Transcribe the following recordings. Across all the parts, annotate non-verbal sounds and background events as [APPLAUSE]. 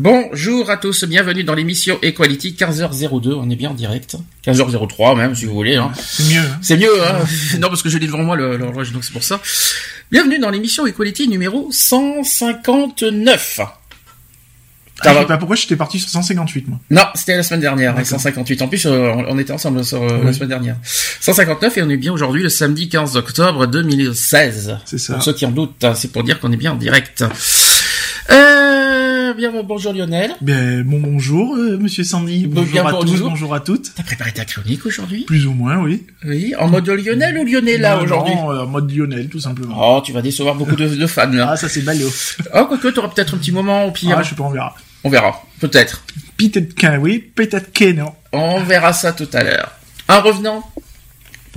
Bonjour à tous, bienvenue dans l'émission Equality 15h02, on est bien en direct. 15h03 même si vous voulez. Hein. C'est mieux. Hein. C'est mieux, hein [LAUGHS] non parce que j'ai devant moi l'horloge donc c'est pour ça. Bienvenue dans l'émission Equality numéro 159. Ah, bah pourquoi j'étais parti sur 158 moi Non, c'était la semaine dernière, 158. En plus, euh, on était ensemble sur, euh, la semaine dernière. 159 et on est bien aujourd'hui le samedi 15 octobre 2016. C'est ça. Pour ceux qui en doutent, hein, c'est pour dire qu'on est bien en direct. Euh, bien, bonjour Lionel. Bien, bon bonjour, euh, monsieur Sandy. Bonjour bien, à bonjour. tous, bonjour à toutes. T'as préparé ta chronique aujourd'hui? Plus ou moins, oui. Oui, en mode Lionel ou Lionella Non, aujourd'hui? euh, en mode Lionel, tout simplement. Oh, tu vas décevoir beaucoup de, de fans là. Ah, ça c'est ballot. Oh, quoique, t'auras peut-être un petit moment au pire. Ah, je sais pas, on verra. On verra, peut-être. Peut-être qu'un oui, peut-être que non. On verra ça tout à l'heure. Un revenant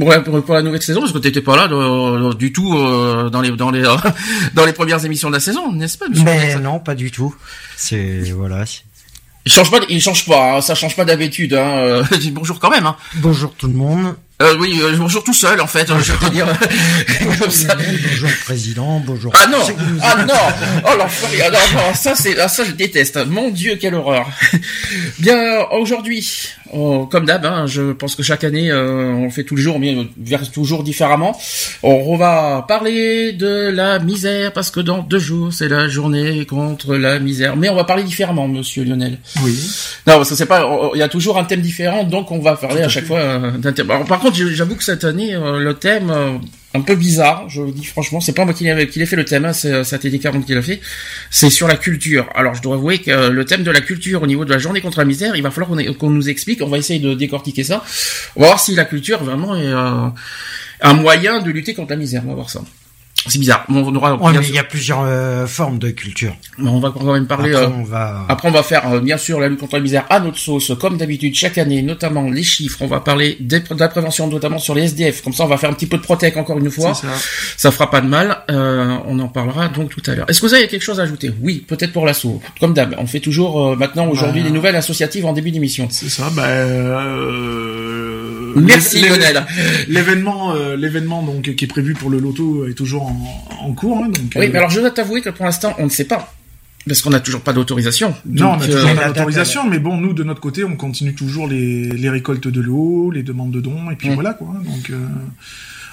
pour la, pour, la nouvelle saison, parce que t'étais pas là de- de- du tout euh, dans les dans les [LAUGHS] dans les premières émissions de la saison, n'est-ce pas Mais non, pas du tout. C'est voilà. Il change pas, il change pas, hein, ça change pas d'habitude. Hein. euh, [LAUGHS] bonjour quand même. Hein. Bonjour tout le monde. Euh, oui, euh, bonjour tout seul en fait. je veux dire. [LAUGHS] [LAUGHS] Comme ça. Bonjour président. Bonjour. Ah non, ah non, oh l'enfoiré, ah non, non, ça c'est, ah, ça je déteste. Mon Dieu, quelle horreur. [LAUGHS] Bien, aujourd'hui, oh, comme d'hab, hein, je pense que chaque année euh, on le fait toujours, mais euh, vers toujours différemment. On va parler de la misère parce que dans deux jours c'est la journée contre la misère. Mais on va parler différemment, Monsieur Lionel. Oui. Non, parce que c'est pas, il y a toujours un thème différent, donc on va parler à chaque fois euh, d'un thème. Alors, par contre, j'avoue que cette année, euh, le thème euh, un peu bizarre, je vous dis franchement, c'est pas moi qui l'ai fait le thème, hein, c'est c'est TD40 qui l'a fait. C'est sur la culture. Alors, je dois avouer que euh, le thème de la culture au niveau de la journée contre la misère, il va falloir qu'on nous explique. On va essayer de décortiquer ça. On va voir si la culture vraiment est euh, un moyen de lutter contre la misère. On va voir ça. C'est bizarre. Bon, on aura. Ouais, mais il y a plusieurs euh, formes de culture. mais on va quand même parler. Après, euh, on va. après, on va faire euh, bien sûr la lutte contre la misère à notre sauce, comme d'habitude chaque année, notamment les chiffres. On va parler des- de la prévention, notamment sur les SDF. Comme ça, on va faire un petit peu de protec encore une fois. Ça. Ça fera pas de mal. Euh, on en parlera donc tout à l'heure. Est-ce que vous avez quelque chose à ajouter? Oui, peut-être pour l'assaut. Comme d'hab, on fait toujours euh, maintenant aujourd'hui Bah. les nouvelles associatives en début d'émission. C'est ça, bah... Euh... Merci Lionel. L'événement, euh, l'événement donc qui est prévu pour le loto est toujours en, en cours. Hein, donc, Oui, euh, mais alors je dois t'avouer que pour l'instant, on ne sait pas. Parce qu'on n'a toujours pas d'autorisation. Non, on Donc, a euh, toujours la pas d'autorisation, mais bon, nous de notre côté, on continue toujours les, les récoltes de l'eau, les demandes de dons, et puis voilà quoi. Donc, euh,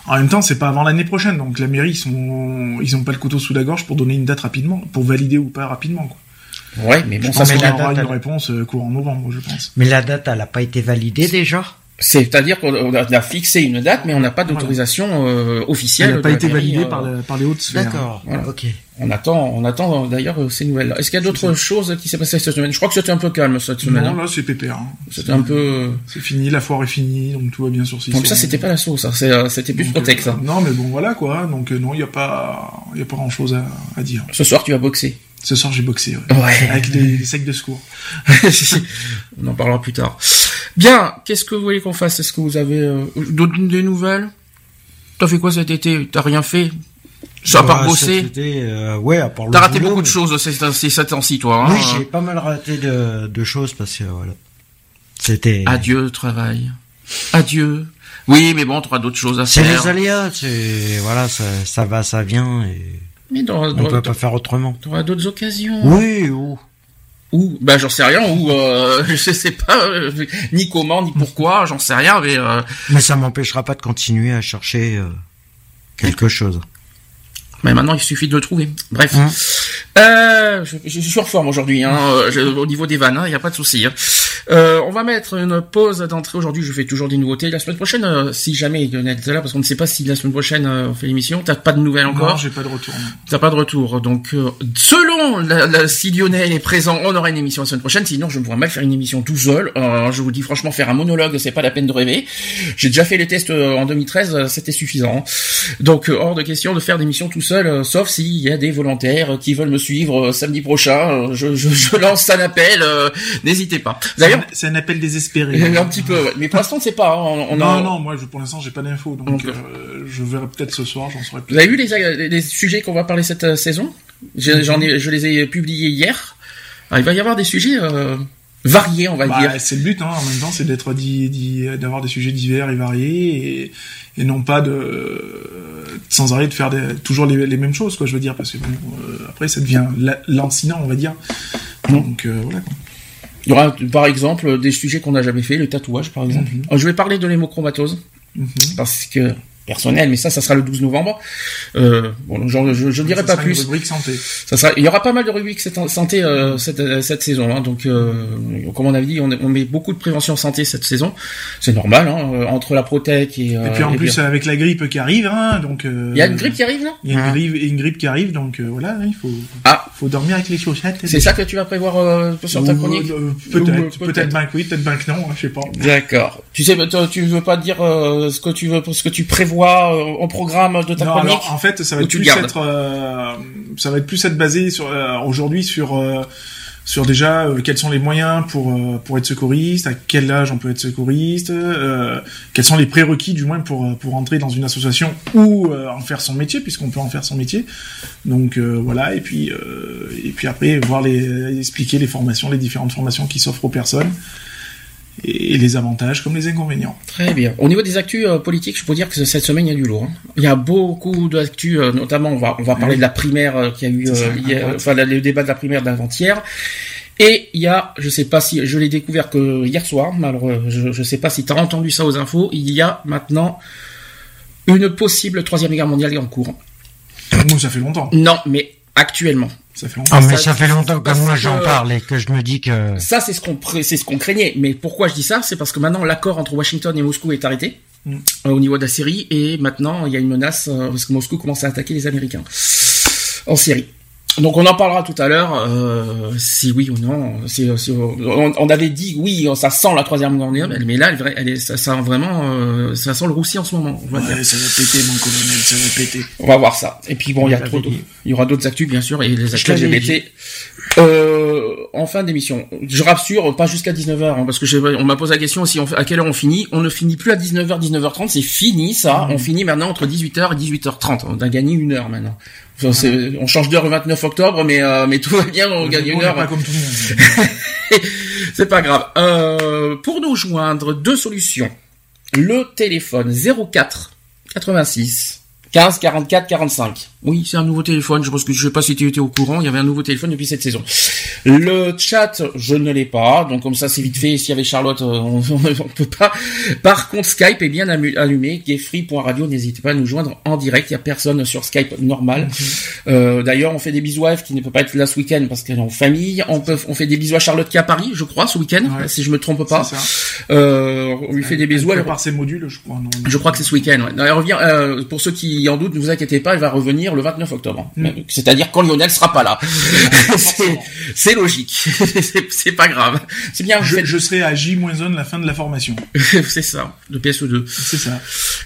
en même temps, c'est pas avant l'année prochaine, donc la mairie, ils sont, ils ont pas le couteau sous la gorge pour donner une date rapidement, pour valider ou pas rapidement. Quoi. Ouais, mais bon, Je ça pense mais qu'on la aura date, une elle- réponse euh, courant novembre, je pense. Mais la date, elle a pas été validée déjà? C'est-à-dire qu'on a, on a fixé une date, mais on n'a pas d'autorisation euh, officielle. Elle n'a pas été validée euh, par, la- par les hautes sphères. D'accord. Voilà. Ok. On attend, on attend euh, d'ailleurs euh, ces nouvelles. Est-ce qu'il y a d'autres choses qui s'est passé cette semaine? Je crois que c'était un peu calme cette semaine. Non, hein. là, c'est pépère. hein. C'était un peu. C'est fini, la foire est finie, donc tout va bien sur six. Mais ça, c'était pas la sauce, ça. C'est, C'était plus Donc, Protect, euh, ça. Non, mais bon, voilà quoi. Donc non, il n'y a pas, il y a pas grand chose à, à dire. Ce soir, tu vas boxer. Ce soir, j'ai boxé, ouais. Ouais. avec des, des sacs de secours. [LAUGHS] on en parlera plus tard. Bien. Qu'est-ce que vous voulez qu'on fasse? Est-ce que vous avez euh, d'autres des nouvelles? T'as fait quoi cet été? T'as rien fait? Ça à part Bah, bosser? euh, ouais, à part le T'as raté boulot, beaucoup de choses ces, ces, temps-ci, toi. Hein Oui, j'ai pas mal raté de, de choses parce que voilà. C'était. Adieu, travail. Adieu. Oui, mais bon, t'auras d'autres choses à C'est faire. les aléas. C'est voilà, ça, ça va, ça vient et Mais t'auras, on t'auras- peut pas faire autrement. t'auras d'autres occasions. Oui, ou. Ou, bah j'en sais rien, ou euh, [LAUGHS] je sais pas, euh, ni comment, ni pourquoi, j'en sais rien, mais euh, Mais ça m'empêchera pas de continuer à chercher euh, quelque chose. mais maintenant il suffit de le trouver. Bref, Hein. euh, je, je suis en forme aujourd'hui, hein, je- au niveau des vannes, il n'y a pas de souci. hein. Euh, on va mettre une pause d'entrée aujourd'hui. Je fais toujours des nouveautés. La semaine prochaine, euh, si jamais Lionel est là, parce qu'on ne sait pas si la semaine prochaine euh, on fait l'émission. T'as pas de nouvelles encore. Non, j'ai pas de retour. T'as pas de retour. Donc, euh, selon la, la- si Lionel est présent, on aura une émission la semaine prochaine. Sinon, je pourrais mal faire une émission tout seul. Euh, je vous dis franchement, faire un monologue, c'est pas la peine de rêver. J'ai déjà fait les tests en 2013, euh, c'était suffisant. Donc, hors de question de faire des missions tout seul, sauf s'il y a des volontaires qui veulent me suivre samedi prochain. Je, je, je lance un appel. N'hésitez pas. C'est un appel désespéré. un petit peu. ouais. Mais pour l'instant, pas. hein. On, on non, a- non, moi, je, pour l'instant, j'ai pas d'infos, donc Donc, euh, je verrai peut-être ce soir, j'en saurai Vous plus. avez vu les, sujets qu'on va parler cette euh, saison? Je- J'en ai, je les ai publiés hier. Alors, il va y avoir des sujets euh, variés, on va dire. Bah, c'est le but, hein, en même temps, c'est d'être d'avoir des sujets divers et variés, et, et non pas de sans arrêt de faire des, toujours les, les mêmes choses, quoi. Je veux dire, parce que bon, euh, après, ça devient la- lancinant, on va dire. Donc euh, voilà. Quoi. Il y aura par exemple des sujets qu'on n'a jamais fait, le tatouage par exemple. Mhm. Alors, je vais parler de l'hémochromatose Mhm. parce que personnel, mais ça, ça sera le 12 novembre. Euh, bon, genre, je, je ne dirai Ça pas sera une plus. rubrique santé. Ça sera, il y aura pas mal de rubriques cette- santé euh, cette, euh, cette saison. Hein, donc, euh, comme on avait dit, on, on met beaucoup de prévention santé cette saison. C'est normal, hein, euh, entre la protec et. Et euh, puis en et plus, avec la grippe qui arrive, hein, donc. euh, il y a une grippe qui arrive là? Il y a une Ah. grippe, une grippe qui arrive, donc euh, voilà, il faut, Ah. faut dormir avec les chaussettes. C'est ça que tu vas prévoir euh, sur ta chronique? euh, Peut-être, peut-être bien que oui, peut-être bien que non, hein, je sais pas. D'accord. Tu sais, toi, tu veux pas dire euh, ce que tu veux, ce que tu prévois euh, au programme de ta Non, chronique alors en fait, ça va être plus être, euh, ça va être plus être basé sur euh, aujourd'hui sur euh, sur déjà euh, quels sont les moyens pour euh, pour être secouriste, à quel âge on peut être secouriste, euh, quels sont les prérequis du moins pour euh, pour entrer dans une association ou euh, en faire son métier puisqu'on peut en faire son métier. Donc euh, voilà et puis euh, et puis après voir les expliquer les formations, les différentes formations qui s'offrent aux personnes et les avantages comme les inconvénients. Très bien. Au niveau des actus euh, politiques, je peux dire que cette semaine il y a du lourd. hein. Il y a beaucoup d'actus, euh, notamment on va on va parler de la primaire euh, qui a eu C'est ça, euh, hier, enfin le débat de la primaire d'avant-hier. Et il y a, je sais pas si je l'ai découvert que hier soir, alors euh, je, je sais pas si tu as entendu ça aux infos, il y a maintenant une possible troisième guerre mondiale en cours. Nous ça fait longtemps, Non, mais actuellement. Ça fait longtemps. Ah, mais Ça- ça fait longtemps que moi j'en parle et que je me dis que... Ça, c'est ce qu'on c'est ce qu'on craignait. Mais pourquoi je dis ça? C'est parce que maintenant l'accord entre Washington et Moscou est arrêté Mm. euh, au niveau de la Syrie et maintenant il y a une menace euh, parce que Moscou commence à attaquer les Américains en Syrie. Donc on en parlera tout à l'heure euh, si oui ou non. Si, si- on, on avait dit oui, ça sent la troisième guerre mondiale, mais là, elle, est, ça sent vraiment, euh, ça sent le roussi en ce moment. On va dire. Ouais, ça va péter, mon colonel, ça va péter. On va voir ça. Et puis bon, il y a trop, il y aura d'autres actus bien sûr et les actus LGBT. Euh, en fin d'émission, je rassure, pas jusqu'à 19h, hein, parce que on m'a posé la question si on, à quelle heure on finit? On ne finit plus à 19h, 19h30, c'est fini ça. Mhm. On finit maintenant entre 18h et 18h30. On a gagné une heure maintenant. Enfin, on change d'heure le 29 octobre, mais euh, mais tout va bien, on gagne une heure. [LAUGHS] C'est pas grave. Euh, pour nous joindre, deux solutions. Le téléphone 04 86 15 44 45. Oui, c'est un nouveau téléphone. Je pense que je sais pas si tu étais au courant. Il y avait un nouveau téléphone depuis cette saison. Le chat, je ne l'ai pas. Donc comme ça, c'est vite fait. S'il y avait Charlotte, euh, on, [LAUGHS] on peut pas. Par contre, Skype est bien allumé. Gayfree.radio. N'hésitez pas à nous joindre en direct. Il y a personne sur Skype normal. Euh, D'ailleurs, on fait des bisous à Eve qui ne peut pas être là ce week-end parce qu'elle est en famille. On peut, on fait des bisous à Charlotte qui est à Paris, je crois, ce week-end, Ouais. si je me trompe pas. Ça. Euh, on lui fait des bisous. Elle Elle- prépare ses modules, je crois. Non, je crois que c'est ce week-end. Ouais. Non, Elle revient. euh, pour ceux qui en doutent, ne vous inquiétez pas, elle va revenir le 29 octobre. Mm. C'est-à-dire quand Lionel sera pas là. [LAUGHS] c'est logique. [LAUGHS] c'est pas grave. C'est bien. Je, je serai à J-1 la fin de la formation. [LAUGHS] c'est ça. De PSE2. C'est ça.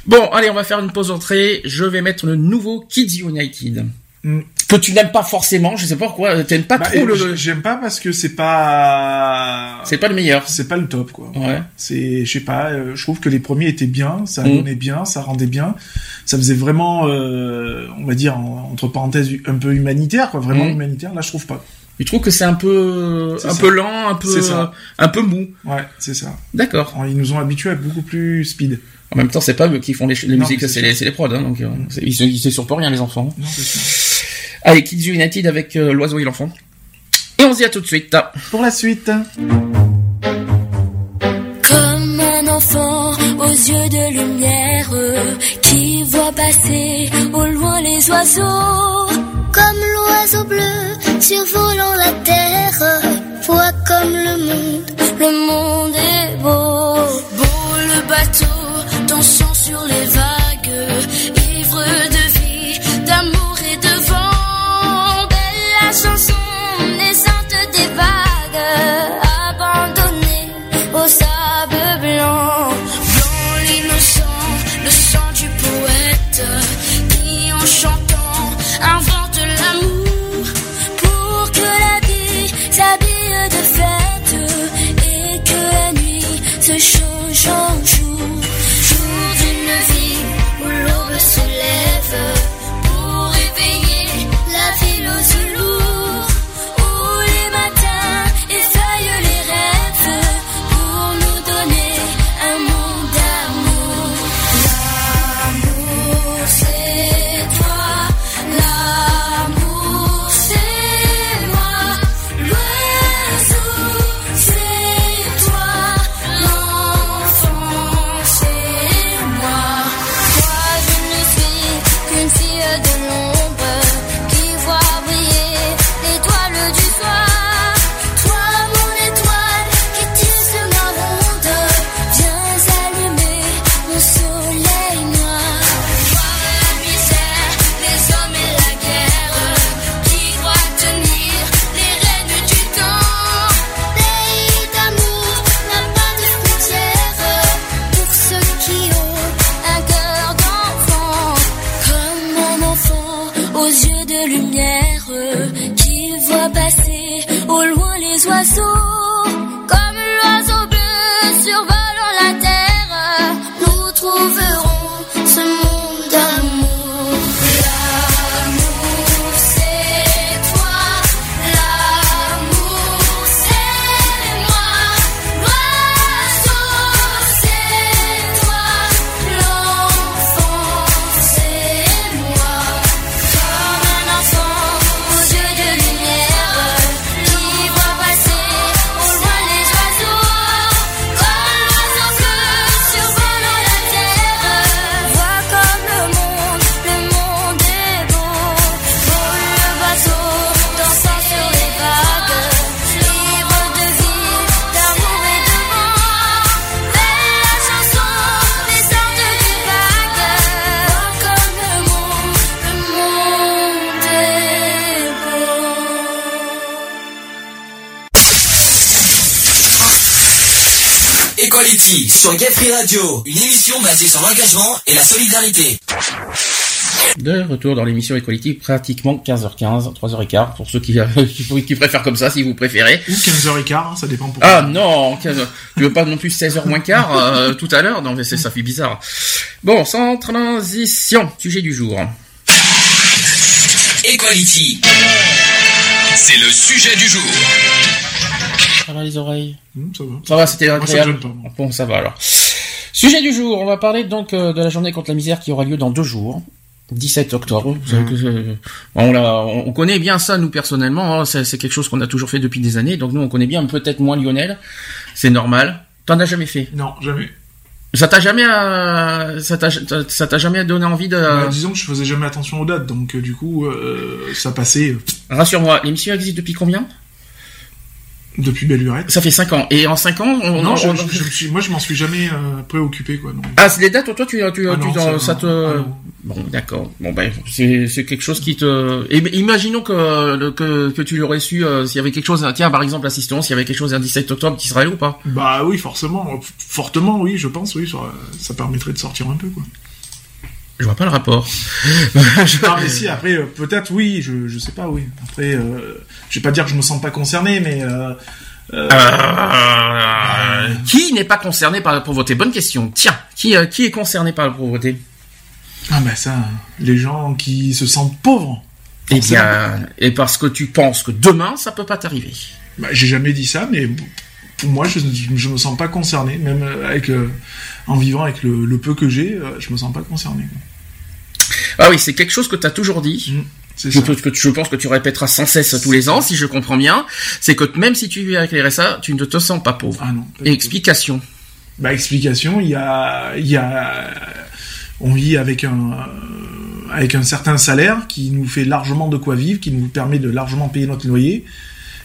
Bon, allez, on va faire une pause entrée. Je vais mettre le nouveau Kids United. Mm. Que tu n'aimes pas forcément, je sais pas pourquoi, t'aimes pas Bah, trop le, J'aime pas parce que c'est pas. c'est pas le meilleur. C'est pas le top, quoi. Ouais. C'est, je sais pas, euh, je trouve que les premiers étaient bien, ça Mm. donnait bien, ça rendait bien, ça faisait vraiment, euh, on va dire, en- entre parenthèses, un peu humanitaire, quoi, vraiment Mm. humanitaire. Là, je trouve pas. Je trouve que c'est un peu, un ça. peu lent, un peu, ça. un peu mou. Ouais, c'est ça. D'accord. Ils nous ont habitués à beaucoup plus speed. En même temps, c'est pas eux qui font les, les Non, musiques, c'est les, les prods, hein, donc euh, c'est- ils, ils se surprennent rien les enfants. Non, c'est ça. Allez, Kids United avec euh, l'oiseau et l'enfant. Et on se dit à tout de suite. Pour la suite. Comme un enfant aux yeux de lumière qui voit passer au loin les oiseaux. Comme l'oiseau bleu survolant la terre, voit comme le monde le monde est beau. Beau le bateau, dansant sur les sur Gay Free Radio, une émission basée sur l'engagement et la solidarité. De retour dans l'émission Equality, pratiquement 15h15, 3h15, pour ceux qui, [LAUGHS] qui, qui préfèrent comme ça, si vous préférez. Ou 15h15, hein, ça dépend pour Ah non, 15 tu veux pas non plus 16h moins quart euh, tout à l'heure? Non, mais c'est ça fait bizarre. Bon, sans transition, sujet du jour. Equality. C'est le sujet du jour. Ça va les oreilles Hum, ça va. Ça va, c'était Moi, ça pas, moi. Bon, ça va alors. Sujet du jour, on va parler donc euh, de la journée contre la misère qui aura lieu dans deux jours. 17 octobre. Vous savez que, euh, on, l'a- on on connaît bien ça nous personnellement. hein, c'est quelque chose qu'on a toujours fait depuis des années. Donc nous on connaît bien, peut-être moins Lionel. C'est normal. T'en as jamais fait? Non, jamais. Ça t'a jamais, euh, ça t'a, jamais donné envie de. Bah, disons que je faisais jamais attention aux dates, donc du coup, ça passait Rassure-moi, l'émission existe depuis combien? Depuis belle lurette. Ça fait 5 ans. Et en 5 ans, on, Non, on- je, on- je- je me suis- moi je m'en suis jamais euh, préoccupé quoi. Ah, c'est les dates, toi, tu, tu, Ah tu- non, dans- ça, te. ah. Bon, d'accord. Bon, ben, c'est, quelque chose qui te. Et, imaginons que, que, que tu l'aurais su euh, s'il y avait quelque chose. Tiens, par exemple, l'assistance, s'il y avait quelque chose un 17 octobre qui serait là ou pas? Bah oui, forcément, fortement, oui, je pense, oui, ça, ça permettrait de sortir un peu quoi. Je vois pas le rapport. Ah mais si, après euh, peut-être oui, je, je sais pas, oui. Après, euh, je vais pas dire que je me sens pas concerné, mais euh, euh, qui n'est pas concerné par la pauvreté Bonne question. Tiens, qui, qui est concerné par la pauvreté ah bah ça, les gens qui se sentent pauvres. Eh bien, et parce que tu penses que demain, ça peut pas t'arriver. Bah, j'ai jamais dit ça, mais pour moi, je, je me sens pas concerné, même avec euh, en vivant avec le, le peu que j'ai, euh, je me sens pas concerné. quoi. Ah oui, c'est quelque chose que tu as toujours dit. Mm, C'est Je, pense que, je pense que tu répéteras sans cesse tous les ans, si je comprends bien. C'est que même si tu vis avec les RSA, tu ne te sens pas pauvre. Ah non. pas Et explication. Bah, explication, il y a, il y a, on vit avec un, avec un certain salaire qui nous fait largement de quoi vivre, qui nous permet de largement payer notre loyer.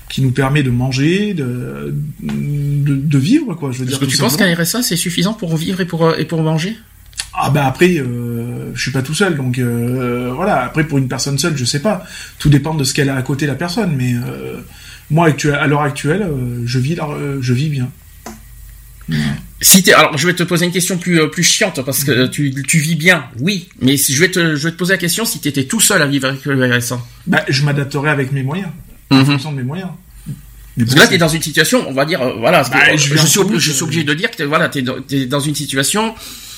qui nous permet de manger, de, de, de vivre, quoi. Je veux Est-ce que tu penses qu'un RSA c'est suffisant pour vivre et pour euh, et pour manger? Ah bah après, euh, je suis pas tout seul, donc euh, voilà. Après pour une personne seule, je sais pas. Tout dépend de ce qu'elle a à côté la personne, mais euh, moi actu- à l'heure actuelle, euh, je vis, je vis bien. Si t'es, alors je vais te poser une question plus plus chiante parce que tu, tu vis bien, oui. Mais si je vais te je vais te poser la question si tu étais tout seul à vivre avec le RSA. Bah, je m'adapterai avec mes moyens, en Mhm. fonction de mes moyens. Parce que là, t'es dans une situation, on va dire, euh, voilà, Bah, je suis, je obligé de dire que voilà, t'es dans, t'es dans une situation,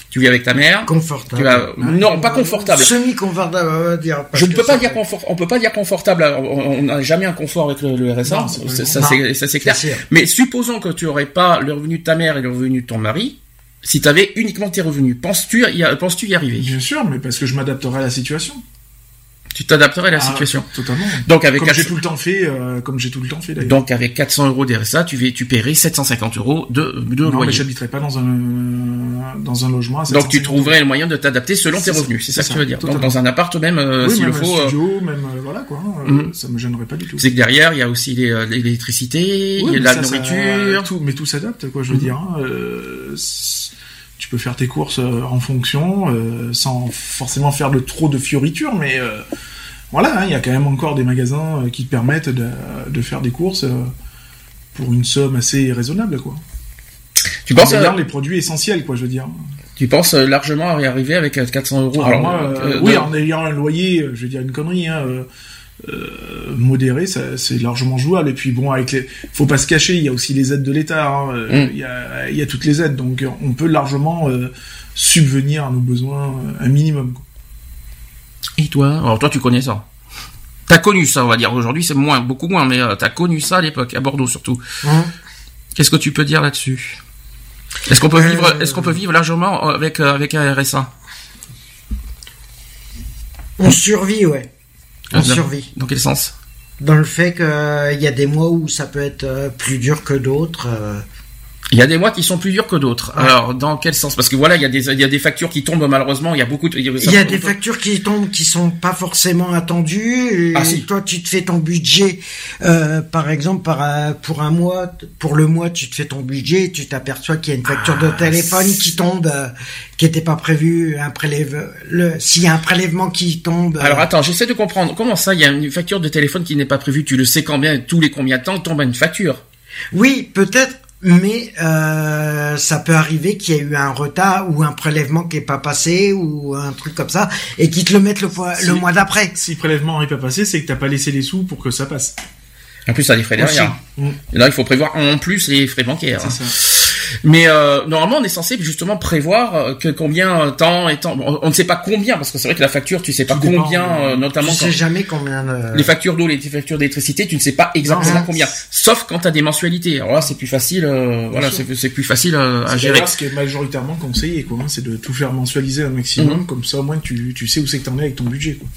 tu vis avec ta mère, Confortable. tu vas, non, pas confortable. Semi-confortable, on va dire. Je ne peux pas dire confort, on peut pas dire confortable, on n'a jamais un confort avec le, le RSA, ça, c'est, clair. Mais supposons que tu aurais pas le revenu de ta mère et le revenu de ton mari, si tu avais uniquement tes revenus, penses-tu y, a- penses-tu y arriver? Bien sûr, mais parce que je m'adapterai à la situation. Tu t'adapterais à la Ah, situation. Totalement. Donc avec Comme 400 j'ai tout le temps fait, euh, comme j'ai tout le temps fait d'ailleurs. donc avec 400 euros d'RSA, tu, tu paierais 750 euros de, de non, mais loyer. j'habiterai pas dans un dans un logement. à Donc tu 750 trouverais le moyen de t'adapter selon tes revenus, c'est ça que tu veux dire. Donc dans un appart même, euh, oui, s'il le faut. un euh, studio, même euh, voilà quoi. Mhm. Ça me gênerait pas du tout. c'est que derrière, il y a aussi l'électricité, Oui, il y a mais de la ça, ça- nourriture. tout, mais tout s'adapte, quoi. Je veux Mhm. dire, hein, tu peux faire tes courses euh, en fonction, euh, sans forcément faire de trop de fioritures, mais euh, voilà, hein, il y a quand même encore des magasins qui te permettent de, de faire des courses pour une somme assez raisonnable, quoi. Tu penses, euh, les produits essentiels, quoi. Je veux dire. tu penses largement y arriver avec euh, 400 euros. Alors, moi, euh, oui, en ayant un loyer, je veux dire une connerie, hein, euh, modéré, c'est largement jouable. Et puis bon, avec les, faut pas se cacher, il y a aussi les aides de l'État, hein, euh, Mm. il y, a, il y a toutes les aides, donc on peut largement euh, subvenir à nos besoins un minimum. quoi. Et toi Alors toi, tu connais ça? T'as connu ça, on va dire. Aujourd'hui, c'est moins, beaucoup moins, mais euh, t'as connu ça à l'époque, à Bordeaux surtout. Hein? Qu'est-ce que tu peux dire là-dessus? Est-ce qu'on peut Euh, vivre, est-ce qu'on peut vivre largement avec euh, avec un RSA On survit, ouais. On Ah, dans- survit. Dans quel sens? Dans le fait qu'il y a des mois où ça peut être euh, plus dur que d'autres. Euh, Il y a des mois qui sont plus durs que d'autres. Ouais. Alors, dans quel sens? Parce que voilà, il y a des il y a des factures qui tombent malheureusement. Il y a beaucoup. De, Il y a des factures qui tombent qui sont pas forcément attendues. Et Ah, si. toi, tu te fais ton budget, euh, par exemple, par un- pour un mois, pour le mois, tu te fais ton budget, et tu t'aperçois qu'il y a une facture Ah, de téléphone qui tombe, euh, qui était pas prévue, un prélève, le, s'il y a un prélèvement qui tombe. euh, Alors attends, j'essaie de comprendre. Comment ça, il y a une facture de téléphone qui n'est pas prévue? Tu le sais combien tous les combien de temps tombe une facture? Oui, peut-être, mais euh, ça peut arriver qu'il y ait eu un retard ou un prélèvement qui est pas passé ou un truc comme ça et qui te le mettent le, fois- Si. le mois d'après. Si le prélèvement n'est pas passé, c'est que t'as pas laissé les sous pour que ça passe. En plus, ça a des frais derrière. Mm. Et là, il faut prévoir en plus les frais bancaires. C'est ça. Mais euh, normalement, on est censé justement prévoir euh, que combien de temps et temps. On, on ne sait pas combien parce que c'est vrai que la facture, tu sais pas Tout combien, euh, euh, notamment Tu quand- sais jamais combien de... les factures d'eau, les factures d'électricité, tu ne sais pas exactement Non. combien. Sauf quand tu as des mensualités. Alors là, c'est plus facile. euh, voilà, c'est plus facile euh, à gérer. ce qui est majoritairement conseillé, quoi. hein, c'est de tout faire mensualiser un maximum, Mhm. comme ça au moins tu, tu sais où c'est que t'en es avec ton budget, quoi.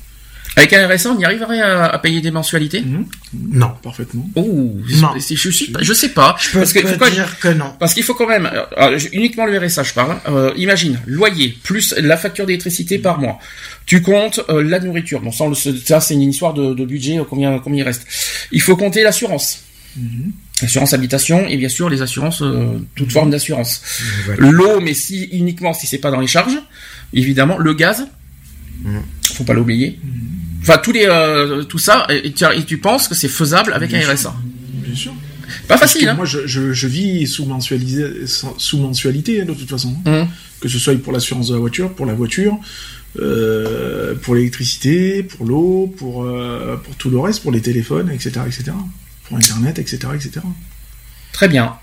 Avec un RSA, on y arriverait à, à payer des mensualités? Mhm. Non. Parfaitement. Oh, Non. je, je suis, je sais pas. Je peux parce que te faut quand même- dire que non. Parce qu'il faut quand même, euh, euh, uniquement le RSA, je parle. euh, imagine, loyer plus la facture d'électricité par mois. Tu comptes euh, la nourriture. Bon, ça, on le- ça c'est une histoire de, de budget. Combien, combien il reste Il faut compter l'assurance, Mhm. assurance habitation et bien sûr les assurances, euh, toute forme d'assurance. Voilà. L'eau, mais si uniquement si c'est pas dans les charges. Évidemment, le gaz. Faut pas l'oublier. Enfin, tous les, euh, tout ça. Et, tu- et tu penses que c'est faisable avec Bien un sûr. RSA Bien sûr. Pas Parce facile, hein Moi, je, je, je vis sous, sous mensualité, hein, de toute façon. Mhm. Que ce soit pour l'assurance de la voiture, pour la voiture, euh, pour l'électricité, pour l'eau, pour, euh, pour tout le reste, pour les téléphones, etc., etc. Pour Internet, etc., etc. Très bien.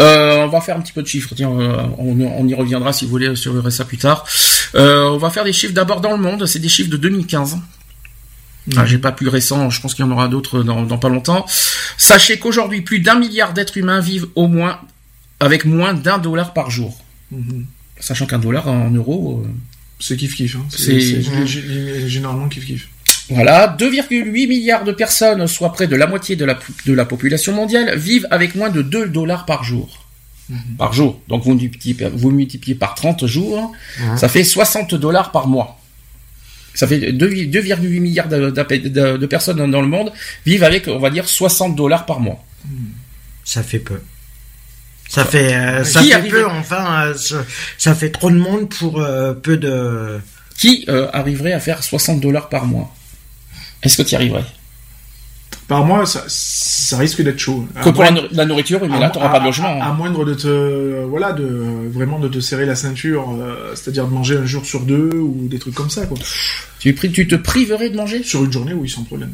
Euh, on va faire un petit peu de chiffres. Tiens, on, on y reviendra si vous voulez sur le RSA plus tard. Euh, on va faire des chiffres d'abord dans le monde. C'est des chiffres de 2015. Ah, J'ai pas plus récent. Je pense qu'il y en aura d'autres dans, dans pas longtemps. Sachez qu'aujourd'hui, plus d'un milliard d'êtres humains vivent au moins avec moins d'un dollar par jour. Mhm. Sachant qu'un dollar en euros, euh, C'est kiff-kiff. Hein. C'est- C'est c'est gé- généralement kiff-kiff. Voilà, 2,8 milliards de personnes, soit près de la moitié de la, de la population mondiale, vivent avec moins de 2 dollars par jour. Par jour. Donc vous multipliez, vous multipliez par 30 jours, Mhm. ça fait 60 dollars par mois. Ça fait 2 2,8 milliards de, de- de- de personnes dans- le monde vivent avec, on va dire, 60 dollars par mois. Ça fait peu. Ça fait, euh, ça fait peu, enfin, euh, ça, ça fait trop de monde pour euh, peu de... Qui arriverait à faire 60 dollars par mois? Est-ce que tu y arriverais? Par mois, ça, ça risque d'être chaud. Que pour la, nourriture, oui, mais à- là, t'auras à- pas de logement. À, à hein. moindre de te, voilà, de vraiment de te serrer la ceinture, euh, c'est-à-dire de manger un jour sur deux ou des trucs comme ça, quoi. Tu, te priverais de manger? Sur une journée, oui, sans problème.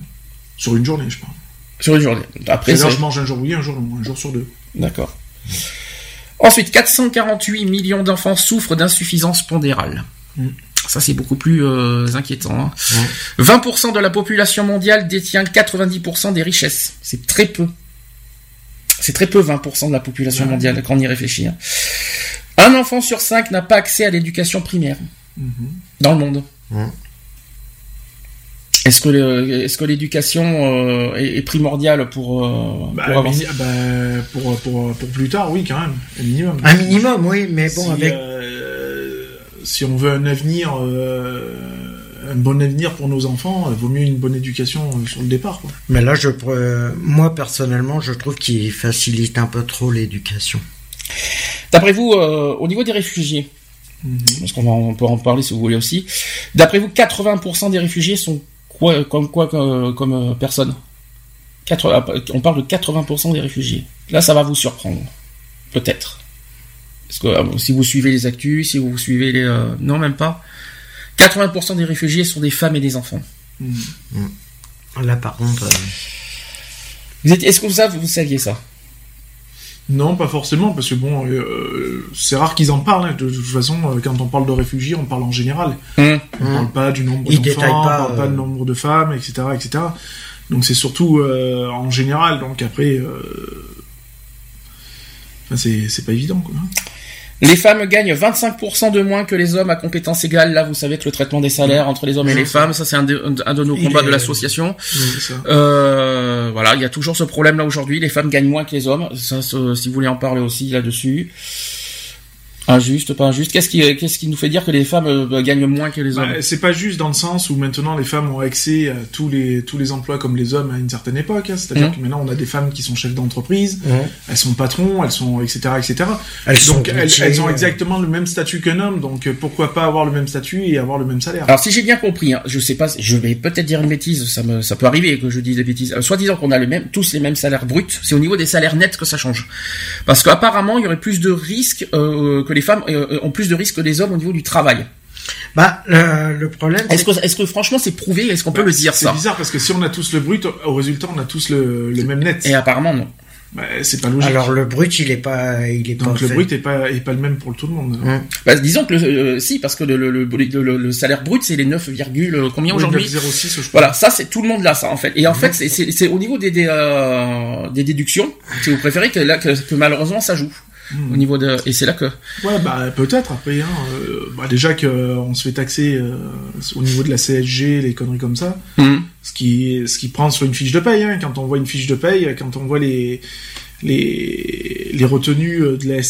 Sur une journée, je parle. sur une journée. Après, je mange un jour oui, un jour non, un jour sur deux. D'accord. Ensuite, 448 millions d'enfants souffrent d'insuffisance pondérale. Mm. Ça, c'est beaucoup plus euh, inquiétant. hein. 20% de la population mondiale détient 90% des richesses. C'est très peu. C'est très peu, 20% de la population Ouais. mondiale, quand on y réfléchit. hein. Un enfant sur cinq n'a pas accès à l'éducation primaire Mhm. dans le monde. Ouais. Est-ce que le- est-ce que l'éducation euh, est, est primordiale pour, euh, Bah, pour avancer mini- bah, pour, pour, pour plus tard, oui, quand même, un minimum. Un minimum, oui, mais bon, si, avec... euh, si on veut un avenir, euh, un bon avenir pour nos enfants, il vaut mieux une bonne éducation euh, sur le départ. Quoi. Mais là, je, pr- euh, moi, personnellement, je trouve qu'il facilite un peu trop l'éducation. D'après vous, euh, au niveau des réfugiés, parce qu'on peut en parler si vous voulez aussi, d'après vous, 80% des réfugiés sont quoi, comme quoi comme, euh, 80 On parle de 80% des réfugiés. Là, ça va vous surprendre, peut-être. Parce que euh, si vous suivez les actus, si vous suivez les... euh, non, même pas. 80% des réfugiés sont des femmes et des enfants. Mhm. Là, par contre, euh, Vous êtes- Est-ce que vous, savez- vous saviez ça? Non, pas forcément, parce que bon, euh, c'est rare qu'ils en parlent. hein. De, toute façon, euh, quand on parle de réfugiés, on parle en général. On parle pas du nombre Ils d'enfants, on parle pas du nombre de femmes, etc., etc. Donc c'est surtout euh, en général. Donc après, euh, enfin, c'est c'est pas évident, quoi. Les femmes gagnent 25% de moins que les hommes à compétences égales. Là, vous savez que le traitement des salaires entre les hommes et les femmes, ça c'est un, de- un de nos combats est- de l'association. Euh, voilà, il y a toujours ce problème-là aujourd'hui. Les femmes gagnent moins que les hommes. Ça, ça, si vous voulez en parler aussi là-dessus. Injuste, pas injuste. Qu'est-ce qui, qu'est-ce qui nous fait dire que les femmes euh, gagnent moins que les hommes Bah, c'est pas juste dans le sens où maintenant les femmes ont accès à tous les tous les emplois comme les hommes à une certaine époque. hein. C'est-à-dire Mhm. que maintenant on a des femmes qui sont chefs d'entreprise, Ouais. elles sont patrons, elles sont etc etc. elles sont donc elles, ont exactement le même statut qu'un homme. Donc euh, pourquoi pas avoir le même statut et avoir le même salaire? Alors si j'ai bien compris, hein, je sais pas, je vais peut-être dire une bêtise, ça me, ça peut arriver que je dise des bêtises. Euh, soit disant qu'on a le même, tous les mêmes salaires bruts, c'est au niveau des salaires nets que ça change. Parce qu'apparemment, il y aurait plus de risques euh, que les femmes euh, ont plus de risques que les hommes au niveau du travail. Bah, le, le problème, c'est Est-ce que, franchement c'est prouvé? Est-ce qu'on peut Bah, le dire C'est ça bizarre parce que si on a tous le brut, au résultat on a tous le, le même net. Et apparemment non. Bah, c'est pas logique. Alors le brut, il est pas, il est donc pas le fait. brut est pas est pas le même pour tout le monde. Bah, disons que le, euh, si, parce que le, le, le, le- le salaire brut c'est les 9, virgule, euh, combien aujourd'hui? 9,06 je crois. Voilà, ça c'est tout le monde là ça en fait. Et en fait c'est- c'est c'est au niveau des des, euh, des déductions, si vous préférez que là que, que malheureusement ça joue Hmm. au niveau de et c'est là que Ouais, bah peut-être après. Hein, euh, bah, déjà que euh, on se fait taxer euh, au niveau de la CSG, les conneries comme ça, Hum. ce qui ce qui prend sur une fiche de paye. Hein, quand on voit une fiche de paye, quand on voit les les les retenues de la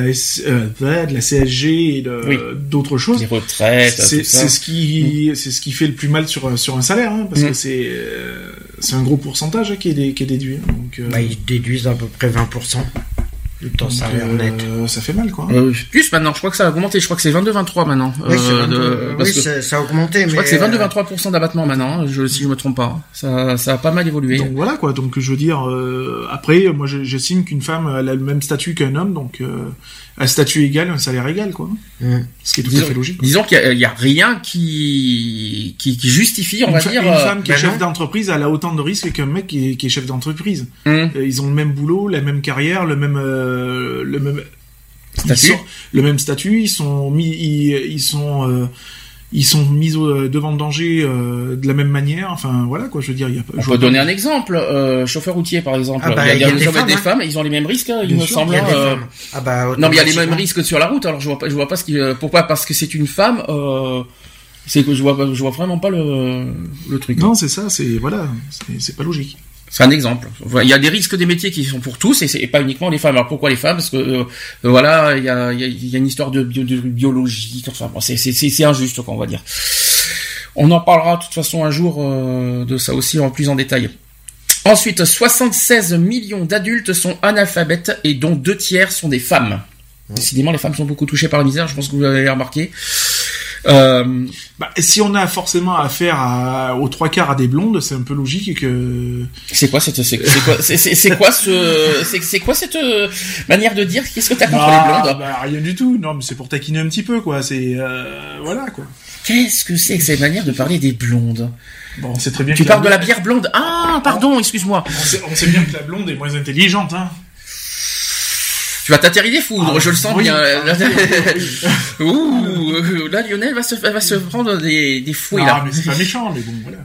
la euh, de la CSG et Oui. d'autres choses. les retraites, C'est ce qui c'est ce qui fait le plus mal sur sur un salaire, hein, parce que c'est euh, c'est un gros pourcentage hein, qui est dé- qui est déduit. hein, donc euh, Bah, ils déduisent à peu près 20% de ton salaire euh, net. ça fait mal quoi. Euh, plus maintenant, je crois que ça a augmenté, je crois que c'est 22-23 maintenant. Oui, c'est euh, 22, de- parce oui, que ça, a augmenté, je mais crois que c'est euh, 22-23% d'abattement maintenant, hein, je, si je me trompe pas. Ça, ça a pas mal évolué. Donc voilà quoi. Donc je veux dire, euh, après, moi je- j'estime qu'une femme elle a le même statut qu'un homme, donc euh, un statut égal, un salaire égal quoi. Ce qui est tout disons, à fait logique. disons qu'il y a- rien qui, qui, qui justifie, on Une, va dire. une euh, femme qui est ben chef d'entreprise, elle a autant de risques qu'un mec qui est, qui est chef d'entreprise. hum, Euh, Ils ont le même boulot, la même carrière, le même, euh, le même Statut. ils sont- le même statut. Ils sont mis, ils, ils sont, euh, ils sont mis au, devant le danger euh, de la même manière. Enfin voilà quoi. Je veux dire, il y a pas. On je peut donner pas- un exemple, euh, chauffeur routier par exemple. Ah bah, il y a, des, des hommes et femmes, des hein. femmes, ils ont les mêmes risques, hein, il me sûr, semble. Il y a des euh. Ah bah, Non, mais il y a les mêmes risques sur la route. Alors je vois pas, je vois pas ce qui, euh, pourquoi Parce que c'est une femme. Euh, c'est que je vois, pas- je vois vraiment pas le, le truc. Non, c'est ça. C'est voilà. C'est pas logique. C'est un exemple. Il y a des risques des métiers qui sont pour tous et c'est pas uniquement les femmes. Alors pourquoi les femmes? Parce que euh, voilà, il y a, il y a- il y a une histoire de, bio- de biologie. Enfin, bon, c'est injuste, quoi, on va dire. On en parlera de toute façon un jour euh, de ça aussi en plus en détail. Ensuite, 76 millions d'adultes sont analphabètes et dont deux tiers sont des femmes. Décidément, les femmes sont beaucoup touchées par la misère, je pense que vous l'avez remarqué. Euh, Bah, si on a forcément affaire à, aux trois quarts à des blondes, c'est un peu logique que. c'est quoi cette, c'est, c'est quoi, c'est, c'est- c'est quoi ce, c'est, c'est quoi cette euh, manière de dire Qu'est-ce que t'as contre les blondes bah, rien du tout. Non, mais c'est pour taquiner un petit peu, quoi. C'est euh, voilà, quoi. Qu'est-ce que c'est que cette manière de parler des blondes? Bon, on sait très bien. Tu parles de la bière blonde Ah, pardon, excuse-moi. On sait, on sait bien que la blonde est moins intelligente, hein. Tu vas t'atterrir des foudres, Ah, je le sens oui. bien. Ah, [LAUGHS] Ouh, là Lionel va se, va se prendre des, des fouets Ah, là. mais c'est pas méchant, mais bon, voilà.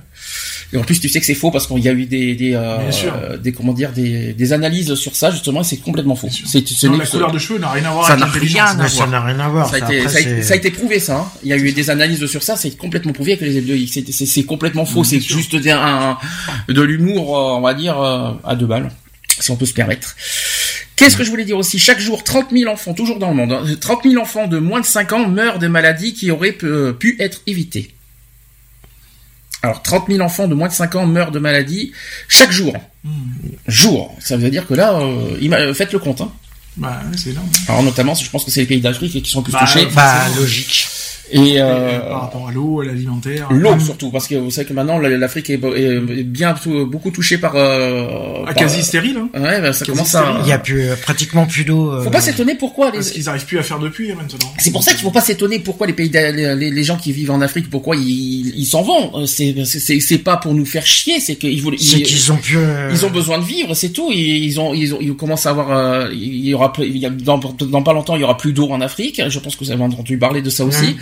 Et en plus, tu sais que c'est faux parce qu'il y a eu des, des, euh, des comment dire, des, des analyses sur ça justement, et c'est complètement faux. C'est, ce la couleur de cheveux n'a rien à voir ça avec n'a rien n'a rien à voir. Ça a, été, après, ça, a ça a été prouvé ça. hein. Il y a eu des analyses sur ça, c'est complètement prouvé que les deux, c'est, c'est, c'est complètement faux. C'est juste un, de l'humour, euh, on va dire, euh, à deux balles, si on peut se permettre. Qu'est-ce que je voulais dire aussi? Chaque jour, 30 000 enfants, toujours dans le monde, hein, 30 000 enfants de moins de 5 ans meurent de maladies qui auraient pu, pu être évitées. Alors, 30 000 enfants de moins de 5 ans meurent de maladies chaque jour. Jour. Ça veut dire que là, euh, ima- euh, faites le compte. Hein. Bah, ouais, c'est énorme. Alors, notamment, je pense que c'est les pays d'Afrique qui sont plus Bah, touchés. Bah, logique. Et Euh, par rapport à l'eau, à l'alimentaire. L'eau surtout, parce que vous savez que maintenant la- l'Afrique est, est bien beaucoup touchée par. Euh, Ah, par- quasi stérile, hein. Ouais, bah, ça quasi commence à. Il y a plus, euh, pratiquement plus d'eau. euh, Faut pas s'étonner pourquoi les. Parce qu'ils arrivent plus à faire de pluie hein, maintenant. C'est pour ça qu'il faut pas s'étonner pourquoi les pays, les, gens qui vivent en Afrique, pourquoi ils ils s'en vont. Euh, C'est c'est pas pour nous faire chier, c'est qu'ils voulaient. C'est ils- qu'ils ont plus. euh, Ils ont besoin de vivre, c'est tout. Ils, ils ont, ils ont, ils commencent à avoir. euh, il y aura, plus- il y a, dans, dans pas longtemps, il y aura plus d'eau en Afrique. Je pense que vous avez entendu parler de ça aussi.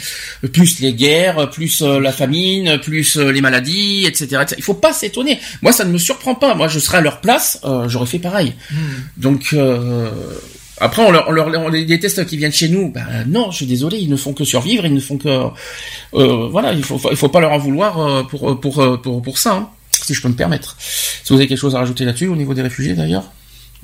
Plus les guerres, plus euh, la famine, plus euh, les maladies, etc., etc. Il faut pas s'étonner. Moi, ça ne me surprend pas. Moi, je serais à leur place, euh, j'aurais fait pareil. Donc. Euh, après, on leur, on leur, on les déteste qui viennent chez nous. Ben non, je suis désolé, ils ne font que survivre, ils ne font que, euh, voilà, il faut, il faut pas leur en vouloir pour, pour, pour, pour, pour ça, hein, si je peux me permettre. Si vous avez quelque chose à rajouter là-dessus au niveau des réfugiés d'ailleurs?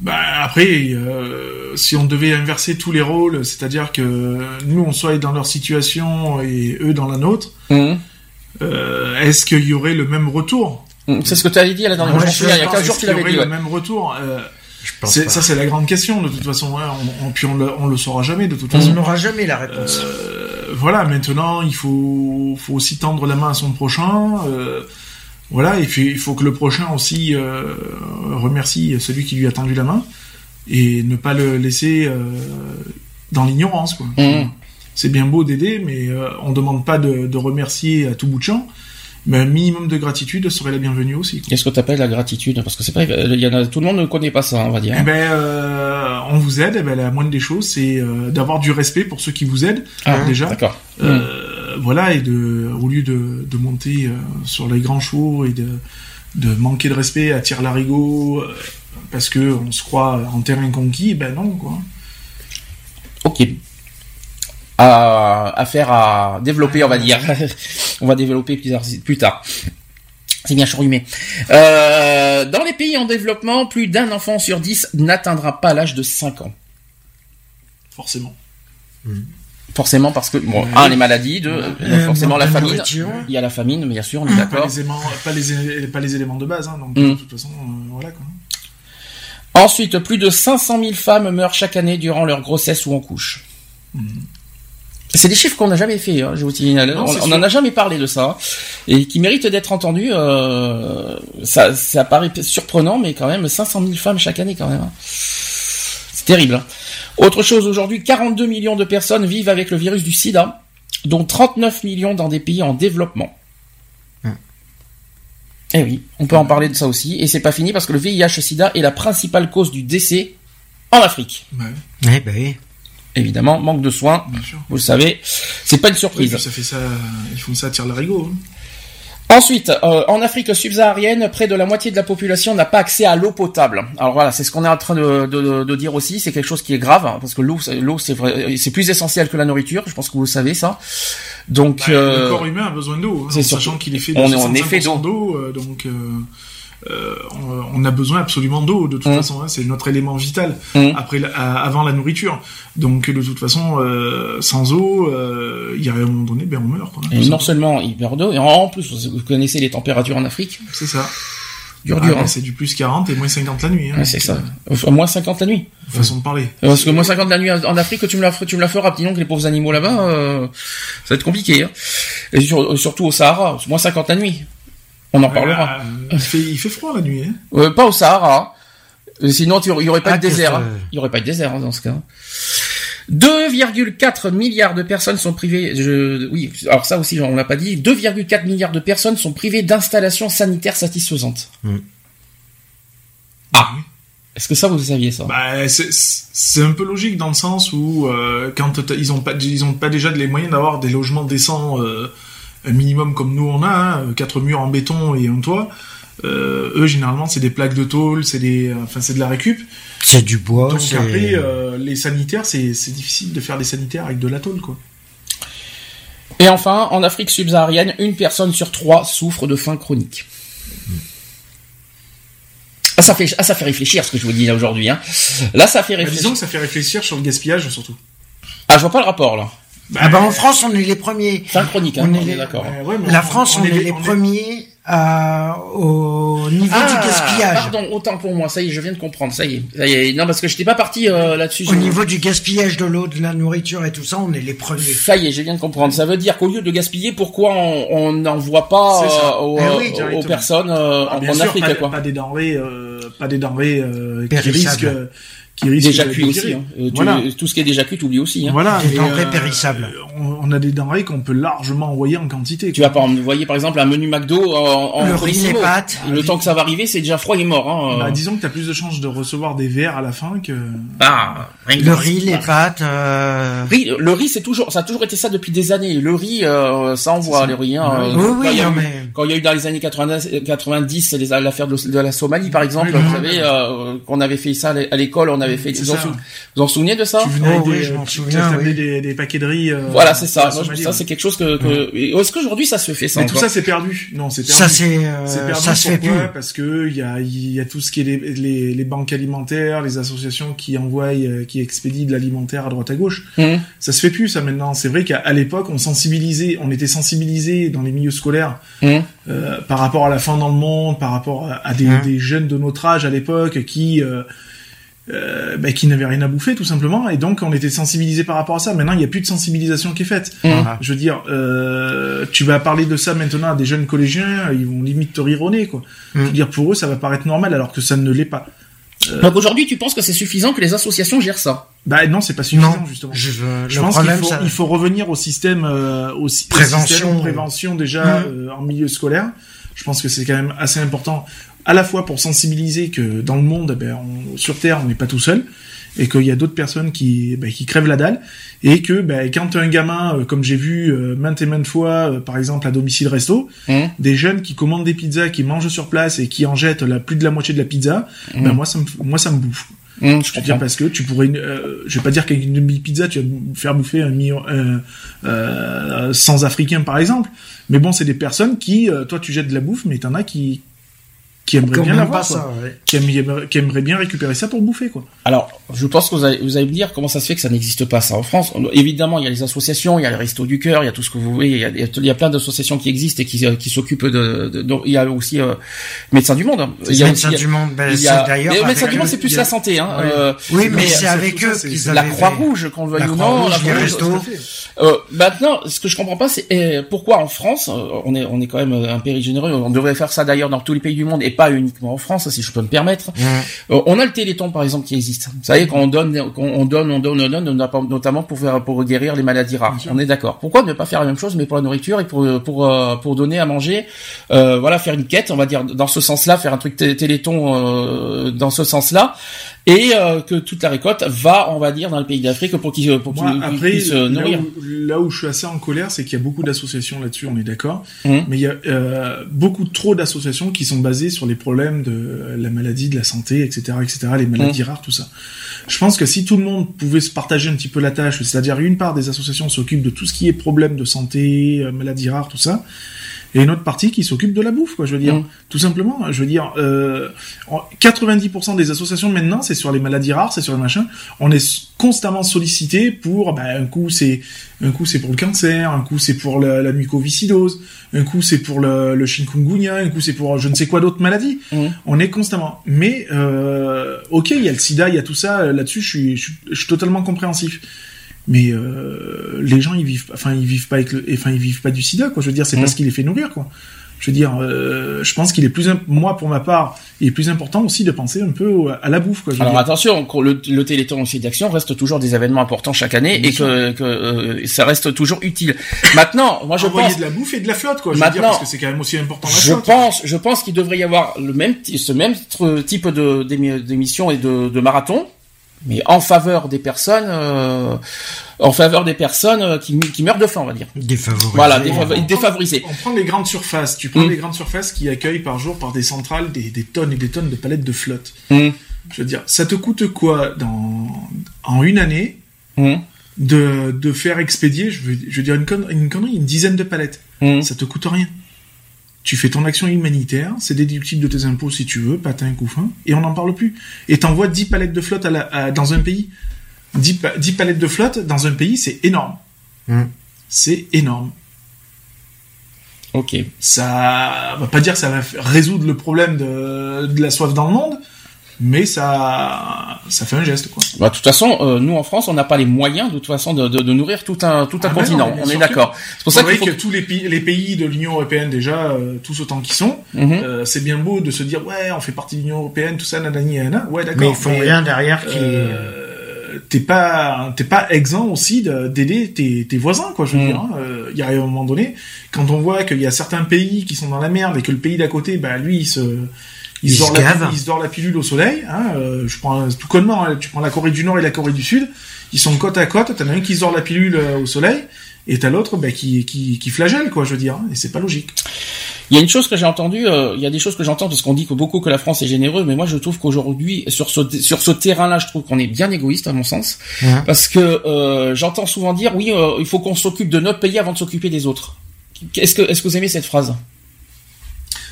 Bah après, euh, si on devait inverser tous les rôles, c'est-à-dire que nous on soit dans leur situation et eux dans la nôtre, euh, est-ce qu'il y aurait le même retour? C'est ce que tu avais dit à la dernière Ouais, fois. je Il y a- il y a pense 15 jours, Est-ce tu qu'il y l'avais aurait dit. le ouais. même retour Euh, Je pense c'est- pas. Ça c'est la grande question de toute façon. hein. On, on- puis on le, on le saura jamais de toute On façon. n'aura jamais la réponse. Euh, voilà, maintenant il faut, faut aussi tendre la main à son prochain. euh, voilà, et puis il faut que le prochain aussi euh, remercie celui qui lui a tendu la main et ne pas le laisser euh, dans l'ignorance. quoi. Mhm. C'est bien beau d'aider, mais euh, on demande pas de, de remercier à tout bout de champ. Mais un minimum de gratitude serait la bienvenue aussi. Qu'est-ce que tu appelles la gratitude? Parce que c'est pas, il y en a, tout le monde ne connaît pas ça, on va dire. Eh ben, euh, on vous aide. Eh ben, la moindre des choses, c'est d'avoir du respect pour ceux qui vous aident Ah, déjà. D'accord. Euh, voilà, et de, au lieu de, de monter euh, sur les grands chevaux et de, de manquer de respect à tir larigot euh, parce que on se croit en terrain conquis, ben non, quoi. Ok. À, à faire à développer, on va dire. [LAUGHS] on va développer plus tard. Plus tard. C'est bien chorumé. Euh, dans les pays en développement, plus d'un enfant sur dix n'atteindra pas l'âge de 5 ans. Forcément. Forcément parce que, bon, un, les maladies, deux, Euh, forcément la famine. Il y a la famine, bien sûr, on est Pas d'accord. les, éléments, pas, les, pas les éléments de base, hein, donc Mm. de toute façon, euh, voilà quoi. Ensuite, plus de 500 000 femmes meurent chaque année durant leur grossesse ou en couche. C'est des chiffres qu'on n'a jamais fait, hein, je vous dis. Non, on c'est on sûr. en a jamais parlé de ça, hein, et qui méritent d'être entendus. euh, ça, ça paraît surprenant, mais quand même 500 000 femmes chaque année, quand même. hein. C'est terrible. hein. Autre chose, aujourd'hui, 42 millions de personnes vivent avec le virus du SIDA, dont 39 millions dans des pays en développement. Eh oui, on peut en parler de ça aussi, et c'est pas fini parce que le VIH-SIDA est la principale cause du décès en Afrique. Ouais, Eh ben oui. Évidemment, manque de soins, bien sûr. vous le savez, c'est pas une surprise. ça fait ça, ils font ça à tir larigot. hein. Ensuite, euh, en Afrique subsaharienne, près de la moitié de la population n'a pas accès à l'eau potable. Alors voilà, c'est ce qu'on est en train de, de, de dire aussi. C'est quelque chose qui est grave hein, parce que l'eau, l'eau, c'est vrai, c'est plus essentiel que la nourriture. Je pense que vous le savez ça. Donc, Bah, euh, Le corps humain a besoin d'eau, hein, c'est en surtout- sachant qu'il est fait de on est en effet 65% d'eau, euh, donc euh, on, on a besoin absolument d'eau de toute Mm. façon. hein, c'est notre élément vital Mm. après la- avant la nourriture. Donc de toute façon, euh, sans eau, euh, il y a un moment donné, ben on meurt. Quoi, Et non seulement il meurt d'eau, et en plus, vous connaissez les températures en Afrique. C'est ça. Dur, Ah dur. hein. c'est du plus 40 et moins 50 la nuit. Hein, Ouais, c'est ça. Enfin, moins 50 la nuit. Façon de parler. Parce que moins 50 la nuit en Afrique, tu me la, feras- tu me la feras, dis donc, les pauvres animaux là-bas, euh, ça va être compliqué. Hein. Et sur- surtout au Sahara, moins 50 la nuit. On en parlera. Euh, il, fait, il fait froid la nuit. Hein. Euh, pas au Sahara. Euh, Sinon, il y aurait pas Ah, de désert. hein. Il y aurait pas de désert hein, dans ce cas. 2,4 milliards de personnes sont privées. Je, oui, alors ça aussi, on l'a pas dit. 2,4 milliards de personnes sont privées d'installations sanitaires satisfaisantes. Hmm. Ah. Est-ce que ça vous saviez ça? Bah, c'est- un peu logique dans le sens où euh, quand ils ont pas ils ont pas déjà les moyens d'avoir des logements décents euh, un minimum comme nous on a hein, quatre murs en béton et un toit euh, eux généralement c'est des plaques de tôle c'est des enfin c'est de la récup C'est du bois, donc après euh, les sanitaires c'est c'est difficile de faire des sanitaires avec de la tôle quoi Et enfin, en Afrique subsaharienne, une personne sur trois souffre de faim chronique. Ah, ça fait, ah, ça fait réfléchir ce que je vous dis là aujourd'hui. Hein. Là, ça fait Bah, réfléchir. disons que ça fait réfléchir sur le gaspillage surtout Ah, je vois pas le rapport là. Ah bah en France, on est les premiers. Faim chronique, hein, On on est d'accord. Euh, ouais, La France, on, est, les on premiers euh, au niveau Ah, du gaspillage. pardon, autant pour moi. Ça y est, je viens de comprendre. Ça y est, ça y est. Non, parce que je n'étais pas parti euh, là-dessus. Au Je- niveau du gaspillage de l'eau, de la nourriture et tout ça, on est les premiers. Ça y est, je viens de comprendre. Ça veut dire qu'au lieu de gaspiller, pourquoi on on n'envoie pas euh, aux, Eh oui, euh, aux personnes euh, Ah, en, bien en sûr, Afrique, pas, quoi pas des denrées, euh, pas des denrées euh, qui Périssables. risquent, euh, qui Déjà cuit aussi. tirer. Hein. Euh, tu- Voilà. Tout ce qui est déjà cuit, t'oublies aussi. Hein. Voilà. Des denrées périssables. On, on a des denrées qu'on peut largement envoyer en quantité. Tu vas pas envoyer par exemple un menu McDo en, en Le riz, les pâtes. Le temps que ça va arriver, c'est déjà froid et mort. Hein. Bah, disons que t'as plus de chances de recevoir des verres à la fin que. Ah, rien que- Le riz, les pâtes. euh, Riz, le riz, c'est toujours, ça a toujours été ça depuis des années. Le riz, euh, ça envoie le riz. Hein. Euh, Oui, quand oui, il y a non, eu- mais- Quand il y a eu dans les années 90, 90 les- l'affaire de, de la Somalie, par exemple, Oui, vous savez, euh, qu'on avait fait ça à l'école, on avait fait. Vous en, sou- vous en souvenez de ça Tu venais Oh avec oui, je m'en souviens, oui. des, des paquets de riz. euh, Voilà, c'est ça. Moi, ça, ouais. c'est quelque chose que. Est-ce qu'aujourd'hui ça se fait ça Mais tout ça, c'est perdu. Non, c'est perdu. Ça, c'est, euh, C'est perdu. ça se fait plus. Parce que il y a, il y a tout ce qui est les, les, les banques alimentaires, les associations qui envoient, euh, qui expédient de l'alimentaire à droite à gauche. Hum. Ça se fait plus, ça maintenant. C'est vrai qu'à à l'époque, on sensibilisait, on était sensibilisés dans les milieux scolaires euh, par rapport à la faim dans le monde, par rapport à, à des, des jeunes de notre âge à l'époque qui euh, euh, bah, qui n'avaient rien à bouffer tout simplement, et donc on était sensibilisés par rapport à ça. Maintenant, il n'y a plus de sensibilisation qui est faite. Hum. Je veux dire, euh, tu vas parler de ça maintenant à des jeunes collégiens, ils vont limite te rire au nez, quoi. Mm. Je veux dire, pour eux, ça va paraître normal, alors que ça ne l'est pas. Donc aujourd'hui, tu penses que c'est suffisant que les associations gèrent ça? Bah non, c'est pas suffisant Non, justement. je, Je le pense qu'il faut, ça- il faut revenir au système, euh, au, si- au Prévention. système de prévention déjà euh, en milieu scolaire. Je pense que c'est quand même assez important, à la fois pour sensibiliser que dans le monde, eh ben, on- sur Terre, on n'est pas tout seul, et qu'il y a d'autres personnes qui, ben, qui crèvent la dalle, et que ben, quand un gamin, euh, comme j'ai vu euh, maintes et maintes fois, euh, par exemple à domicile resto, Hum. des jeunes qui commandent des pizzas, qui mangent sur place et qui en jettent la plus de la moitié de la pizza, ben Mhm. moi ça me, moi ça me bouffe. Hum, je veux dire parce que tu pourrais, euh, je vais pas dire qu'avec une demi-pizza tu vas faire bouffer un million, euh, euh, sans africain par exemple, mais bon c'est des personnes qui, toi tu jettes de la bouffe, mais t'en as qui qui aimeraient Quand bien l'avoir, qui, aimeraient, qui aimeraient bien récupérer ça pour bouffer quoi. Alors, je pense que vous allez, vous allez me dire comment ça se fait que ça n'existe pas ça en France. Évidemment, il y a les associations, il y a les restos du cœur, il y a tout ce que vous voulez, il y a, il y plein d'associations qui existent et qui, euh, qui s'occupent de, de- de- Il y a aussi euh, Médecins du Monde. Il y a Médecins du Monde, ben, d'ailleurs Médecins du Monde, c'est plus a- la santé. Hein. Euh, Oui, mais Mais c'est avec eux qu'ils la avaient Croix fait- Rouge, qu'on le veuille La ou Croix-Rouge, non. la les Croix-Rouge. Euh, maintenant, ce que je comprends pas, c'est euh, pourquoi en France, euh, on est on est quand même euh, un pays généreux. On devrait faire ça d'ailleurs dans tous les pays du monde et pas uniquement en France, si je peux me permettre. Euh, on a le Téléthon par exemple qui existe. Savez quand on donne, quand on donne, on donne, on donne, notamment pour faire pour guérir les maladies rares. On est d'accord. Pourquoi ne pas faire la même chose mais pour la nourriture et pour pour euh, pour donner à manger, euh, voilà, faire une quête, on va dire dans ce sens-là, faire un truc té- Téléthon euh, dans ce sens-là et euh, que toute la récolte va, on va dire, dans le pays d'Afrique pour qu'ils pour qu'ils puissent euh, là nourrir. où, là où je suis assez en colère, c'est qu'il y a beaucoup d'associations là-dessus, on est d'accord. Mhm. Mais il y a euh, beaucoup trop d'associations qui sont basées sur les problèmes de la maladie, de la santé, etc., etc., les maladies rares, tout ça. Je pense que si tout le monde pouvait se partager un petit peu la tâche, c'est-à-dire une part des associations s'occupent de tout ce qui est problème de santé, euh, maladies rares, tout ça, et une autre partie qui s'occupe de la bouffe, quoi. Je veux dire, Mm. tout simplement. Je veux dire, euh, en- 90% des associations maintenant, c'est sur les maladies rares, c'est sur les machins. On est constamment sollicité pour, bah, un coup c'est, un coup c'est pour le cancer, un coup c'est pour la, la mucoviscidose, un coup c'est pour le, le chikungunya, un coup c'est pour je ne sais quoi d'autres maladies. Mm. On est constamment. Mais euh, ok, il y a le SIDA, il y a tout ça. euh, Là-dessus, je suis, je, suis, je suis totalement compréhensif. Mais euh, les gens, ils vivent, enfin, ils vivent pas avec le, enfin, ils vivent pas du SIDA, quoi. Je veux dire, c'est Mm. parce qu'il les fait nourrir, quoi. Je veux dire, euh, je pense qu'il est plus, moi pour ma part, il est plus important aussi de penser un peu à la bouffe, quoi. Alors dire. attention, le, le Téléthon aussi d'action reste toujours des événements importants chaque année Bien et que, que euh, ça reste toujours utile. Maintenant, moi je Envoyer pense, de la bouffe et de la flotte, quoi. Je veux dire, Maintenant, parce que c'est quand même aussi important la je flotte. pense, je pense qu'il devrait y avoir le même, ce même type de d'émi- d'émission et de, de marathon, mais en faveur des personnes, euh, en faveur des personnes euh, qui, qui meurent de faim, on va dire. Défavorisé. Voilà, On défa- prend- défavorisés. On prend les grandes surfaces. Tu prends Mm. les grandes surfaces qui accueillent par jour par des centrales des, des tonnes et des tonnes de palettes de flotte. Hum, Je veux dire, ça te coûte quoi dans en une année hum, de, de faire expédier, je veux, je veux dire une, conne- une connerie, une dizaine de palettes. hum. Ça te coûte rien. Tu fais ton action humanitaire, c'est déductible de tes impôts si tu veux, patin, couffin, et on n'en parle plus. Et t'envoies 10 palettes de flotte à la, à- dans un pays. 10, pa- 10 palettes de flotte dans un pays, c'est énorme. Mm. C'est énorme. Ok. Ça va pas dire que ça va résoudre le problème de, de la soif dans le monde, mais ça, ça fait un geste, quoi. Bah, de toute façon, euh, nous en France, on n'a pas les moyens de toute façon de, de, de nourrir tout un tout un Ah, continent. non, on est d'accord. C'est pour ça qu'il vrai faut. que tous les pays, les pays de l'Union européenne déjà, euh, tous autant qu'ils sont, Mhm. euh, c'est bien beau de se dire ouais, on fait partie de l'Union européenne, tout ça, nanani, nanana. Ouais, d'accord. Mais ils font rien derrière qui. euh, T'es pas, t'es pas exempt aussi de- d'aider tes, tes voisins, quoi. Je veux Mm. dire, hein. Euh, il y a un moment donné, quand on voit qu'il y a certains pays qui sont dans la merde et que le pays d'à côté, bah lui, il se, il, Il se se dort la, gave. il se dort la pilule au soleil. Hein. euh, je prends tout connement, hein, tu prends la Corée du Nord et la Corée du Sud, ils sont côte à côte. T'en as un qui se dort la pilule euh, au soleil et t'as l'autre bah, qui, qui, qui flagelle, quoi. Je veux dire, hein, et c'est pas logique. Il y a une chose que j'ai entendue, euh, il y a des choses que j'entends parce qu'on dit que beaucoup que la France est généreuse, mais moi je trouve qu'aujourd'hui sur ce sur ce terrain-là, je trouve qu'on est bien égoïste à mon sens, parce que euh, j'entends souvent dire oui, euh, il faut qu'on s'occupe de notre pays avant de s'occuper des autres. Est-ce que est-ce que vous aimez cette phrase?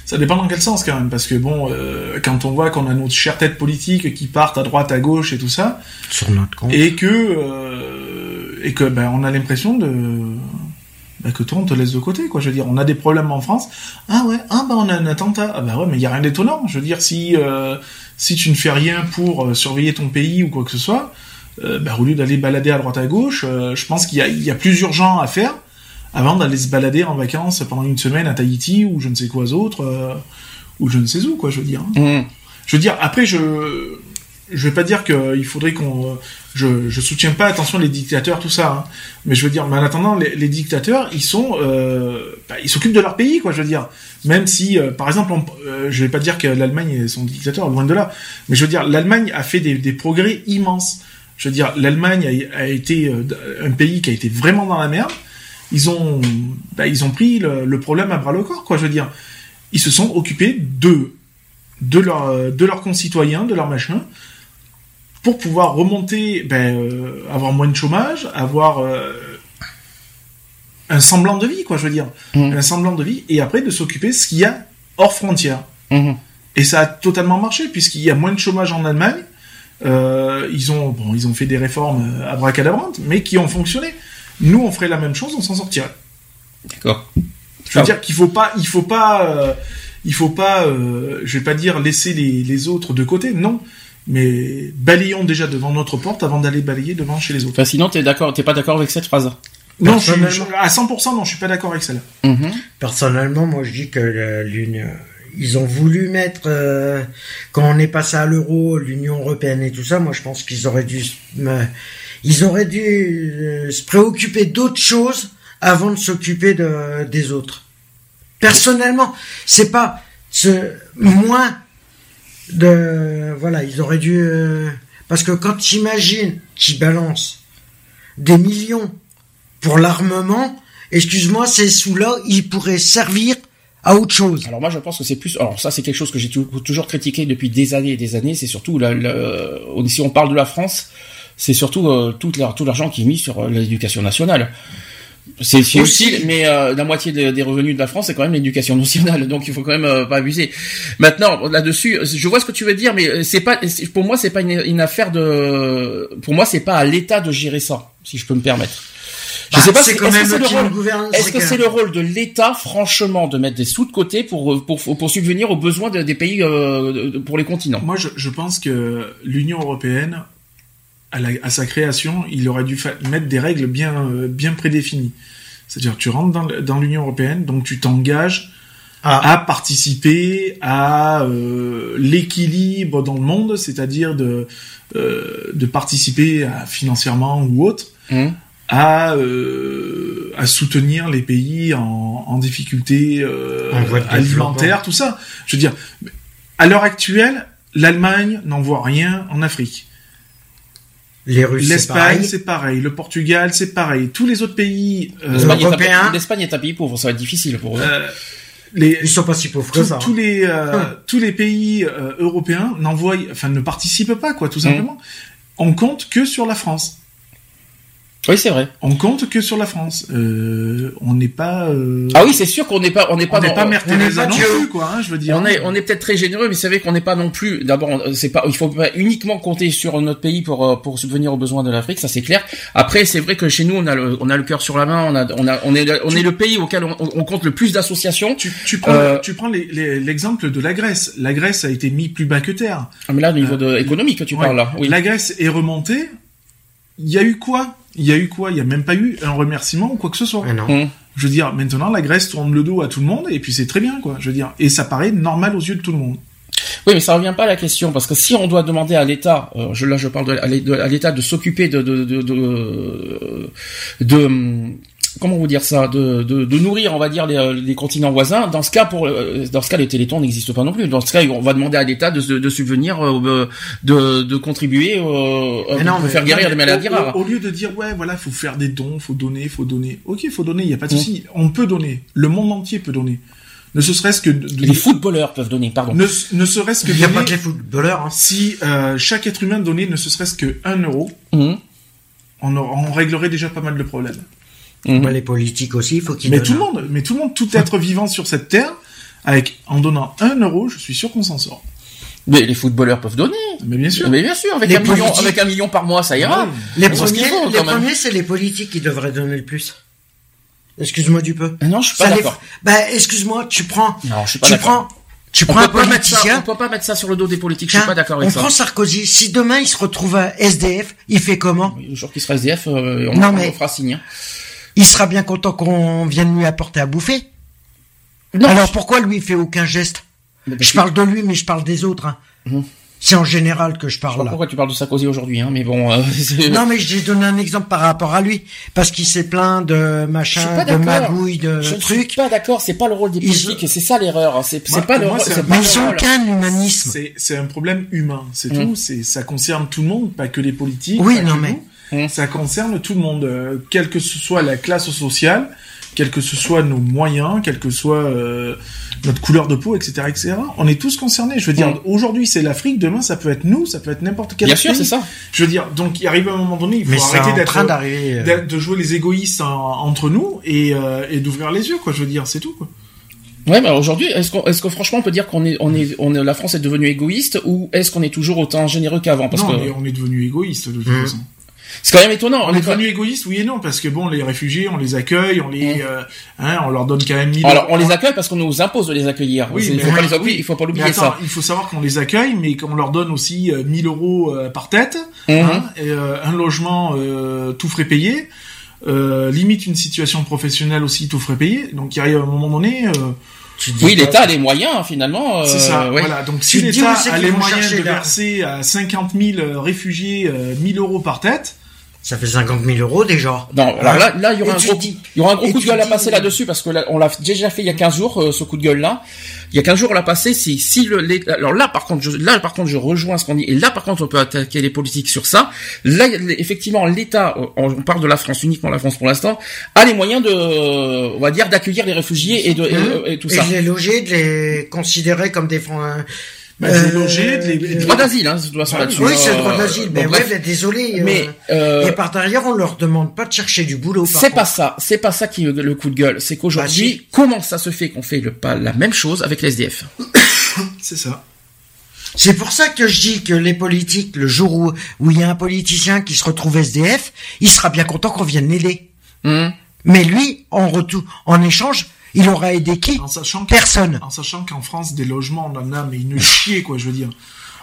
Ça dépend dans quel sens quand même, parce que bon, euh, quand on voit qu'on a nos chères têtes politiques qui partent à droite, à gauche et tout ça, Sur notre compte. et que euh, et que ben on a l'impression de ben, que toi on te laisse de côté quoi. Je veux dire, on a des problèmes en France. Ah ouais, ah ben on a un attentat. Ah ben ouais, mais il y a rien d'étonnant. Je veux dire, si euh, si tu ne fais rien pour euh, surveiller ton pays ou quoi que ce soit, euh, ben, au lieu d'aller balader à droite à gauche, euh, je pense qu'il y a il y a plus urgent à faire avant d'aller se balader en vacances pendant une semaine à Tahiti ou je ne sais quoi d'autre euh, ou je ne sais où quoi. Je veux dire. hein. Hum, Je veux dire, après, je je vais pas dire qu'il faudrait qu'on... euh, Je, je soutiens pas, attention, les dictateurs, tout ça. hein. Mais je veux dire, mais en attendant, les, les dictateurs, ils sont... Euh, bah, ils s'occupent de leur pays, quoi, je veux dire. Même si, euh, par exemple, on, euh, je vais pas dire que l'Allemagne est son dictateur, loin de là. Mais je veux dire, l'Allemagne a fait des, des progrès immenses. Je veux dire, l'Allemagne a, a été euh, un pays qui a été vraiment dans la merde. Ils ont, bah, ils ont pris le, le problème à bras le corps, quoi, je veux dire. Ils se sont occupés de de leurs de leurs concitoyens, de leurs machins, pour pouvoir remonter, ben, euh, avoir moins de chômage, avoir euh, un semblant de vie, quoi, je veux dire, Mhm. un semblant de vie, et après de s'occuper de ce qu'il y a hors frontières. hum. Et ça a totalement marché puisqu'il y a moins de chômage en Allemagne. Euh, ils ont bon, ils ont fait des réformes abracadabrantes, mais qui ont fonctionné. Nous, on ferait la même chose, on s'en sortirait. D'accord. Je veux Ah. dire qu'il faut pas, il faut pas, euh, il faut pas, euh, je vais pas dire laisser les, les autres de côté, non. Mais balayons déjà devant notre porte avant d'aller balayer devant chez les autres. Enfin, sinon t'es d'accord, t'es pas d'accord avec cette phrase Non, je je- à 100%, non, je suis pas d'accord avec celle-là. Mhm. Personnellement, moi, je dis que l'Union, ils ont voulu mettre euh, quand on est passé à l'euro, l'Union européenne et tout ça. Moi, je pense qu'ils auraient dû, euh, ils auraient dû euh, se préoccuper d'autres choses avant de s'occuper de, des autres. Personnellement, c'est pas ce moins de voilà, ils auraient dû euh, parce que quand tu imagines qu'ils balancent des millions pour l'armement, excuse-moi, ces sous-là, ils pourraient servir à autre chose. Alors moi je pense que c'est plus. Alors ça c'est quelque chose que j'ai tou- toujours critiqué depuis des années et des années. C'est surtout la, la- si on parle de la France, c'est surtout euh, tout, la- tout l'argent qui est mis sur euh, l'éducation nationale. C'est c'est Aussi. mais euh, la moitié des, des revenus de la France, c'est quand même l'éducation nationale, [LAUGHS] donc il faut quand même euh, pas abuser. Maintenant, là-dessus, je vois ce que tu veux dire, mais euh, c'est pas, pour moi, c'est pas une, une affaire de, pour moi, c'est pas à l'État de gérer ça, si je peux me permettre. Je Bah, sais pas c'est si- quand est-ce que même c'est le rôle- nous gouvernent, Est-ce c'est que que- c'est le rôle de l'État, franchement, de mettre des sous de côté pour pour pour, pour subvenir aux besoins de- des pays euh, de- pour les continents? Moi, je, je pense que l'Union européenne, à, la- à sa création, il aurait dû mettre des règles bien, euh, bien prédéfinies. C'est-à-dire, tu rentres dans, l'Union européenne, donc tu t'engages Ah. à participer à euh, l'équilibre dans le monde, c'est-à-dire de, euh, de participer à, financièrement ou autre Hum. à, euh, à soutenir les pays en, en difficulté alimentaire, tout ça. Je veux dire, à l'heure actuelle, l'Allemagne n'envoie rien en Afrique. Les Russes, c'est L'Espagne, c'est pareil. Le Portugal, c'est pareil. Tous les autres pays, euh, L'Espagne est un- Européens. L'Espagne est un pays pauvre, ça va être difficile pour eux. euh, les, Ils sont pas si pauvres que tous, ça. tous hein. les euh, Hum. tous les pays euh, européens n'envoient, enfin ne participent pas quoi, Hum. tout simplement. On compte que sur la France. Oui, c'est vrai. On compte que sur la France. Euh, on n'est pas. euh, Ah oui, c'est sûr qu'on n'est pas, on n'est pas, on n'est dans- pas Mère Teresa non plus quoi. Hein, je veux dire. On est, on est peut-être très généreux, mais c'est vrai qu'on n'est pas non plus. D'abord, c'est pas, il faut pas uniquement compter sur notre pays pour euh, pour subvenir aux besoins de l'Afrique, ça c'est clair. Après, c'est vrai que chez nous, on a le, on a le cœur sur la main, on a, on a, on est, on est le pays auquel on, on compte le plus d'associations. Tu, tu prends, Euh, tu prends les- les- l'exemple de la Grèce. La Grèce a été mis plus bas que terre. Ah, mais là, au niveau de économique, tu Ouais. parles là. Oui. La Grèce est remontée. Il y a eu quoi? Il y a eu quoi? Il y a même pas eu un remerciement ou quoi que ce soit. Ah non. Hum. Je veux dire, maintenant la Grèce tourne le dos à tout le monde et puis c'est très bien quoi. Je veux dire, et ça paraît normal aux yeux de tout le monde. Oui, mais ça revient pas à la question parce que si on doit demander à l'État, euh, je, là je parle de, à l'État de s'occuper de de de, de, de, comment vous dire ça, de, de, de nourrir, on va dire les, euh, les continents voisins. Dans ce cas, pour euh, dans ce cas, les télétons n'existent pas non plus. Dans ce cas, on va demander à l'État de, de, de subvenir, euh, de, de contribuer euh, Mais non, pour mais- faire guérir Non, des mais maladies au, rares. Au, au lieu de dire ouais voilà, faut faire des dons, faut donner, faut donner. Ok, faut donner, il y a pas de Mm. souci. On peut donner. Le monde entier peut donner. Ne serait-ce que de- Les footballeurs peuvent donner, pardon. ne, ne serait-ce que Il n'y a pas que les footballeurs. Hein. si euh, chaque être humain donnait ne serait-ce que 1 euro, Mhm. on, on réglerait déjà pas mal de problèmes. Bah, les politiques aussi, il faut qu'ils Mais donnent. tout le monde, mais tout le monde, tout être vivant sur cette terre, avec en donnant 1 euro, je suis sûr qu'on s'en sort. Mais les footballeurs peuvent donner. Mais bien sûr. Mais bien sûr, avec Les un million, avec un million par mois, ça ira. Ouais. Les On premiers, font, les premiers, c'est les politiques qui devraient donner le plus. Excuse-moi du peu. Non, je suis pas Ça les- d'accord. Bah, excuse-moi, tu prends, Non, je suis pas tu d'accord. prends, tu On prends un peut, pas ça, politicien. on peut pas mettre ça sur le dos des politiques. je Tiens, suis pas d'accord avec on ça. prend Sarkozy. Si demain il se retrouve à SDF, il fait comment Le jour qu'il sera SDF, euh, on, Non, on mais- le fera signe. hein. Il sera bien content qu'on vienne lui apporter à bouffer. Non, Alors pourquoi lui il fait aucun geste? Je parle de lui, mais je parle des autres. hein. Mhm. C'est en général que je Je sais pas parle là. pourquoi tu parles de Sarkozy aujourd'hui, hein, mais bon. euh, [LAUGHS] Non, mais j'ai donné un exemple par rapport à lui, parce qu'il s'est plaint de je machin, de d'accord. magouilles, de je ne suis trucs. pas d'accord. C'est pas le rôle des politiques, et c'est ça l'erreur. C'est Moi, c'est pas le moi, un- pas Mais ils ont aucun humanisme. C'est, un problème humain, c'est Mm. tout. C'est, ça concerne tout le monde, pas que les politiques. Oui, non, mais- nous. Ça concerne tout le monde, euh, quelle que ce soit la classe sociale, quels que ce soit nos moyens, quelle que soit euh, notre couleur de peau, etc., etc. On est tous concernés. Je veux dire, aujourd'hui c'est l'Afrique, demain ça peut être nous, ça peut être n'importe quel Bien sûr, c'est ça. Je veux dire, donc il arrive un moment donné, il faut Mais arrêter en d'être train d'arriver. euh, d'être- de jouer les égoïstes en- entre nous et, euh, et d'ouvrir les yeux, quoi. Je veux dire, c'est tout, quoi. Ouais, mais aujourd'hui, est-ce qu'on, est-ce que franchement on peut dire qu'on est, on est, on est, la France est devenue égoïste ou est-ce qu'on est toujours autant généreux qu'avant? Parce non, que mais on est devenu égoïste de toute Mm. façon. C'est quand même étonnant. On est devenu égoïste, oui et non, parce que bon, les réfugiés, on les accueille, on les, euh, hein, on leur donne quand même 1000 Alors, on les accueille parce qu'on nous impose de les accueillir. Oui, C'est- il faut pas les oui. oublier, il faut pas l'oublier ça. il faut savoir qu'on les accueille, mais qu'on leur donne aussi euh, 1000 euros euh, par tête, Mhm. hein, et, euh, un logement euh, tout frais payé, euh, limite une situation professionnelle aussi tout frais payé. Donc il arrive à un moment donné, euh, Oui, l'État a les moyens finalement. euh, c'est ça. ouais. Voilà. Donc si l'État a les moyens de là verser à 50 000 euh, réfugiés euh, 1000 euros par tête, Ça fait 50 000 euros déjà. Non, alors là, là, il y aura Et un gros, dis- il y aura un gros et coup de gueule à passer là-dessus parce que là, on l'a déjà fait il y a 15 jours, euh, ce coup de gueule-là. Il y a 15 jours, on l'a passé. Si, si le, les- alors là, par contre, je, là, par contre, je rejoins ce qu'on dit. Et là, par contre, on peut attaquer les politiques sur ça. Là, effectivement, l'État, euh, on on parle de la France, uniquement la France pour l'instant, a les moyens de, on va dire, d'accueillir les réfugiés et de, et, et tout et ça. de les loger, de les considérer comme des Bah, de les loger, de les- Euh, Droit d'asile, hein, de toute façon là-dessus. Oui, c'est le Euh, droit d'asile. Mais bon, ouais, mais désolé. Mais euh, euh, et par derrière, on leur demande pas de chercher du boulot. c'est pas ça, c'est pas ça qui est le coup de gueule. C'est qu'aujourd'hui, Bah, si. comment ça se fait qu'on fait le, pas la même chose avec les SDF [COUGHS] C'est ça. C'est pour ça que je dis que les politiques, le jour où où il y a un politicien qui se retrouve SDF, il sera bien content qu'on vienne l'aider. Hum. Mais lui, en retour, en échange, il aura aidé qui En sachant Personne. En sachant qu'en France, des logements, on en a, mais une chier, quoi, je veux dire.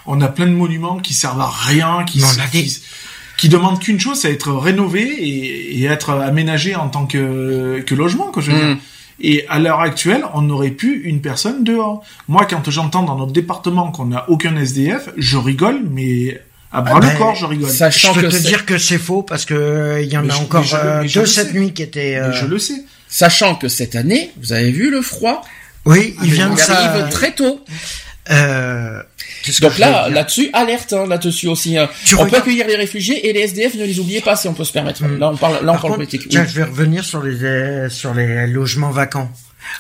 On a plein de monuments qui servent à rien, qui, des- qui, qui demandent qu'une chose, c'est être rénové et, et être aménagé en tant que, que logement, quoi, je veux Mm. dire. Et à l'heure actuelle, on n'aurait plus une personne dehors. Moi, quand j'entends dans notre département qu'on n'a aucun SDF, je rigole, mais à bras ben, le corps, je rigole. Je Sachant peux que te dire que c'est faux parce que euh, il y en Mais a je- encore je euh, je deux cette nuit qui étaient. euh, je le sais. Sachant que cette année, vous avez vu le froid, Oui, Ah, il mais vient de il ça. arrive très tôt. Euh, Donc là, là-dessus, alerte hein, là-dessus aussi. hein. On peut accueillir les réfugiés et les SDF, ne les oubliez pas si on peut se permettre. Mm. Là, on parle, là, on Par parle contre, politique. Tiens, Oui. je vais revenir sur les euh, sur les logements vacants.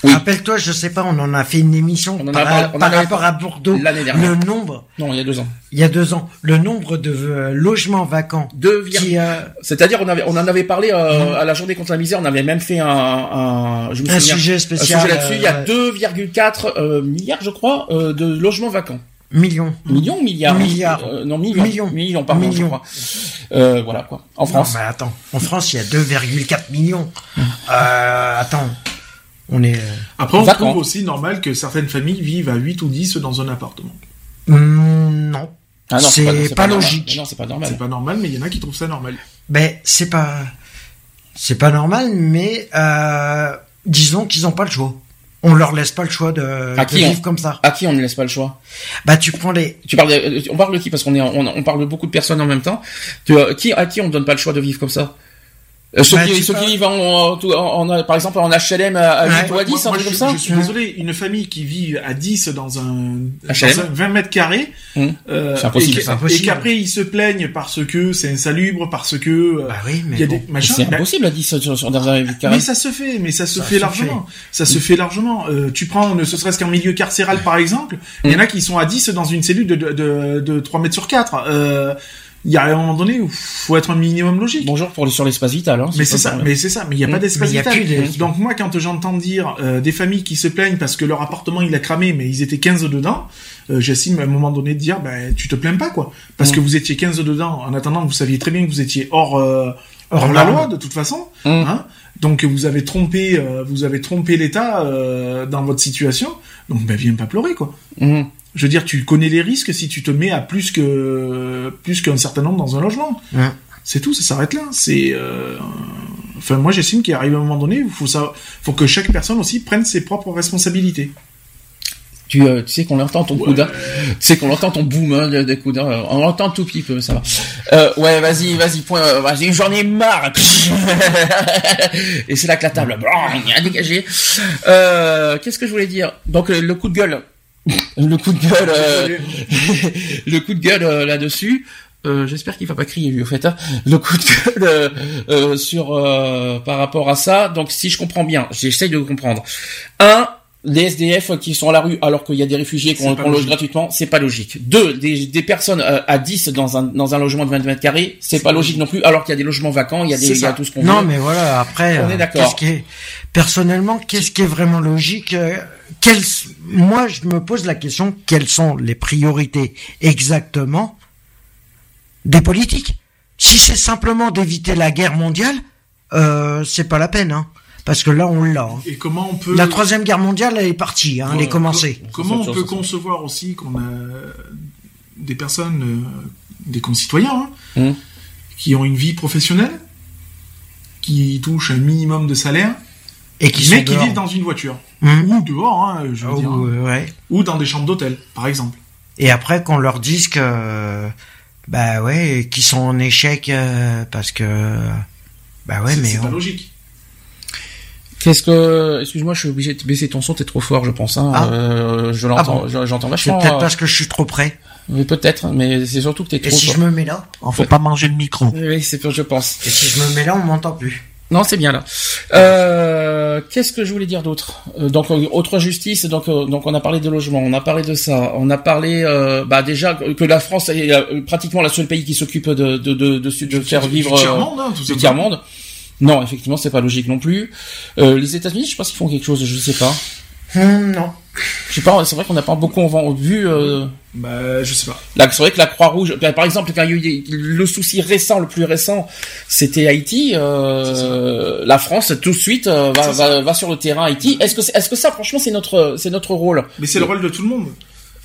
Oui. Rappelle-toi, je sais pas, on en a fait une émission On en a par, parlé- on en par avait rapport à Bordeaux. l'année dernière. Le nombre, Non, il y a deux ans. il y a deux ans, le nombre de euh, logements vacants Deux virgule- qui euh, C'est-à-dire, on avait, on en avait parlé euh, à la journée contre la misère. On avait même fait un, un, je me un souviens, sujet un spécial. sujet là-dessus. Il y a euh, 2,4 euh, milliards, je crois, euh, de logements vacants. millions. Millions ou milliards Milliards. Euh, Non, millions. Millions. Millions, je Millions. crois. Euh, voilà quoi. En France. Non, mais attends, en France, il y a 2,4 millions. Euh, attends, on est. euh, Après, on trouve aussi normal que certaines familles vivent à 8 ou 10 dans un appartement. hmm, non, Ah non, c'est pas, logique. Non, c'est pas normal. C'est pas normal, mais il y en a qui trouvent ça normal. Ben, c'est pas, c'est pas normal, mais euh, disons qu'ils ont pas le choix. On leur laisse pas le choix de, À de qui on- vivre comme ça. À qui on ne laisse pas le choix? Bah, tu prends les. Tu parles, de, on parle de qui? Parce qu'on est, on, on parle de beaucoup de personnes en même temps. Tu, euh, qui, à qui on donne pas le choix de vivre comme ça? Euh, ceux, Bah, qui, ceux qui vivent en, en, en- en- par exemple en HLM à, à Ouais. 8 ou à 10, Moi- un moi, comme ça je suis désolé, une famille qui vit à 10 dans un, HLM? dans un 20 mètres carrés, Hum. euh, C'est impossible, et, qu'après ils se plaignent parce que c'est insalubre, parce que euh, Bah oui, mais il y a bon. des machins. C'est Bah, impossible à 10 sur, sur, dans un carré. mais ça se fait, mais ça se Ça fait se largement. Ça se fait largement. Euh, tu prends, ne serait-ce qu'en milieu carcéral par exemple, il y en a qui sont à 10 dans une cellule de, de, de, de 3 mètres sur 4. Euh, il y a un moment donné où faut être un minimum logique. Bonjour pour sur l'espace vital. Hein, Mais c'est ça, mais c'est ça, mais il n'y a Mm. pas d'espace y a vital. Donc moi, quand j'entends dire euh, des familles qui se plaignent parce que leur appartement il a cramé, mais ils étaient 15 dedans, euh, j'estime à un moment donné de dire, ben tu te plains pas quoi, parce Mm. que vous étiez 15 dedans. En attendant, vous saviez très bien que vous étiez hors euh, hors Hors la loi de toute façon. Mm. Hein donc vous avez trompé, euh, vous avez trompé l'État euh, dans votre situation. Donc ben viens pas pleurer quoi. Je veux dire, tu connais les risques si tu te mets à plus que plus qu'un certain nombre dans un logement. Ouais. C'est tout, ça s'arrête là. C'est, euh, enfin, moi j'estime qu'il arrive un moment donné, il faut ça, faut que chaque personne aussi prenne ses propres responsabilités. Tu, euh, tu sais qu'on entend ton coude, hein. tu sais qu'on entend ton boom hein, de, de hein. on l'entend tout petit peu, ça va. Euh, ouais, vas-y, vas-y, point, euh, vas-y, j'en ai marre. [LAUGHS] Et c'est là que la table, a dégagé. Euh, Qu'est-ce que je voulais dire? Donc euh, le coup de gueule, le coup de gueule, [LAUGHS] euh, [LAUGHS] le coup de gueule euh, là-dessus. Euh, J'espère qu'il va pas crier lui au fait. hein. Le coup de gueule euh, euh, sur euh, par rapport à ça. Donc si je comprends bien, j'essaye de comprendre. Un, les SDF qui sont à la rue alors qu'il y a des réfugiés qu'on loge gratuitement, c'est pas logique. Deux, des, des personnes euh, à 10 dans un dans un logement de 20 mètres carrés, c'est pas logique non plus alors qu'il y a des logements vacants, il y a des il y a tout ce qu'on Non, veut. mais voilà. Après, On est euh, d'accord. qu'est-ce qui est personnellement, qu'est-ce qui est vraiment logique euh, quelles... Moi, je me pose la question quelles sont les priorités exactement des politiques? Si c'est simplement d'éviter la guerre mondiale, euh, c'est pas la peine, hein, parce que là, on l'a. hein. Et comment on peut, La troisième guerre mondiale, elle est partie, hein, elle est commencée. comment on peut concevoir aussi qu'on a des personnes, euh, des concitoyens, hein, Mhm. qui ont une vie professionnelle, qui touchent un minimum de salaire, Et qui mais qui vivent dans une voiture Hum. ou dehors, hein, je veux Oh, dire, ouais, ou dans des chambres d'hôtel, par exemple. Et après, qu'on leur dise que, bah ouais, qu'ils sont en échec euh, parce que, bah ouais, c'est mais c'est pas logique. Qu'est-ce que excuse-moi, je suis obligé de baisser ton son, t'es trop fort, je pense. Hein. Ah. Euh, je l'entends, bon je- j'entends c'est vachement. peut-être euh, parce que je suis trop près. mais peut-être, mais c'est surtout que t'es Et trop si fort. je me mets là On faut pas manger le micro. Oui, c'est je pense. Et si je me mets là, on m'entend plus. Non, c'est bien là. Euh, Qu'est-ce que je voulais dire d'autre? Euh, Donc euh, autre justice. Donc euh, donc on a parlé de logement, on a parlé de ça, on a parlé bah déjà que la France est pratiquement le seul pays qui s'occupe de de de, de, de faire Du vivre tiers-monde, hein, tout du simplement. tiers monde. Non, effectivement, c'est pas logique non plus. Euh, les États-Unis, je sais pas s'ils font quelque chose, je sais pas. Hum, non. Je sais pas. C'est vrai qu'on n'a pas beaucoup en- vu. Euh, Bah, je sais pas. Là, c'est vrai que la Croix-Rouge, bah, par exemple, quand il y a eu le souci récent, le plus récent, c'était Haïti. Euh, la France, tout de suite, euh, va, sur le terrain Haïti. Est-ce que, est-ce que ça, franchement, c'est notre, c'est notre rôle? Mais c'est le rôle de tout le monde.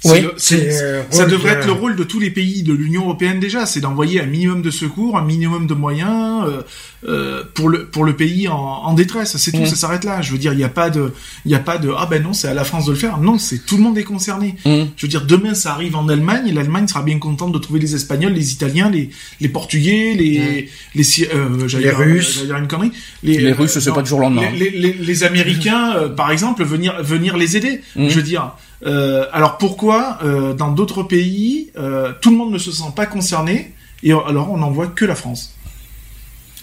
Oui, C'est le- euh, ça devrait de- être le rôle de tous les pays de l'Union européenne déjà, c'est d'envoyer un minimum de secours, un minimum de moyens euh, euh, pour le pour le pays en, en détresse. C'est tout, Mm. ça s'arrête là. Je veux dire, il n'y a pas de il y a pas de ah ben non, c'est à la France de le faire. Non, c'est tout le monde est concerné. Mm. Je veux dire, demain ça arrive en Allemagne et l'Allemagne sera bien contente de trouver les Espagnols, les Italiens, les les Portugais, les les Si- euh, j'allais Les dire- Russes. j'allais dire une connerie. Les Russes, c'est pas du jour au lendemain. Les, les, les- les Américains, euh, par exemple, venir venir les aider. Je veux dire. Euh, alors pourquoi euh, dans d'autres pays euh, tout le monde ne se sent pas concerné et alors on n'envoie que la France?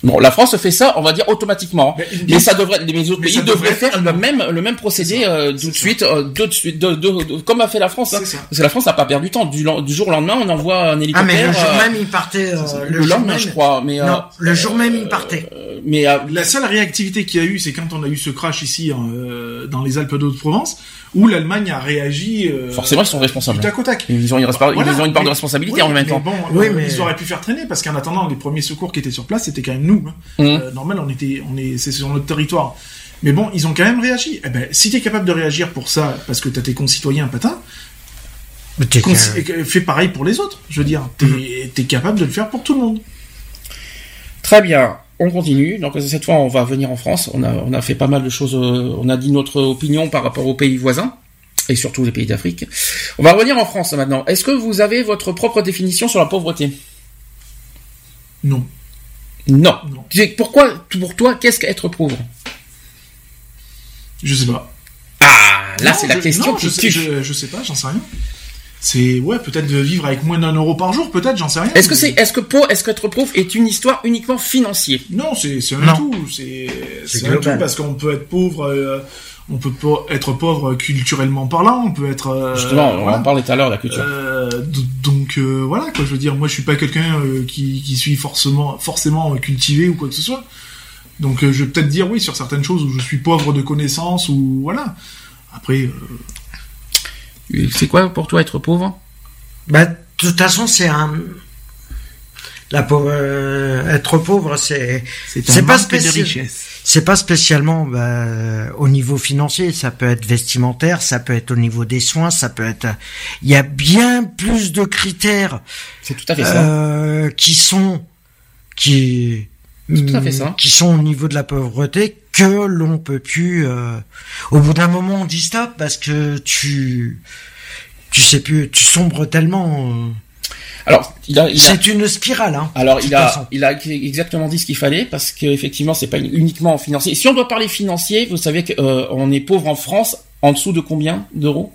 Bon, la France fait ça, on va dire automatiquement. Mais- Mais ça devrait, les autres pays devraient faire le même, le même procédé euh, tout de suite, euh, de, suite, de, de- de- comme a fait la France. hein. C'est ça. Parce que la France n'a pas perdu de temps. Du, du jour au lendemain, on envoie un Ah, hélicoptère. mais le jour euh, même, il partait. euh, le, jour lendemain, même- je crois. Mais euh, Non, le jour même, il partait. euh, mais euh, La seule réactivité qu'il y a eu, c'est quand on a eu ce crash ici hein, euh, dans les Alpes d'Haute-Provence, où l'Allemagne a réagi euh, forcément, ils sont responsables. tac au tac. Ils ont une, Voilà. ils ont une part de responsabilité oui, en même mais temps. Bon, Oui, euh, mais- ils auraient pu faire traîner parce qu'en attendant, les premiers secours qui étaient sur place, c'était quand même nous. hein. Mhm. Euh, normal, on était, on est, c'est sur notre territoire. Mais bon, ils ont quand même réagi. Eh ben, si t'es capable de réagir pour ça, parce que t'as tes concitoyens patins, fais pareil pour les autres. Je veux dire, t'es, Mhm. t'es capable de le faire pour tout le monde. Très bien. On continue. Donc cette fois, on va venir en France. On a, on a fait pas mal de choses. euh, on a dit notre opinion par rapport aux pays voisins et surtout les pays d'Afrique. On va revenir en France maintenant. Est-ce que vous avez votre propre définition sur la pauvreté? Non. Non. Pourquoi, pour toi, qu'est-ce qu'être pauvre? Je sais pas. Ah, là c'est la je- question non, qui je sais, tue. je, je sais pas, j'en sais rien. C'est ouais, peut-être de vivre avec moins d'un euro par jour, peut-être, j'en sais rien. Est-ce que c'est, est-ce que pauvre, est-ce qu'être pauvre est une histoire uniquement financière? Non, c'est c'est un tout. C'est C'est un tout parce qu'on peut être pauvre, euh, on peut pas être pauvre culturellement parlant, on peut être. euh, Justement, on voilà. en parlait tout à l'heure, la culture. Euh, donc euh, voilà quoi, je veux dire, moi je suis pas quelqu'un euh, qui, qui suis forcément forcément cultivé ou quoi que ce soit. Donc euh, je vais peut-être dire oui sur certaines choses où je suis pauvre de connaissances ou voilà. Après, euh, C'est quoi pour toi être pauvre? Bah, de toute façon, c'est un. La pauvre, euh, être pauvre, c'est c'est pas spécial. C'est pas spécialement bah, au niveau financier. Ça peut être vestimentaire, ça peut être au niveau des soins, ça peut être. Il y a bien plus de critères C'est tout à fait ça. euh, qui sont qui tout à fait ça. qui sont au niveau de la pauvreté que l'on peut plus. euh, Au bout d'un moment, on dit stop parce que tu tu sais plus, tu sombres tellement. euh, Alors, il a, il a- C'est une spirale, hein. alors il a, façon. il a exactement dit ce qu'il fallait parce qu'effectivement c'est pas uniquement financier. Si on doit parler financier, vous savez qu'on est pauvre en France en dessous de combien d'euros?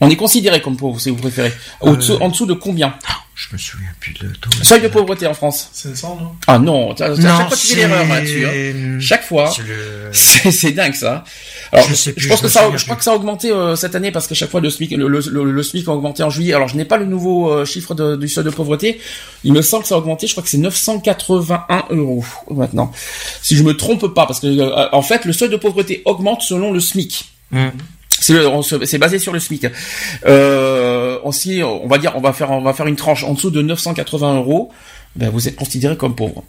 On est considéré comme pauvre, si vous préférez. Au-dessous, Euh, en dessous de combien Je me souviens plus de tout. Seuil de pauvreté en France. 500 non? Ah non, t'as- t'as- Non, chaque fois tu fais l'erreur là-dessus. hein. Chaque fois. c'est le- [LAUGHS] C'est c'est dingue ça. Alors, Je sais plus, pense je que me ça, je crois que ça a augmenté euh, cette année parce que chaque fois le SMIC, le, le, le- le SMIC a augmenté en juillet. Alors je n'ai pas le nouveau euh, chiffre de- du seuil de pauvreté. Il me semble que ça a augmenté. Je crois que c'est 981 euros maintenant. Si je me trompe pas, parce que en fait le seuil de pauvreté augmente selon le SMIC. Hum. C'est basé sur le SMIC. Euh, aussi, on va dire, on va faire, on va faire une tranche en dessous de 980 euros. Ben, vous êtes considéré comme pauvre.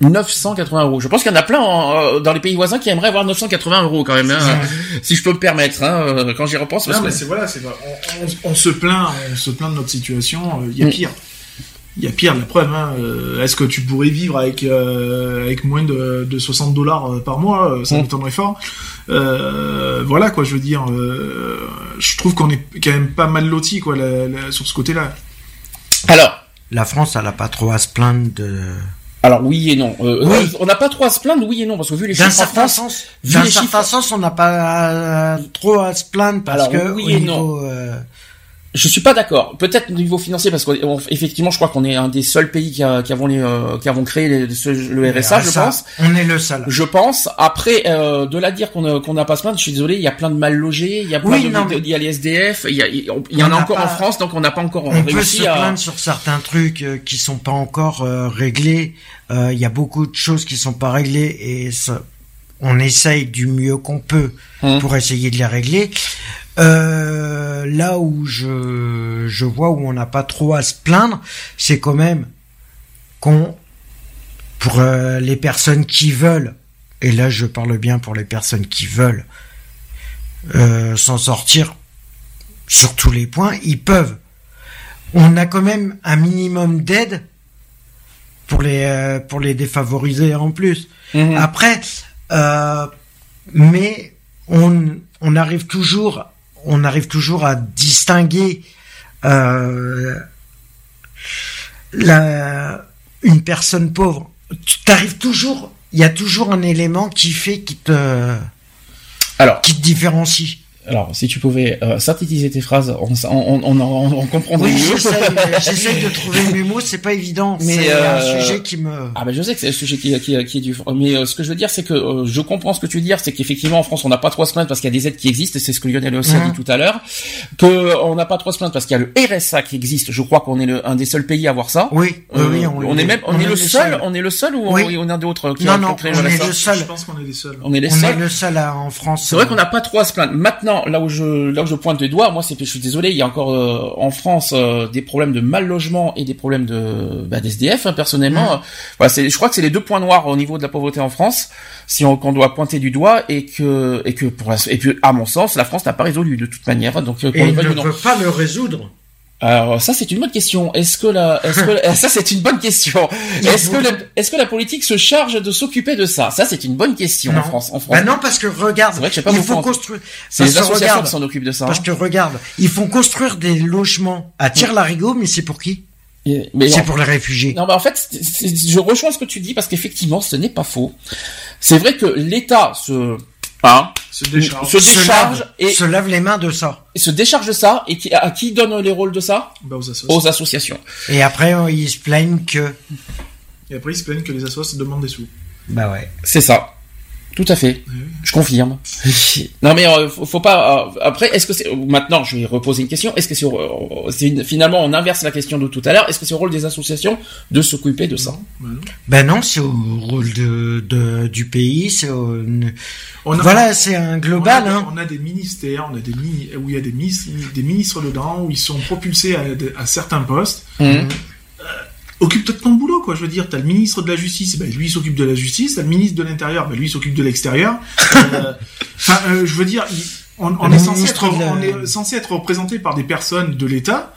980 euros. Je pense qu'il y en a plein en- euh, dans les pays voisins qui aimeraient avoir 980 euros quand même, hein, si je peux me permettre, hein, euh, quand j'y repense. Parce Non, mais que... c'est voilà, c'est on, on- on se plaint, on se plaint de notre situation. Il y a Mm. Il y a pire. La preuve. Hein, euh, Est-ce que tu pourrais vivre avec euh, avec moins de, de 60 dollars euh, par mois euh, Ça Mm. m'étonnerait fort. Euh, voilà quoi. Je veux dire. euh, je trouve qu'on est quand même pas mal loti quoi la- la- sur ce côté-là. Alors, La France, elle a pas trop à se plaindre de. alors oui et non. Euh, Oui. on n'a pas trop à se plaindre, oui et non, parce que vu les D'un chiffres en France, sens, vu d'un les certain chiffres- sens, on n'a pas trop à se plaindre parce Alors, que oui au et niveau, euh, Je suis pas d'accord. Peut-être au niveau financier, parce qu'effectivement, je crois qu'on est un des seuls pays qui, a- qui avons, les, euh, qui avons créé les- ce- le RSA, je pense. On est le seul. Je pense. Après, euh, de la dire qu'on a- qu'on n'a pas se plaindre, je suis désolé, il y a plein de mal logés, il y a plein Oui, de, non, de- il y a les SDF, il y, a, il y en a encore pas- en France, donc on n'a pas encore On peut réussi se à. plaindre sur certains trucs euh, qui sont pas encore euh, réglés. Euh, Il y a beaucoup de choses qui sont pas réglées et ça, on essaye du mieux qu'on peut Hum. pour essayer de les régler. Euh, là où je, je vois où on n'a pas trop à se plaindre, c'est quand même qu'on, pour euh, les personnes qui veulent, et là je parle bien pour les personnes qui veulent euh, s'en sortir sur tous les points, ils peuvent. On a quand même un minimum d'aide pour les pour les défavorisés en plus. Mhm. Après, euh, mais on, on arrive toujours, on arrive toujours à distinguer euh, la, une personne pauvre. Tu t'arrives toujours, il y a toujours un élément qui fait qui te, Alors, qui te différencie. Alors, si tu pouvais euh, synthétiser tes phrases, on, on, on, on, on comprendrait Oui, [LAUGHS] mieux. j'essaye, j'essaye de trouver mes mots, c'est pas évident. Mais, C'est euh, un sujet qui me. Ah ben je sais que c'est le sujet qui, qui, qui est du mais euh, ce que je veux dire c'est que euh, je comprends ce que tu veux dire c'est qu'effectivement en France on n'a pas trois semaines parce qu'il y a des aides qui existent et c'est ce que Lionel aussi a Mhm. dit tout à l'heure que on n'a pas trois semaines parce qu'il y a le RSA qui existe je crois qu'on est le, un des seuls pays à avoir ça Oui, oui, Euh, oui, on, est même on, est, le seul on est le seul ou Oui. on, on a d'autres qui Non, ont non, créé on est le seul. Je pense qu'on est les seuls. on est les On seuls est le seul à- en France. c'est vrai qu'on n'a pas trop à se plaindre. Maintenant, là où je là où je pointe des doigts, moi c'est je suis désolé, il y a encore euh, en France euh, des problèmes de mal logement et des problèmes de bah, d'SDF. hein, personnellement, Euh, voilà, c'est je crois que c'est les deux points noirs au niveau de la pauvreté en France, si on qu'on doit pointer du doigt et que et que pour la, et puis à mon sens, la France n'a pas résolu de toute manière. Donc euh, Et ne veut pas le résoudre. Alors ça c'est une bonne question. Est-ce que la est-ce que [LAUGHS] ça c'est une bonne question. Est-ce que est-ce que la politique se charge de s'occuper de ça? Ça c'est une bonne question en. France. En France. Bah non, parce que regarde, vrai que je sais pas il faut construire. c'est les parce que associations regarde, qui s'en occupent de ça. Parce hein. que regarde, ils font construire des logements à tire-larigot, mais c'est pour qui? C'est pour les réfugiés. Non, mais en fait, je rejoins ce que tu dis parce qu'effectivement, ce n'est pas faux. C'est vrai que l'État se, hein, Se décharge. se décharge lave, et, se lave les mains de ça. et se décharge de ça et qui, à qui donne les rôles de ça Bah, aux assos. Aux associations. Et après, euh, ils se plaignent que. Et après, ils se plaignent que les assos demandent des sous. Bah ouais. C'est ça. Tout à fait. Je confirme. [LAUGHS] non mais euh, faut, faut pas. euh, après, est-ce que c'est maintenant Je vais reposer une question. Est-ce que c'est euh, finalement on inverse la question de tout à l'heure Est-ce que c'est au rôle des associations de s'occuper de ça? Non. Ben non, c'est au rôle de, de- du pays, c'est au... On a- Voilà, c'est un global, on a, hein. on a des ministères, on a des mini, où il y a des, ministres, des ministres dedans, où ils sont propulsés à, à certains postes. Mhm. Occupe-toi de ton boulot, quoi. Je veux dire, t'as le ministre de la Justice, ben, lui il s'occupe de la Justice. T'as le ministre de l'Intérieur, ben, lui il s'occupe de l'extérieur. Euh, Enfin, euh, je veux dire, on, est censé être, de la- on est censé être représenté par des personnes de l'État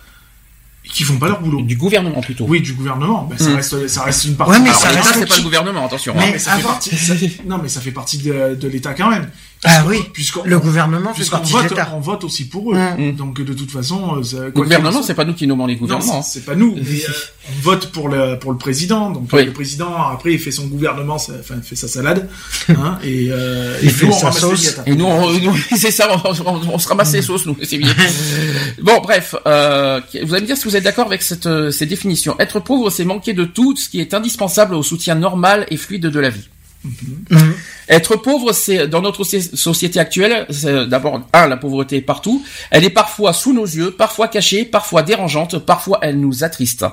qui font pas leur boulot. Du gouvernement plutôt. Oui, du gouvernement. Ben, ça Mhm. reste, ça reste une partie. Ouais, mais Alors, ça l'État, reste c'est pas le gouvernement, attention. Mais hein. mais ça fait partie. ça- non, mais ça fait partie de, de l'État quand même. Ah oui, Puisqu'on le gouvernement fait puisqu'on vote, l'État. on vote aussi pour eux. Mhm. Donc de toute façon, euh, ça- Le gouvernement, c'est pas nous qui nommons les Non, gouvernements. c'est c'est pas nous. Mais, euh, on vote pour le pour le président. Donc Oui. le président après il fait son gouvernement, ça- enfin il fait sa salade, [LAUGHS] hein, et, euh, Il et fait nous, on sa sauce. miettes. Et nous, on, [LAUGHS] nous, c'est ça, on, on- on se ramasse les sauces, nous, c'est bien. [LAUGHS] bon, bref, euh, vous allez me dire si vous êtes d'accord avec cette, euh, ces définitions. Être pauvre, c'est manquer de tout ce qui est indispensable au soutien normal et fluide de la vie. Mhm. Être pauvre, c'est dans notre soci- société actuelle, c'est d'abord un, la pauvreté est partout. Elle est parfois sous nos yeux, parfois cachée, parfois dérangeante, parfois elle nous attriste.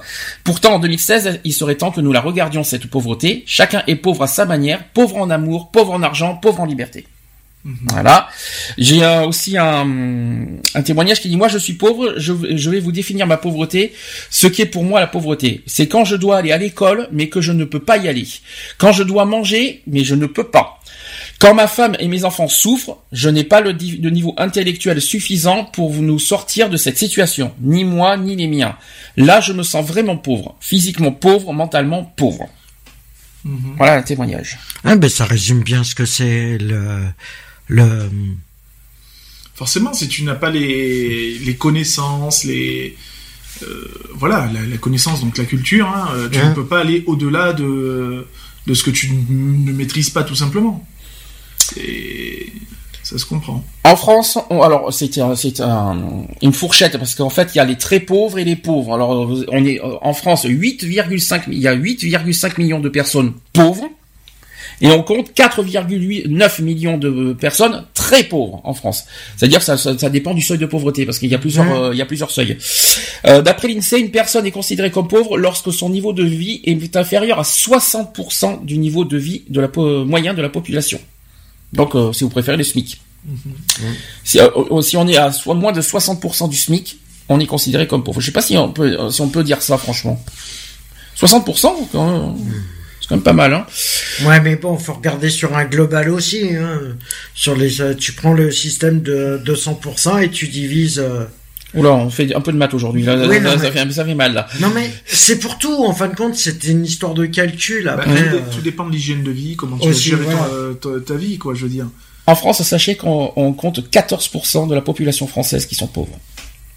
Pourtant, en 2016, il serait temps que nous la regardions cette pauvreté. Chacun est pauvre à sa manière, pauvre en amour, pauvre en argent, pauvre en liberté. Voilà. J'ai euh, aussi un, un témoignage qui dit moi je suis pauvre, je, je vais vous définir ma pauvreté. Ce qui est pour moi la pauvreté, c'est quand je dois aller à l'école mais que je ne peux pas y aller. Quand je dois manger mais je ne peux pas. Quand ma femme et mes enfants souffrent, je n'ai pas le, le niveau intellectuel suffisant pour nous sortir de cette situation, ni moi ni les miens. Là, je me sens vraiment pauvre, physiquement pauvre, mentalement pauvre. Mhm. Voilà un témoignage. Ah ben ça résume bien ce que c'est le le Forcément, si tu n'as pas les les connaissances, les euh, voilà la, la connaissance donc la culture, hein, euh, tu Mhm. ne peux pas aller au-delà de de ce que tu ne maîtrises pas tout simplement. C'est Ça se comprend. En France, on- alors un- c'est un- une fourchette parce qu'en fait il y a les très pauvres et les pauvres. Alors on est en France 8,5 il y a 8,5 millions de personnes pauvres et on compte 4,9 millions de personnes très pauvres en France. C'est-à-dire que ça, ça, ça dépend du seuil de pauvreté parce qu'il y a plusieurs euh, il y a plusieurs seuils. Euh, D'après l'Insee, une personne est considérée comme pauvre lorsque son niveau de vie est inférieur à 60% du niveau de vie de la po- moyen de la population. Donc, euh, si vous préférez, le SMIC. Si, euh, euh, si on est à soit moins de 60% du SMIC, on est considéré comme pauvre. Je sais pas si on peut, si on peut dire ça, franchement. 60%, quand même, c'est quand même pas mal. Hein. Ouais, mais bon, faut regarder sur un global aussi. Hein. Sur les, euh, tu prends le système de 200% et tu divises. Oula, on fait un peu de maths aujourd'hui. Là, Oui, là, non, ça, mais- fait, ça fait mal, là. Non mais c'est pour tout. En fin de compte, c'était une histoire de calcul. Bah, Après, tout, dé- euh, tout dépend de l'hygiène de vie, comment tu ton- euh, ta, ta vie, quoi, je veux dire. En France, sachez qu'on on compte 14% de la population française qui sont pauvres.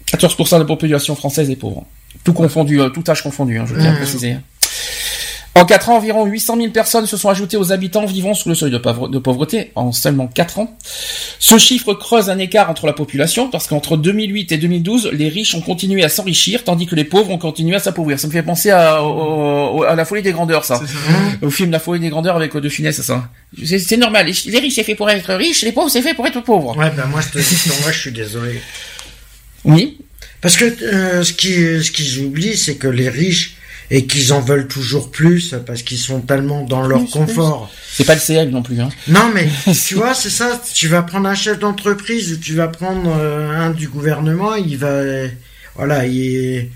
14% de la population française est pauvre. Tout confondu, euh, tout âge confondu, hein, je tiens à Mmh. préciser. En 4 ans, environ 800 000 personnes se sont ajoutées aux habitants vivant sous le seuil de, pauvre- de pauvreté en seulement 4 ans. Ce chiffre creuse un écart entre la population parce qu'entre 2008 et 2012, les riches ont continué à s'enrichir tandis que les pauvres ont continué à s'appauvrir. Ça me fait penser à, au- au- à la folie des grandeurs, ça. Au film La folie des grandeurs avec De Funès, c'est ça. C'est normal. Les, les riches, c'est fait pour être riches, les pauvres, c'est fait pour être pauvres. ouais, ben moi, je te dis, non, moi, je suis désolé. Oui. Parce que euh, ce qui, ce qu'ils oublient, c'est que les riches et qu'ils en veulent toujours plus parce qu'ils sont tellement dans leur Plus, confort. C'est pas le CL non plus, hein. Non, mais [LAUGHS] tu vois, c'est ça. Tu vas prendre un chef d'entreprise ou tu vas prendre euh, un du gouvernement, il va, voilà, il est...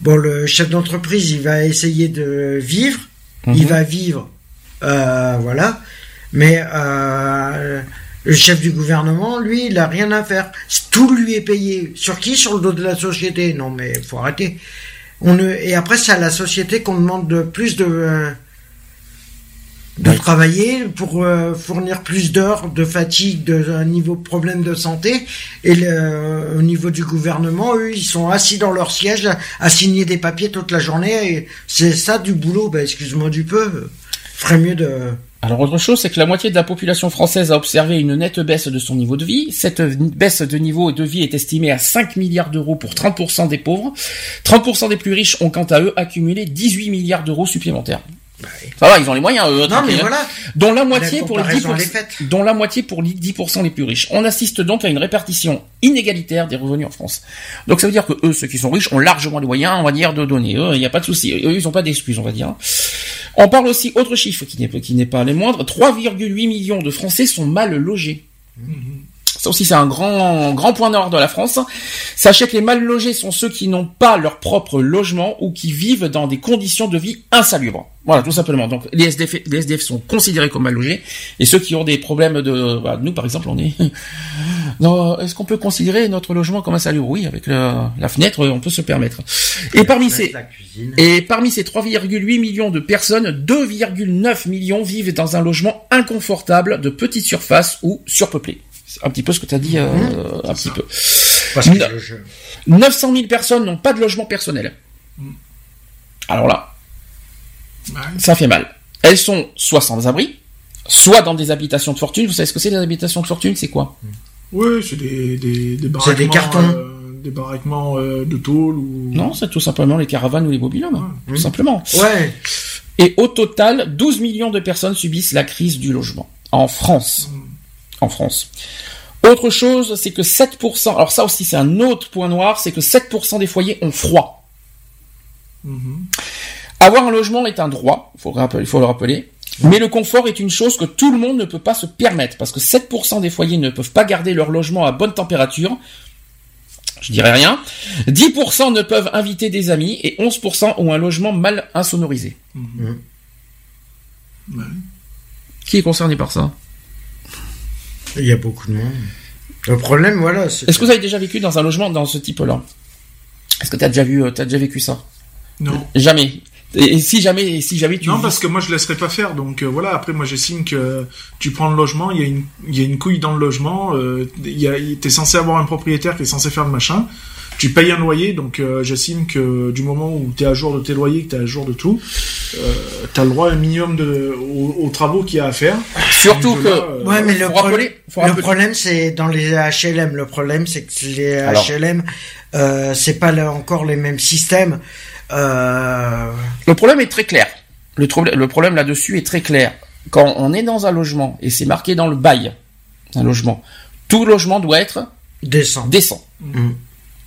bon, le chef d'entreprise, il va essayer de vivre, il Mhm. va vivre, euh, voilà, mais euh, le chef du gouvernement, lui, il a rien à faire. Tout lui est payé. Sur qui? Sur le dos de la société. Non, mais faut arrêter. On ne... Et après, c'est à la société qu'on demande de plus de euh, de Ouais. travailler pour euh, fournir plus d'heures de fatigue, de un niveau de problème de santé. Et le, au niveau du gouvernement, eux, ils sont assis dans leur siège à, à signer des papiers toute la journée. Et c'est ça du boulot. Bah, excuse-moi du peu. Ferait mieux de. Alors autre chose, c'est que la moitié de la population française a observé une nette baisse de son niveau de vie. Cette baisse de niveau de vie est estimée à 5 milliards d'euros pour 30% des pauvres. 30% des plus riches ont quant à eux accumulé 18 milliards d'euros supplémentaires. Ça va, ils ont les moyens, eux. Non, mais hein. voilà. Dont la moitié La pour les 10%, comparaison, elle est faite. dont la moitié pour les 10% les plus riches. On assiste donc à une répartition inégalitaire des revenus en France. Donc ça veut dire que eux, ceux qui sont riches, ont largement les moyens, on va dire, de donner. Eux, il n'y a pas de souci. Eux, ils n'ont pas d'excuses, on va dire. On parle aussi, autre chiffre qui n'est qui n'est pas les moindres, 3,8 millions de Français sont mal logés. Ça aussi, c'est un grand, grand point nord de la France. Sachez que les mal logés sont ceux qui n'ont pas leur propre logement ou qui vivent dans des conditions de vie insalubres. Voilà, tout simplement. Donc, les SDF, les SDF sont considérés comme mal logés. Et ceux qui ont des problèmes de, bah, nous, par exemple, on est, [LAUGHS] Non, est-ce qu'on peut considérer notre logement comme insalubre? Oui, avec le- la fenêtre, on peut se permettre. Et parmi ces, et parmi ces 3,8 millions de personnes, 2,9 millions vivent dans un logement inconfortable de petite surface ou surpeuplé. C'est un petit peu ce que tu as dit, euh, un petit peu. Parce que Non. je- je- 900 000 personnes n'ont pas de logement personnel. Alors là, Ouais. ça fait mal. Elles sont soit sans abri, soit dans des habitations de fortune. Vous savez ce que c'est les habitations de fortune? C'est quoi? Oui, c'est des, des, des C'est baraquements. des cartons. euh, des baraquements euh, de tôle ou. Non, c'est tout simplement les caravanes ou les mobilhommes. Tout simplement. Ouais. Et au total, 12 millions de personnes subissent la crise du logement. En France. En France. Autre chose, c'est que 7%, alors ça aussi c'est un autre point noir, c'est que 7% des foyers ont froid. Mhm. Avoir un logement est un droit, il faut, le rappeler- il faut le rappeler. Mais le confort est une chose que tout le monde ne peut pas se permettre, parce que 7% des foyers ne peuvent pas garder leur logement à bonne température. Je dirais rien. 10% ne peuvent inviter des amis et 11% ont un logement mal insonorisé. Ouais. Qui est concerné par ça? Il y a beaucoup de monde. Le problème, voilà. Est-ce que vous avez déjà vécu dans un logement dans ce type-là? Est-ce que tu as déjà vu, t'as déjà vécu ça? Non. Jamais. Et, si jamais, et si jamais tu Non, parce que moi je laisserai pas faire. Donc euh, voilà, après moi j'estime que tu prends le logement, il y a une, il y a une couille dans le logement, euh, il y a, t'es censé avoir un propriétaire qui est censé faire le machin. Tu payes un loyer, donc euh, j'estime que du moment où tu es à jour de tes loyers, que tu es à jour de tout, euh, tu as le droit à un minimum de, aux, aux travaux qu'il y a à faire. Surtout que là, euh, Ouais, mais le, pro- rappeler- le problème, c'est dans les HLM. Le problème, c'est que les Alors. HLM, euh, c'est pas là encore les mêmes systèmes. Euh, le problème est très clair. Le, le problème là-dessus est très clair. Quand on est dans un logement et c'est marqué dans le bail, un logement, tout logement doit être descend. décent. Mm.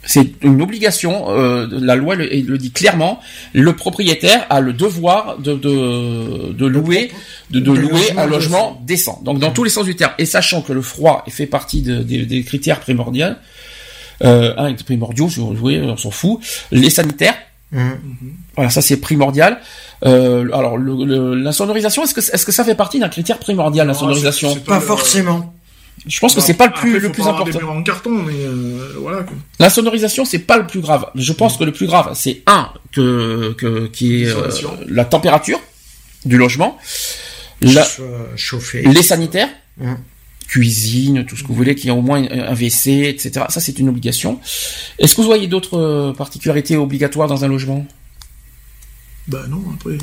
C'est une obligation. euh, la loi le, dit clairement. Le propriétaire a le devoir de de, de louer de, louer logement un logement décent. Donc dans tous les sens du terme. Et sachant que le froid fait partie de- des- des critères primordiaux, euh, un est primordiaux, si vous voulez, on s'en fout. Les sanitaires. Mm. Voilà, ça c'est primordial. Euh, alors le, le- la sonorisation, est-ce que est-ce que ça fait partie d'un critère primordial la Non, sonorisation c'est- c'est Pas forcément. Je pense que c'est pas le plus Après, le plus important. Des murs en carton, mais euh, voilà. Quoi. La sonorisation, c'est pas le plus grave. Je pense que le plus grave, c'est un que, que qui est euh, la température du logement, la- euh, les sanitaires, Mm. cuisine, tout ce que vous voulez, qui a au moins un WC, etc. Ça, c'est une obligation. Est-ce que vous voyez d'autres euh, particularités obligatoires dans un logement? Bah non, après.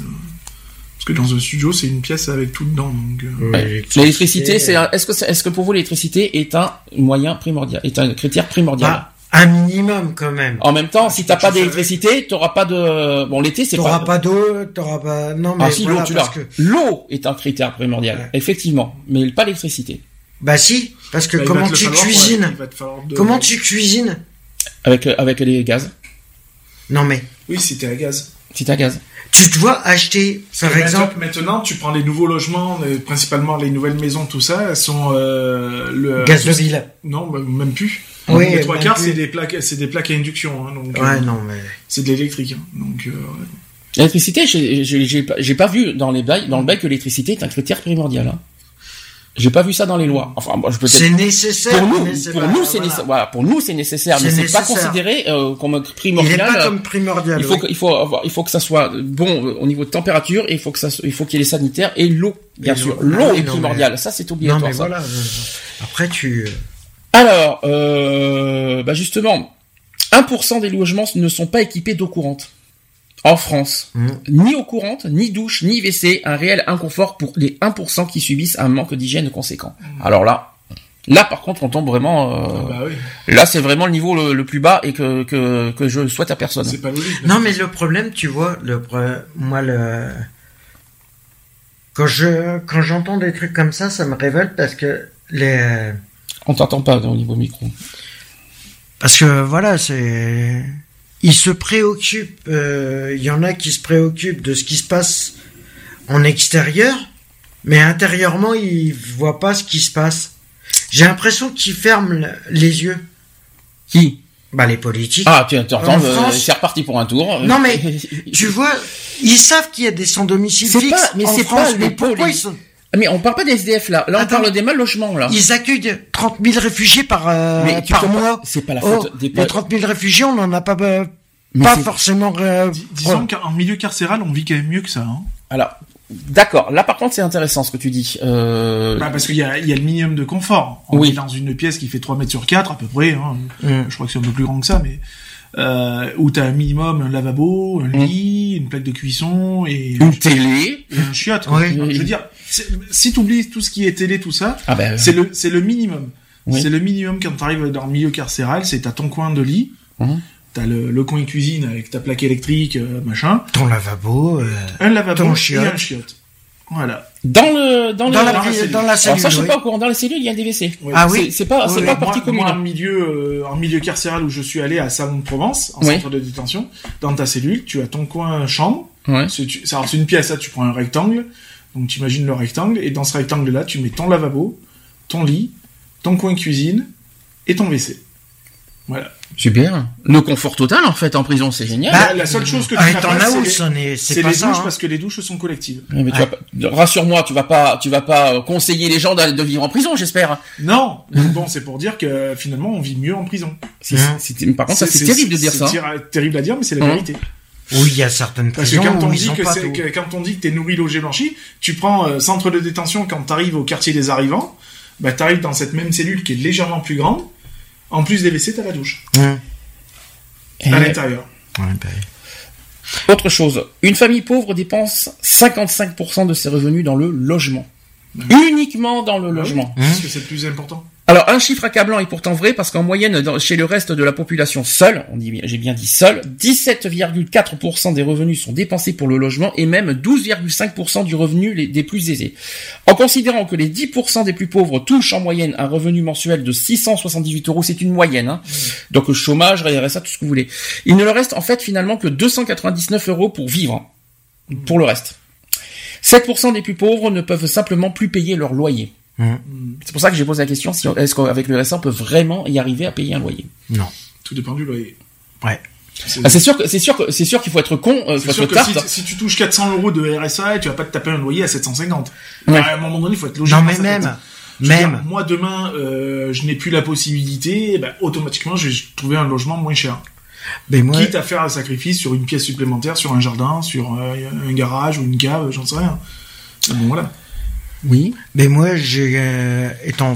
Euh, Parce que dans un studio, c'est une pièce avec tout dedans. Donc, euh, Ouais, L'électricité, c'est un- est-ce que c'est- est-ce que pour vous l'électricité est un moyen primordial, est un critère primordial? Bah, un minimum quand même. En même temps, si t'as pas d'électricité, t'auras pas de bon l'été, c'est T'auras pas pas d'eau, t'auras pas. Non mais Ah si, voilà, l'eau, tu l'as. parce que. L'eau est un critère primordial, Ouais. effectivement, mais pas l'électricité. Bah si, parce que bah, comment tu falloir, cuisines ouais, de- Comment tu cuisines Avec, euh, avec les gaz, Non mais Oui, si t'es à gaz. si t'as gaz. Tu dois acheter, par Maintenant- exemple, Maintenant, tu prends les nouveaux logements, principalement les nouvelles maisons, tout ça, elles sont euh, le gaz de ville. Non, bah, même plus. Oui, les trois quarts, c'est des plaques, c'est des plaques à induction, hein, donc Ouais, euh, non mais. c'est de l'électrique. hein, donc euh, ouais. L'électricité, j'ai- pas, j'ai pas vu dans les bails, dans le bail que l'électricité est un critère primordial. Hein. J'ai pas vu ça dans les lois. Enfin, moi, je peux C'est nécessaire. Pour nous, pour pas- nous, c'est voilà. nécessaire. Voilà, pour nous, c'est nécessaire, mais C'est pas considéré euh, comme Il n'est primordial. pas comme primordial. Il faut, oui. que, il faut avoir, il faut que ça soit bon euh, au niveau de température, et il faut que ça, il faut qu'il y ait les sanitaires et l'eau, bien Et sûr. l'eau. L'eau Ah oui, est primordiale. Ça, c'est obligatoire. Non mais ça. voilà. euh, Après tu. Alors, euh, bah justement, 1% des logements ne sont pas équipés d'eau courante. En France, Mm. ni eau courante, ni douche, ni WC, un réel inconfort pour les 1% qui subissent un manque d'hygiène conséquent. Alors là, là par contre, on tombe vraiment. euh, Bah oui, Là, c'est vraiment le niveau le, le plus bas et que, que que je souhaite à personne. c'est pas logique. Non, mais le problème, tu vois, le moi le quand je quand j'entends des trucs comme ça, ça me révolte parce que les On t'entend pas au niveau micro. parce que voilà, c'est ils se préoccupent. euh, Il y en a qui se préoccupent de ce qui se passe en extérieur, mais intérieurement, ils voient pas ce qui se passe. J'ai l'impression qu'ils ferment le- les yeux. Qui? Bah les politiques. Ah, tu entends, En euh, France- c'est reparti pour un tour. Non, mais [LAUGHS] Tu vois, ils savent qu'il y a des sans domicile C'est fixe pas- mais en c'est France, pas mais les pourquoi ils sont Mais on parle pas des SDF là. Là, on Attends. parle des mal logements là. Ils accueillent 30 000 réfugiés par, euh, Mais tu par mois. c'est pas la Oh, faute des les 30 000 réfugiés, on n'en a pas, euh, pas forcément. euh, Dis- Disons qu'en milieu carcéral, on vit quand même mieux que ça. Hein. Alors, d'accord. Là, par contre, c'est intéressant ce que tu dis. Euh... Bah, parce qu'il y a, il y a le minimum de confort. On Oui. est dans une pièce qui fait 3 mètres sur 4 à peu près. Hein. Mm. Je crois que c'est un peu plus grand que ça, mais euh, où t'as un minimum un lavabo, un Mm. lit, une plaque de cuisson et, Une télé. et un chiotte. quoi. Oui. Je veux dire, si t'oublies tout ce qui est télé, tout ça, Ah ben. c'est le c'est le minimum. Oui. C'est le minimum quand t'arrives dans le milieu carcéral, c'est t'as ton coin de lit, Mhm. t'as le, le coin cuisine avec ta plaque électrique, euh, machin, Ton lavabo. euh, un lavabo Ton et chiotte. un chiotte. Voilà. Dans le dans, dans, le la, dans la pri- cellule. dans la Alors cellule. ça, je suis oui. pas au courant. Dans les cellules, il y a des WC. Ah C'est- oui. C'est pas c'est Oui, pas oui. partie moi, commune. moi, en milieu, euh, en milieu carcéral où je suis allé à Salon de Provence, en Oui. centre de détention, dans ta cellule, tu as ton coin chambre. Ouais. C'est une pièce, là, tu prends un rectangle. Donc, tu imagines le rectangle. Et dans ce rectangle-là, tu mets ton lavabo, ton lit, ton coin cuisine et ton WC. Voilà. Super. Le confort total en fait en prison, c'est génial. Bah, la, seule chose que tu Ah, n'as t'en pas, as c'est les, ça n'est- C'est c'est pas les ça. douches hein. parce que les douches sont collectives. Ouais, mais tu vas pas- rassure-moi, tu vas pas, tu vas pas euh, conseiller les gens de vivre en prison, j'espère. Non, bon, c'est pour dire que finalement, on vit mieux en prison. C'est- Hein. c'est- par contre, ça c'est terrible de dire c'est ça. tira- terrible à dire, mais c'est la Hein. vérité. Oui, il y a certaines Parce que quand on dit que, que- quand on dit que t'es nourri, logé, blanchi, tu prends euh, centre de détention quand t'arrives au quartier des arrivants, bah t'arrives dans cette même cellule qui est légèrement plus grande. En plus des WC, t'as la douche. À l'intérieur. Ouais, bah, Autre chose, une famille pauvre dépense 55% de ses revenus dans le logement. Uniquement dans le logement. Parce que c'est le plus important. Alors un chiffre accablant est pourtant vrai parce qu'en moyenne chez le reste de la population seule, j'ai bien dit seule, 17,4% des revenus sont dépensés pour le logement et même 12,5% du revenu des plus aisés. En considérant que les 10% des plus pauvres touchent en moyenne un revenu mensuel de 678 euros, c'est une moyenne, hein. donc chômage, RSA, tout ce que vous voulez. Il ne leur reste en fait finalement que 299 euros pour vivre, pour le reste. 7% des plus pauvres ne peuvent simplement plus payer leur loyer. C'est pour ça que j'ai posé la question si est-ce qu'avec le RSA on peut vraiment y arriver à payer un loyer? non. Tout dépend du loyer. Ouais. Ah, c'est sûr que c'est sûr que c'est sûr qu'il faut être con, euh, C'est faut sûr être que tarte. si, si tu touches 400 euros de RSA, tu vas pas te taper un loyer à 750. Ouais. À un moment donné, il faut être logique. Non, mais même, même. dire, moi, demain, euh, je n'ai plus la possibilité, ben, automatiquement, je vais trouver un logement moins cher. Mais moi, Quitte à faire un sacrifice sur une pièce supplémentaire, sur un jardin, sur euh, un garage ou une cave, j'en sais rien. Bon, voilà. Oui. mais moi, j'ai euh, étant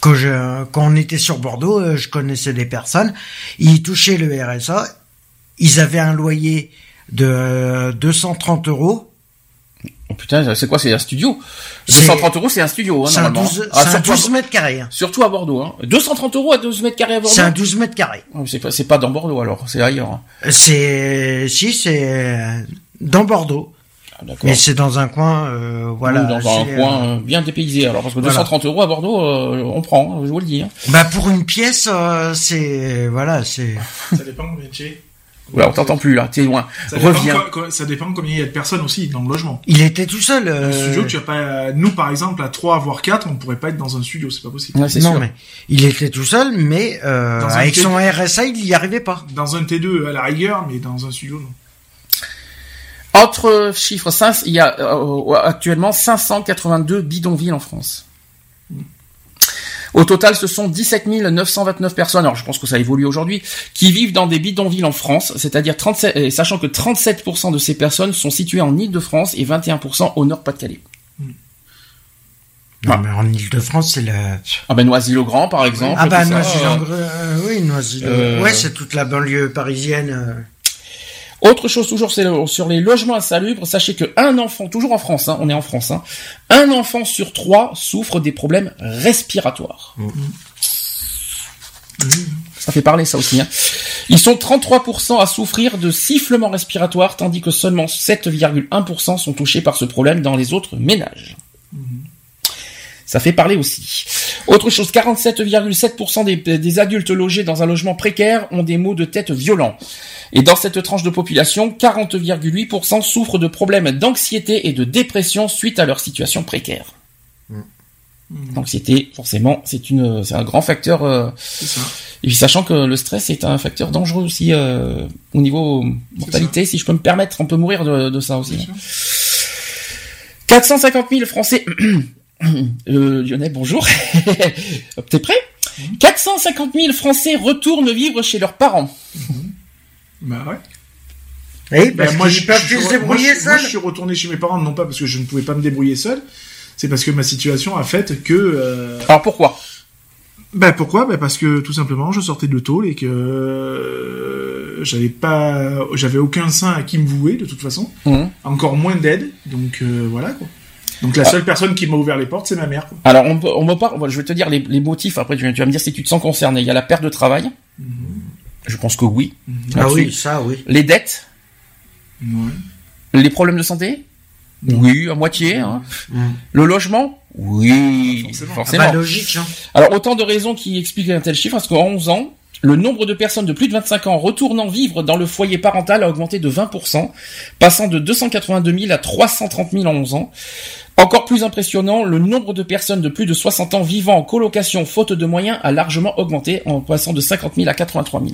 quand je quand on était sur Bordeaux, euh, je connaissais des personnes. Ils touchaient le RSA. Ils avaient un loyer de euh, 230 euros. Oh, putain, c'est quoi? C'est un studio? C'est- 230 euros, c'est un studio. Hein, C'est un normalement. 12, Ah, c'est un surtout, 12 à, mètres carrés. hein. surtout à Bordeaux. Hein. 230 euros à 12 mètres carrés à Bordeaux? C'est un 12 mètres carrés. Ah, C'est pas c'est pas dans Bordeaux alors, c'est ailleurs. hein. C'est si c'est euh, dans Bordeaux, Ah. Mais c'est dans un coin, euh, voilà. Oui, dans un coin euh, bien dépaysé. Alors parce que voilà. 230 euros à Bordeaux, euh, on prend. hein, je vous le dis. Hein. Bah pour une pièce, euh, c'est voilà, c'est. [LAUGHS] Ça dépend combien tu es. Oula, on t'entend plus là. T'es loin. Ça dépend, Reviens. co- ça dépend combien il y a de personnes aussi dans le logement. Il était tout seul. Un euh, studio, tu vas pas, nous, par exemple, à 3 voire 4, on pourrait pas être dans un studio, c'est pas possible. Ouais, c'est non sûr. mais il était tout seul, mais euh, avec son RSA, il y arrivait pas. Dans un T2 à la rigueur, mais dans un studio, non. Autre chiffre, il y a euh, actuellement 582 bidonvilles en France. Au total, ce sont 17 929 personnes, alors je pense que ça évolue aujourd'hui, qui vivent dans des bidonvilles en France, c'est-à-dire 37, et sachant que 37% de ces personnes sont situées en Île-de-France et 21% au Nord-Pas-de-Calais. Non mais en Île-de-France, c'est la. Ah ben Noisy-le-Grand, par exemple. Ah bah tout ça, Noisy, euh, oui Noisy. euh, Ouais, c'est toute la banlieue parisienne. Autre chose toujours, c'est le- sur les logements insalubres. Sachez que un enfant, toujours en France, hein, on est en France, hein, un enfant sur trois souffre des problèmes respiratoires. Ça fait parler ça aussi. Hein. Ils sont 33% à souffrir de sifflements respiratoires, tandis que seulement 7,1% sont touchés par ce problème dans les autres ménages. Ça fait parler aussi. Autre chose, 47,7% des, des adultes logés dans un logement précaire ont des maux de tête violents. Et dans cette tranche de population, 40,8% souffrent de problèmes d'anxiété et de dépression suite à leur situation précaire. L'anxiété, forcément, c'est une, c'est un grand facteur. euh, ça. et puis sachant que le stress est un facteur dangereux aussi euh, au niveau mortalité, si je peux me permettre, on peut mourir de, de ça aussi. Bien sûr. 450 000 Français. Euh, Lionel, bonjour. [LAUGHS] T'es prêt? 450 000 Français retournent vivre chez leurs parents. Bah ouais. Oui, Ben, parce moi, qu'ils je, se débrouiller moi, suis retourné chez mes parents, non pas parce que je ne pouvais pas me débrouiller seul, c'est parce que ma situation a fait que... euh, Alors pourquoi? Ben pourquoi? Ben parce que tout simplement je sortais de tôle et que euh, j'avais pas, j'avais aucun sein à qui me vouer de toute façon, Mhm. encore moins d'aide, donc euh, voilà quoi. Donc la seule personne qui m'a ouvert les portes c'est ma mère. Quoi. Alors on, me parle, voilà, je vais te dire les, les motifs, après tu, vas- tu vas me dire si tu te sens concerné. Il y a la perte de travail. Je pense que oui. Ah Là-dessus. oui, ça oui. Les dettes, Ouais. les problèmes de santé Oui, à moitié. hein. Le logement Oui, Forcément. forcément. Ah bah logique. Hein. Alors autant de raisons qui expliquent un tel chiffre, parce qu'en 11 ans, le nombre de personnes de plus de 25 ans retournant vivre dans le foyer parental a augmenté de 20%, passant de 282 000 à 330 000 en 11 ans. Encore plus impressionnant, le nombre de personnes de plus de 60 ans vivant en colocation faute de moyens a largement augmenté, en passant de 50 000 à 83 000.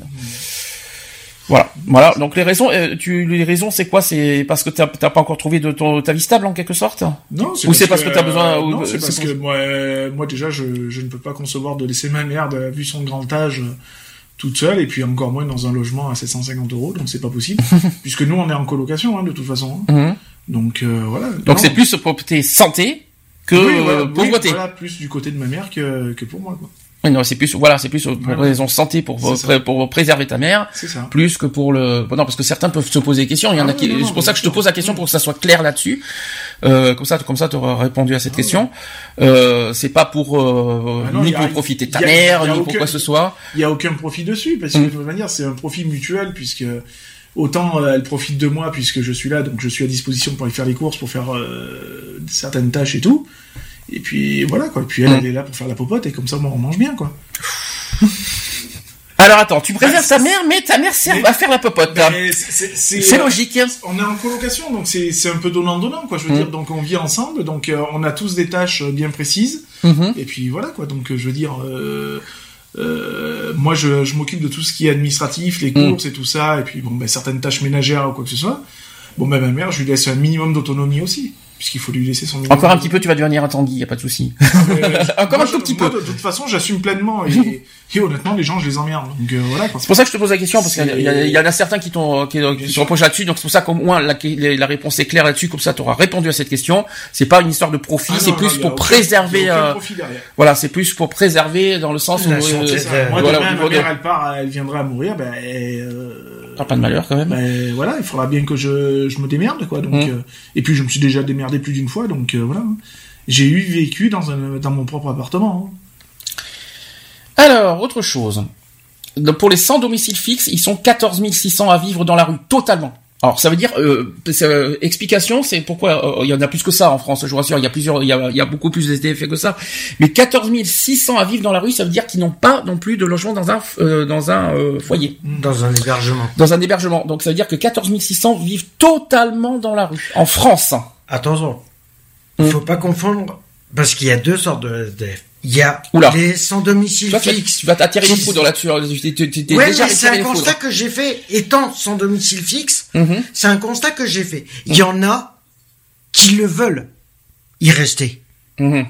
Voilà, voilà. Donc les raisons, euh, tu, les raisons, c'est quoi? C'est parce que t'as t'as pas encore trouvé de ton ta vie stable en quelque sorte? Non, Ou c'est parce que t'as besoin- ou- Non, c'est c'est parce que moi, euh, moi déjà je, je ne peux pas concevoir de laisser ma mère, de, vu son grand âge, euh, toute seule, et puis encore moins dans un logement à 750 euros, donc c'est pas possible, [LAUGHS] puisque nous on est en colocation hein, de toute façon. hein. Mhm. Donc euh, voilà. Donc c'est plus pour tes santé que Oui, euh, voilà, oui, pauvreté. voilà, plus du côté de ma mère que, que pour moi. Quoi. Oui, non, c'est plus, voilà, c'est plus pour Voilà. raison santé, pour, pour, pour préserver ta mère, C'est ça. plus que pour le, bon, non, parce que certains peuvent se poser des questions. Il y en Ah a qui, c'est pour ça que je te pose la question pour que ça soit clair là-dessus. Euh, comme ça, comme ça, tu auras répondu à Ah cette question. Euh, c'est pas pour, euh, Ah non, ni a- pour profiter de ta a- mère, a ni pour quoi que ce soit. Il y a aucun profit dessus parce que Mm. de toute manière c'est un profit mutuel puisque autant euh, elle profite de moi puisque je suis là donc je suis à disposition pour aller faire les courses pour faire euh, certaines tâches et tout et puis voilà quoi et puis elle, Mm. elle est là pour faire la popote et comme ça moi, on mange bien quoi [LAUGHS] Alors attends, tu préserves Ah, ta mère, mais ta mère sert mais- à faire la popote. Mais c'est- c'est logique. on est en colocation donc c'est un peu donnant donnant quoi je veux Mm. dire donc on vit ensemble donc euh, on a tous des tâches bien précises Mhm. Et puis voilà quoi. Donc je veux dire, euh, euh, moi je, je m'occupe de tout ce qui est administratif, les Mm. courses et tout ça, et puis bon ben certaines tâches ménagères ou quoi que ce soit. Bon ben ma mère, je lui laisse un minimum d'autonomie aussi, puisqu'il faut lui laisser son. minimum Encore un petit peu, tu vas devenir un Tanguy, y a pas de souci. [LAUGHS] Euh, Encore moi, un tout petit moi, peu. De toute façon, j'assume pleinement et, et honnêtement, les gens, je les emmerde. Donc euh, voilà. C'est pour ça que je te pose la question parce qu'il y, en a certains qui t'ont qui, qui se reprochent là-dessus. Donc c'est pour ça qu'au moins la, la réponse est claire là-dessus. Comme ça, tu auras répondu à cette question. C'est pas une histoire de profit, Ah c'est plus non, pour aucun- préserver. il y a aucun euh, profit derrière. voilà, c'est plus pour préserver dans le sens où La euh, Euh. Moi, voilà, demain, ma mère, elle part, elle viendra à mourir, ben, pas de malheur quand même. ben voilà, il faudra bien que je, je me démerde quoi. Donc Mm. euh, et puis je me suis déjà démerdé plus d'une fois, donc euh, voilà. J'ai eu vécu dans un dans mon propre appartement. hein. Alors autre chose. Donc, pour les sans domicile fixe, ils sont 14 600 à vivre dans la rue totalement. Alors ça veut dire euh, euh, explication, c'est pourquoi euh, il y en a plus que ça en France. Je vous rassure, il y a plusieurs, il y a, il y a beaucoup plus de SDF que ça. Mais 14 600 à vivre dans la rue, ça veut dire qu'ils n'ont pas non plus de logement dans un dans un foyer, Dans un hébergement. dans un hébergement. Donc ça veut dire que 14 600 vivent totalement dans la rue en France. Attention. Il Mm. faut pas confondre, parce qu'il y a deux sortes de SDF. Il y a Oula. les sans domicile Tu fixe. tu vas t'attirer les foudres là-dessus. Ouais, c'est un constat que j'ai fait, étant sans domicile fixe, Mhm. c'est un constat que j'ai fait. Il y en a qui le veulent y rester. Mhm.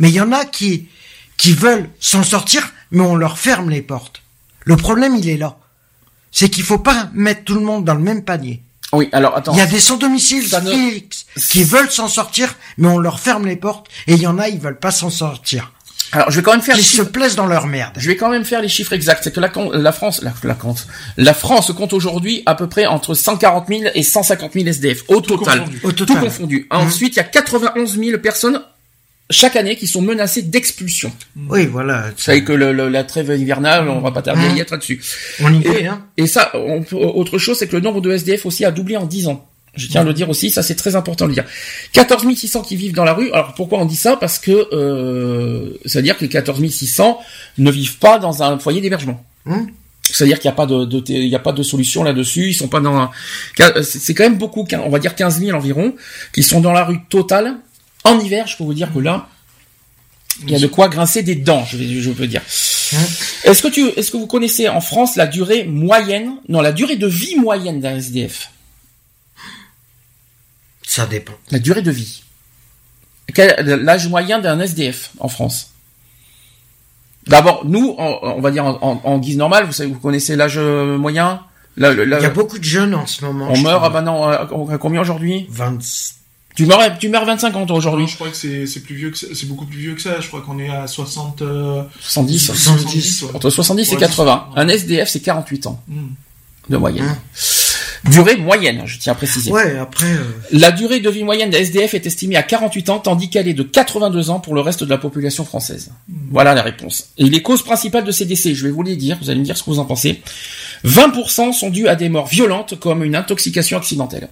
Mais il y en a qui, qui veulent s'en sortir, mais on leur ferme les portes. Le problème, il est là. C'est qu'il faut pas mettre tout le monde dans le même panier. Oui, alors attends. Il y a des sans domicile Ça ne- fixe qui veulent s'en sortir, mais on leur ferme les portes, et il y en a, ils veulent pas s'en sortir. Alors je vais quand même faire Ils les se chiffres. plaisent dans leur merde. Je vais quand même faire les chiffres exacts. C'est que la, France, la, la compte, la France compte aujourd'hui à peu près entre 140 000 et 150 000 SDF au total. confondu. Au Tout total. confondu. Ensuite, il y a 91 000 personnes chaque année qui sont menacées d'expulsion. Oui, voilà. Vous savez que le, le- la trêve hivernale, on va pas tarder à y être là-dessus. On y Et, est, hein. et ça, on autre chose, c'est que le nombre de SDF aussi a doublé en 10 ans. Je tiens à le dire aussi, ça c'est très important de le dire. 14 600 qui vivent dans la rue. Alors pourquoi on dit ça? Parce que euh, c'est-à-dire que les 14 600 ne vivent pas dans un foyer d'hébergement. Hum. C'est-à-dire qu'il n'y a pas de, de- il y a pas de solution là-dessus. Ils sont pas dans. un- c'est c'est quand même beaucoup. quin- On va dire 15 000 environ qui sont dans la rue totale. En hiver, je peux vous dire que là, il y a de quoi grincer des dents. Je, vais, je peux dire. Est-ce que tu, est-ce que vous connaissez en France la durée moyenne, non, la durée de vie moyenne d'un SDF Ça dépend. La durée de vie. Quel l'âge moyen d'un SDF en France? D'abord, nous, on va dire en, en- en guise normale, vous savez, vous connaissez l'âge euh, moyen? La- la- Il y a beaucoup de jeunes en ce moment. On je meurt maintenant à, à combien aujourd'hui? 20... Tu meurs, tu meurs à 25 ans toi, Non, aujourd'hui je crois que c'est c'est plus vieux que ça- c'est beaucoup plus vieux que ça. Je crois qu'on est à 60 euh, 70 70, ouais. Entre 70 et Ouais, 80. ouais. Un SDF, c'est 48 ans Hmm. de moyenne. Durée moyenne, je tiens à préciser. Ouais, après... euh, La durée de vie moyenne des SDF est estimée à 48 ans, tandis qu'elle est de 82 ans pour le reste de la population française. Voilà la réponse. Et les causes principales de ces décès, je vais vous les dire, vous allez me dire ce que vous en pensez. 20% sont dus à des morts violentes comme une intoxication accidentelle.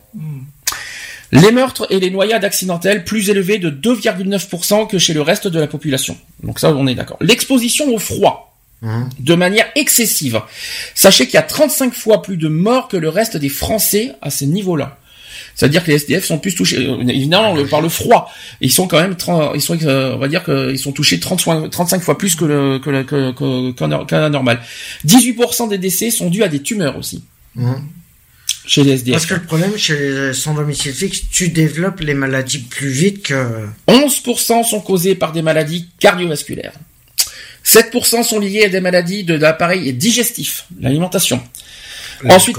Les meurtres et les noyades accidentelles plus élevés de 2,9% que chez le reste de la population. Donc ça, on est d'accord. L'exposition au froid hum. de manière excessive. Sachez qu'il y a 35 fois plus de morts que le reste des Français à ce niveau-là. C'est-à-dire que les SDF sont plus touchés, euh, évidemment, le- par le froid. Ils sont quand même, 30 ils sont, euh, on va dire qu'ils sont touchés 30 fois- 35 fois plus que le, que le- que, que- qu'un qu'un normal. 18% des décès sont dus à des tumeurs aussi. Hum. Chez les SDF. Parce que le problème, chez les sans domicile fixe, tu développes les maladies plus vite que... 11% sont causés par des maladies cardiovasculaires. 7% sont liés à des maladies de l'appareil digestif, l'alimentation. Ensuite.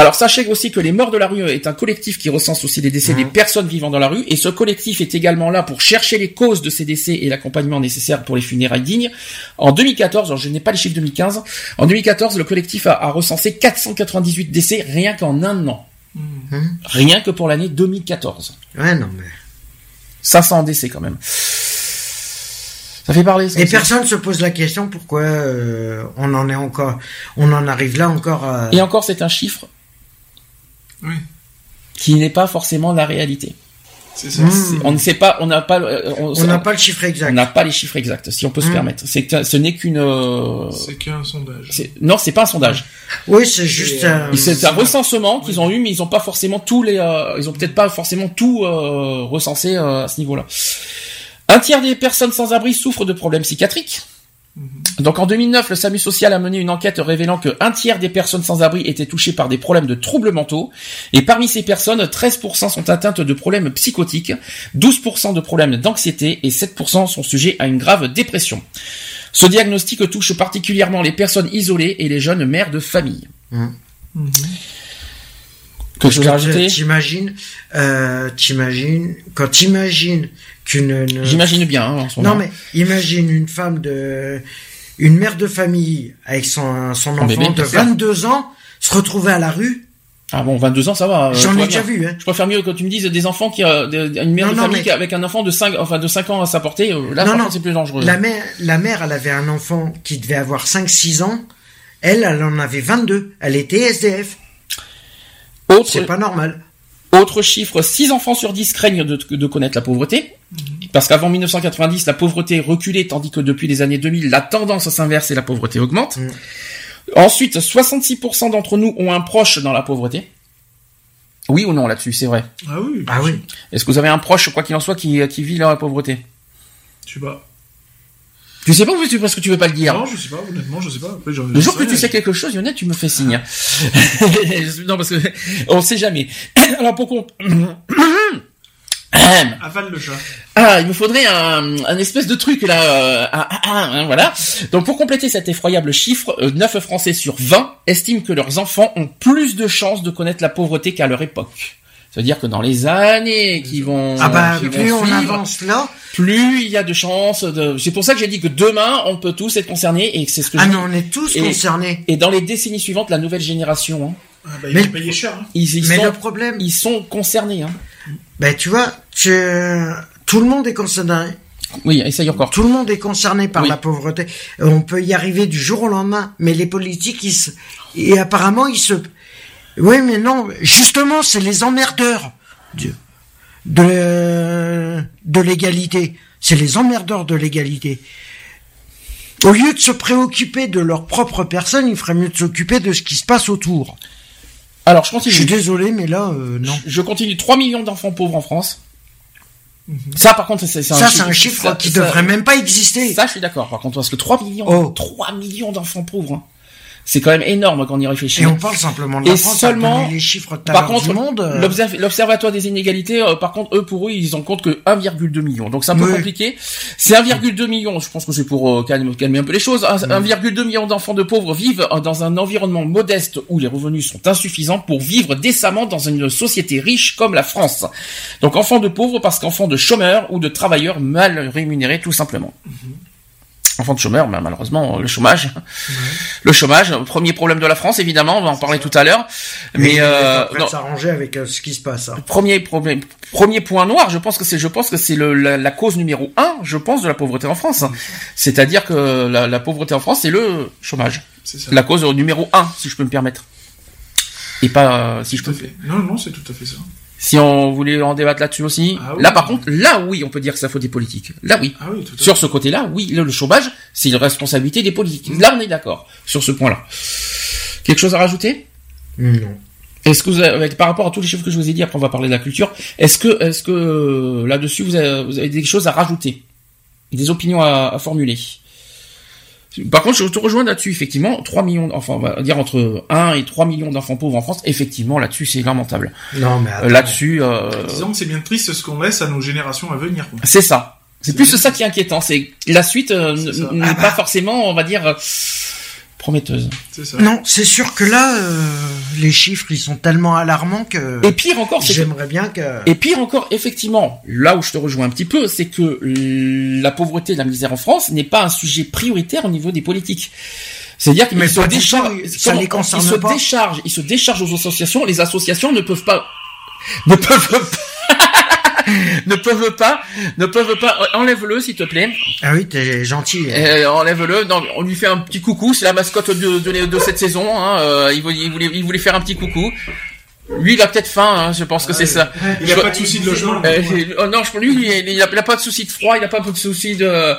Alors sachez aussi que les morts de la rue est un collectif qui recense aussi les décès des personnes vivant dans la rue et ce collectif est également là pour chercher les causes de ces décès et l'accompagnement nécessaire pour les funérailles dignes. En 2014, alors je n'ai pas les chiffres 2015, en 2014 le collectif a, a recensé 498 décès rien qu'en un an. Rien que pour l'année 2014. Ouais, non, mais. 500 décès quand même. Ça fait parler. ça Et personne se pose la question pourquoi euh, on en est encore, on en arrive là encore. à- Et encore, c'est un chiffre Oui, qui n'est pas forcément la réalité. c'est ça. C'est- On ne sait pas, on n'a pas, euh, on On n'a pas le chiffre on exact. n'a pas les chiffres exacts, si on peut se Mm. permettre. C'est ce n'est qu'une. euh, C'est qu'un sondage. non, c'est pas un sondage. Oui, c'est juste. Euh, un- C'est un recensement qu'ils ont eu, mais ils ont pas forcément tous les, euh, ils ont peut-être pas forcément tout euh, recensé euh, à ce niveau-là. Un tiers des personnes sans abri souffrent de problèmes psychiatriques. Donc en 2009, le SAMU social a mené une enquête révélant que un tiers des personnes sans abri étaient touchées par des problèmes de troubles mentaux, et parmi ces personnes, 13% sont atteintes de problèmes psychotiques, 12% de problèmes d'anxiété et 7% sont sujets à une grave dépression. Ce diagnostic touche particulièrement les personnes isolées et les jeunes mères de famille. Mhm. Quelque chose à rajouter T'imagines, euh, t'imagines, quand t'imagines qu'une. une- J'imagine bien. hein, en ce Non moment. mais imagine une femme de, une mère de famille avec son son enfant bébé, de bien sûr. 22 ans se retrouver à la rue. Ah bon, 22 ans, ça va. euh, J'en ai déjà vu, hein. Je préfère mieux que tu me dises des enfants qui, euh, une mère Non, de non, famille mais- avec un enfant de 5, enfin de 5 ans à sa portée. euh, Là, Non, non. c'est plus dangereux. La mère, la mère, elle avait un enfant qui devait avoir 5-6 ans. Elle, elle en avait 22. Elle était SDF. Autre, C'est pas normal. autre chiffre, 6 enfants sur 10 craignent de, de connaître la pauvreté. Parce qu'avant 1990, la pauvreté reculait, tandis que depuis les années 2000, la tendance s'inverse et la pauvreté augmente. Mm. Ensuite, 66% d'entre nous ont un proche dans la pauvreté. Oui ou non là-dessus, c'est vrai? Ah oui. Ah oui. Est-ce que vous avez un proche, quoi qu'il en soit, qui, qui vit dans la pauvreté? Je sais pas. Tu sais pas ou tu- parce que tu veux pas le dire Non, je sais pas, honnêtement, je sais pas. Après, je- Le je jour que tu sais quelque chose, Yonette, tu me fais signe. [LAUGHS] non, parce que on sait jamais. [COUGHS] Alors pourquoi [COUGHS] Avale le chat. Ah, il me faudrait un, un espèce de truc là. euh, un- un- un, voilà. Donc pour compléter cet effroyable chiffre, euh, 9 Français sur 20 estiment que leurs enfants ont plus de chances de connaître la pauvreté qu'à leur époque. C'est-à-dire que dans les années qui vont, Ah bah, qui vont plus on suivre, avance là. plus il y a de chances. De... C'est pour ça que j'ai dit que demain on peut tous être concernés et que c'est ce que Ah dis. on est tous Et- concernés. Et dans les décennies suivantes, la nouvelle génération, hein, Ah bah, ils Mais- vont payer cher. hein. ils, ils Mais sont, le problème, ils sont concernés. Hein. ben tu vois, tu- tout le monde est concerné. Oui, essaye encore. Tout le monde est concerné par Oui. la pauvreté. On peut y arriver du jour au lendemain, mais les politiques, ils se... et apparemment, ils se... Oui, mais non, justement, c'est les emmerdeurs de, de, de l'égalité. C'est les emmerdeurs de l'égalité. Au lieu de se préoccuper de leur propre personne, il ferait mieux de s'occuper de ce qui se passe autour. Alors, je Je continue. suis désolé, mais là, euh, non. Je continue. 3 millions d'enfants pauvres en France. Ça, par contre, c'est c'est Ça, c'est un chiffre ça- qui ça- devrait même pas exister. Ça, je suis d'accord. Par contre, parce que 3 millions, Oh. 3 millions d'enfants pauvres, hein. C'est quand même énorme quand on y réfléchit. Et on parle simplement de la Et France. seulement- les chiffres à Par contre, du monde. euh, l'observ- l'observatoire des inégalités, euh, par contre, eux, pour eux, ils en comptent que 1,2 million. Donc c'est un peu Oui. compliqué. C'est 1,2 million. Je pense que c'est pour euh, calmer, calmer un peu les choses. Un- 1,2 million d'enfants de pauvres vivent dans un environnement modeste où les revenus sont insuffisants pour vivre décemment dans une société riche comme la France. Donc enfants de pauvres parce qu'enfants de chômeurs ou de travailleurs mal rémunérés, tout simplement. Enfants de chômeurs, mais malheureusement, le chômage. Le chômage, premier problème de la France, évidemment, on va en parler tout à l'heure. Mais, euh, s'arranger avec euh, ce qui se passe. hein. premier problème, premier point noir, je pense que c'est, je pense que c'est la, la cause numéro un, je pense, de la pauvreté en France. C'est-à-dire que la, la pauvreté en France, c'est le chômage. C'est ça. La cause numéro un, si je peux me permettre. Et pas, euh, si je peux. fait. Non, non, c'est tout à fait ça. Si on voulait en débattre là-dessus aussi. Ah oui. Là, par contre, là, oui, on peut dire que ça faut des politiques. Là, oui. Ah oui, tout à Sur ce côté-là, oui, le, le chômage, c'est une responsabilité des politiques. Là, on est d'accord sur ce point-là. Quelque chose à rajouter? Non. Est-ce que vous avez, par rapport à tous les chiffres que je vous ai dit, après on va parler de la culture, est-ce que, est-ce que euh, là-dessus vous avez, vous avez des choses à rajouter, des opinions à, à formuler? Par contre, je te rejoins là-dessus, effectivement, 3 millions d'enfants, on va dire entre 1 et 3 millions d'enfants pauvres en France, effectivement, là-dessus c'est lamentable. Non, mais Euh, attends. là-dessus, euh, Disons que c'est bien triste ce qu'on laisse à nos générations à venir. Quoi. c'est ça. C'est C'est plus ça qui est inquiétant, c'est la suite euh, n'est Ah pas bah. forcément, on va dire, euh, prometteuse. C'est ça. Non, c'est sûr que là, euh, les chiffres, ils sont tellement alarmants que Et pire encore, j'aimerais bien que... Et pire encore, effectivement, là où je te rejoins un petit peu, c'est que la pauvreté et la misère en France n'est pas un sujet prioritaire au niveau des politiques. C'est-à-dire qu'ils Mais se déchargent, ça les concerne ils se pas. déchargent, ils se déchargent aux associations. Les associations ne peuvent pas, ne peuvent pas, [LAUGHS] ne peuvent pas, ne peuvent pas. Enlève-le, s'il te plaît. Ah oui, t'es gentil. Euh, enlève-le. Non, on lui fait un petit coucou. C'est la mascotte de, de, de cette saison. Hein. Euh, il, voulait, il, voulait, il voulait faire un petit coucou. Lui, il a peut-être faim. Hein. Je pense que c'est ça. Il Je- a pas de souci de logement. euh, oh non, je lui, il, il, a, il a pas de souci de froid, il a pas de souci de.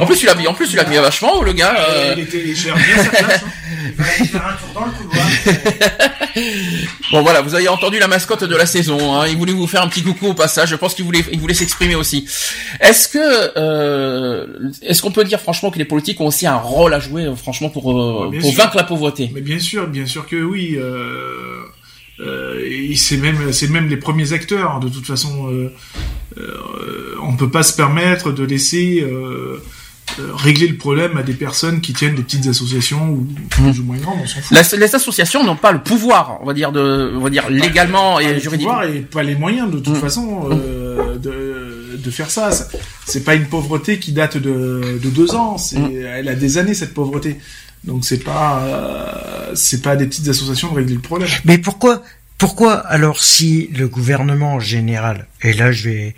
En plus, il a mis, en plus, il a mis vachement le gars. euh. Il était, il bien sa place. hein. Il fallait faire un tour dans le couloir. [LAUGHS] Bon, voilà, vous avez entendu la mascotte de la saison. Hein. Il voulait vous faire un petit coucou au passage. Je pense qu'il voulait, il voulait s'exprimer aussi. Est-ce que, euh, est-ce qu'on peut dire franchement que les politiques ont aussi un rôle à jouer, franchement, pour euh, bien pour sûr. vaincre la pauvreté? Mais bien sûr, bien sûr que oui. Euh, euh, c'est même, c'est même les premiers acteurs. De toute façon, on peut pas se permettre de laisser euh, régler le problème à des personnes qui tiennent des petites associations ou plus ou moins grandes. On s'en fout. Les associations n'ont pas le pouvoir, on va dire de, on va dire légalement Pas et le juridiquement. pouvoir et pas les moyens de toute Mm. façon euh, de, de faire ça. C'est pas une pauvreté qui date de, de deux ans. Elle a des années cette pauvreté. Donc c'est pas euh, c'est pas des petites associations de régler le problème. Mais pourquoi, pourquoi alors si le gouvernement en général, et là je vais,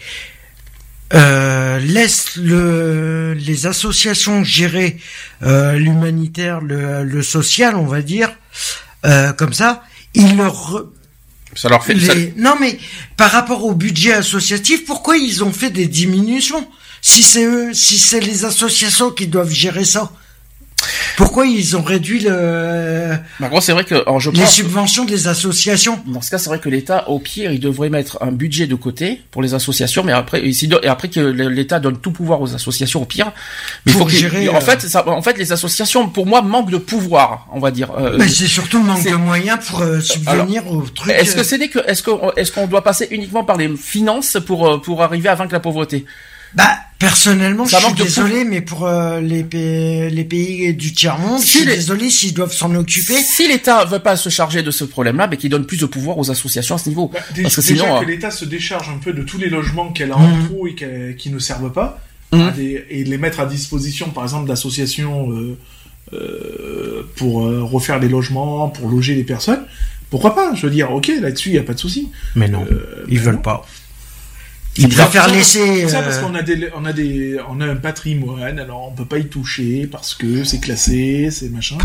euh, laisse le, les associations gérer euh, l'humanitaire, le, le social, on va dire, euh, comme ça, il leur Ça leur fait. ça- Non mais par rapport au budget associatif, pourquoi ils ont fait des diminutions? Si c'est eux, si c'est les associations qui doivent gérer ça, pourquoi ils ont réduit le, Par contre, c'est vrai que, alors, je les pense. subventions des associations? Dans ce cas, c'est vrai que l'État, au pire, il devrait mettre un budget de côté pour les associations, mais après, et, après que l'État donne tout pouvoir aux associations, au pire. Mais il Pour faut gérer, En euh, fait, ça, en fait, les associations, pour moi, manquent de pouvoir, on va dire. Euh, Mais c'est surtout manque de moyens pour euh, subvenir au truc. Est-ce que c'est que, est-ce qu'on, est-ce qu'on doit passer uniquement par les finances pour pour arriver à vaincre la pauvreté? Bah, personnellement, Ça je suis manque de désolé, mais pour euh, les, pays, les pays du tiers-monde, Si je suis les- désolé s'ils doivent s'en occuper. Si l'État veut pas se charger de ce problème-là, mais qu'il donne plus de pouvoir aux associations à ce niveau. Bah, dé- Parce que déjà sinon, que euh, l'État se décharge un peu de tous les logements qu'elle a en Mhm. trop et qu'elle- qui ne servent pas, Mhm. à des- et de les mettre à disposition, par exemple, d'associations euh, euh, pour euh, refaire des logements, pour loger les personnes. Pourquoi pas? Je veux dire, ok, là-dessus, il n'y a pas de souci. Mais non, Euh, ils ben veulent non. pas. Préfèrent Ça, laisser. Ça parce euh, qu'on a des, on a des, on a un patrimoine, alors on peut pas y toucher parce que c'est classé, c'est machin.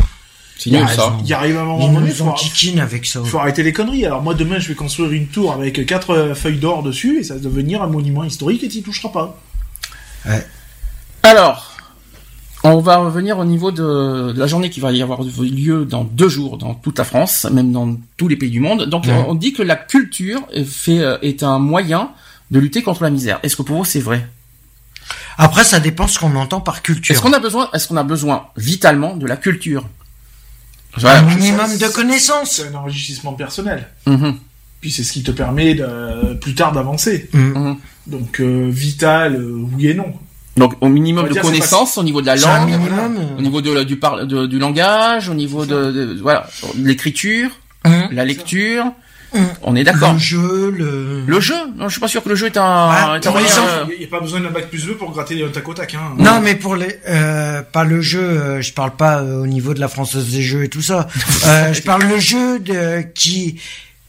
c'est nul il a ça. Il arrive à un moment donné, faut, avec ça. faut arrêter les conneries. Alors moi demain, je vais construire une tour avec quatre euh, feuilles d'or dessus et ça va devenir un monument historique et t'y toucheras pas. Alors, on va revenir au niveau de, de la journée qui va y avoir lieu dans deux jours dans toute la France, même dans tous les pays du monde. Donc, Ouais. on dit que la culture fait, euh, est un moyen de lutter contre la misère. Est-ce que pour vous c'est vrai? Après, ça dépend ce qu'on entend par culture. Est-ce qu'on a besoin, est-ce qu'on a besoin vitalement de la culture? Un minimum de connaissances. C'est un enrichissement personnel. Mhm. Puis c'est ce qui te permet de, plus tard d'avancer. Mhm. Donc euh, vital, euh, oui et non. Donc, au minimum de dire, connaissances au niveau de la langue, minimum. au niveau de, du, par, de- du langage, au niveau de, de- voilà, de l'écriture, Hum. la lecture. On est d'accord. Le jeu, le. Le jeu Non, je suis pas sûr que le jeu est un, Ah, est un moyen, euh, Il n'y a pas besoin d'un bac plus 2 pour gratter un tac au tac. Hein. Non, mais pour les, euh, pas le jeu. euh, je parle pas euh, au niveau de la française des jeux et tout ça. [LAUGHS] Euh, je parle le jeu de qui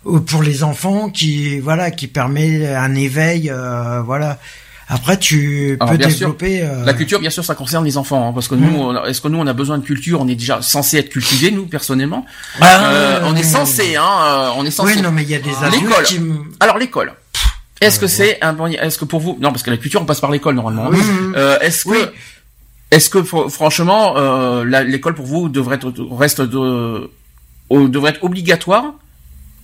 euh, pour les enfants qui voilà qui permet un éveil. euh, voilà. Après, tu peux bien sûr, développer. euh, La culture, bien sûr, ça concerne les enfants, hein, parce que Mm. nous, est-ce que nous, on a besoin de culture? On est déjà censé être cultivés, nous, personnellement. Ah, Euh, on est censé, hein, euh, on est censé. Oui, non, mais il y a des adultes L'école. qui. Alors l'école. Est-ce que c'est un bon Est-ce que pour vous Non, parce que la culture, on passe par l'école normalement. Oui. Euh, est-ce que Oui. Est-ce que fr- franchement, euh, l'école pour vous devrait être reste de devrait être obligatoire?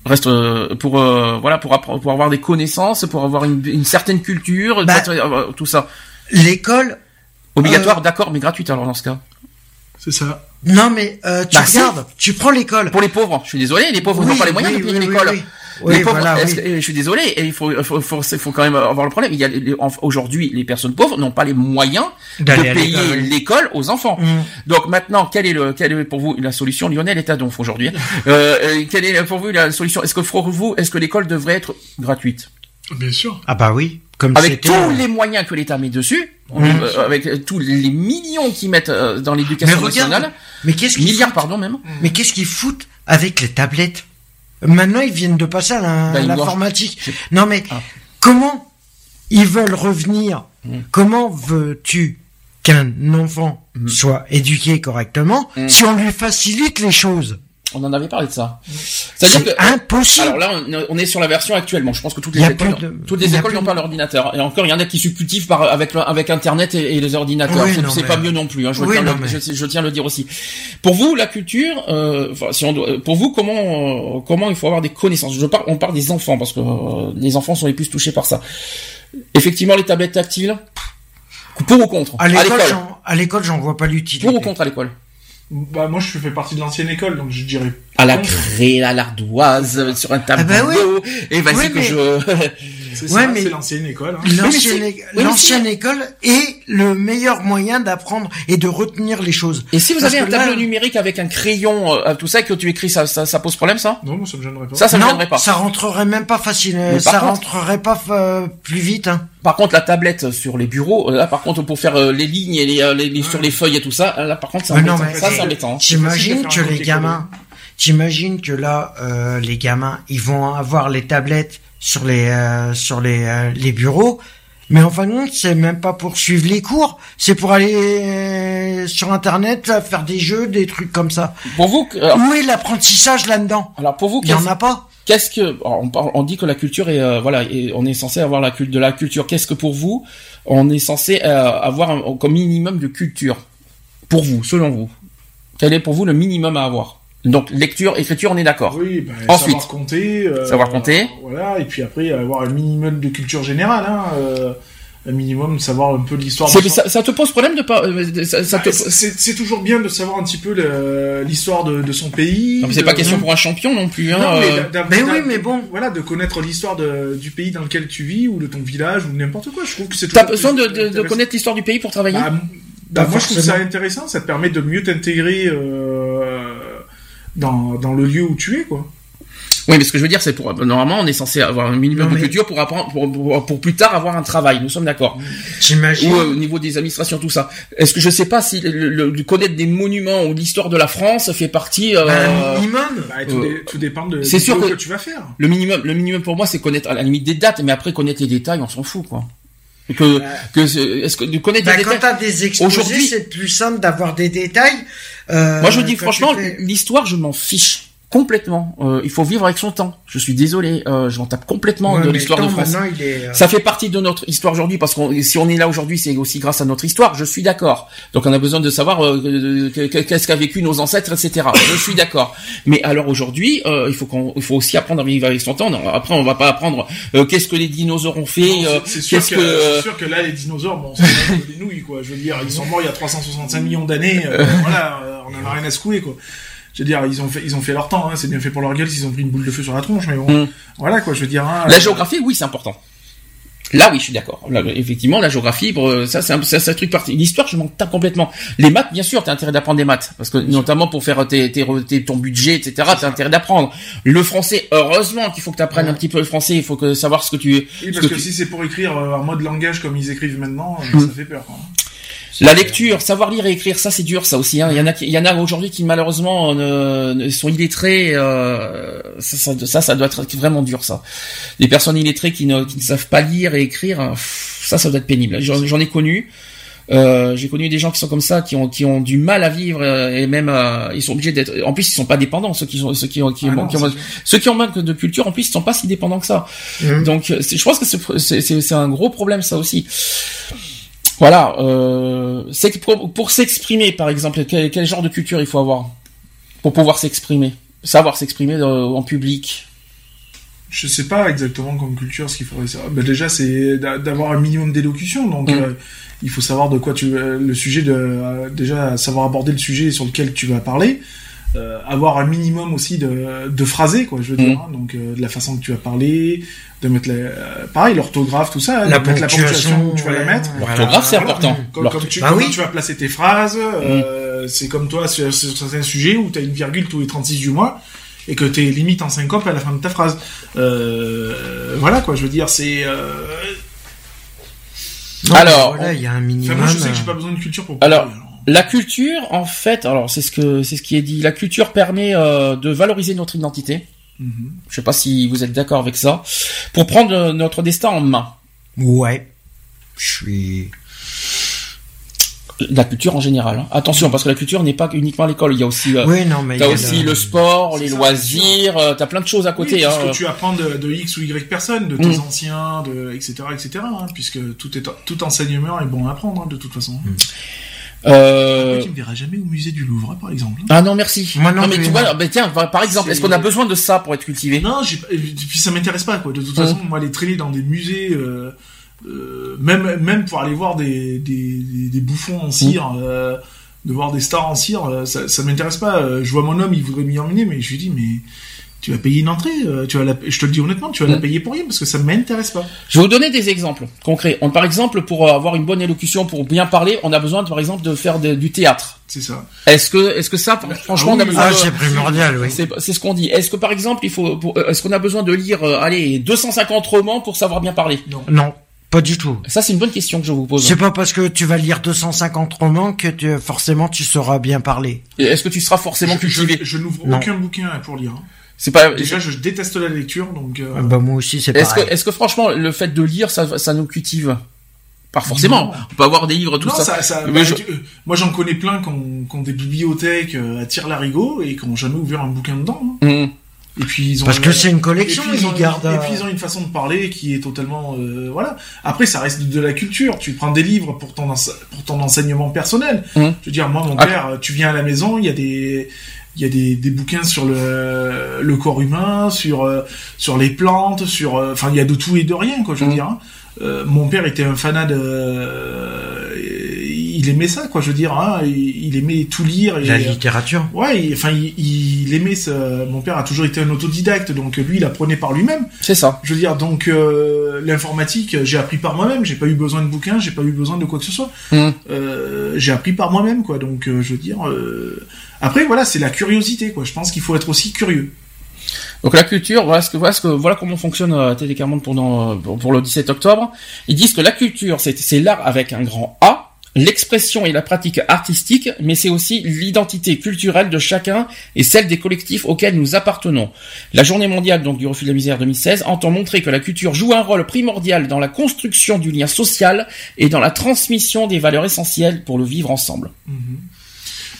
Reste euh, pour euh, voilà pour, pour avoir des connaissances pour avoir une, une certaine culture Bah. être- euh, tout ça L'école. obligatoire Euh. d'accord mais gratuite alors dans ce cas C'est ça. Non, mais euh, tu Bah, regardes, tu prends l'école. pour les pauvres je suis désolé les pauvres n'ont pas les moyens oui, de payer oui, oui, l'école oui. Oui, les pauvres, voilà, est-ce oui. que- et je suis désolé, et il faut, faut, faut, faut quand même avoir le problème. Il y a aujourd'hui, les personnes pauvres n'ont pas les moyens de payer l'école, aux enfants. Mm. Donc maintenant, quelle est le, quelle est pour vous la solution? Lionel est à donf aujourd'hui. [LAUGHS] euh, euh, quelle est pour vous la solution? Est-ce que pour vous, est-ce que l'école devrait être gratuite? Bien sûr. Ah bah oui, comme avec tous euh, les moyens que l'État met dessus, Mm. euh, avec tous les millions qu'ils mettent dans l'éducation nationale, mais qu'est-ce qu'ils milliards foutent pardon même. Mais qu'est-ce qu'ils foutent avec les tablettes? Maintenant, ils viennent de passer à Bah, l'informatique. Non, mais Ah. comment ils veulent revenir Mm. Comment veux-tu qu'un enfant Mm. soit éduqué correctement Mm. si on lui facilite les choses On en avait parlé de ça. C'est-à-dire C'est que impossible. Alors là, on- est sur la version actuellement. Je pense que toutes les écoles, de- toutes les écoles n'ont pas l'ordinateur. Et encore, il y en a qui se cultivent par avec avec Internet et, et les ordinateurs. Oui, c'est mais- pas mieux non plus. Hein, je, Oui, tiens non, le- mais- je, je tiens à le dire aussi. Pour vous, la culture, euh, si on doit- pour vous, comment euh, comment il faut avoir des connaissances? Je parle, on parle des enfants parce que euh, les enfants sont les plus touchés par ça. Effectivement, les tablettes tactiles? Pour ou contre? À l'école, à l'école, j'en vois pas l'utilité. Pour ou contre à l'école? Bah moi je fais partie de l'ancienne école, donc je dirais. À la craie, à l'ardoise, sur un tableau. bah oui. Et vas-y Oui, que mais- je. [LAUGHS] C'est Ouais, ça, mais- c'est l'ancienne école. hein. L'ancienne é- oui, école est le meilleur moyen d'apprendre et de retenir les choses. Et si vous Parce avez un là- tableau numérique avec un crayon, euh, tout ça, et que tu écris, ça, ça, ça pose problème, ça? Non, moi ça me gênerait pas. Ça, ça ne non, viendrait pas. ça rentrerait même pas facile. Mais Ça par contre- rentrerait pas euh, plus vite. Hein. Par contre, la tablette sur les bureaux, euh, là, par contre, pour faire euh, les lignes et les, euh, les- les- sur les feuilles et tout ça, euh, là, par contre, c'est non, embêtant. mais ça, c'est- c'est embêtant. T'imagines facile de que les gamins, t'imagines que là, euh, les gamins, ils vont avoir les tablettes sur les euh, sur les euh, les bureaux, mais en fin de compte, c'est même pas pour suivre les cours, c'est pour aller sur internet faire des jeux, des trucs comme ça. Pour vous, alors, Où est l'apprentissage là-dedans alors, pour vous, Il y en a pas. qu'est-ce que, on, parle- on dit que la culture est, euh, voilà, et on est censé avoir la de la culture. Qu'est-ce que pour vous, on est censé euh, avoir un, comme minimum de culture? Pour vous, selon vous, quel est pour vous le minimum à avoir? Donc, lecture, écriture, on est d'accord. Oui, bah, Ensuite. savoir compter. euh, Savoir compter. Voilà, et puis après avoir un minimum de culture générale. Hein, euh, un minimum de savoir un peu de l'histoire. ça, ça te pose problème de pas, euh, ça, ça Bah, te, c'est c'est toujours bien de savoir un petit peu l'histoire de, de son pays. Non, mais c'est pas question pour un champion non plus. Hein, Non, mais euh, oui, mais bon. Voilà, de connaître l'histoire du pays dans lequel tu vis ou de ton village ou n'importe quoi. Je trouve que c'est T'as besoin de, de, de connaître l'histoire du pays pour travailler? Bah, bah, moi, je trouve ça intéressant. Ça te permet de mieux t'intégrer euh, dans, dans le lieu où tu es, quoi. Oui, mais ce que je veux dire, c'est pour normalement, on est censé avoir un minimum Non, de mais- culture pour apprendre, pour, pour, pour plus tard avoir un travail. Nous sommes d'accord. J'imagine. Ou euh, au niveau des administrations, tout ça. Est-ce que je sais pas si le, le- le- connaître des monuments ou l'histoire de la France fait partie euh, Un minimum. Bah, tout, Euh, dé- tout dépend de c'est sûr que- que tu vas faire. le minimum. Le minimum pour moi, c'est connaître à la limite des dates, mais après connaître les détails, on s'en fout, quoi. Que, que est-ce que de connaître Bah, les quand détails. t'as des exposés, Aujourd'hui- c'est plus simple d'avoir des détails. euh, Moi, je dis franchement, tu fais- l'histoire, je m'en fiche complètement. Euh, il faut vivre avec son temps. Je suis désolé, euh, j'en tape complètement Ouais, de l'histoire de France. est, euh, Ça fait partie de notre histoire aujourd'hui parce qu'on si on est là aujourd'hui, c'est aussi grâce à notre histoire. Je suis d'accord. Donc on a besoin de savoir euh, que- que- qu'est-ce qu'a vécu nos ancêtres, etc. Je suis d'accord. Mais alors aujourd'hui, euh, il faut qu'on, il faut aussi apprendre à vivre avec son temps. Non, après, on va pas apprendre euh, qu'est-ce que les dinosaures ont fait. Euh, c'est- sûr, que, que c'est sûr que là, les dinosaures, bon, des nouilles, quoi. Je veux dire, ils sont morts il y a 365 millions d'années. euh, [LAUGHS] voilà, on en a rien à secouer, quoi. Je veux dire, ils ont fait, ils ont fait leur temps, hein, c'est bien fait pour leur gueule s'ils ont pris une boule de feu sur la tronche, mais bon. Mm. Voilà, quoi, je veux dire. hein, la euh, géographie, oui, c'est important. Là, oui, je suis d'accord. Effectivement, la géographie, euh, ça, c'est un, ça, c'est un truc parti. L'histoire, je m'en tape complètement. Les maths, bien sûr, t'as intérêt d'apprendre des maths, parce que notamment pour faire tes, tes, tes- ton budget, etc. T'as intérêt d'apprendre. Le français, heureusement qu'il faut que tu apprennes un petit peu le français. Il faut que savoir ce que tu. Oui, ce parce que que tu- si c'est pour écrire euh, un mode langage comme ils écrivent maintenant, Mm. ça fait peur, quoi. La lecture, savoir lire et écrire, ça c'est dur, ça aussi. Hein. Il y en a, qui- il y en a aujourd'hui qui malheureusement ne, ne sont illettrés. Euh, ça, ça, ça, doit être vraiment dur, ça. Les personnes illettrées qui ne, qui ne savent pas lire et écrire, ça, ça doit être pénible. J'en ai connu. Euh, j'ai connu des gens qui sont comme ça, qui ont qui ont du mal à vivre euh, et même euh, ils sont obligés d'être. En plus, ils sont pas dépendants. Ceux qui sont ceux qui ont qui, Ah ont- non, qui ont- c'est- ceux qui ont manque de culture, en plus, ils sont pas si dépendants que ça. Mhm. Donc, je pense que c'est- c'est c'est- c'est un gros problème ça aussi. Voilà. Euh, pour, pour s'exprimer, par exemple, quel, quel genre de culture il faut avoir pour pouvoir s'exprimer, savoir s'exprimer euh, en public? Je sais pas exactement comme culture ce qu'il faudrait savoir. Ben déjà, c'est d'a- d'avoir un minimum d'élocution. Donc, Mm. euh, il faut savoir de quoi tu le sujet de déjà savoir aborder le sujet sur lequel tu vas parler. Euh, avoir un minimum aussi de, de phrasé, quoi, je veux dire. hein. donc, euh, de la façon que tu vas parler, de mettre la, euh, pareil, l'orthographe, tout ça, hein, La de mettre la ponctuation tu vas la mettre. L'orthographe, c'est Voilà. important. Comme, comme tu, Bah oui. tu vas placer tes phrases, euh, c'est comme toi sur, sur certains sujets où tu as une virgule tous les 36 du mois et que tu es limite en syncope à la fin de ta phrase. Euh, voilà quoi, je veux dire, c'est. Euh... Non, Alors, voilà, il y a un Enfin, minimum. moi je sais que j'ai pas besoin de culture pour Alors, parler, La culture, en fait, alors c'est ce que c'est ce qui est dit. La culture permet euh, de valoriser notre identité. Mhm. Je sais pas si vous êtes d'accord avec ça. Pour prendre euh, notre destin en main. Ouais. Je suis. La culture en général. hein. Attention, parce que la culture n'est pas uniquement l'école. Il y a aussi, euh, Oui, non, mais. t'as il y a aussi le sport, les ça, loisirs. euh, T'as plein de choses à Oui, côté. puisque hein. tu apprends de, de X ou Y personnes, de tes Mm. anciens, de etc. etc. hein, puisque tout est tout enseignement est bon à apprendre hein, de toute façon. Euh, Tu me verras jamais au musée du Louvre, par exemple. Ah non, merci. Moi non mais plus, tu vois, tiens, par exemple, est-ce qu'on a besoin de ça pour être cultivé? Non, j'ai, et puis ça m'intéresse pas quoi. De toute façon, moi, les traîner dans des musées, euh, euh, même même pour aller voir des des, des, des bouffons en cire, Mm. euh, de voir des stars en cire, euh, ça ça m'intéresse pas. Euh, Je vois mon homme, il voudrait m'y emmener, mais je lui dis mais tu vas payer une entrée, euh, tu vas la, je te le dis honnêtement, tu vas la Mm. payer pour rien parce que ça m'intéresse pas. Je vais vous donner des exemples concrets. On, par exemple, pour euh, avoir une bonne élocution, pour bien parler, on a besoin, par exemple, de faire de- du théâtre. C'est ça. Est-ce que, est-ce que ça, franchement, on a besoin Ah, de... c'est primordial, oui. C'est c'est ce qu'on dit. Est-ce que par exemple, il faut, pour- euh, est-ce qu'on a besoin de lire, euh, allez, 250 romans pour savoir bien parler? Non, pas du tout. Ça, c'est une bonne question que je vous pose. C'est pas parce que tu vas lire 250 romans que tu, forcément tu sauras bien parler. Et Est-ce que tu seras forcément Je, cultivé? je n'ouvre Non. aucun bouquin pour lire. hein. C'est pas. Déjà, je déteste la lecture, donc. euh, Ah Bah moi aussi c'est Est-ce que, est-ce que franchement, le fait de lire, ça, ça nous cultive? Pas forcément. Non. On peut avoir des livres, tout non, ça. ça, ça- Mais bah, je- tu- euh, moi j'en connais plein qui ont, qui ont des bibliothèques euh, à tire-larigot et qui n'ont jamais ouvert un bouquin dedans. hein. Hum. Et puis ils ont Parce que c'est une et collection, puis, ils ont, ils gardent. et puis ils ont une façon de parler qui est totalement euh, voilà. Après ça reste de la culture. Tu prends des livres pour ton ense- pour ton enseignement personnel. Mhm. Je veux dire moi mon Ah. père, tu viens à la maison, il y a des il y a des, des bouquins sur le, le corps humain, sur euh, sur les plantes, sur euh, enfin il y a de tout et de rien quoi. Je veux Mhm. dire. hein. Euh, mon père était un fanat de il aimait ça quoi. Je veux dire hein, il, aimait tout lire et La littérature. Ouais, il- enfin, il, il aimait ça. Mon père a toujours été un autodidacte, donc lui, il apprenait par lui-même. C'est ça. Je veux dire, donc euh, l'informatique, j'ai appris par moi-même. J'ai pas eu besoin de bouquins, j'ai pas eu besoin de quoi que ce soit. Hum. Euh, j'ai appris par moi-même, quoi. Donc, euh, je veux dire. euh, Après, voilà, c'est la curiosité, quoi. Je pense qu'il faut être aussi curieux. Donc la culture, voilà ce que voilà ce que voilà comment fonctionne euh, Télé 40 pendant euh, pour, pour le 17 octobre. Ils disent que la culture c'est c'est l'art avec un grand A, l'expression et la pratique artistique, mais c'est aussi l'identité culturelle de chacun et celle des collectifs auxquels nous appartenons. La Journée mondiale donc du refus de la misère 2016 entend montrer que la culture joue un rôle primordial dans la construction du lien social et dans la transmission des valeurs essentielles pour le vivre ensemble.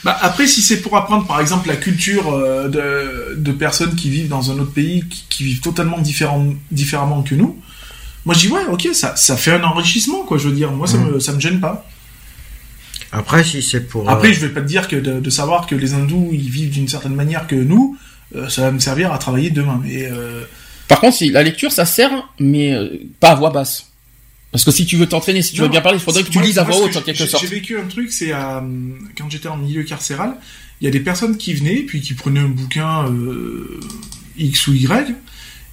Bah, après, si c'est pour apprendre, par exemple, la culture euh, de, de personnes qui vivent dans un autre pays, qui, qui vivent totalement différent, différemment que nous, moi, je dis, ouais, ok, ça, ça fait un enrichissement, quoi, je veux dire. Moi, ça, me, ça me gêne pas. Après si c'est pour. Après, euh, je vais pas te dire que de, de savoir que les hindous, ils vivent d'une certaine manière que nous, euh, ça va me servir à travailler demain. Mais euh, Par contre, si la lecture ça sert, mais euh, pas à voix basse. Parce que si tu veux t'entraîner, si tu veux bien parler, il faudrait que tu moi- lises à voix haute en quelque j'ai- sorte. J'ai vécu un truc, c'est à, quand j'étais en milieu carcéral, il y a des personnes qui venaient, puis qui prenaient un bouquin euh, X ou Y,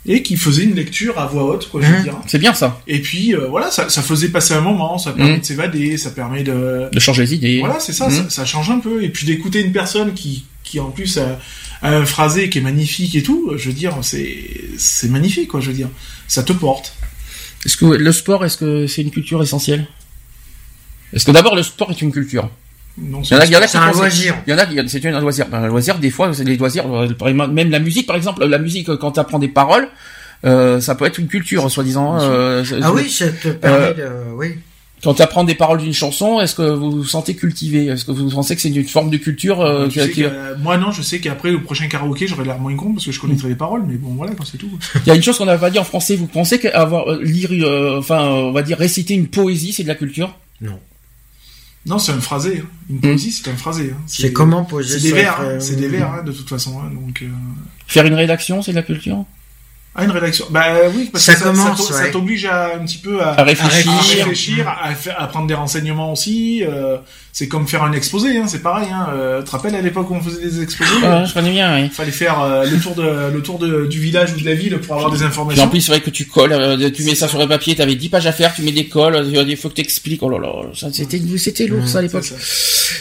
et qui faisaient une lecture à voix haute, quoi, je veux Mhm. dire. C'est bien ça, Et puis euh, voilà, ça, ça faisait passer un moment, ça permet Mhm. de s'évader, ça permet de... de changer les idées. Voilà, c'est ça, Mhm. ça, ça change un peu. Et puis d'écouter une personne qui, qui en plus a, a un phrasé qui est magnifique et tout, je veux dire, c'est c'est magnifique, quoi, je veux dire. Ça te porte. Est-ce que le sport, est-ce que c'est une culture essentielle? Est-ce que d'abord le sport est une culture? Non, Il y en a, il y en a qui C'est un loisir. Il y en a, c'est un loisir. Un loisir, des fois, c'est des loisirs. euh, Même la musique, par exemple, la musique, euh, quand tu apprends des paroles, euh, ça peut être une culture, soi-disant. euh, Ah oui, ça te permet de. Oui. Quand tu apprends des paroles d'une chanson, est-ce que vous vous sentez cultivé? Est-ce que vous pensez que c'est une forme de culture euh, Tu qui- sais qui- que, euh, moi, non, je sais qu'après, le prochain karaoké, j'aurai l'air moins con parce que je connaîtrai les paroles, mais bon, voilà, c'est tout. Il y a une chose qu'on n'a pas dit en français. Vous pensez qu'avoir euh, lire, euh, enfin, euh, on va dire réciter une poésie, c'est de la culture? Non, c'est un phrasé. hein. Une poésie, c'est un phrasé. hein. C'est comment poser C'est des vers, hein. euh, c'est des vers, hein, de toute façon. hein, donc, euh, Faire une rédaction, c'est de la culture? Ah, une rédaction. Bah oui, parce Ça que commence, ça t'oblige à un petit peu à, À réfléchir. à réfléchir. à, prendre des renseignements aussi. euh, c'est comme faire un exposé, hein, c'est pareil. Hein. Euh, tu te rappelles à l'époque où on faisait des exposés? Ouais, je connais bien, oui. Fallait faire euh, le tour de le tour de, du village ou de la ville pour avoir des informations. en plus, c'est vrai que tu colles, euh, tu mets ça sur le papier, t'avais 10 pages à faire, tu mets des colles, euh, il faut que t'expliques. Oh là là, c'était, c'était lourd, ça, à l'époque.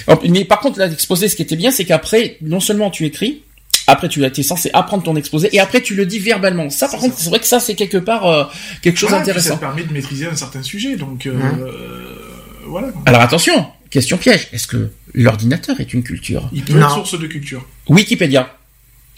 Oh, Mais par contre, là, l'exposé, ce qui était bien, c'est qu'après, non seulement tu écris, après tu es censé apprendre ton exposé, et après tu le dis verbalement. Ça, par contre, c'est vrai que ça, c'est quelque part euh, quelque chose Voilà, d'intéressant. Ça te permet de maîtriser un certain sujet, donc euh, Hein. euh, voilà. Alors attention, question piège. Est-ce que l'ordinateur est une culture? Il peut Non. être source de culture. Wikipédia.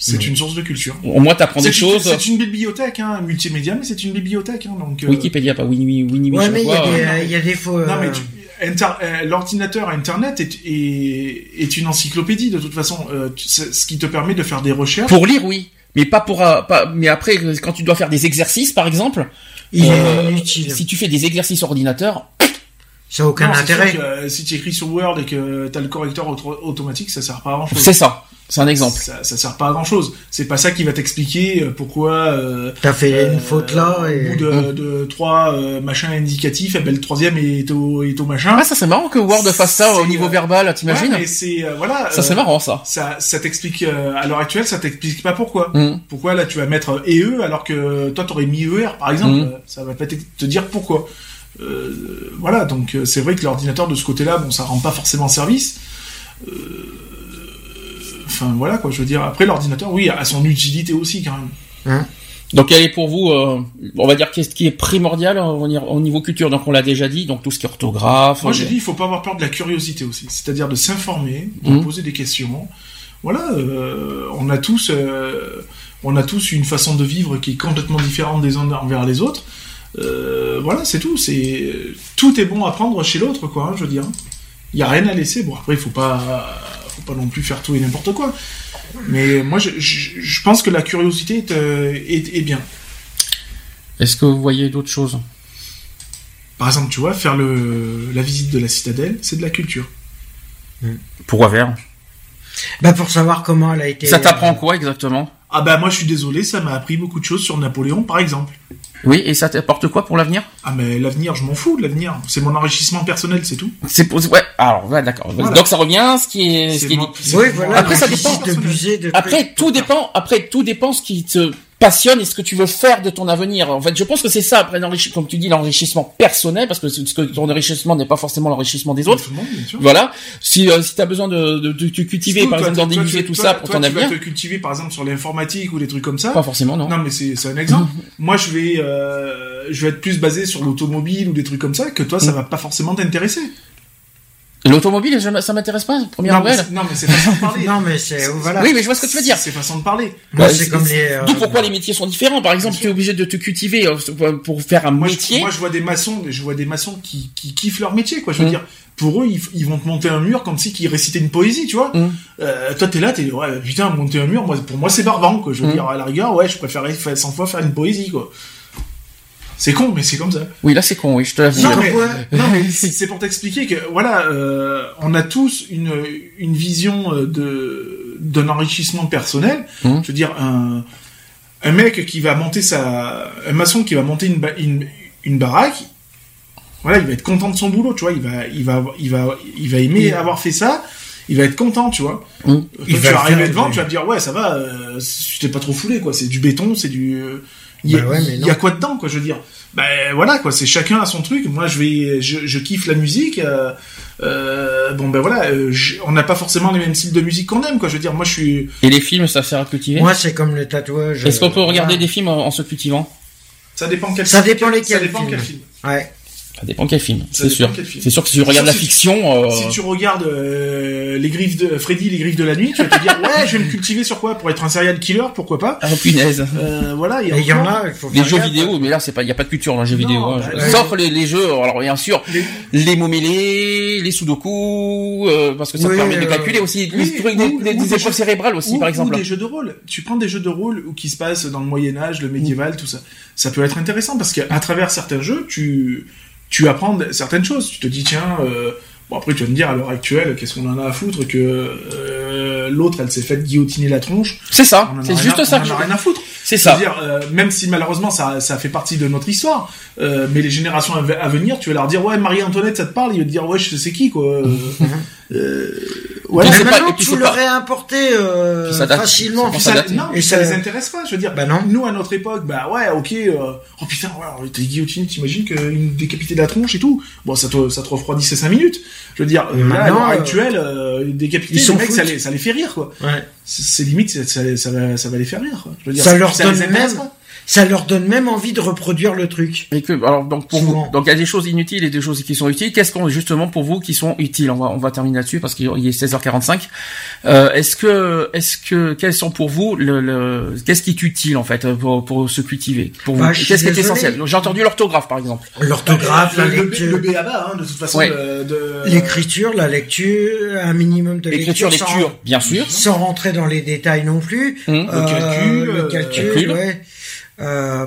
C'est une source de culture. Au moins, t'apprends des choses. C'est une bibliothèque, hein, multimédia, mais c'est une bibliothèque, hein, donc. euh, Wikipédia, pas Winnie, Winnie, Ouais, mais il y, a des- il y a des faux. Non, mais tu- Inter- euh, l'ordinateur Internet est, est, est une encyclopédie de toute façon, euh, ce qui te permet de faire des recherches. Pour lire, oui. Mais pas pour, euh, pas, mais après, quand tu dois faire des exercices, par exemple, Il euh, est inutile. si tu fais des exercices ordinateur, Ça n'a aucun Non, intérêt. sûr que, euh, si tu écris sur Word et que tu as le correcteur auto- automatique, ça sert pas à grand chose. c'est ça. C'est un exemple. Ça, ça sert pas à grand chose. C'est pas ça qui va t'expliquer euh, pourquoi. Euh, T'as fait euh, une faute là Au et. bout de, de trois euh, machins indicatifs, eh ben, le troisième est au, est au machin. Ah, ça c'est marrant que Word fasse ça au niveau euh, verbal, t'imagines Ouais, mais c'est euh, voilà. Ça c'est marrant ça. Ça, ça t'explique euh, à l'heure actuelle, ça t'explique pas pourquoi. Mhm. Pourquoi là tu vas mettre EE alors que toi t'aurais mis ER par exemple. Euh, Ça va pas te dire pourquoi. Euh, voilà, donc euh, c'est vrai que l'ordinateur de ce côté-là, bon, ça rend pas forcément service. Euh, Enfin voilà quoi, je veux dire. Après l'ordinateur, oui, a son utilité aussi quand même. Donc quel est pour vous, euh, on va dire qu'est-ce qui est primordial euh, au niveau- au niveau culture Donc on l'a déjà dit, donc tout ce qui est orthographe. Moi j'ai dit, il faut pas avoir peur de la curiosité aussi, c'est-à-dire de s'informer, de Mhm. poser des questions. Voilà, euh, on a tous, euh, on a tous une façon de vivre qui est complètement différente des uns envers les autres. Euh, voilà, c'est tout. C'est tout est bon à prendre chez l'autre, quoi. hein, je veux dire. Il y a rien à laisser. Bon après, il faut pas, faut pas non plus faire tout et n'importe quoi. Mais moi, je, je, je pense que la curiosité est, euh, est, est bien. Est-ce que vous voyez d'autres choses? Par exemple, tu vois, faire le, la visite de la citadelle, c'est de la culture. Pourquoi faire? Bah pour savoir comment elle a été. Ça t'apprend quoi exactement? Ah bah moi, je suis désolé, ça m'a appris beaucoup de choses sur Napoléon, par exemple. Oui, et ça t'apporte quoi pour l'avenir? Ah mais l'avenir, je m'en fous de l'avenir. C'est mon enrichissement personnel, c'est tout. C'est pour... ouais. Alors ouais, d'accord. Voilà. Donc ça revient à ce qui est, ce C'est qui est mon- dit. c'est Oui, mon voilà. Après, ça dépend de Après, tout dépend. Après, tout dépend ce qui te passionne et ce que tu veux faire de ton avenir. En fait, je pense que c'est ça. Après, l'enrichi- comme tu dis, l'enrichissement personnel, parce que ce que ton enrichissement n'est pas forcément l'enrichissement des autres. Monde. Voilà. Si euh, si t'as besoin de, de, de te cultiver, Surtout, par toi, exemple, d'organiser tout toi, ça pour toi, ton tu vas avenir, te cultiver, par exemple, sur l'informatique ou des trucs comme ça. pas forcément, non. Non, mais c'est c'est un exemple. [LAUGHS] Moi, je vais, euh, je vais être plus basé sur l'automobile ou des trucs comme ça, que toi, Mm. ça va pas forcément t'intéresser. L'automobile, je- ça m'intéresse pas. Première Non, mais nouvelle. c'est- non, mais c'est façon de parler. Non mais c'est voilà. Oui, mais je vois ce que tu veux dire. C'est façon de parler. Moi c'est comme les. euh, D'où pourquoi les métiers sont différents. Par exemple, tu es obligé de te cultiver euh, pour faire un Moi, métier. je, moi, je vois des maçons, je vois des maçons qui, qui kiffent leur métier, quoi. Je veux Mm. dire, pour eux, ils, ils vont te monter un mur comme si qu'ils récitaient une poésie, tu vois. Mm. Euh, toi, t'es là, t'es, ouais, putain, monter un mur, moi, pour moi, c'est barbant, quoi. Je veux Mm. dire, à la rigueur, ouais, je préférerais faire 100 fois faire une poésie, quoi. C'est con, mais c'est comme ça. Oui, là c'est con. Oui, je te l'avoue. Non, comme mais, [LAUGHS] non, mais c'est pour t'expliquer que, voilà, euh, on a tous une, une vision euh, de, d'un enrichissement personnel. Mhm. Je veux dire, un, un mec qui va monter sa, un maçon qui va monter une, ba- une, une baraque, voilà, il va être content de son boulot, tu vois, il va, il va, il va, il va aimer Il- avoir fait ça, il va être content, tu vois. Toi, Il tu va vas arriver devant, tu vas te dire, ouais, ça va, euh, tu t'es pas trop foulé, quoi, c'est du béton, c'est du, euh, il y, a- Bah ouais, y a quoi dedans, quoi, je veux dire? Ben voilà, quoi, c'est chacun à son truc. Moi, je vais, je, je kiffe la musique. euh, euh, bon, ben voilà, euh, je- on n'a pas forcément les mêmes styles de musique qu'on aime, quoi. Je veux dire, moi, je suis. Et les films, ça sert à cultiver. Moi c'est comme le tatouage. Est-ce qu'on peut regarder des films en, en se cultivant Ça dépend quel. Ça dépend quel- lesquels Ça dépend films. quel film. Ouais. Ça dépend quel film, c'est sûr. C'est sûr que si tu regardes la Si tu- fiction, euh, Si tu regardes euh, les griffes de Freddy, les griffes de la nuit, tu vas te dire ouais, je vais me cultiver sur quoi? Pour être un serial killer, pourquoi pas? Ah punaise. euh, Voilà, il y il en a, il faut Les jeux vidéo, mais là c'est pas, y a pas de culture dans les jeux Non, vidéo. hein. bah. Sauf les, les jeux, alors bien sûr, Les- les mots mêlés, les sudoku, euh, parce que ça Oui, permet de euh, calculer aussi oui, des, trucs- ou- des, ou des- épreuves cérébrales aussi, ou, par ou exemple. des jeux de rôle. Tu prends des jeux de rôle ou qui se passent dans le Moyen Âge, le médiéval, tout ça. Ça peut être intéressant parce qu'à travers certains jeux, tu tu apprends certaines choses. Tu te dis tiens, euh, bon après tu vas me dire à l'heure actuelle, qu'est-ce qu'on en a à foutre que euh, l'autre elle s'est faite guillotiner la tronche. C'est ça, c'est juste à- ça. On que en a rien à foutre. C'est ça. dire, euh, même si malheureusement ça, ça fait partie de notre histoire, euh, mais les générations à, à venir, tu vas leur dire ouais Marie-Antoinette, ça te parle, ils vont te dire ouais je sais qui quoi. [LAUGHS] Euh, ouais. Pas- maintenant, et puis tu l'aurais pas- importé euh, Puis ça date- facilement. ça ça ça, non, Et mais ça, ça- les intéresse pas. Je veux dire, Bah non. nous à notre époque, bah ouais, ok. euh, oh putain, ouais, t'es guillotiné, t'imagines qu'une décapité de la tronche et tout. Bon, ça te, ça te refroidit ces 5 minutes. Je veux dire, euh, là, à Maintenant, l'heure euh, actuelle, euh, les s'en mecs, ça les, ça les fait rire quoi. Ouais. C'est limite, ça, ça, ça va, ça va les faire rire. Quoi. Je veux dire, Ça leur les donne intéresse même- pas. Ça leur donne même envie de reproduire le truc. Et que, alors, donc, pour Souvent. vous, donc, il y a des choses inutiles et des choses qui sont utiles. Qu'est-ce qu'on, justement, pour vous, qui sont utiles? On va, on va terminer là-dessus parce qu'il est 16h45. Euh, est-ce que, est-ce que, quels sont pour vous le, le qu'est-ce qui est utile, en fait, pour, pour se cultiver? Pour vous? Bah, Qu'est-ce qui est essentiel? J'ai entendu l'orthographe, par exemple. L'orthographe, la le, le, lecture, le BABA, hein, de toute façon, Ouais. de, de- l'écriture, la lecture, un minimum de Écriture, lecture, sans- lecture, bien sûr. sans rentrer dans les détails non plus. Hum. Euh, calcul, le euh, calcul, calcul. ouais. Euh,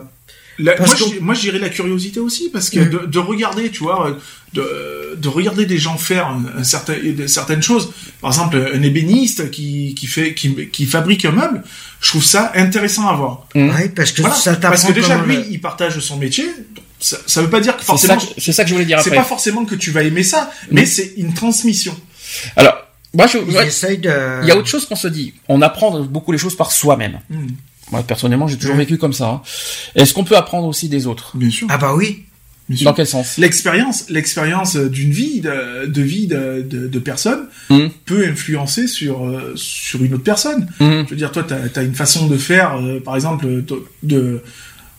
La- moi, que- je, moi, je dirais la curiosité aussi, parce que Mm. de, de regarder, tu vois, de, de regarder des gens faire un, un certain, de- certaines choses. Par exemple, un ébéniste qui, qui fait, qui, qui fabrique un meuble, je trouve ça intéressant à voir. ouais, parce que Voilà. ça t'apprend Parce que déjà, lui, le- il partage son métier. Ça, ça veut pas dire que C'est ça, forcément, que- c'est ça que je voulais dire c'est pas forcément que tu vas aimer ça, mais c'est une transmission. Alors, moi, je, de... il y a autre chose qu'on se dit. On apprend beaucoup les choses par soi-même. Mm. Moi, personnellement, j'ai toujours vécu comme ça. hein. Est-ce qu'on peut apprendre aussi des autres? Bien sûr. Ah bah oui. Bien sûr. Dans quel sens? L'expérience, l'expérience d'une vie, de, de vie de, de, de personne Mm. peut influencer sur euh, sur une autre personne. Mhm. Je veux dire, toi, t'as as une façon de faire, euh, par exemple, de,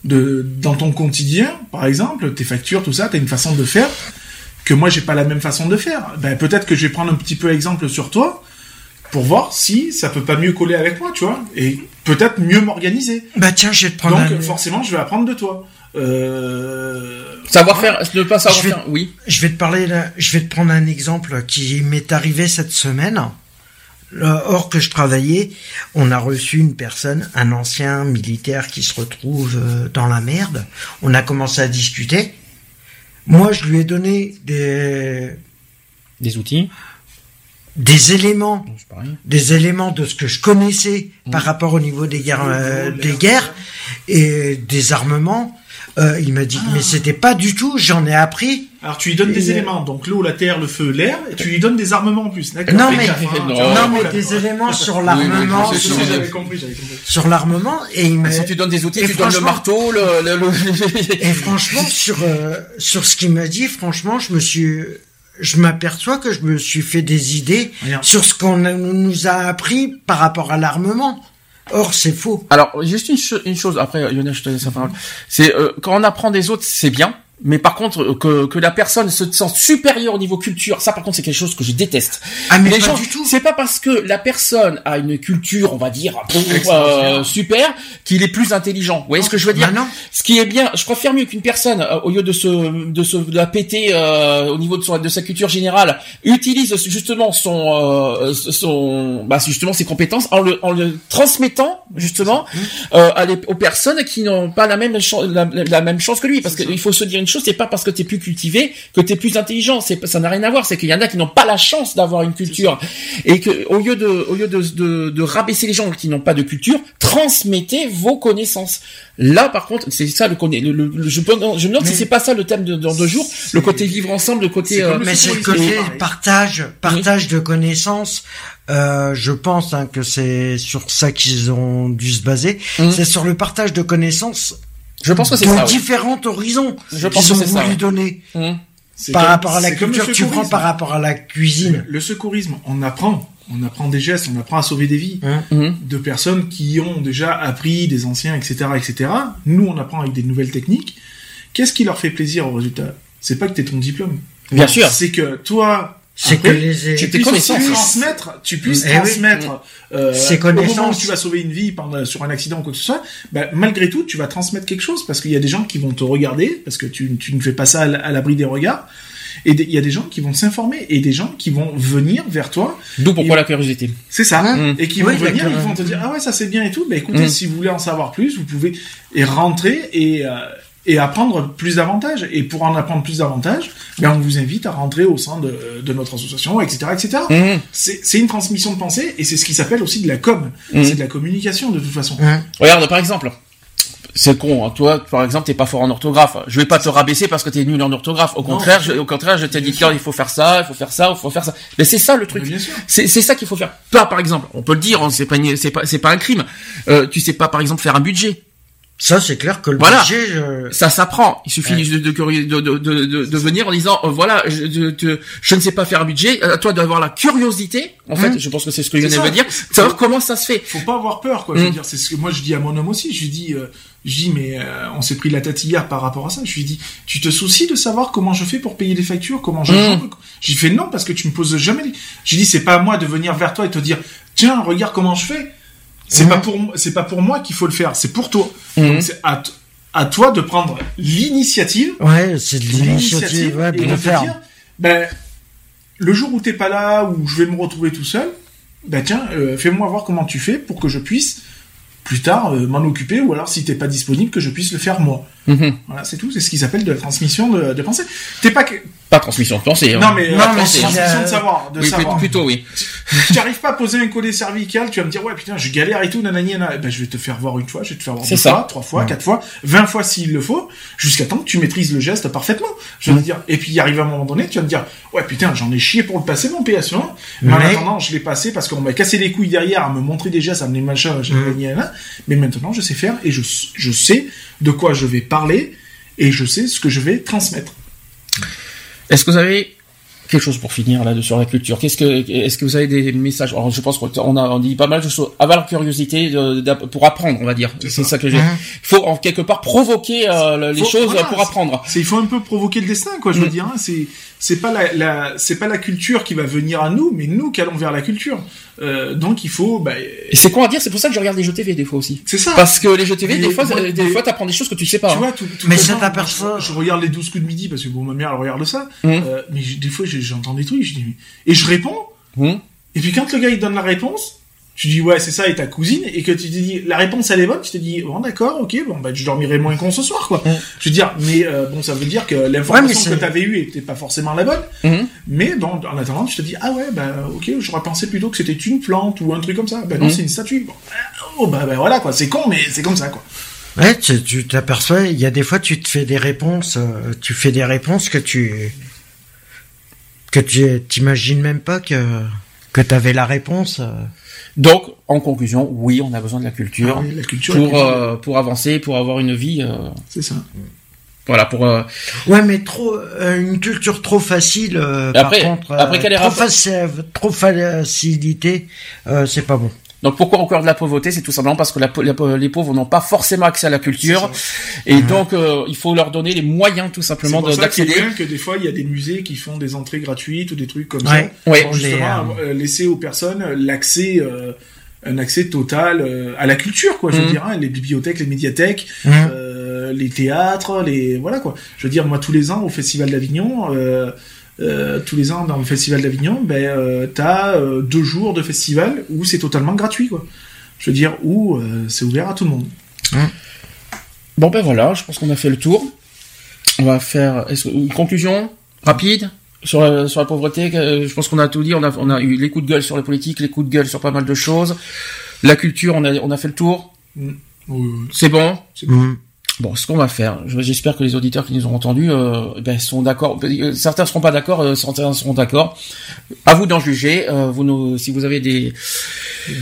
de dans ton quotidien, par exemple, tes factures, tout ça, t'as une façon de faire que moi j'ai pas la même façon de faire. Ben peut-être que je vais prendre un petit peu exemple sur toi pour voir si ça peut pas mieux coller avec moi, tu vois, et peut-être mieux m'organiser. Bah tiens, je vais te prendre Donc un... forcément, je vais apprendre de toi. Euh... Savoir faire, ne pas savoir Je vais- faire, oui. Je vais te parler, je vais te prendre un exemple qui m'est arrivé cette semaine. Or que je travaillais, on a reçu une personne, un ancien militaire qui se retrouve euh, dans la merde. On a commencé à discuter. Moi, je lui ai donné des, Des outils. Des éléments, des éléments de ce que je connaissais par rapport au niveau des guerres, euh, des guerres et des armements. Euh, il m'a dit, mais c'était pas du tout. J'en ai appris. Alors tu lui donnes des Et- éléments, donc l'eau, la terre, le feu, l'air, et tu lui donnes des armements en plus. Non, mais- gaffe, hein, Non, non, mais des éléments sur l'armement, oui, sur, l'armement, et il m'a. Si tu donnes des outils, Et tu donnes le franchement- marteau, le, le, le- Et franchement, sur euh, sur ce qu'il m'a dit, franchement, je me suis, je m'aperçois que je me suis fait des idées sur ce qu'on nous a appris par rapport à l'armement. Or, c'est faux. Alors, juste une, cho- une chose, après, Lionel, je te laisse la parole. C'est, euh, quand on apprend des autres, c'est bien. Mais par contre, euh, que, que la personne se sent supérieure au niveau culture, ça par contre c'est quelque chose que je déteste. Ah, mais les pas gens, du tout. c'est pas parce que la personne a une culture, on va dire, euh, super, qu'il est plus intelligent. Vous voyez ce que je veux dire? Non. Ce qui est bien, je préfère mieux qu'une personne, euh, au lieu de se, de se de la péter euh, au niveau de, son, de sa culture générale, utilise justement son, euh, son, bah justement ses compétences en le, en le transmettant justement euh, à les- aux personnes qui n'ont pas la même chance, la, la même chance que lui. Parce qu'il faut se dire une chose, c'est pas parce que t'es plus cultivé que t'es plus intelligent. C'est ça n'a rien à voir. C'est qu'il y en a qui n'ont pas la chance d'avoir une culture et que au lieu de, au lieu de, de, de rabaisser les gens qui n'ont pas de culture, transmettez vos connaissances. Là, par contre, c'est ça le connaît. Le, le- le- je, je me demande si Mais- c'est pas ça le thème de dans deux jours. Le côté vivre ensemble, le côté. euh, Mais c'est le côté partage, partage de connaissances. Euh, je pense hein, que c'est sur ça qu'ils ont dû se baser. Mhm. C'est sur le partage de connaissances je pense que c'est ça. différents horizons Je pense qu'ils que ont voulu ouais. donner. C'est Par comme- rapport à la culture, tu prends secourisme. par rapport à la cuisine. Le secourisme, on apprend. On apprend des gestes, on apprend à sauver des vies. Hein Hum. De personnes qui ont déjà appris, des anciens, etc., etc. Nous, on apprend avec des nouvelles techniques. Qu'est-ce qui leur fait plaisir au résultat? C'est pas que t'aies ton diplôme. Bien sûr. C'est que toi, C'est que les, tu puisses connaissances. transmettre, tu puisses Eh oui. transmettre euh, Ces au moment où connaissances. tu vas sauver une vie pendant, sur un accident ou quoi que ce soit, bah, malgré tout, tu vas transmettre quelque chose parce qu'il y a des gens qui vont te regarder parce que tu, tu ne fais pas ça à l'abri des regards. Et il y a des gens qui vont s'informer et des gens qui vont venir vers toi. D'où pourquoi Et- la curiosité. C'est ça. Mmh. Et qui Oui, vont venir, ils vont te dire ah ouais ça c'est bien et tout. Bah écoutez, Mmh. si vous voulez en savoir plus, vous pouvez et rentrer et euh, et apprendre plus d'avantages. Et pour en apprendre plus d'avantages, ben on vous invite à rentrer au sein de, de notre association, etc., etc. Hum. C'est c'est une transmission de pensée et c'est ce qui s'appelle aussi de la com. Mmh. C'est de la communication de toute façon. Hein Regarde, par exemple, c'est con. hein. Toi, par exemple, t'es pas fort en orthographe. Je vais pas te rabaisser parce que t'es nul en orthographe. Au Non, contraire, je, au contraire, je te dis sûr. qu'il faut faire ça, il faut faire ça, il faut faire ça. Mais c'est ça le truc. C'est c'est ça qu'il faut faire. Pas par exemple, on peut le dire, c'est pas c'est pas c'est pas un crime. Euh, tu sais pas par exemple faire un budget. Ça, c'est clair que le Voilà. budget, je- Ça s'apprend. Il suffit Ouais. de, de, de, de, de, venir en disant euh, voilà, je, de- de- je ne sais pas faire un budget. À toi d'avoir la curiosité. En fait, Mhm. je pense que c'est ce que Lionel veut dire. Savoir comment ça se fait. faut pas avoir peur quoi je veux Mm. dire c'est ce que moi je dis à mon homme aussi je lui dis euh, je dis mais euh, on s'est pris la tête hier par rapport à ça je lui dis tu te soucies de savoir comment je fais pour payer les factures comment je Mm. j'ai fait non parce que tu me poses jamais les- j'ai dit c'est pas à moi de venir vers toi et te dire tiens regarde comment je fais c'est Mm. pas pour c'est pas pour moi qu'il faut le faire c'est pour toi Mhm. Donc, c'est à, à toi de prendre l'initiative ouais, c'est de l'initiative, ouais, et de de le faire. dire, ben, le jour où t'es pas là, où je vais me retrouver tout seul, ben tiens, euh, fais-moi voir comment tu fais pour que je puisse plus tard euh, m'en occuper, ou alors si t'es pas disponible, que je puisse le faire moi. Mhm. Voilà, c'est tout. C'est ce qu'ils appellent de la transmission de, de pensée. T'es pas. Pas transmission de pensée. hein. Non mais, Non, la mais transmission c'est, euh, de savoir, de Oui, savoir. plutôt oui. Tu arrives pas à poser un collet cervical, tu vas me dire ouais putain je galère et tout nanani nanana. Eh ben je vais te faire voir une fois, je vais te faire voir deux ça. fois, trois fois, quatre fois, vingt fois s'il le faut, jusqu'à temps que tu maîtrises le geste parfaitement. Je Mm. vais te dire et puis il arrive à un moment donné, tu vas me dire ouais putain j'en ai chié pour le passer mon PS1, mais en Mais- attendant je l'ai passé parce qu'on m'a cassé les couilles derrière à me montrer des gestes, à me les machins, Mm. gagné là, mais maintenant je sais faire et je je sais de quoi je vais parler et je sais ce que je vais transmettre. Est-ce que vous avez quelque chose pour finir là sur la culture Qu'est-ce que est-ce que vous avez des messages? Alors je pense qu'on a on dit pas mal de choses. Avoir la curiosité de- pour apprendre, on va dire. C'est ça. ça que j'ai. Il Mhm. faut en quelque part provoquer euh, le- les Faut- choses voilà, pour apprendre. C'est il faut un peu provoquer le destin, quoi. Je veux Mm. dire, hein, c'est c'est pas la, la c'est pas la culture qui va venir à nous, mais nous qui allons vers la culture. Euh, donc il faut, bah, Et c'est con à dire. C'est pour ça que je regarde les jeux TV des fois aussi. c'est ça. Parce que les jeux TV, Mais des fois, moi, des mais- fois, t'apprends des choses que tu sais pas. tu hein. vois, tout, tout Mais ça t'aperçoit- Je, je regarde les 12 coups de midi parce que bon, ma mère elle regarde ça. Euh, mais des fois j'ai- j'entends des trucs, je dis mais- et je réponds. Mhm. Et puis quand le gars il donne la réponse, tu dis ouais c'est ça et ta cousine et que tu te dis la réponse elle est bonne, tu te dis bon d'accord ok bon bah je dormirai moins con ce soir quoi. Mhm. Je veux dire mais euh, bon ça veut dire que l'information Ouais, que t'avais eue était pas forcément la bonne. Mhm. Mais bon, en attendant, tu te dis, ah ouais, bah ok, j'aurais pensé plutôt que c'était une plante ou un truc comme ça. Ben non, c'est une statue. Bon, bah, oh, bah, bah, voilà, quoi, c'est con, mais c'est comme ça, quoi. Ouais, tu tu t'aperçois, il y a des fois tu te fais des réponses, euh, tu fais des réponses que tu que tu t'imagines même pas que que t'avais la réponse. euh. Donc, en conclusion, oui, on a besoin de la culture Ah oui, la culture, pour euh, pour avancer, pour avoir une vie. euh, c'est ça. voilà, pour euh, Ouais, mais trop euh, une culture trop facile. euh, Après- par contre, euh, après qu'elle est trop, faci- trop facilité, euh, c'est pas bon. Donc pourquoi encore de la pauvreté? C'est tout simplement parce que la, la- les pauvres n'ont pas forcément accès à la culture et donc euh, il faut leur donner les moyens tout simplement que c'est d'accéder. bien que des fois, il y a des musées qui font des entrées gratuites ou des trucs comme Ouais. ça. Ouais. Pour justement Les, euh, euh, laisser aux personnes l'accès, euh, un accès total euh, à la culture, quoi. Je veux Mhm. dire, hein, les bibliothèques, les médiathèques, Mhm. euh, les théâtres, les voilà quoi. Je veux dire, moi tous les ans au Festival d'Avignon, euh, tous les ans dans le Festival d'Avignon, ben euh, t'as euh, deux jours de festival où c'est totalement gratuit quoi. Je veux dire où euh, c'est ouvert à tout le monde. Bon ben voilà, je pense qu'on a fait le tour. On va faire une conclusion rapide sur la, sur la pauvreté. Je pense qu'on a tout dit. On a on a eu les coups de gueule sur la politique, les coups de gueule sur pas mal de choses. La culture, on a on a fait le tour. Oui, oui, C'est bon. Mhm. Bon, ce qu'on va faire, je- j'espère que les auditeurs qui nous ont entendus euh, ben, sont d'accord. Euh, Certains seront pas d'accord, euh, certains seront d'accord. À vous d'en juger. Euh, vous nous, si vous avez des,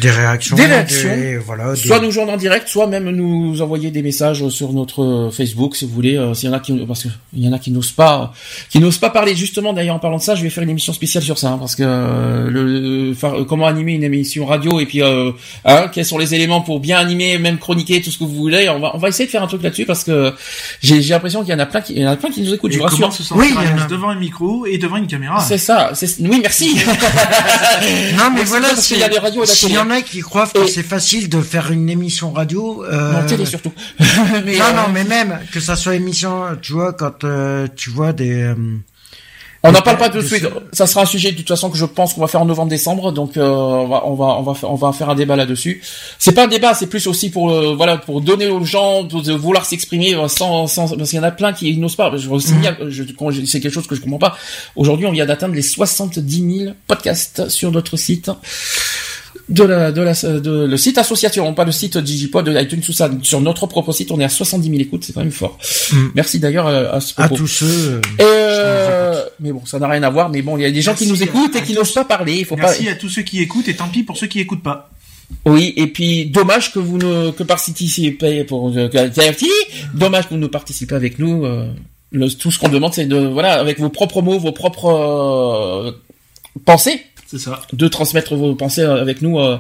Des réactions. Des réactions. des- voilà. des- soit nous joindre en direct, soit même nous envoyer des messages sur notre Facebook, si vous voulez. S'il y en a qui, parce qu'il y en a qui n'osent pas, qui n'osent pas parler. Justement, d'ailleurs, en parlant de ça, je vais faire une émission spéciale sur ça, hein, parce que euh, le, comment animer une émission radio et puis euh, hein, quels sont les éléments pour bien animer, même chroniquer tout ce que vous voulez. On va, on va essayer de faire un truc là-dessus parce que j'ai j'ai l'impression qu'il y en a plein qui, il y en a plein qui nous écoutent. Et Je vous comment rassure. se Oui, il y a. devant un micro et devant une caméra. C'est ça. Oui, merci. [LAUGHS] Non, mais voilà, qu'il y a les radios s'il y en a qui croient que Et- c'est facile de faire une émission radio. Euh, Non, télé surtout. [LAUGHS] Mais, non, euh, non, mais même que ça soit émission, tu vois, quand euh, tu vois des. On n'en parle pas tout de suite. Ça sera un sujet de toute façon que je pense qu'on va faire en novembre-décembre. Donc euh, on va on va on va faire, on va faire un débat là-dessus. C'est pas un débat, c'est plus aussi pour euh, voilà pour donner aux gens de, vouloir s'exprimer euh, sans sans parce qu'il y en a plein qui n'osent pas. Je quand je- c'est quelque chose que je comprends pas. Aujourd'hui, on vient d'atteindre les 70 000 podcasts sur notre site. De la, de la, de le site association, pas le site Digipod, de iTunes, tout ça. Sur notre propre site, on est à 70 000 écoutes, c'est quand même fort. Mm. Merci d'ailleurs à, à ce À propos. tous ceux. Et, euh, mais bon, ça n'a rien à voir. Mais bon, il y a des gens qui nous écoutent à- et qui à n'osent pas parler. Il faut Merci pas. à tous ceux qui écoutent et tant pis pour ceux qui écoutent pas. Oui, et puis dommage que vous ne que participez pour euh, dommage que vous ne participez avec nous. euh, le- tout ce qu'on demande, c'est de voilà avec vos propres mots, vos propres euh, pensées, C'est ça. de transmettre vos pensées euh, avec nous euh,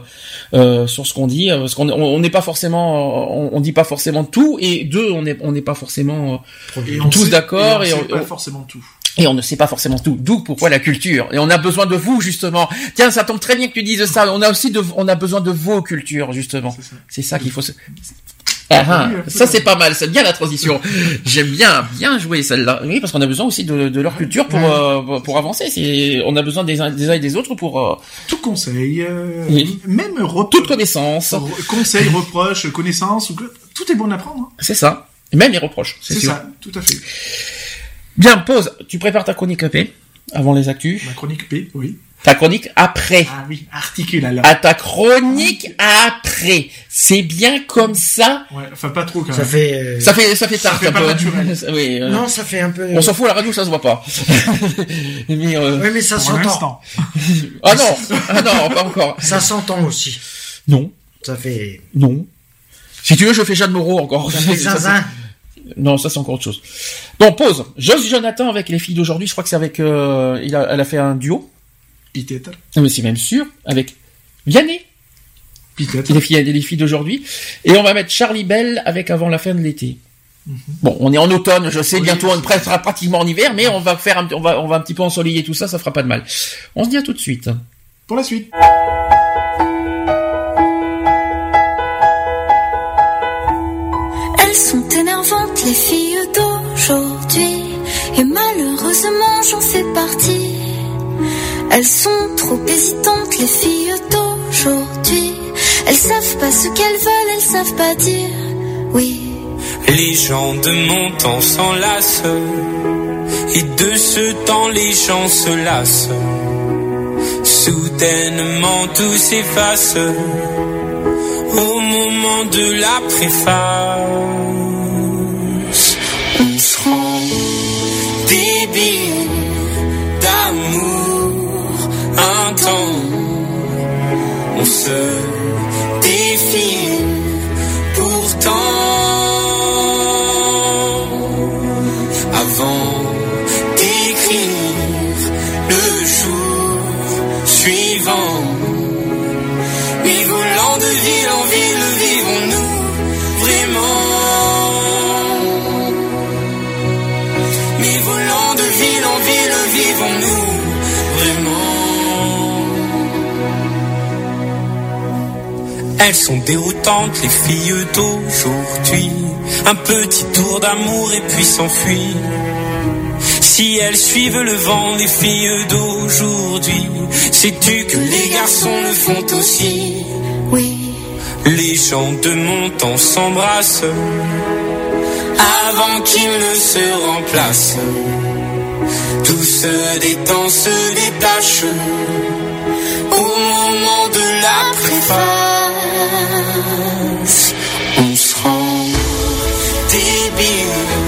euh, sur ce qu'on dit, euh, parce qu'on on on n'est pas forcément, on, on dit pas forcément tout, et deux, on n'est on n'est pas forcément euh, Et on Tous sait- d'accord, et et on on- sait pas on- forcément tout. et on ne sait pas forcément tout. D'où pourquoi la culture. Et on a besoin de vous justement. Tiens, ça tombe très bien que tu dises ça. On a aussi de, on a besoin de vos cultures justement. C'est ça. C'est ça qu'il faut. Ah, ah, peu. ça c'est pas mal, c'est bien la transition. J'aime bien, bien jouer celle-là. Oui, parce qu'on a besoin aussi de, de leur culture pour euh, pour avancer. C'est, on a besoin des uns, des uns et des autres pour euh, Tout conseil, euh, Oui. même toute connaissance. conseil, reproche, connaissance, ou tout est bon à prendre. hein. C'est ça. Même les reproches, c'est ça, tout à fait. Bien, pause. Tu prépares ta chronique AP avant les actus. Ma chronique P, oui. Ta chronique après. Ah oui, articule là. À ta chronique après. C'est bien comme ça. Ouais, enfin pas trop quand Ça même. fait. euh, Ça fait, ça fait tarte fait un pas peu. naturel. [LAUGHS] oui, euh, Non, ça fait un peu. On s'en fout à la radio, ça se voit pas. [LAUGHS] mais euh, Oui, mais ça s'entend. [LAUGHS] ah non, ah non, pas encore. Ça s'entend aussi. Non, Ça fait. non. Si tu veux, je fais Jeanne Moreau encore. Ça fait Ça, zinzin. c'est- non, ça c'est encore autre chose. Bon, pause. Joss Jonathan avec les filles d'aujourd'hui. Je crois que c'est avec. Euh, il a, elle a fait un duo. Peut-être. Non, mais c'est même sûr avec Vianney. Peut-être. les filles, les filles d'aujourd'hui. Et on va mettre Charlie Bell avec avant la fin de l'été. Bon, on est en automne, je sais, Oui, bientôt on sera pratiquement en hiver, mais on va faire un, on va, on va un petit peu ensoleiller tout ça, ça fera pas de mal. On se dit à tout de suite. Pour la suite. Elles sont énervantes, les filles d'aujourd'hui. Et malheureusement, j'en fais partie. Elles sont trop hésitantes, les filles d'aujourd'hui. Elles savent pas ce qu'elles veulent, elles savent pas dire oui. Les gens de mon temps s'enlacent et de ce temps les gens se lassent. Soudainement tout s'efface au moment de la préface. On se rend débile temps. On se Elles sont déroutantes, les filles d'aujourd'hui. Un petit tour d'amour et puis s'enfuir. Si elles suivent le vent des filles d'aujourd'hui, sais-tu que les garçons le font aussi? Oui, Les gens de mon temps s'embrassent avant qu'ils ne se remplacent. Tout se détend, se détache au moment de la préface. On se rend débile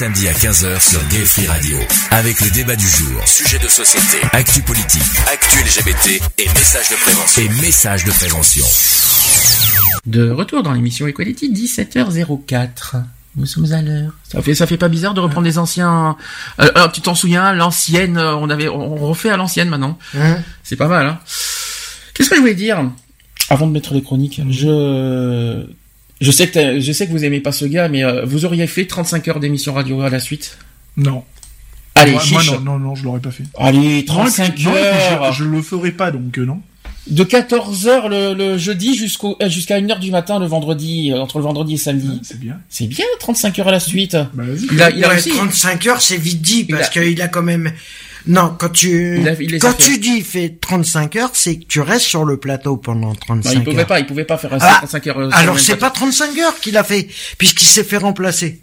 Samedis à 15h sur Gay Free Radio. Avec le débat du jour, sujet de société, actu politique, actu LGBT et messages de prévention. Et messages de prévention. De retour dans l'émission Equality, 17h04. Nous sommes à l'heure. Ça fait, ça fait pas bizarre de reprendre les anciens. Euh, alors, tu t'en souviens, l'ancienne, euh, on avait, on refait à l'ancienne maintenant. Hein C'est pas mal, hein. Qu'est-ce que je voulais dire? Avant de mettre les chroniques Je, je sais que t'as- je sais que vous aimez pas ce gars, mais euh, vous auriez fait 35 heures d'émission radio à la suite? Non. Allez, moi, moi, non, non, non, je l'aurais pas fait. Allez, Non, et 35 puis- non, heures. je, je le ferai pas, donc euh, non. De 14h le, le jeudi jusqu'au euh, jusqu'à 1h du matin le vendredi, entre le vendredi et samedi. C'est bien. C'est bien 35 heures à la suite. Bah, vas-y. Il a, il a Ouais, réussi. 35 heures, c'est vite dit, parce a- qu'il a quand même... Non, quand tu, Il a- il quand tu dis fait 35 heures, c'est que tu restes sur le plateau pendant 35 Non, il pouvait heures. pas, il pouvait pas faire Ah, 35 heures. euh, Alors c'est pas 35 heures qu'il a fait, puisqu'il s'est fait remplacer.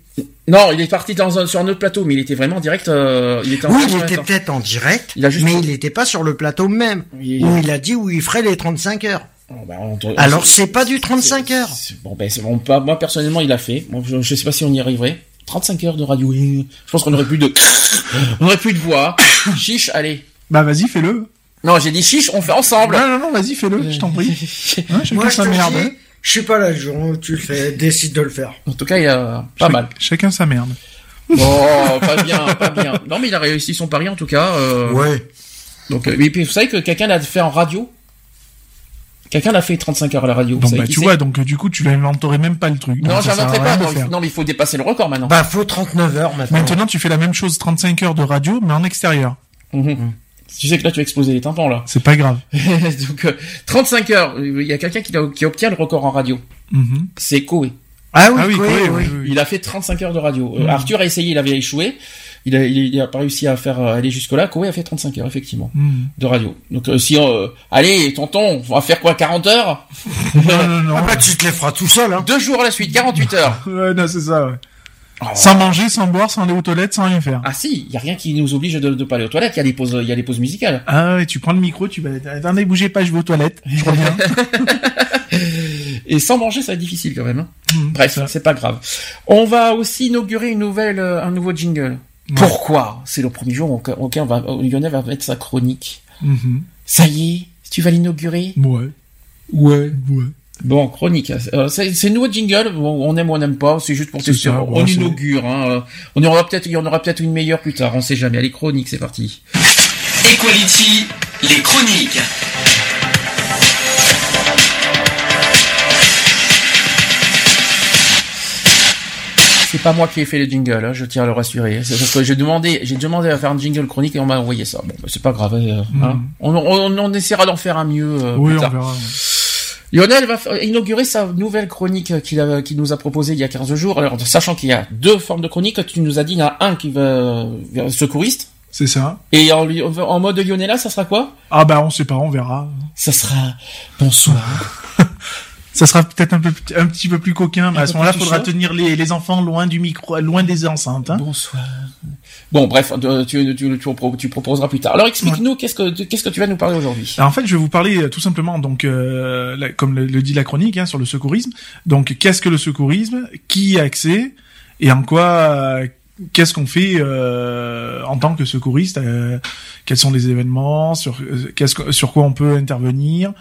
Non, il est parti dans un, sur un autre plateau, mais il était vraiment en direct. euh, il était en Oui, il était peut-être en direct, Il a juste- mais il n'était pas sur le plateau même, Oui. où il a dit où il ferait les 35 heures. Oh, bah, on- on- Alors c'est pas du 35 heures. Bon, ben, bon. Pas, moi, personnellement, il a fait. Bon, je, je sais pas si on y arriverait. 35 heures de radio. Je pense qu'on aurait plus de, on aurait plus de voix. Chiche, allez. Bah, vas-y, fais-le. Non, j'ai dit chiche, on fait ensemble. Non, non, non, vas-y, fais-le, je t'en prie. [LAUGHS] Hein, chacun Moi je sa te merde. dis, je suis pas là le jour où tu le fais, décide de le faire. en tout cas, il y a pas mal. Chacun sa merde. Oh, pas bien, pas bien. Non, mais il a réussi son pari en tout cas. euh, Ouais. Donc, euh, mais puis, vous savez que quelqu'un l'a fait en radio? Quelqu'un l'a fait 35 heures à la radio. vous Donc, bah, tu vois, donc, euh, du coup, tu l'inventerais même pas le truc. Non, Donc, ça sert à j'inventerai rien pas. Non, mais il faut dépasser le record maintenant. Bah faut 39 heures maintenant. Maintenant, tu fais la même chose, 35 heures de radio, mais en extérieur. Mhm. Tu sais que là, tu as explosé les tympans, là. C'est pas grave. [LAUGHS] Donc, euh, 35 heures. Il y a quelqu'un qui, obtient le record en radio. Mhm. C'est Koé. Ah oui, Ah oui, oui, Koé, oui. oui, oui. Il a fait 35 heures de radio. Euh, Mhm. Arthur a essayé, il avait échoué. Il a, il, il a pas réussi à faire euh, aller jusque là. Koé a fait 35 heures effectivement Hmm. de radio. Donc euh, si on, euh, allez tonton, on va faire quoi 40 heures Non, non, non. Ah bah, tu te les feras tout seul, hein. Deux jours à la suite, 48 heures. [LAUGHS] Ouais, non, c'est ça, ouais. Oh. Sans manger, sans boire, sans aller aux toilettes, sans rien faire. Ah si, il y a rien qui nous oblige de, de pas aller aux toilettes. Il y a les pauses, il y a les pauses musicales. Ah ouais, tu prends le micro, tu vas... Attendez, bougez pas, je vais aux toilettes. Je reviens. [LAUGHS] Et sans manger, ça va être difficile quand même. hein. Hmm, Bref, ça. c'est pas grave. On va aussi inaugurer une nouvelle, euh, un nouveau jingle. Pourquoi C'est le premier jour auquel auquel on va, Lionel va mettre sa chronique. Mhm. Ça y est, tu vas l'inaugurer Ouais. Ouais. Ouais. Bon, chronique. Euh, c'est nouveau jingle. Bon, on aime ou on n'aime pas. C'est juste pour tester. ça, On ouais, inaugure. Hein. Euh, On y aura peut-être, il y en aura peut-être une meilleure plus tard. On sait jamais. Allez, chronique, c'est parti. Equality, les chroniques. Pas moi qui ai fait le jingle. Hein, je tiens à le rassurer. C'est parce que j'ai demandé, j'ai demandé à faire un jingle chronique et on m'a envoyé ça. Bon, bah, c'est pas grave. euh, hein. on, on, on essaiera d'en faire un mieux. euh. Oui, plus on verra. Lionel va inaugurer sa nouvelle chronique qu'il nous a proposée il y a 15 jours. Alors, sachant qu'il y a deux formes de chronique, tu nous as dit, il y en a un qui va secouriste. C'est ça. Et en, en mode Lionella, ça sera quoi? Ah bah on sait pas, on verra. Ça sera bonsoir. [LAUGHS] Ça sera peut-être un peu un petit peu plus coquin, mais Un à ce moment-là, plus faudra chaud. tenir les, les enfants loin du micro, loin des enceintes. Hein. Bonsoir. Bon, bref, euh, tu, tu, tu, tu proposeras plus tard. Alors, explique-nous qu'est-ce que qu'est-ce que tu vas nous parler aujourd'hui? Alors, en fait, je vais vous parler euh, tout simplement, donc, euh, la- comme le, le dit la chronique, hein, sur le secourisme. Donc, qu'est-ce que le secourisme? Qui y a accès? Et en quoi euh, Qu'est-ce qu'on fait euh, en tant que secouriste? Euh, Quels sont les événements? Sur euh, qu'est-ce que- sur quoi on peut intervenir?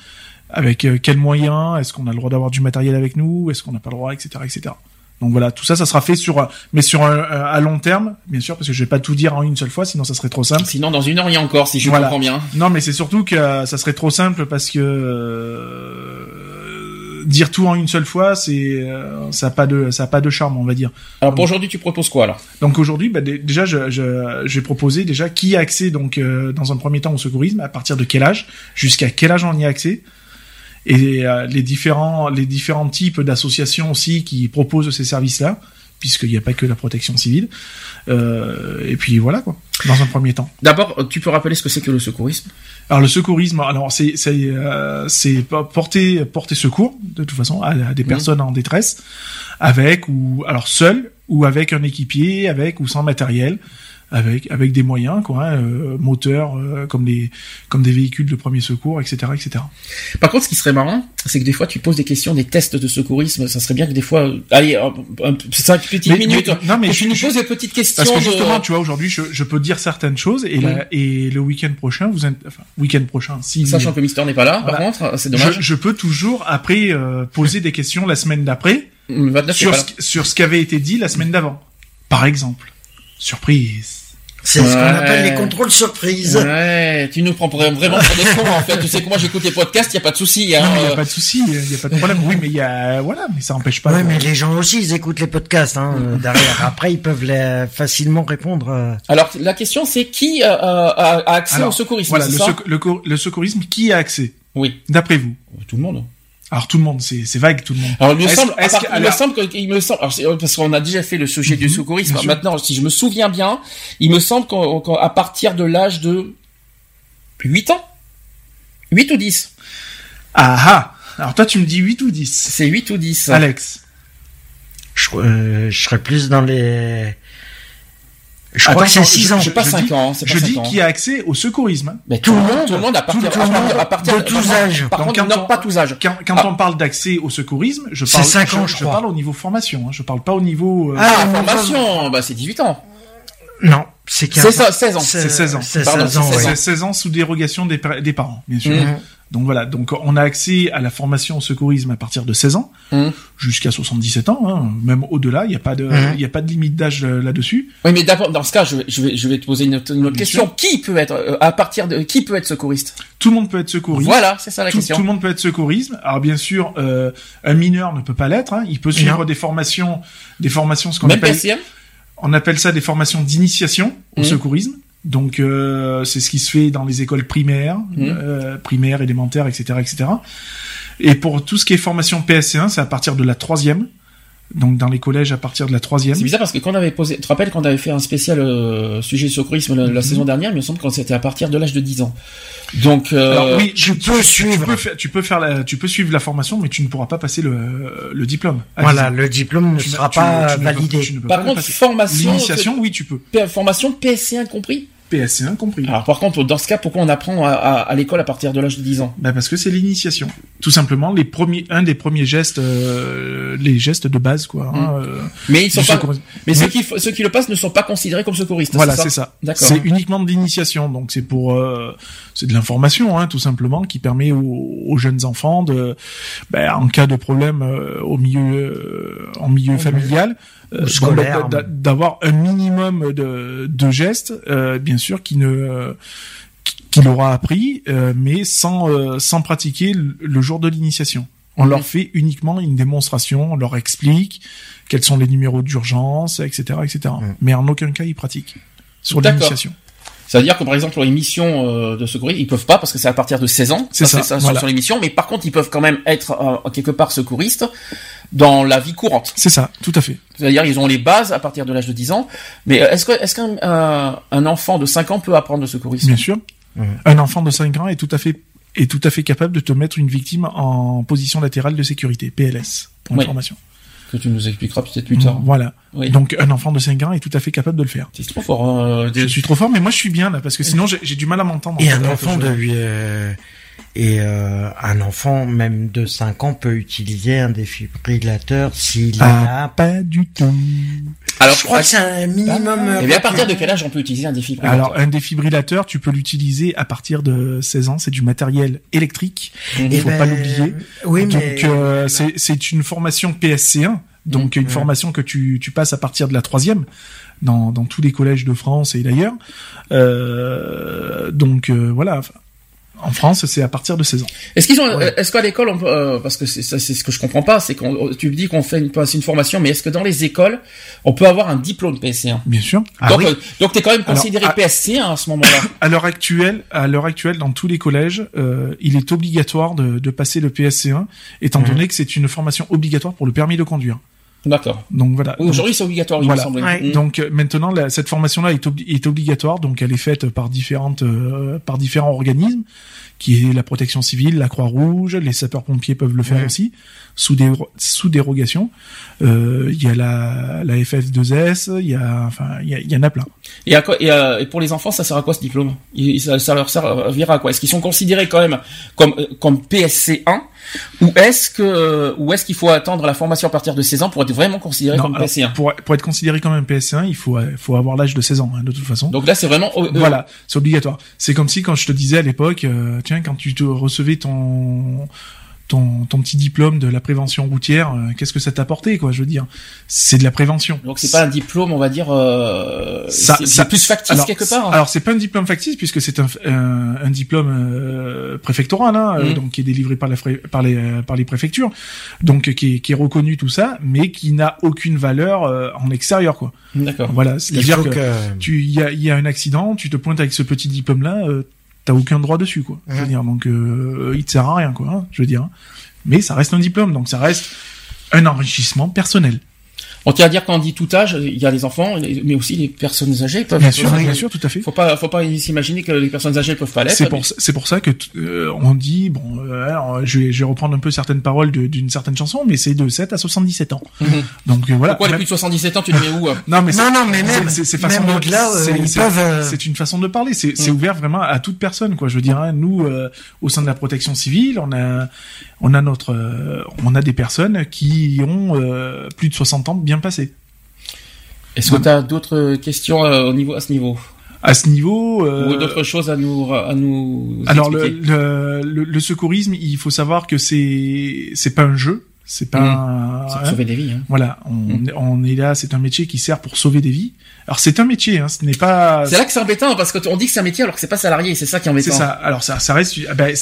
Avec euh, quels moyens? Est-ce qu'on a le droit d'avoir du matériel avec nous? Est-ce qu'on n'a pas le droit, etc., etc. Donc voilà, tout ça, ça sera fait sur, un- mais sur un- un- à long terme, bien sûr, parce que je vais pas tout dire en une seule fois, sinon ça serait trop simple. Sinon, dans une heure, il y a encore, si je Voilà. comprends bien. Non, mais c'est surtout que euh, ça serait trop simple parce que euh, dire tout en une seule fois, c'est euh, ça a pas de ça a pas de charme, on va dire. Alors, pour aujourd'hui, tu proposes quoi, alors? Donc aujourd'hui, bah, dé- déjà, je, je, j'ai proposé déjà qui a accès donc euh, dans un premier temps au secourisme, à partir de quel âge, jusqu'à quel âge on y a accès, et euh, les différents les différents types d'associations aussi qui proposent ces services-là, puisqu'il n'y a pas que la protection civile. Euh, et puis voilà quoi. Dans un premier temps. D'abord, euh, tu peux rappeler ce que c'est que le secourisme? Alors le secourisme, alors c'est c'est euh, porter porter secours de toute façon à, à des personnes en détresse avec ou alors seul ou avec un équipier, avec ou sans matériel, avec avec des moyens quoi, hein, euh, moteurs euh, comme des comme des véhicules de premier secours, etc. etc. Par contre, ce qui serait marrant, c'est que des fois, tu poses des questions, des tests de secourisme. Ça serait bien que des fois, allez, un, un, cinq petites Mais- minutes, mais- non, mais je- tu nous poses des petites questions. Parce que de- justement, tu vois, aujourd'hui, je, je peux dire certaines choses et, la- et le week-end prochain, vous, int- enfin, week-end prochain, si Sachant que Mister n'est pas là, par contre, c'est dommage. je, je peux toujours après euh, poser des questions la semaine d'après Le 29, sur ce, sur ce qui avait été dit la semaine d'avant. Par exemple. Surprise. C'est ce qu'on Ouais. appelle les contrôles surprises. Ouais, tu nous prends pour- vraiment pour des cons, en fait. Tu sais que moi, j'écoute les podcasts, y a pas de souci, hein. Non, il n'y a euh, pas de souci, il n'y a pas de problème. Oui, mais il y a, voilà, mais ça empêche pas. Ouais, mais les gens aussi, ils écoutent les podcasts hein, euh, derrière. Après, ils peuvent les- facilement répondre. euh. Alors, la question, c'est qui euh, a, a accès Alors, au secourisme, Voilà, le, ça le secourisme, qui a accès? Oui, D'après vous? Tout le monde. Alors tout le monde, c'est c'est vague tout le monde. Alors, il me semble, part- que- il me semble que, il me semble, alors, c'est- parce qu'on a déjà fait le sujet du Mhm, secourisme. Maintenant, si je me souviens bien, il me semble qu'à partir de l'âge de 8 ans, 8 ou 10. Ah ah Alors toi, tu me dis 8 ou 10 C'est 8 ou 10. Alex Je, euh, je serais plus dans les. Je Attends, crois que c'est attends, 6 je- ans. Pas je 5 dis- ans, c'est pas Je 5 dis ans. qui a accès au secourisme. Mais Tout le monde. Tout le monde à partir, Tout à partir- à partir De tous âges. Par contre, quand non, on- pas tous âges. Quand, quand Ah. on parle d'accès au secourisme, je C'est parle, cinq ans, je je crois. parle au niveau formation. Hein, je parle pas au niveau. euh, Ah, Ah, formation, bah c'est 18 ans. Non, c'est 15 C'est ça, 16 ans. C'est 16 ans. C'est Pardon, 16 ans, c'est ouais. C'est 16 ans sous dérogation des, par- des parents, bien sûr. Donc voilà, donc on a accès à la formation au secourisme à partir de 16 ans Mhm. jusqu'à 77 ans, hein, même au-delà. Il n'y a pas de, il y a pas de limite d'âge euh, là-dessus. Oui, mais d'abord, dans ce cas, je vais, je vais, je vais te poser une autre, une autre Bien question. Qui peut être, euh, à partir de, qui peut être secouriste? Tout le monde peut être secouriste. Voilà, c'est ça la Tout, question. tout le monde peut être secourisme. Alors bien sûr, euh, un mineur ne peut pas l'être. hein. Il peut suivre des formations, des formations, ce qu'on appelle, on appelle ça des formations d'initiation au Mhm. secourisme. Donc euh, c'est ce qui se fait dans les écoles primaires, Mhm. euh, primaires, élémentaires, etc., etc. Et pour tout ce qui est formation PSC1, c'est à partir de la troisième Donc dans les collèges à partir de la troisième. C'est bizarre parce que quand on avait posé, tu te rappelles quand on avait fait un spécial euh, sujet secourisme la, la saison dernière, il me semble que c'était à partir de l'âge de 10 ans. Donc, euh, Alors oui, tu tu, peux tu suivre. peux faire, tu peux faire la, tu peux suivre la formation, mais tu ne pourras pas passer le, le diplôme. à Voilà, 10 ans. le diplôme ne Tu sera tu pas tu ne peux- validé. tu ne peux Par contre, formation, L'initiation, oui, tu peux. Formation PSC1 compris? PSC1 compris. Alors par contre, dans ce cas, pourquoi on apprend à, à- à l'école à partir de l'âge de 10 ans? Bah parce que c'est l'initiation. Tout simplement, les premiers, un des premiers gestes, euh, les gestes de base, quoi. hein, euh, Mais ils sont pas. Mais ceux qui ceux qui le passent ne sont pas considérés comme secouristes. Voilà, c'est ça. D'accord. C'est uniquement de l'initiation, donc c'est pour, euh, c'est de l'information, hein, tout simplement, qui permet aux, aux jeunes enfants de, ben, en cas de problème euh, au milieu, euh, en milieu familial, euh, bon, scolaire. d'a- d'avoir un minimum de, de gestes, euh, bien sûr, qui ne qu'il aura appris, euh, mais sans euh, sans pratiquer le, le jour de l'initiation. On Mhm. leur fait uniquement une démonstration, on leur explique quels sont les numéros d'urgence, etc., etc. Mais en aucun cas ils pratiquent sur l'initiation. Ça veut dire que par exemple, pour les missions euh, de secouristes, ils peuvent pas parce que c'est à partir de 16 ans. C'est ça, sur- voilà. sur les missions, mais par contre, ils peuvent quand même être euh, quelque part secouristes dans la vie courante. C'est ça, tout à fait. C'est-à-dire, ils ont les bases à partir de l'âge de 10 ans. Mais euh, est-ce que est-ce qu'un un, un enfant de 5 ans peut apprendre le secourisme? Bien sûr. Un enfant de 5 ans est tout à fait est tout à fait capable de te mettre une victime en position latérale de sécurité, PLS, pour Oui. information. Que tu nous expliqueras peut-être plus tard. Voilà. Oui. Donc un enfant de 5 ans est tout à fait capable de le faire. C'est trop fort. euh, Je suis trop fort, mais moi je suis bien là, parce que sinon j'ai du mal à m'entendre. Et un enfant de lui, euh, et euh, un enfant même de 5 ans peut utiliser un défibrillateur s'il Ah, a. pas du tout. Alors, Je crois que c'est un minimum. euh, Et bien, à partir de quel âge on peut utiliser un défibrillateur Alors un défibrillateur, tu peux l'utiliser à partir de 16 ans, c'est du matériel électrique. Il Eh faut ben, pas l'oublier. Oui, donc mais euh, c'est c'est une formation PSC1, donc une formation que tu tu passes à partir de la troisième dans dans tous les collèges de France et d'ailleurs. Euh, donc euh, voilà. En France, c'est à partir de 16 ans. Est-ce qu'ils ont, est-ce qu'à l'école, on peut, euh, parce que c'est ça, c'est ce que je comprends pas, c'est qu'on, tu me dis qu'on fait une, une formation, mais est-ce que dans les écoles, on peut avoir un diplôme PSC1 Bien sûr. Donc, euh, donc t'es quand même Alors, considéré à- PSC1 à ce moment-là. [COUGHS] À l'heure actuelle, à l'heure actuelle, dans tous les collèges, euh, il est obligatoire de, de passer le PSC1, étant Mhm. donné que c'est une formation obligatoire pour le permis de conduire. D'accord. Donc voilà. Aujourd'hui, c'est obligatoire, il Voilà. me semble. Ouais. Mm. Donc euh, maintenant, la- cette formation-là est, obli- est obligatoire, donc elle est faite par différentes, euh, par différents organismes, qui est la protection civile, la Croix-Rouge, les sapeurs-pompiers peuvent le faire Ouais. aussi, sous, dé- sous dérogation. Euh, Il y a la, la FF2S, il y a, enfin, il y, en a plein. Et, à quoi, et, euh, et pour les enfants, ça sert à quoi ce diplôme? Ça, ça leur servira à quoi? Est-ce qu'ils sont considérés quand même comme comme PSC1 ou est-ce que euh, ou est-ce qu'il faut attendre la formation à partir de 16 ans pour être vraiment considéré Non, comme alors, PSC1 pour, pour être considéré comme un PSC1, il faut, euh, faut avoir l'âge de 16 ans, hein, de toute façon. Donc là, c'est vraiment euh, Voilà, c'est obligatoire. C'est comme si quand je te disais à l'époque, euh, tiens, quand tu te recevais ton ton, ton petit diplôme de la prévention routière, euh, qu'est-ce que ça t'a apporté, quoi Je veux dire, c'est de la prévention. Donc c'est pas un diplôme, on va dire, euh, Ça- c'est ça- plus factice alors, quelque part. hein. Alors c'est pas un diplôme factice puisque c'est un, un, un diplôme euh, préfectoral, hein, euh, Mhm. donc qui est délivré par, la, par les euh, par les préfectures, donc qui est, qui est reconnu tout ça, mais qui n'a aucune valeur euh, en extérieur, quoi. D'accord. Voilà, il c'est-à-dire que, que. tu il y a, il y a un accident, tu te pointes avec ce petit diplôme là, euh, t'as aucun droit dessus quoi. Je veux dire donc euh, il te sert à rien quoi, hein, je veux dire. Mais ça reste un diplôme donc ça reste un enrichissement personnel. On tient à dire qu'en dit tout âge, il y a les enfants, mais aussi les personnes âgées peuvent. Bien sûr, bien sûr, tout à fait. Faut pas, faut pas s'imaginer que les personnes âgées peuvent pas l'être. C'est pour c'est pour ça que euh, on dit bon euh, alors, je vais je vais reprendre un peu certaines paroles de- d'une certaine chanson mais c'est de 7 à 77 ans. Mhm. Donc euh, voilà. Pourquoi les Même- plus de 77 ans, tu les mets où euh Non mais c'est- Non, non, mais c'est- même- c'est c'est façon même au-delà, euh, c'est- ils c'est- peuvent, euh, c'est une façon de parler c'est c'est Mm. ouvert vraiment à toute personne quoi je veux dire hein, nous euh, au sein de la protection civile on a on a notre euh, on a des personnes qui ont euh, plus de 60 ans bien passés Est-ce que tu as d'autres questions euh, au niveau, à ce niveau à ce niveau euh, Ou d'autres choses à nous, à nous alors le, le, le, le secourisme il faut savoir que c'est c'est pas un jeu c'est pas Mm. un- C'est pour hein, sauver des vies. Hein. voilà on, on est là c'est un métier qui sert pour sauver des vies alors c'est un métier hein, ce n'est pas C'est là que c'est embêtant parce que t- on dit que c'est un métier alors que c'est pas salarié. C'est ça qui est embêtant. C'est ça. Alors ça, ça reste. ah ben,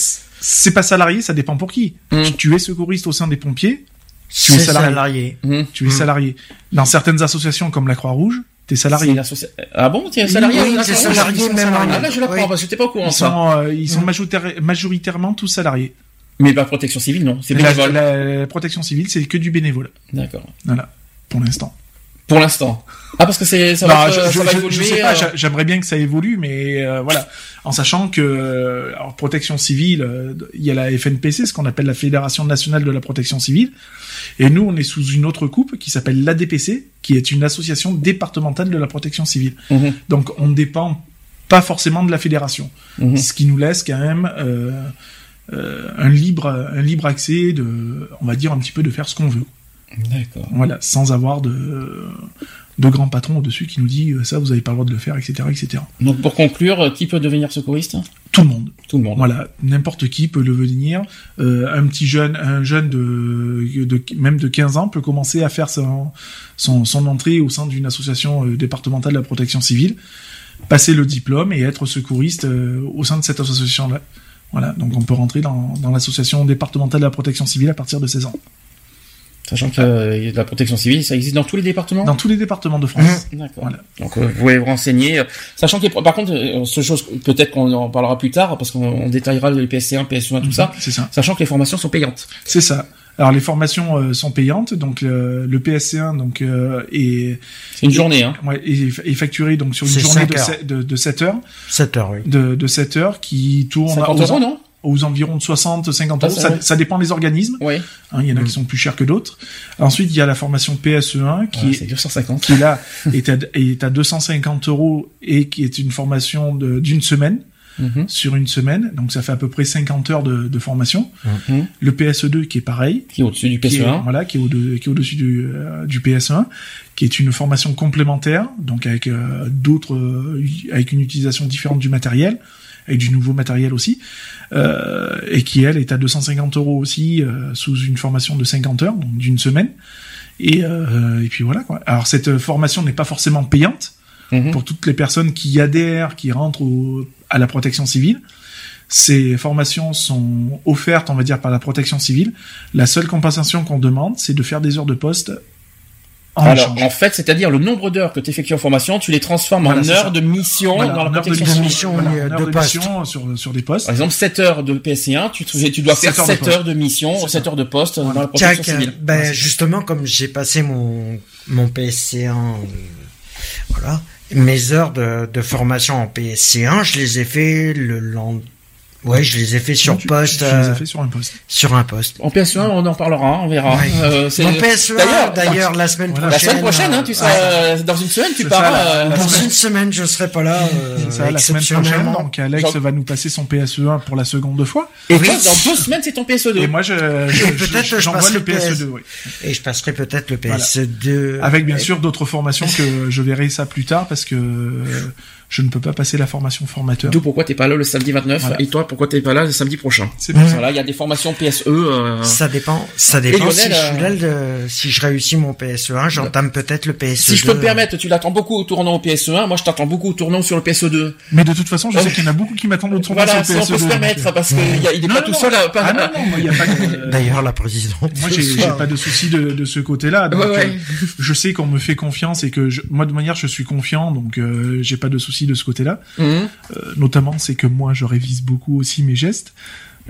c'est pas salarié, ça dépend pour qui. Mm. Tu, tu es secouriste au sein des pompiers, tu es C'est salarié. salarié. Mhm. tu es salarié. Dans certaines associations comme la Croix-Rouge, t'es salarié. Ah bon, tu es salarié Oui, salarié, même en- Ah là, je l'apprends oui. parce que pas au courant Ils ça. sont, euh, ils sont majoritaire- majoritairement tous salariés. Mais la protection civile, non. C'est La, bénévole. la- la protection civile, c'est que du bénévole. D'accord. Voilà, pour l'instant. Pour l'instant. Ah, parce que c'est, ça Non, va, être- je, ça je- va je- évoluer. je sais pas, euh, j'a- j'aimerais bien que ça évolue, mais euh, voilà, en sachant que euh, alors, protection civile, euh, il y a la FNPC, ce qu'on appelle la Fédération nationale de la protection civile, et nous on est sous une autre coupe qui s'appelle l'ADPC, qui est une association départementale de la protection civile. Mhm. Donc on ne dépend pas forcément de la fédération, Mhm. ce qui nous laisse quand même euh, euh, un libre un libre accès de, on va dire un petit peu de faire ce qu'on veut. D'accord. Voilà, sans avoir de de grands patrons au-dessus qui nous dit euh, ça vous avez pas le droit de le faire, etc., etc. Donc pour conclure, euh, qui peut devenir secouriste? Tout le monde. Tout le monde. Voilà, n'importe qui peut le venir. Euh, un petit jeune, un jeune de, de même de 15 ans peut commencer à faire son son, son entrée au sein d'une association départementale de la protection civile, passer le diplôme et être secouriste euh, au sein de cette association-là. Voilà, donc on peut rentrer dans, dans l'association départementale de la protection civile à partir de 16 ans. Sachant que euh, la protection civile, ça existe dans tous les départements Dans tous les départements de France. D'accord. Voilà. Donc euh, vous pouvez vous renseigner. euh, Sachant que par contre, euh, ce chose peut-être qu'on en parlera plus tard parce qu'on on détaillera les PSC1, PSE1, tout ça. C'est ça. Sachant que les formations sont payantes. C'est ça. Alors les formations euh, sont payantes, donc euh, le PSC1 donc euh, est, C'est une journée, hein. ouais, est, est facturé donc sur une journée de, heures. se- de, de 7 heures, 7 heures, oui. de, de 7 heures qui tourne 50 aux, euros, non? Aux environs de 60, 50 Ah, euros. Ça, ça dépend des organismes. Oui. hein, il y en a Mm. qui sont plus chers que d'autres. Ensuite, il y a la formation PSE1 qui, Ouais, est- c'est 250. qui là [LAUGHS] est à, est à 250 euros et qui est une formation d'une semaine Mhm. sur une semaine. Donc ça fait à peu près 50 heures de, de formation. Mhm. Le PSE2 qui est pareil. Qui est au-dessus du qui est, PSE1. voilà, qui est au au-dessus du, euh, du PS1, qui est une formation complémentaire, donc avec euh, d'autres, euh, avec une utilisation différente du matériel, avec du nouveau matériel aussi, euh, et qui elle est à 250 euros aussi euh, sous une formation de 50 heures, donc d'une semaine. Et, euh, et puis voilà quoi. Alors cette formation n'est pas forcément payante Mhm. pour toutes les personnes qui adhèrent, qui rentrent au- à la protection civile. Ces formations sont offertes, on va dire, par la protection civile. La seule compensation qu'on demande, c'est de faire des heures de poste en Alors, échange. en fait, c'est-à-dire le nombre d'heures que tu effectues en formation, tu les transformes Voilà, en heures ça. de mission Voilà, dans la en heures de protection mission, civile. voilà, euh, de mission sur, sur des postes. Par exemple, 7 heures de PC1, tu, dois faire 7 heures de 7 poste. heures de mission, C'est 7 ça. heures de poste dans la Tiens, protection civile. ben, Ouais, c'est justement, comme j'ai passé mon, mon PSC1, euh, voilà, mes heures de, de formation en PSC1, je les ai fait le lendemain. Ouais, je les ai fait sur tu- poste, Tu, les euh, as fait sur un poste. sur un poste. En PS1, on en parlera, on verra. Ouais. Euh, c'est- Mon PSE1, d'ailleurs, la semaine Voilà. La prochaine. semaine prochaine, hein, tu euh, seras, euh, dans une semaine, tu pars. euh, Dans semaine- une semaine, je serai pas là. euh, C'est ça, la semaine prochaine, donc Alex Genre- va nous passer son PSE1 pour la seconde fois. Et Oui. toi, dans deux semaines, c'est ton PSE2. Et moi, je, je, Et peut-être je- je j'envoie le PSE2, oui. Et je passerai peut-être le Voilà. PS2. Avec bien sûr d'autres formations que je verrai ça plus tard parce que euh, je ne peux pas passer la formation formateur. D'où pourquoi t'es pas là le samedi 29 Voilà. et toi pourquoi t'es pas là le samedi prochain. C'est bien ça. Voilà, il y a des formations PSE. euh, Ça dépend, ça dépend Lionel, si, je suis euh, là, le- si je réussis mon PSE1, j'entame peut-être le PS2. Si je peux me permettre, tu l'attends beaucoup au tournant au PSE1, moi je t'attends beaucoup au tournant sur le PSE2. Mais de toute façon, je sais qu'il y en a beaucoup qui m'attendent au tournoi Voilà, sur si le on peut PSE2. se permettre, euh, parce qu'il y a- il est Non, pas non, tout non. seul à... pas- Ah non, non, moi, il y a pas de... [LAUGHS] D'ailleurs, la présidente. Moi, j'ai pas de souci de, de ce côté-là. Ouais, ouais. euh, je sais qu'on me fait confiance et que je, moi, de manière, je suis confiant, donc euh, j'ai pas de souci de ce côté-là. Mhm. Euh, notamment, c'est que moi, je révise beaucoup aussi mes gestes.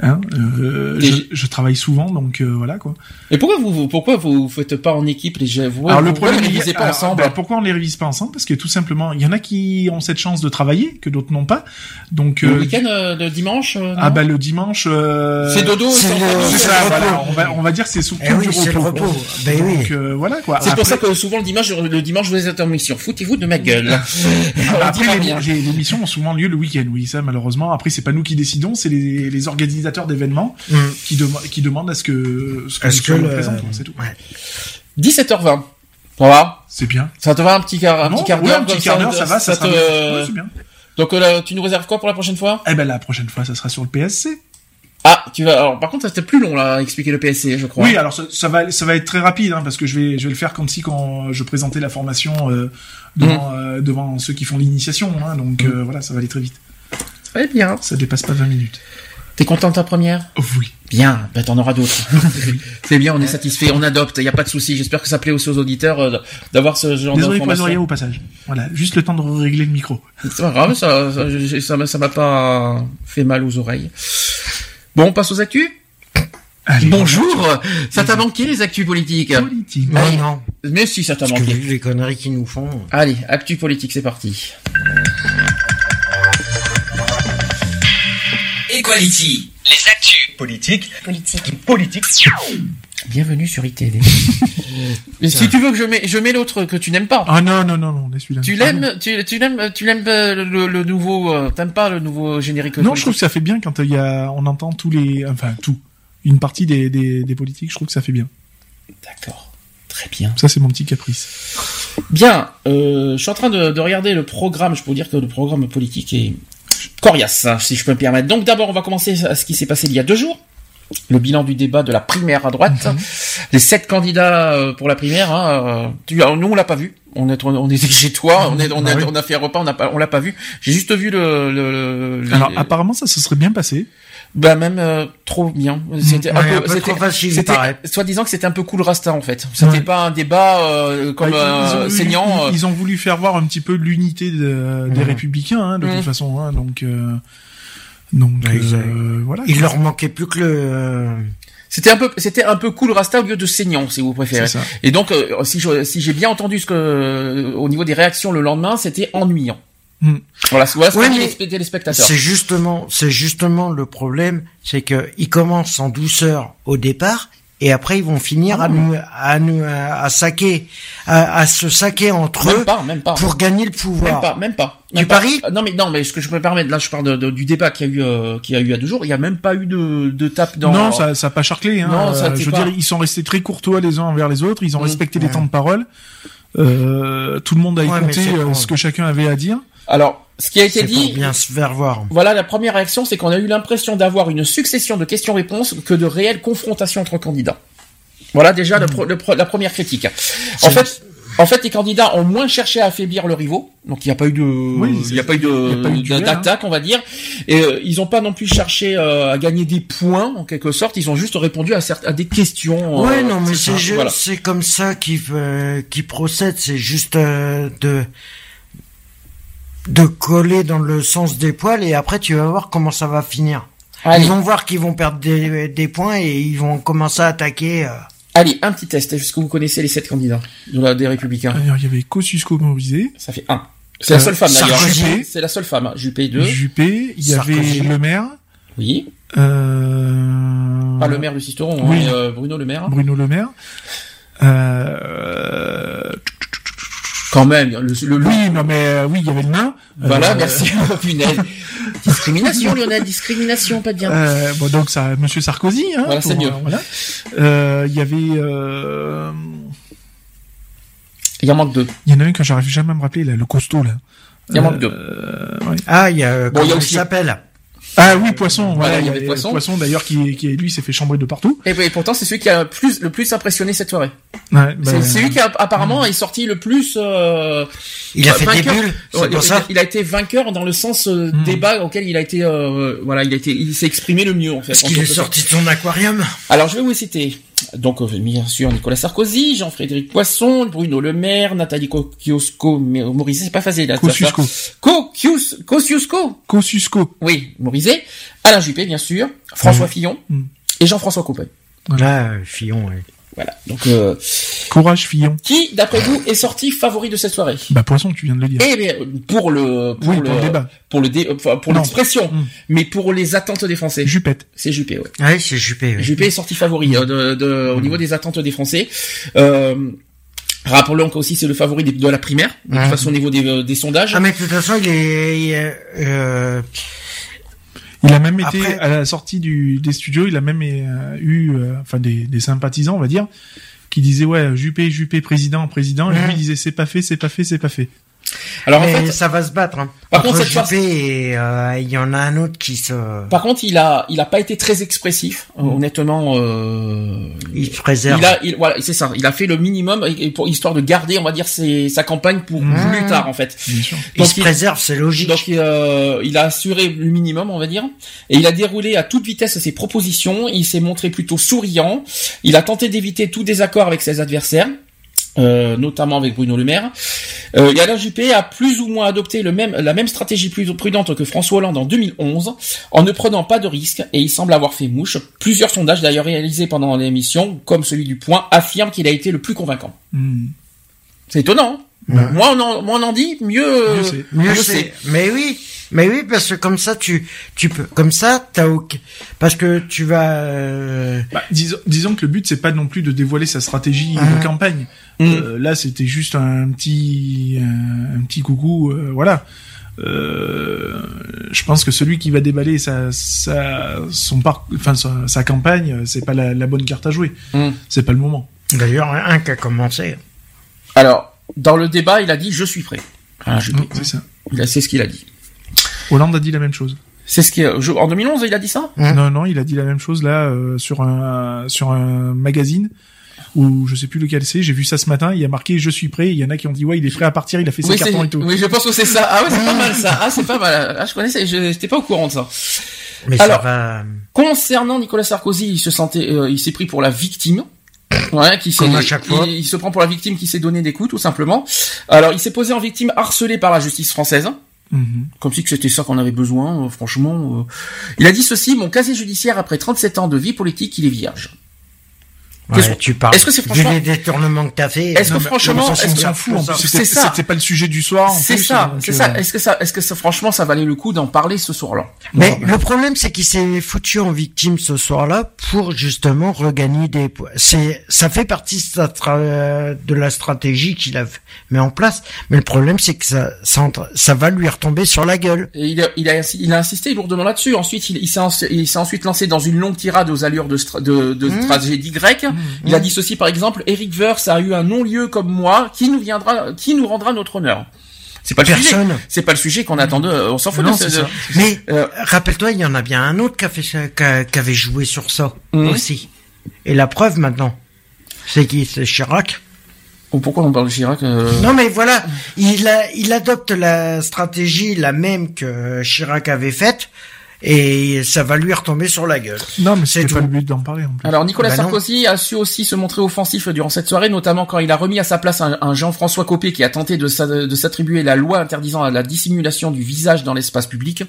Hein, euh, je, je travaille souvent, donc euh, voilà quoi. Et pourquoi vous, vous- pourquoi vous faites pas en équipe les jeux vous, alors le problème, vous lisez pas alors, ensemble? ben, pourquoi on les révise pas ensemble? Parce que tout simplement, il y en a qui ont cette chance de travailler, que d'autres n'ont pas. Donc Le euh, week-end, euh, le dimanche euh, ah bah le dimanche. euh, C'est dodo, c'est le- ça, voilà, on va, on va dire que c'est sous Eh oui, du c'est le repos. repos. Ben oui. Donc euh, voilà quoi. C'est pour ça que souvent le dimanche, le dimanche vous êtes en mission. Foutez-vous de ma gueule. [LAUGHS] Après, les, les- les missions ont souvent lieu le week-end, oui, ça malheureusement. Après, c'est pas nous qui décidons, c'est les, les organisateurs d'événements Hum. qui, qui demandent à ce que ce que le- présents, quoi, c'est tout. Ouais. 17h20. Ça va? C'est bien. Ça te va un petit quart, un Non, petit quart ouais, d'heure un petit comme quart d'heure, ça va, ça, sera bien. Ouais, c'est bien. Donc euh, là, tu nous réserves quoi pour la prochaine fois? Eh ben la prochaine fois, ça sera sur le PSC. Ah, tu vas. Alors par contre, ça c'était plus long là, à expliquer le PSC, je crois. Oui, alors ça, ça va, ça va être très rapide, hein, parce que je vais, je vais le faire comme si quand je présentais la formation euh, devant, Mm. euh, devant ceux qui font l'initiation, hein, donc euh, voilà, ça va aller très vite. Très bien. Ça dépasse pas 20 minutes. T'es content de ta première? Oui. Bien, ben t'en auras d'autres. [LAUGHS] c'est bien, on est satisfait, on adopte, y a pas de souci. J'espère que ça plaît aussi aux auditeurs euh, d'avoir ce genre Désolé pour les oreillers d'informations. au passage. Voilà, juste le temps de régler le micro. C'est pas grave, ça, ça, ça, m'a- ça m'a pas fait mal aux oreilles. Bon, on passe aux actus? Allez, Bonjour, ça t'a manqué les actus politiques? Politique. Non, non. Mais si, ça t'a Parce que manqué. vu les conneries qu'ils nous font. Allez, actu politique, c'est parti. Equality. Les actus politiques. Politique. Politique. Bienvenue sur ITV. Mais [LAUGHS] si tu veux que je mets, je mets l'autre que tu n'aimes pas. Ah non, non, non, non, celui-là. Tu l'aimes, tu, tu l'aimes, tu l'aimes euh, le, le nouveau, euh, t'aimes pas le nouveau générique Non, je politique trouve que ça fait bien quand il y a, on entend tous les, enfin tout, une partie des, des, des politiques. Je trouve que ça fait bien. D'accord, très bien. Ça, c'est mon petit caprice. Bien, euh, je suis en train de, de regarder le programme. Je peux vous dire que le programme politique est coriace, hein, si je peux me permettre. Donc d'abord, on va commencer à ce qui s'est passé il y a deux jours. Le bilan du débat de la primaire à droite. Les sept candidats euh, pour la primaire. Hein, euh, tu- alors, nous, on l'a pas vu. On est, on était [LAUGHS] chez toi. On, est, on, Ah a, oui. on a fait un repas. On a pas, on l'a pas vu. J'ai juste vu le. le, le- Alors, les- apparemment, ça se serait bien passé. Bah même euh, trop bien. C'était Ouais, un peu trop facile, il soit disant que c'était un peu cool rasta en fait. C'était Ouais. pas un débat euh, comme Bah, ils, euh, ont, saignant. ils- euh, ils ont voulu faire voir un petit peu l'unité de- des Mhm. républicains, hein, de toute façon. Hein, donc, euh, donc euh, voilà. Il leur manquait plus que le. euh, C'était un peu, c'était un peu cool rasta au lieu de saignant, si vous préférez. C'est ça. Et donc, euh, si je- si j'ai bien entendu ce que, euh, au niveau des réactions le lendemain, c'était ennuyant. Hmm. Voilà, voilà ce Ouais, mais les téléspectateurs. C'est justement, c'est justement le problème, c'est que ils commencent en douceur au départ et après ils vont finir Ah. à nous, à nous, à, saquer, à, à se saquer entre Même eux pas, même pas. pour gagner le Même pouvoir. pas, même pas. Tu Même pas. paries Euh, Non mais non mais ce que je peux me permettre là je parle de, de- du débat qu'il y a eu euh, qu'il y a eu à deux jours il y a même pas eu de, de tape dans Non, ça, ça a pas charclé. Hein. Non, ça, Euh, je veux pas- dire, ils sont restés très courtois les uns envers les autres. Ils ont Mhm. respecté les temps de parole. Euh, tout le monde a Ouais, écouté euh, ce que chacun avait à dire. Alors ce qui a été dit pour bien se faire voir. Voilà, la première réaction, c'est qu'on a eu l'impression d'avoir une succession de questions-réponses que de réelles confrontations entre candidats. Voilà déjà le le la première critique. En fait, en fait, les candidats ont moins cherché à affaiblir le rivaux, donc il n'y a pas eu de, Oui, il n'y a pas eu il y a pas eu de d'attaque, on va dire. Et euh, ils n'ont pas non plus cherché euh, à gagner des points en quelque sorte. Ils ont juste répondu à, certes, à des questions. Ouais, euh, non, mais c'est voilà. comme ça qui euh, qui procède. C'est juste de de coller dans le sens des poils et après tu vas voir comment ça va finir. Allez, Ils vont voir qu'ils vont perdre des, des points et ils vont commencer à attaquer. euh. allez, un petit test. Est-ce que vous connaissez les sept candidats des Républicains? Alors, il y avait Kosciusko mobilisé, Ça fait un. C'est la seule femme d'ailleurs. [LAUGHS] C'est la seule femme. Juppé 2. Juppé, il y avait. Le Maire, Oui. euh, Pas le maire de Sisteron, hein, Oui. euh, Bruno Le Maire. Bruno Le Maire. Euh, Quand même, le, le, le- oui, non mais euh, oui, il y avait le nain. Voilà, Euh, merci. [LAUGHS] Punaise. discrimination, Lionel, discrimination, pas bien. Euh, bon, donc ça, Monsieur Sarkozy. Hein, Voilà, c'est mieux. euh, voilà. Euh, Il y avait, euh, Il en manque deux. il y en a un que j'arrive jamais à me rappeler là, le costaud là. Il en manque deux. Euh, ouais. Ah, il y a euh, Bon, y comment il aussi- s'appelle? Ah oui, poisson. Voilà, il y avait Poisson. Poisson d'ailleurs qui, qui lui s'est fait chambrer de partout. Et, et pourtant, c'est celui qui a le plus, le plus impressionné cette soirée. Ouais, C'est bah, c'est lui qui a, apparemment est sorti le plus. Euh, Il a Bah, fait des bulles, c'est ouais, pour il, ça. il a été vainqueur dans le sens euh, Hmm. débat auquel il a été. euh, voilà, il a été, il s'est exprimé le mieux en fait. Parce en qu'il est sorti de son aquarium. Alors, je vais vous citer. Donc, euh, bien sûr, Nicolas Sarkozy, Jean-Frédéric Poisson, Bruno Le Maire, Nathalie Kosciusko, Morizet, c'est pas facile. là. Kosciusko. Koscius- Kosciusko, Kosciusko. oui, Morizet, Alain Juppé, bien sûr, François Fillon Mm. et Jean-François Coupet. Là, euh, Fillon, ouais. Voilà. Donc, euh, Courage Fillon. qui, d'après vous, est sorti favori de cette soirée? Bah Poisson, tu viens de le dire. Eh bien, pour le, pour oui, le, pour le débat. pour le dé- enfin, pour l'expression, Mm. mais pour les attentes des Français, Jupette. c'est Juppé, ouais. Ouais, c'est Juppé. ouais. Juppé est sorti favori euh, de, de- au niveau des attentes des Français. Euh, rappelons qu'aussi c'est le favori de la primaire, de toute façon au niveau des, euh, des sondages. Ah, mais de toute façon, il est, il est, euh, Il a même été Après- à la sortie du, des studios, il a même euh, eu, euh, enfin des, des sympathisants, on va dire, qui disaient ouais Juppé, Juppé, président, président, et lui il disait c'est pas fait, c'est pas fait, c'est pas fait. Alors en fait, ça va se battre. Hein. Par Entre contre, cette fois- et euh, il y en a un autre qui se, par contre, il a, il a pas été très expressif, euh, honnêtement. Euh, il se préserve. il a, il, voilà, c'est ça. Il a fait le minimum pour histoire de garder, on va dire, ses, sa campagne pour Mhm. plus tard en fait. Bien sûr. il se il- préserve, c'est logique. Donc euh, il a assuré le minimum, on va dire, et il a déroulé à toute vitesse ses propositions. Il s'est montré plutôt souriant. Il a tenté d'éviter tout désaccord avec ses adversaires. Euh, notamment avec Bruno Le Maire. Euh, et Alain Juppé a plus ou moins adopté le même, la même stratégie plus prudente que François Hollande en 2011, en ne prenant pas de risques, et il semble avoir fait mouche. Plusieurs sondages d'ailleurs réalisés pendant l'émission, comme celui du Point, affirment qu'il a été le plus convaincant. Hmm. C'est étonnant. hein Moins on en, moins on en dit, mieux. Mieux mieux c'est. Mais oui, mais oui, parce que comme ça, tu, tu peux, comme ça, t'as aucun, parce que tu vas, euh, Bah, disons, disons que le but c'est pas non plus de dévoiler sa stratégie de campagne. Mm. Euh, là, c'était juste un petit, un, un petit coucou, euh, voilà. Euh, je pense que celui qui va déballer sa, sa, son parc, enfin sa, sa campagne, c'est pas la, la bonne carte à jouer. Mm. C'est pas le moment. d'ailleurs, un qui a commencé. Alors, dans le débat, il a dit je suis prêt. Alain Juppé. Non, c'est ça. Il a- C'est ce qu'il a dit. Hollande a dit la même chose. C'est ce qui je- en 2011 il a dit ça? Hein Non, non, il a dit la même chose là euh, sur un sur un magazine ou je sais plus lequel c'est. J'ai vu ça ce matin. Il y a marqué "Je suis prêt". Il y en a qui ont dit "Ouais, il est prêt à partir. Il a fait ses oui, cartons et tout." oui, je pense que c'est ça. Ah ouais, c'est pas mal ça. Ah, c'est pas mal. Ah, je connaissais, je j'étais pas au courant de ça. Mais Alors. ça va, Concernant Nicolas Sarkozy, il se sentait, euh, il s'est pris pour la victime. Ouais, qui s'est- Comme à chaque fois. Il, il se prend pour la victime qui s'est donné des coups, tout simplement. Alors, il s'est posé en victime harcelé par la justice française. Mhm. Comme si c'était ça qu'on avait besoin, euh, franchement. euh. Il a dit ceci, mon casier judiciaire après 37 ans de vie politique, il est vierge. Qu'est-ce ouais, que- tu parles. est-ce que c'est franchement- les détournements que t'as fait. Est-ce que franchement, On s'en fout. C'est c'était ça. c'était pas le sujet du soir. C'est ça, c'est euh, ça. Est-ce que ça, est-ce que ça, franchement, ça valait le coup d'en parler ce soir-là? Mais le problème, c'est qu'il s'est foutu en victime ce soir-là pour justement regagner des points. C'est, ça fait partie de, de la stratégie qu'il a mis en place. Mais le problème, c'est que ça, ça, va lui retomber sur la gueule. Et il a, il a, il a insisté lourdement là-dessus. Ensuite, il, s'est, il s'est ensuite lancé dans une longue tirade aux allures de, stra- de, de Mmh. tragédie grecque. Il a dit ceci, par exemple, Eric Verse a eu un non-lieu comme moi, qui nous viendra, qui nous rendra notre honneur. C'est pas le sujet. C'est pas le sujet qu'on attendait. On s'en fout Non, de ça. Mais Euh, rappelle-toi, il y en a bien un autre qui, a fait ça- qui, a- qui avait joué sur ça Mhm. aussi. Et la preuve maintenant, c'est qui? C'est Chirac. Oh, pourquoi on parle de Chirac euh, Non mais voilà, il, a, il adopte la stratégie la même que Chirac avait faite et ça va lui retomber sur la gueule. Non, mais C'est pas le but d'en parler. En plus. Alors Nicolas Bah non. Sarkozy a su aussi se montrer offensif durant cette soirée, notamment quand il a remis à sa place un, un Jean-François Copé qui a tenté de, s'a- de s'attribuer la loi interdisant la dissimulation du visage dans l'espace public.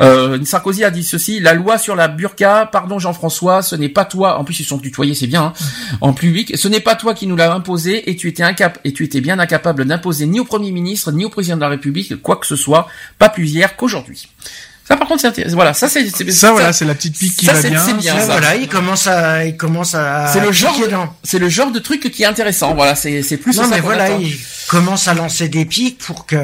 Euh, Sarkozy a dit ceci la loi sur la burqa, pardon Jean-François, ce n'est pas toi. En plus ils sont tutoyés, c'est bien. hein, en public, ce n'est pas toi qui nous l'a imposé et tu étais incap et tu étais bien incapable d'imposer ni au Premier ministre ni au président de la République quoi que ce soit, pas plus hier qu'aujourd'hui. Ça par contre c'est intéressant. Voilà, ça c'est c'est- Ça, voilà, c'est la petite pique qui ça, va c'est- bien. c'est bien. Ça. voilà, il commence à, il commence à. C'est le genre C'est le genre de truc qui est intéressant. Voilà, c'est c'est plus Non ça mais voilà, attend. il commence à lancer des pics pour que,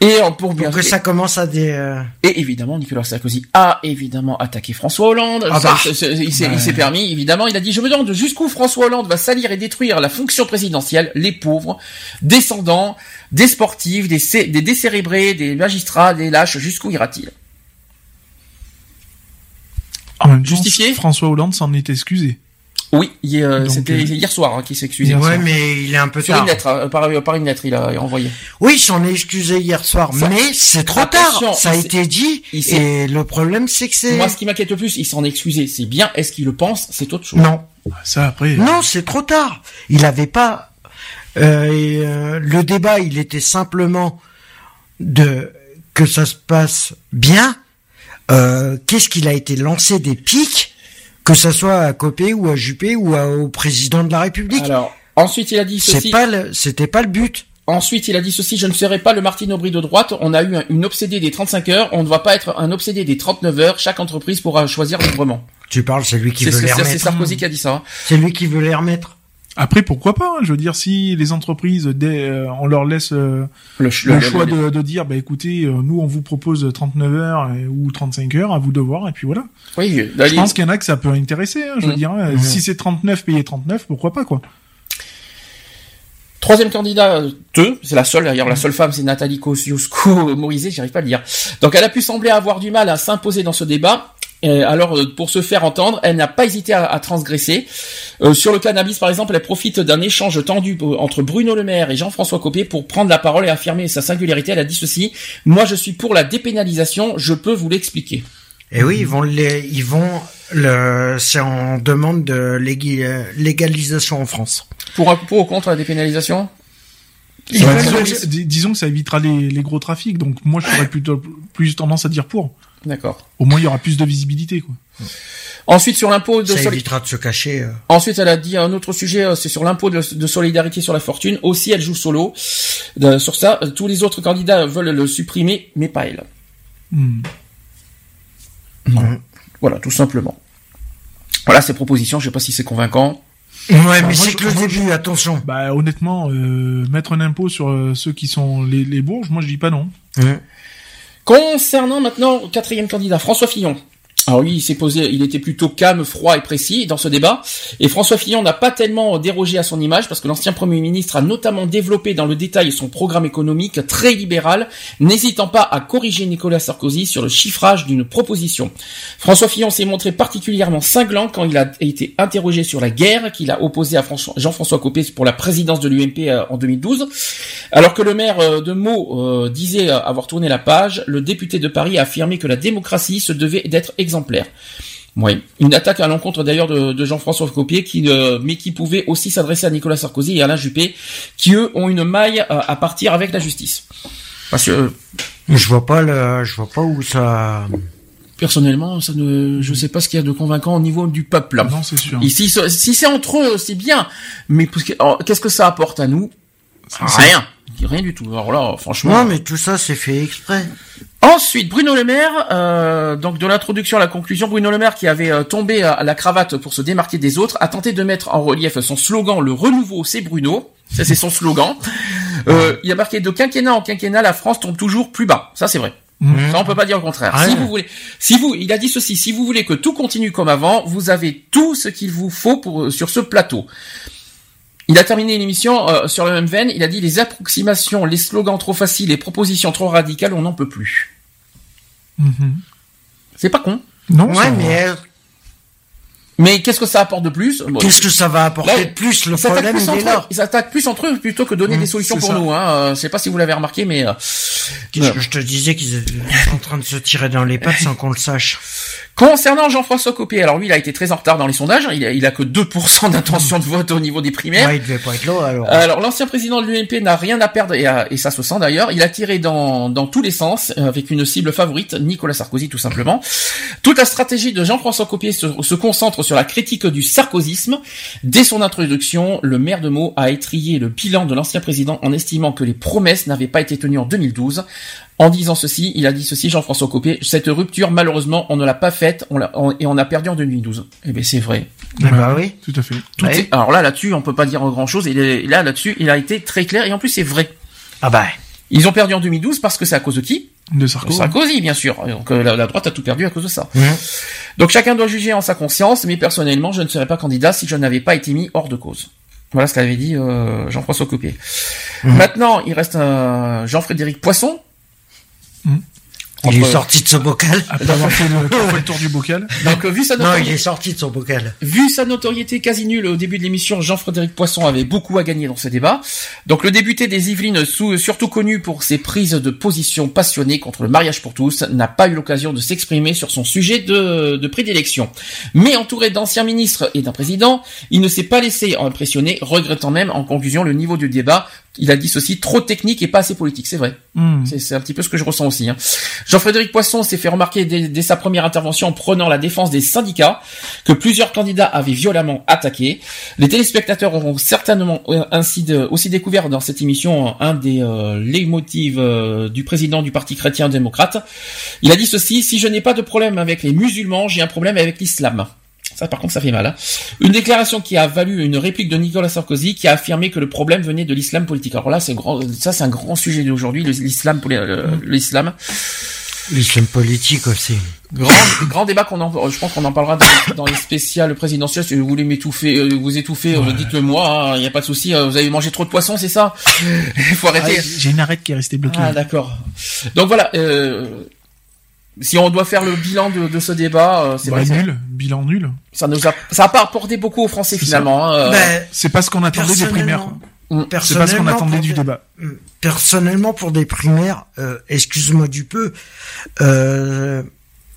Et euh, pour bien pour que ça commence à des. euh, et évidemment Nicolas Sarkozy a évidemment attaqué François Hollande. Ah Ça, bah. ça, ça, il s'est s'est permis évidemment. Il a dit je me demande jusqu'où François Hollande va salir et détruire la fonction présidentielle, les pauvres, descendants, des sportifs, des des décérébrés, des magistrats, des lâches. Jusqu'où ira-t-il? En même temps, Justifié François Hollande s'en est excusé. Oui, il- euh, c'était euh, hier soir hein, qu'il s'est excusé. Ouais, mais il est un peu Sur tard. une lettre, euh, par, par une lettre, il a envoyé. Oui, il s'en est excusé hier soir, Ça- mais c'est trop tard. Ça a été dit. Et le problème, c'est que c'est. Moi, ce qui m'inquiète le plus, il s'en est excusé. C'est bien. Est-ce qu'il le pense? C'est autre chose. Non. Ça, après. Non, c'est trop tard. Il avait pas. euh, et, euh, le débat, il était simplement de que ça se passe bien. Euh, Qu'est-ce qu'il a été lancé des pics, que ça soit à Copé ou à Juppé ou à- au président de la République. Alors, ensuite, il a dit C'est ceci. pas le, c'était pas le but. Ensuite, il a dit ceci, je ne serai pas le Martine Aubry de droite. On a eu un- une obsédée des 35 heures. On ne va pas être un obsédé des 39 heures. Chaque entreprise pourra choisir librement. Tu parles, c'est lui qui veut les c'est- c'est remettre. Sarkozy qui a dit ça. hein. C'est lui qui veut les remettre. Après, pourquoi pas hein, Je veux dire, si les entreprises, dès, euh, on leur laisse euh, Le, le, choix de, de dire, bah écoutez, euh, nous on vous propose 39 heures euh, ou 35 heures, à vous de voir, et puis voilà. Oui, Je pense qu'il y en a que ça peut intéresser. Hein, je veux Mm. dire, Mm. si c'est 39 payé 39, pourquoi pas quoi Troisième candidat, deux, c'est la seule d'ailleurs, la seule femme, c'est Nathalie Kosciusko-Morizet, j'arrive pas à le dire. Donc elle a pu sembler avoir du mal à s'imposer dans ce débat. Euh, alors euh, pour se faire entendre, elle n'a pas hésité à, à transgresser. Euh, sur le cannabis par exemple, elle profite d'un échange tendu entre Bruno Le Maire et Jean-François Copé pour prendre la parole et affirmer sa singularité. Elle a dit ceci "Moi je suis pour la dépénalisation, je peux vous l'expliquer." Et oui, ils vont les, ils vont le, c'est en demande de légalisation en France. Pour un pour ou contre la dépénalisation? Va disons, que- dis- disons que ça évitera les, les gros trafics, donc moi je ferais plutôt plus tendance à dire pour. D'accord. Au moins il y aura plus de visibilité, quoi. Ensuite, sur l'impôt de Ça soli- évitera de se cacher. euh. Ensuite, elle a dit un autre sujet, euh, c'est sur l'impôt de, de solidarité sur la fortune. Aussi, elle joue solo. Euh, sur ça, tous les autres candidats veulent le supprimer, mais pas elle. Hmm. Voilà, tout simplement. Voilà ces propositions. Je sais pas si c'est convaincant. Ouais, Bah, mais c'est que le début, attention. Bah honnêtement, euh, mettre un impôt sur euh, ceux qui sont les, les bourges, moi je dis pas non. Concernant maintenant le quatrième candidat, François Fillon. Alors lui, il s'est posé, il était plutôt calme, froid et précis dans ce débat. Et François Fillon n'a pas tellement dérogé à son image parce que l'ancien Premier ministre a notamment développé dans le détail son programme économique très libéral, n'hésitant pas à corriger Nicolas Sarkozy sur le chiffrage d'une proposition. François Fillon s'est montré particulièrement cinglant quand il a été interrogé sur la guerre qu'il a opposée à François- Jean-François Copé pour la présidence de l'UMP euh, en 2012. Alors que le maire euh, de Meaux euh, disait avoir tourné la page, le député de Paris a affirmé que la démocratie se devait d'être exemplaire. Oui, une attaque à l'encontre d'ailleurs de, de Jean-François Copé, qui, euh, mais qui pouvait aussi s'adresser à Nicolas Sarkozy et Alain Juppé, qui eux ont une maille euh, à partir avec la justice. Parce que euh, Je vois pas le, je vois pas où ça. personnellement, ça ne, je sais pas ce qu'il y a de convaincant au niveau du peuple. Non, c'est sûr. Ici, ce- si c'est entre eux, c'est bien. Mais alors, qu'est-ce que ça apporte à nous? Rien. Rien du tout. Alors là, franchement. Non, mais tout ça, c'est fait exprès. Ensuite, Bruno Le Maire, euh, donc de l'introduction à la conclusion, Bruno Le Maire qui avait euh, tombé à la cravate pour se démarquer des autres, a tenté de mettre en relief son slogan "Le renouveau, c'est Bruno". Ça, c'est son slogan. Euh, il a marqué de quinquennat en quinquennat, la France tombe toujours plus bas. Ça, c'est vrai. Ça, on peut pas dire le contraire. Ah si ouais. vous voulez, si vous, il a dit ceci, si vous voulez que tout continue comme avant, vous avez tout ce qu'il vous faut pour euh, sur ce plateau. Il a terminé l'émission euh, sur la même veine. Il a dit les approximations, les slogans trop faciles, les propositions trop radicales, on n'en peut plus. Mhm. C'est pas con. Non, Ouais, ça va. mais euh, Mais qu'est-ce que ça apporte de plus Bon, qu'est-ce que ça va apporter Là, de plus Le ils s'attaquent problème, il est là. Ils s'attaquent plus entre eux plutôt que donner Mmh, des solutions pour ça. nous. Hein. Euh, Je sais pas si vous l'avez remarqué, mais euh, Qu'est-ce que je te disais qu'ils étaient en train de se tirer dans les pattes sans qu'on le sache. concernant Jean-François Copé, alors lui, il a été très en retard dans les sondages. Il a, il a que 2% d'intention de vote au niveau des primaires. Ouais, il devait pas être là, alors. Alors l'ancien président de l'UMP n'a rien à perdre et, ça se sent d'ailleurs. Il a tiré dans, dans tous les sens euh, avec une cible favorite, Nicolas Sarkozy tout simplement. Toute la stratégie de Jean-François Copé se, se concentre sur la critique du sarkozysme. Dès son introduction, le maire de Meaux a étrié le bilan de l'ancien président en estimant que les promesses n'avaient pas été tenues en 2012. En disant ceci, il a dit ceci, Jean-François Copé, cette rupture, malheureusement, on ne l'a pas faite on l'a- on- et on a perdu en 2012. Eh bien, c'est vrai. Ah bah oui. Tout à fait. Tout Ouais. est- alors là, là-dessus, on peut pas dire grand chose. Il est, là, là-dessus, il a été très clair et en plus, c'est vrai. Ah bah. Ils ont perdu en 2012 parce que c'est à cause de qui? De Sarko. Sarkozy, bien sûr. Donc euh, la, la droite a tout perdu à cause de ça. Donc chacun doit juger en sa conscience, mais personnellement, je ne serais pas candidat si je n'avais pas été mis hors de cause. Voilà ce qu'avait dit euh, Jean-François Copé. Maintenant, il reste un Jean-Frédéric Poisson. Il est sorti de son bocal. Après avoir fait le, avoir fait le tour [LAUGHS] du bocal. Donc euh, vu sa Non, notoriété, il est sorti de son bocal. Vu sa notoriété quasi nulle au début de l'émission, Jean-Frédéric Poisson avait beaucoup à gagner dans ce débat. Donc le député des Yvelines, sous- surtout connu pour ses prises de position passionnées contre le mariage pour tous, n'a pas eu l'occasion de s'exprimer sur son sujet de, de prédilection. Mais entouré d'anciens ministres et d'un président, il ne s'est pas laissé impressionner, regrettant même en conclusion le niveau du débat. Il a dit ceci, trop technique et pas assez politique, c'est vrai. Hmm. C'est- un petit peu ce que je ressens aussi. hein. Jean-Frédéric Poisson s'est fait remarquer dès, dès sa première intervention en prenant la défense des syndicats, que plusieurs candidats avaient violemment attaqué. Les téléspectateurs auront certainement euh, ainsi de- aussi découvert dans cette émission un des euh, euh, du président du Parti chrétien-démocrate. Il a dit ceci, si je n'ai pas de problème avec les musulmans, j'ai un problème avec l'islam. Ça, par contre, ça fait mal. hein. Une déclaration qui a valu une réplique de Nicolas Sarkozy, qui a affirmé que le problème venait de l'islam politique. Alors là, c'est grand, ça, c'est un grand sujet d'aujourd'hui, l'islam, euh, l'islam. L'islam politique aussi. Grand, grand débat qu'on en, je pense qu'on en parlera dans, dans les spéciales présidentielles. Si vous voulez m'étouffer, euh, vous étouffer, euh, dites-le moi. Il n'y a pas de souci. euh, Vous avez mangé trop de poisson, c'est ça? Il [LAUGHS] faut Ah, arrêter. J'ai une arête qui est restée bloquée. Ah d'accord. Donc voilà. Euh, si on doit faire le bilan de, de ce débat, euh, c'est Bah, nul, bilan nul. ça nous a, ça a pas apporté beaucoup aux Français finalement. hein, euh, Ben, C'est pas ce qu'on attendait des primaires. personnellement, Mm. C'est pas ce qu'on personnellement, attendait pour du des- débat. Personnellement, pour des primaires, euh, excuse-moi du peu, euh,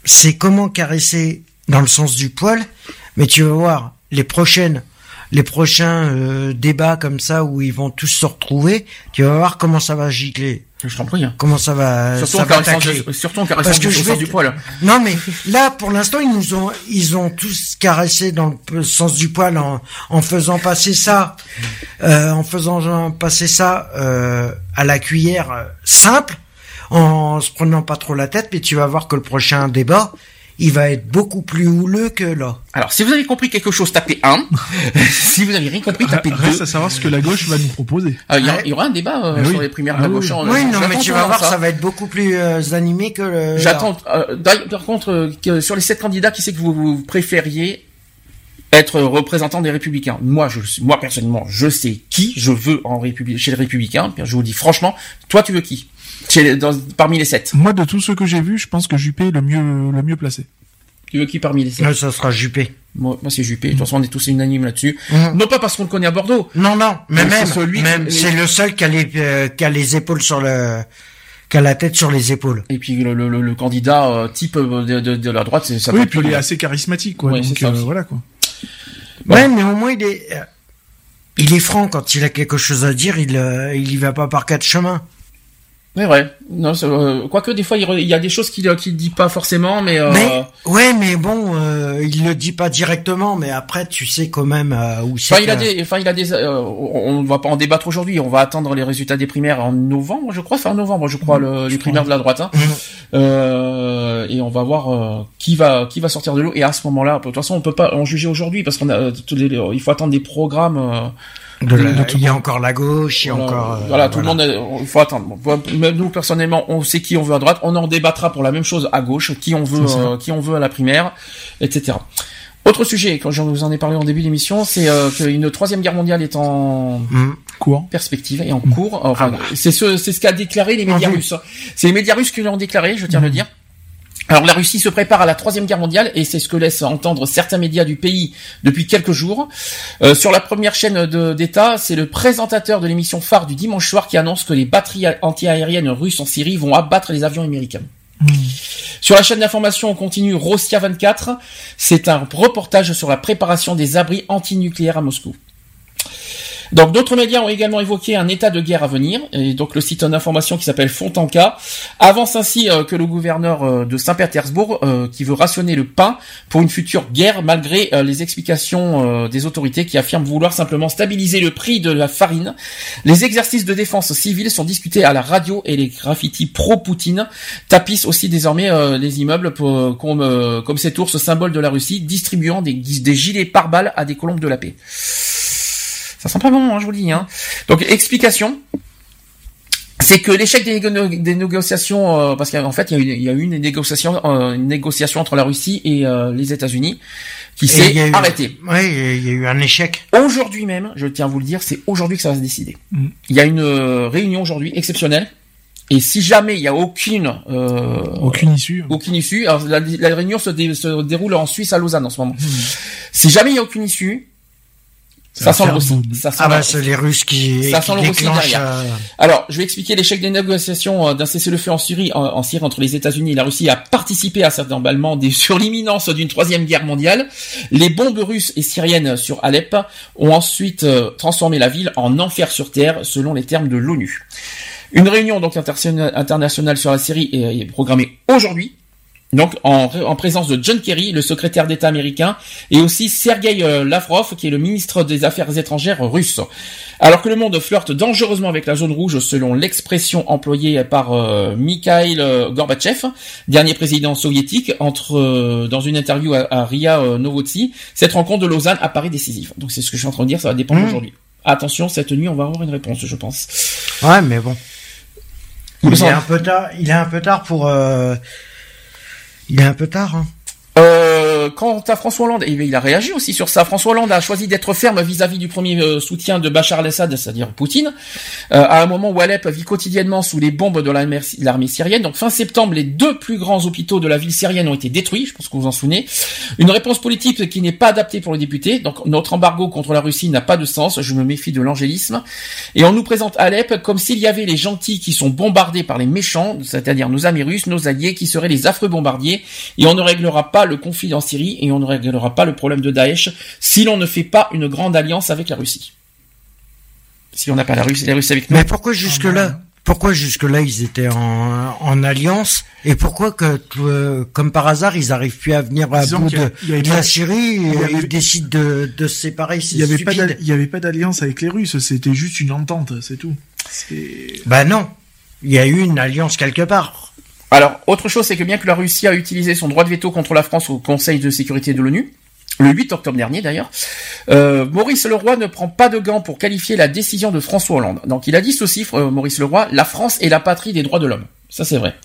c'est comment caresser dans le sens du poil, mais tu vas voir, les prochaines, les prochains euh, débats comme ça où ils vont tous se retrouver, tu vas voir comment ça va gicler. Je t'en prie. hein. Comment ça va, Surtout ça en va caressant, tacler. de- surtout en caressant Parce que je sens vais du poil. Non mais là pour l'instant ils nous ont ils ont tous caressé dans le sens du poil en, en faisant passer ça euh, en faisant passer ça euh, à la cuillère euh, simple en se prenant pas trop la tête mais tu vas voir que le prochain débat il va être beaucoup plus houleux que là. Alors, si vous avez compris quelque chose, tapez 1. [LAUGHS] si vous n'avez rien compris, tapez 2. Reste à savoir ce que la gauche va nous proposer. il, y a- Ouais. il y aura un débat euh, Ah sur oui. les primaires de Ah la oui. gauche. hein. oui non mais J'attends tu vas voir ça. ça va être beaucoup plus euh, animé que le. J'attends. euh, par contre, euh, que sur les sept candidats, qui c'est que vous, vous préfériez être représentant des Républicains Moi, je, moi personnellement, je sais qui je veux en Républi- chez les Républicains. Je vous dis franchement, toi, tu veux qui? Chez les- dans- Parmi les sept. Moi, de tous ceux que j'ai vus, je pense que Juppé est le mieux, le mieux placé. Tu veux qui parmi les sept? Ouais, ça sera Juppé. Moi, moi, c'est Juppé. De toute façon, on est tous unanimes là-dessus. Mhm. Non pas parce qu'on le connaît à Bordeaux. Non, non, mais Donc, même, c'est celui même, qui- c'est le seul qui a les, euh, qui a les épaules sur le, qui a la tête sur les épaules. Et puis le, le, le- candidat euh, type euh, de, de, de la droite, c'est ça. oui, peut puis être- il est assez charismatique, quoi. Ouais, donc, c'est ça euh, voilà, quoi. Ouais, mais au moins il est, euh, il est franc quand il a quelque chose à dire, il, euh, il y va pas par quatre chemins. C'est vrai. Non, euh, quoique des fois il, re- il y a des choses qu'il qu'il dit pas forcément, mais. Euh, Mais, ouais, mais bon, euh, il le dit pas directement, mais après tu sais quand même euh, où c'est. Enfin, il a des, enfin, il a des, euh, on ne va pas en débattre aujourd'hui. On va attendre les résultats des primaires en novembre, je crois, fin novembre, je crois, le, les primaires de la droite. Hein. Euh, et on va voir euh, qui va, qui va sortir de l'eau. Et à ce moment-là, de toute façon, on peut pas en juger aujourd'hui parce qu'on a, euh, les- il faut attendre des programmes. De la- de tout il y a encore la gauche, il y a voilà, encore. euh, voilà, tout le monde, est- il faut attendre. Bon, Même nous personnellement, on sait qui on veut à droite. On en débattra pour la même chose à gauche, qui on veut, euh, qui on veut à la primaire, etc. Autre sujet, quand je vous en ai parlé en début d'émission, c'est euh, qu'une troisième guerre mondiale est en hum. Court. perspective et en cours. Enfin, c'est ce, c'est ce qu'a déclaré les médias russes. C'est les médias russes qui l'ont déclaré, je tiens à le dire. Alors la Russie se prépare à la troisième guerre mondiale et c'est ce que laissent entendre certains médias du pays depuis quelques jours. Euh, sur la première chaîne d'État, c'est le présentateur de l'émission phare du dimanche soir qui annonce que les batteries anti-aériennes russes en Syrie vont abattre les avions américains. Sur la chaîne d'information, on continue Rosia 24. C'est un reportage sur la préparation des abris antinucléaires à Moscou. Donc d'autres médias ont également évoqué un état de guerre à venir, et donc le site d'information qui s'appelle Fontanka avance ainsi euh, que le gouverneur euh, de Saint-Pétersbourg, euh, qui veut rationner le pain pour une future guerre, malgré les explications des autorités qui affirment vouloir simplement stabiliser le prix de la farine. Les exercices de défense civile sont discutés à la radio et les graffitis pro-Poutine tapissent aussi désormais les immeubles comme, cet ours symbole de la Russie, distribuant des, des gilets pare-balles à des colombes de la paix. Ça sent pas bon, hein, je vous le dis. Hein. Donc, explication. C'est que l'échec des, négo- des négociations, euh, parce qu'en fait, il y a eu, il y a eu une négociation, euh, une négociation entre la Russie et euh, les États-Unis qui s'est arrêtée. Ouais, il y a eu un échec. Aujourd'hui même, je tiens à vous le dire, c'est aujourd'hui que ça va se décider. Mm. Il y a une euh, réunion aujourd'hui exceptionnelle, et si jamais il y a aucune euh, Aucune issue. aucune issue, alors la, la réunion se, dé- se déroule en Suisse à Lausanne en ce moment. Si jamais il y a aucune issue, ça, va sent le faire Russie. boum. Ça sent Ah bah c'est les Russes qui, Ça qui sent le Russie déclenchent. derrière. euh, Alors, je vais expliquer l'échec des négociations euh, d'un cessez-le-feu en Syrie, en, en Syrie entre les États-Unis et la Russie a participé à cet emballement des, [LAUGHS] sur l'imminence d'une troisième guerre mondiale. Les bombes russes et syriennes sur Alep ont ensuite euh, transformé la ville en enfer sur terre, selon les termes de l'ONU. Une réunion donc interna- internationale sur la Syrie est, est programmée aujourd'hui. Donc en, en présence de John Kerry, le secrétaire d'État américain, et aussi Sergei euh, Lavrov, qui est le ministre des Affaires étrangères russe. Alors que le monde flirte dangereusement avec la zone rouge, selon l'expression employée par euh, Mikhail euh, Gorbatchev, dernier président soviétique, entre euh, dans une interview à, à Ria euh, Novosti, cette rencontre de Lausanne apparaît décisive. Donc c'est ce que je suis en train de dire, ça va dépendre Mhm. aujourd'hui. Attention, cette nuit, on va avoir une réponse, je pense. Ouais, mais bon. Il est un peu tard. Il est un peu tard pour. Il est un peu tard. Hein. Euh, quant à François Hollande, il a réagi aussi sur ça. François Hollande a choisi d'être ferme vis-à-vis du premier euh, soutien de Bachar al-Assad, c'est-à-dire Poutine, euh, à un moment où Alep vit quotidiennement sous les bombes de l'armée syrienne. Donc fin septembre, les deux plus grands hôpitaux de la ville syrienne ont été détruits, je pense que vous en souvenez. Une réponse politique qui n'est pas adaptée pour les députés. Donc notre embargo contre la Russie n'a pas de sens, je me méfie de l'angélisme. Et on nous présente Alep comme s'il y avait les gentils qui sont bombardés par les méchants, c'est-à-dire nos amis russes, nos alliés, qui seraient les affreux bombardiers, et on ne réglera pas le conflit en Syrie et on ne réglera pas le problème de Daesh si l'on ne fait pas une grande alliance avec la Russie. Si on n'a pas la Russie, la Russie avec nous. Mais pourquoi jusque-là Pourquoi jusque-là ils étaient en, en alliance et pourquoi que euh, comme par hasard ils arrivent plus à venir à Disons bout de, il y avait de pas- la Syrie et avait- ils décident de, de se séparer Il y avait pas d'alliance avec les Russes, c'était juste une entente, c'est tout. Bah non, il y a eu une alliance quelque part. Alors, autre chose, c'est que bien que la Russie a utilisé son droit de veto contre la France au Conseil de sécurité de l'ONU, le 8 octobre dernier d'ailleurs, euh, Maurice Leroy ne prend pas de gants pour qualifier la décision de François Hollande. Donc il a dit ceci, euh, Maurice Leroy, la France est la patrie des droits de l'homme. Ça c'est vrai.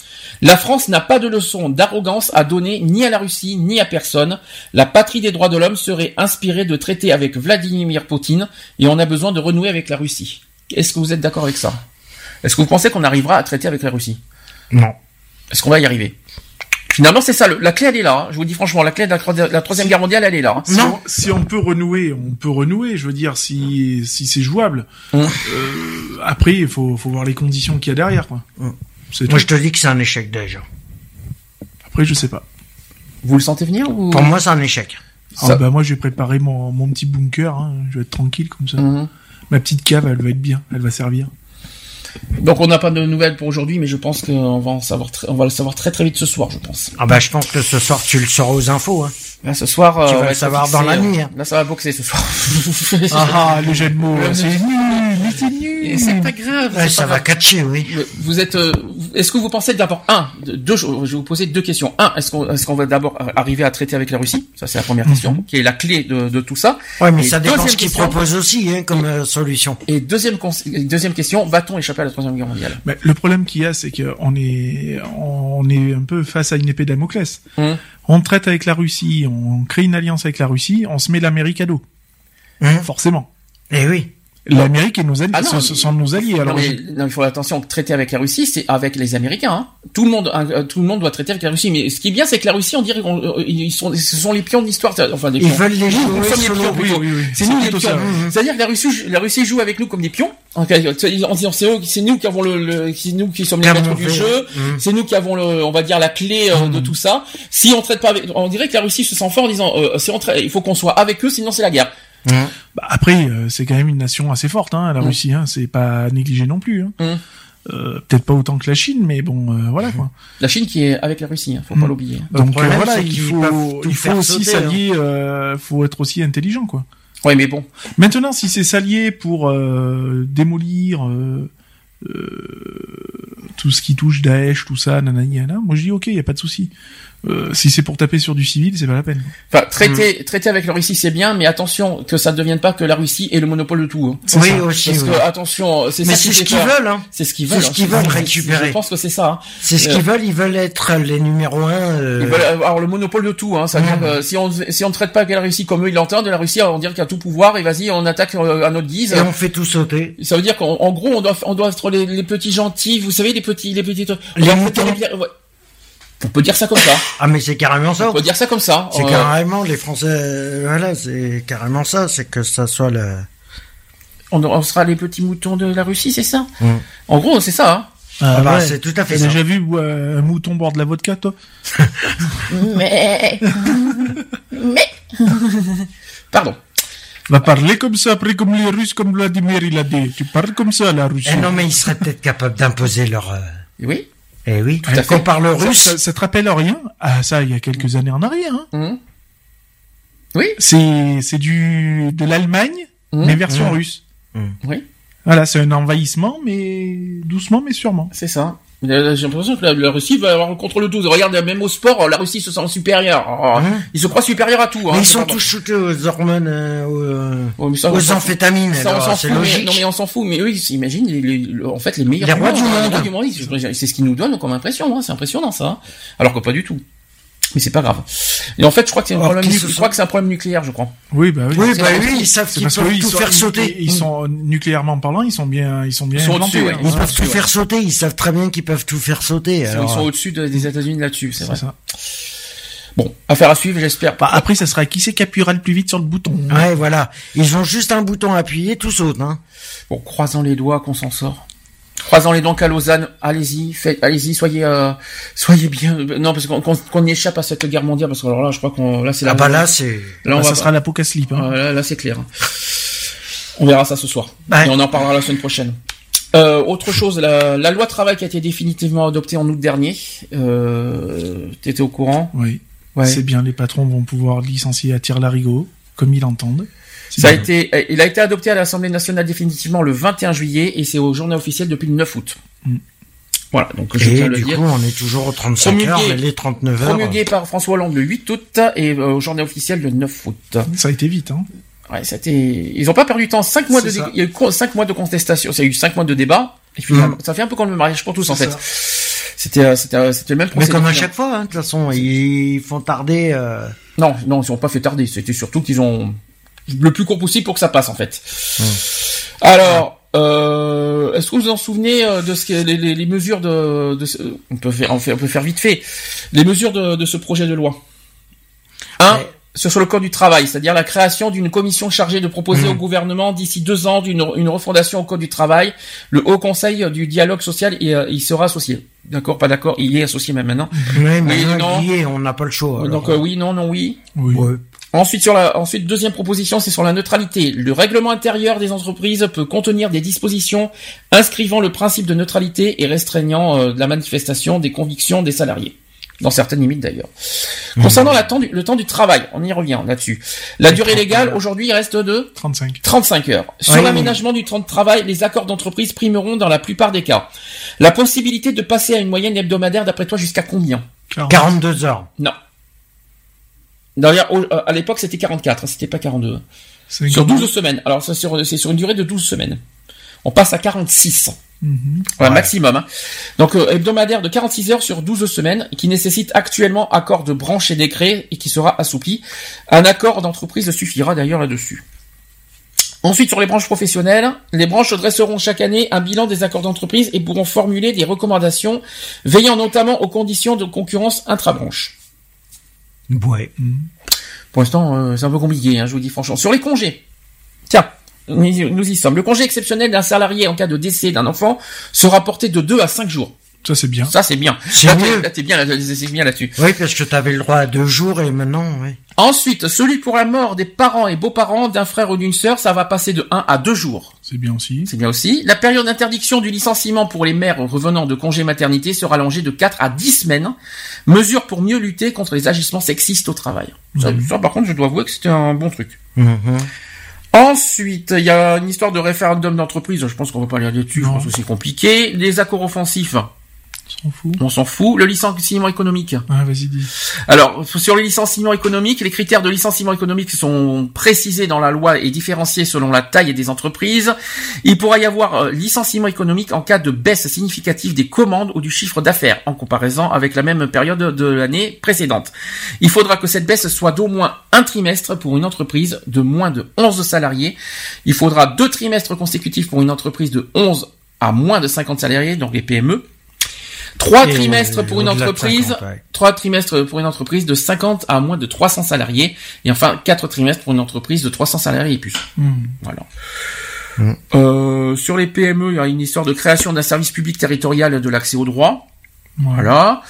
La France n'a pas de leçon d'arrogance à donner ni à la Russie ni à personne. La patrie des droits de l'homme serait inspirée de traiter avec Vladimir Poutine et on a besoin de renouer avec la Russie. Est-ce que vous êtes d'accord avec ça? Est-ce que vous pensez qu'on arrivera à traiter avec la Russie? Non. Est-ce qu'on va y arriver? Finalement, c'est ça. le- la clé, elle est là. hein. Je vous dis franchement, la clé de la, troi- la troisième guerre mondiale, elle est là. hein. Si, on, si on peut renouer, on peut renouer. Je veux dire, si si c'est jouable. Hum. Euh, après, il faut faut voir les conditions qu'il y a derrière, quoi. Hum. C'est Moi tout. je te dis que c'est un échec déjà. Après, je sais pas. Vous le sentez venir ou? Pour moi c'est un échec. Ah Ça- bah moi, j'ai préparé mon mon petit bunker. hein. Je vais être tranquille comme ça. Mhm. Ma petite cave, elle va être bien. Elle va servir. Donc, on n'a pas de nouvelles pour aujourd'hui, mais je pense qu'on va en savoir, très- on va le savoir très très vite ce soir, je pense. Ah bah je pense que ce soir tu le sauras aux infos. Hein. Là, ce soir, euh, Tu vas on le savoir dans la nuit, euh, hein. Là, ça va boxer ce soir. Ah, [LAUGHS] le jeu de mots, c'est nul, c'est nul. Et c'est pas grave. Ouais, ça pas va grave. catcher, oui. Vous êtes, euh, est-ce que vous pensez d'abord un, de- deux, choses- je vais vous poser deux questions. Un, est-ce qu'on, est-ce qu'on va d'abord arriver à traiter avec la Russie? Ça, c'est la première question, qui est la clé de, de tout ça. Ouais, mais Et ça dépend ce qu'ils question- proposent aussi hein, comme euh, solution. Et deuxième, deuxième question, va-t-on échapper à la troisième guerre mondiale? Mais le problème qu'il y a, c'est qu'on est, on est un peu face à une épée Damoclès. Hum. On traite avec la Russie, on crée une alliance avec la Russie, on se met l'Amérique à dos. Hein? Forcément. Eh oui. L'Amérique et nos alliés, Ah non, ce sont nos alliés. Alors, non, mais, non, il faut attention, traiter avec la Russie, c'est avec les Américains. Hein. Tout le monde, euh, tout le monde doit traiter avec la Russie. Mais ce qui est bien, c'est que la Russie, on dirait qu'ils sont, ce sont les pions de l'histoire. Enfin, des Ils pions. veulent les jouer nous sommes les pions, plutôt. oui, oui. C'est nous les pions. oui. C'est-à-dire que la Russie, la Russie joue avec nous comme des pions. En disant, c'est eux, c'est nous qui avons le, le- c'est nous qui sommes les maîtres du jeu. Mhm. C'est nous qui avons le, on va dire la clé euh, de tout ça. Si on traite pas avec, on dirait que la Russie se sent fort en disant, euh, si on traite, il faut qu'on soit avec eux, sinon c'est la guerre. Bah, après, euh, c'est quand même une nation assez forte, hein, la. Russie. Hein, c'est pas négligé non plus. Hein. Euh, Peut-être pas autant que la Chine, mais bon, euh, voilà quoi. La Chine qui est avec la Russie, hein, faut pas Mhm. l'oublier. Donc problème, euh, voilà, il faut, il aussi hein. s'allier. Euh, faut être aussi intelligent quoi. Oui, mais bon. Maintenant, si c'est s'allier pour euh, démolir euh, euh, tout ce qui touche Daesh, tout ça, nanani, nanana, moi je dis ok, y a pas de souci. Euh, si c'est pour taper sur du civil, c'est pas la peine. Enfin, traiter, traiter avec la Russie, c'est bien, mais attention que ça ne devienne pas que la Russie ait le monopole de tout. hein. Oui, ça. aussi. Parce oui. que attention, c'est ça ce qu'ils veulent. Hein. C'est ce qu'ils C'est veulent. ce hein. qu'ils veulent récupérer. Je pense que c'est ça. hein. C'est ce Euh, qu'ils veulent. Ils veulent être les numéros un. euh, Ils veulent avoir le monopole de tout. Hein. C'est-à-dire Mhm. que si on si on ne traite pas avec la Russie comme eux ils l'entendent, la Russie on dirait qu'il y a tout pouvoir et vas-y on attaque euh, à notre guise. Et on fait tout sauter. Ça veut dire qu'en en gros on doit on doit être les, les petits gentils, vous savez les petits les petits Les doit moutons. traiter les- ouais. On peut dire ça comme ça. Ah mais c'est carrément ça. On peut dire ça comme ça. C'est Euh, carrément les Français. Voilà, c'est carrément ça. C'est que ça soit le. on, on sera les petits moutons de la Russie, c'est ça Mhm. En gros, c'est ça. Hein. Ah bah, ouais. c'est tout à fait T'as ça. déjà vu euh, un mouton boire de la vodka, toi [LAUGHS] Mais [LAUGHS] mais pardon. Va parler comme ça, après comme les Russes, comme Vladimir il a dit. Tu parles comme ça, la Russie. Eh non, mais ils seraient peut-être capables d'imposer leur. euh, Oui. Eh oui. fait. parle Ça, russe. ça, ça te rappelle rien Ah ça, il y a quelques années en arrière. Hein. Mhm. Oui. C'est c'est du de l'Allemagne, Mhm. mais version russe. Oui. Voilà, c'est un envahissement, mais doucement, mais sûrement. C'est ça. J'ai l'impression que la, la Russie va avoir le contrôle de tout. Regarde, même au sport, la Russie se sent supérieure. Oh, Hein Ils se croient supérieurs à tout. Hein. Mais ils sont pas- tous shootés aux hormones, euh, aux, Ouais, ça, aux amphétamines. Ça, on alors s'en c'est logique. non mais on s'en fout, mais eux, ils s'imaginent les, les- le- en fait les meilleurs Les rois du monde. C'est ce qu'ils nous donnent comme impression, hein, c'est impressionnant ça. Alors que pas du tout. Mais c'est pas grave. Et en fait, je crois que c'est un problème, je crois que un problème nucléaire, je crois. Oui, bah oui. Oui, bah oui, ils savent qu'ils peuvent tout sont, faire ils- sauter. Ils, sont nucléairement parlant, ils sont bien, ils sont bien Ils sont au-dessus, hein. ouais. Ils peuvent tout ouais. faire sauter. Ils savent très bien qu'ils peuvent tout faire sauter. Ils sont- alors, Ils sont au-dessus de- des États-Unis là-dessus, c'est C'est vrai. ça. Bon, affaire à suivre, j'espère. Bah, après, ça sera qui c'est qui appuiera le plus vite sur le bouton. Ouais, voilà. Ils ont juste un bouton appuyé, tout saute. Hein. Bon, croisons les doigts qu'on s'en sort. Croisant les dents à Lausanne, allez-y, faites, allez-y, soyez, euh, soyez bien. Non, parce qu'on qu'on- qu'on échappe à cette guerre mondiale, parce que alors là, je crois qu'on là c'est la. Ah bah là, c'est... Là, on Ah, va ça sera la Slip. Hein. Ah, là, là, c'est clair. On verra ça ce soir. Ouais. Et on en parlera la semaine prochaine. Euh, autre chose, la, la loi travail qui a été définitivement adoptée en août dernier. Euh, T'étais au courant? Oui. Ouais. C'est bien, les patrons vont pouvoir licencier à tir larigot, comme ils l'entendent. Ça a été, euh, il a été adopté à l'Assemblée nationale définitivement le 21 juillet et c'est au journal officiel depuis le 9 août. Mm. Voilà, donc je Et le du dire. coup, on est toujours aux 35 heures, mais les 39 heures... Promulgué par François Hollande le 8 août et euh, au journal officiel le 9 août. Ça a été vite, hein. Ouais, ça a été... Ils ont pas perdu de temps. Cinq mois de, dé- il y a eu co- cinq mois de contestation. Ça a eu cinq mois de débat. Et finalement, ça fait un peu comme le mariage pour tous en fait. ça. C'était, euh, c'était, euh, c'était le même Mais procédé. comme à chaque fois, hein, de toute façon, ils font tarder... euh, Non, non, ils ont pas fait tarder. C'était surtout qu'ils ont le plus court possible pour que ça passe en fait. Alors, euh, est-ce que vous vous en souvenez euh, de ce que les, les, les mesures de, de ce- on peut faire, on, fait- on peut faire vite fait les mesures de, de ce projet de loi. Un, Ouais. c'est sur le code du travail, c'est-à-dire la création d'une commission chargée de proposer au gouvernement d'ici deux ans d'une une refondation au code du travail. Le Haut Conseil du dialogue social, il, euh, il sera associé. D'accord, pas d'accord, il est associé même maintenant. Ouais, mais Oui, non. il y est, on n'a pas le choix. alors. Donc euh, oui, non, non, oui. Oui. Ouais. Ensuite, sur la, ensuite, deuxième proposition, c'est sur la neutralité. Le règlement intérieur des entreprises peut contenir des dispositions inscrivant le principe de neutralité et restreignant euh, la manifestation des convictions des salariés. Dans certaines limites d'ailleurs. Concernant la temps du- le temps du travail, on y revient là-dessus. La durée 30 légale aujourd'hui il reste de 35. 35 heures. Sur Oui. l'aménagement du temps de travail, les accords d'entreprise primeront dans la plupart des cas. La possibilité de passer à une moyenne hebdomadaire, d'après toi, jusqu'à combien? 40. 42 heures. Non. D'ailleurs, euh, à l'époque, c'était 44, hein, c'était pas 42. C'est Sur comment 12 semaines. Alors, sur- c'est sur une durée de 12 semaines. On passe à 46. Mhm. Voilà, Ouais. maximum. hein. Donc, euh, hebdomadaire de 46 heures sur 12 semaines, qui nécessite actuellement accord de branche et décret et qui sera assoupli. Un accord d'entreprise suffira d'ailleurs là-dessus. Ensuite, sur les branches professionnelles, les branches dresseront chaque année un bilan des accords d'entreprise et pourront formuler des recommandations, veillant notamment aux conditions de concurrence intra-branche. Ouais. Pour l'instant, euh, c'est un peu compliqué, hein, je vous dis franchement. Sur les congés, tiens, nous y, sommes. Le congé exceptionnel d'un salarié en cas de décès d'un enfant sera porté de 2 à 5 jours. Ça, c'est bien. Ça, c'est bien. C'est Là, t'es- bien, là, c'est bien là-dessus. Oui, parce que tu avais le droit à deux jours et maintenant, oui. Ensuite, celui pour la mort des parents et beaux-parents d'un frère ou d'une sœur, ça va passer de 1 à 2 jours. C'est bien aussi. C'est bien aussi. La période d'interdiction du licenciement pour les mères revenant de congé maternité sera allongée de 4 à 10 semaines. Mesure pour mieux lutter contre les agissements sexistes au travail. Ça, ça, par contre, je dois avouer que c'était un bon truc. Mhm. Ensuite, il y a une histoire de référendum d'entreprise. Je pense qu'on va pas aller dessus. Je pense que c'est compliqué. Les accords offensifs, s'en fout. on s'en fout. Le licenciement économique. Ah, vas-y, dis. Alors, sur les licenciements économiques, les critères de licenciement économique sont précisés dans la loi et différenciés selon la taille des entreprises. Il pourra y avoir euh, licenciement économique en cas de baisse significative des commandes ou du chiffre d'affaires en comparaison avec la même période de l'année précédente. Il faudra que cette baisse soit d'au moins un trimestre pour une entreprise de moins de 11 salariés. Il faudra deux trimestres consécutifs pour une entreprise de 11 à moins de 50 salariés, donc les PME. Trois trimestres pour une entreprise 50, ouais. trois trimestres pour une entreprise de 50 à moins de 300 salariés, et enfin quatre trimestres pour une entreprise de 300 salariés et plus. Hmm. Voilà. Mm. Euh, sur les PME, il y a une histoire de création d'un service public territorial de l'accès au droit. Voilà.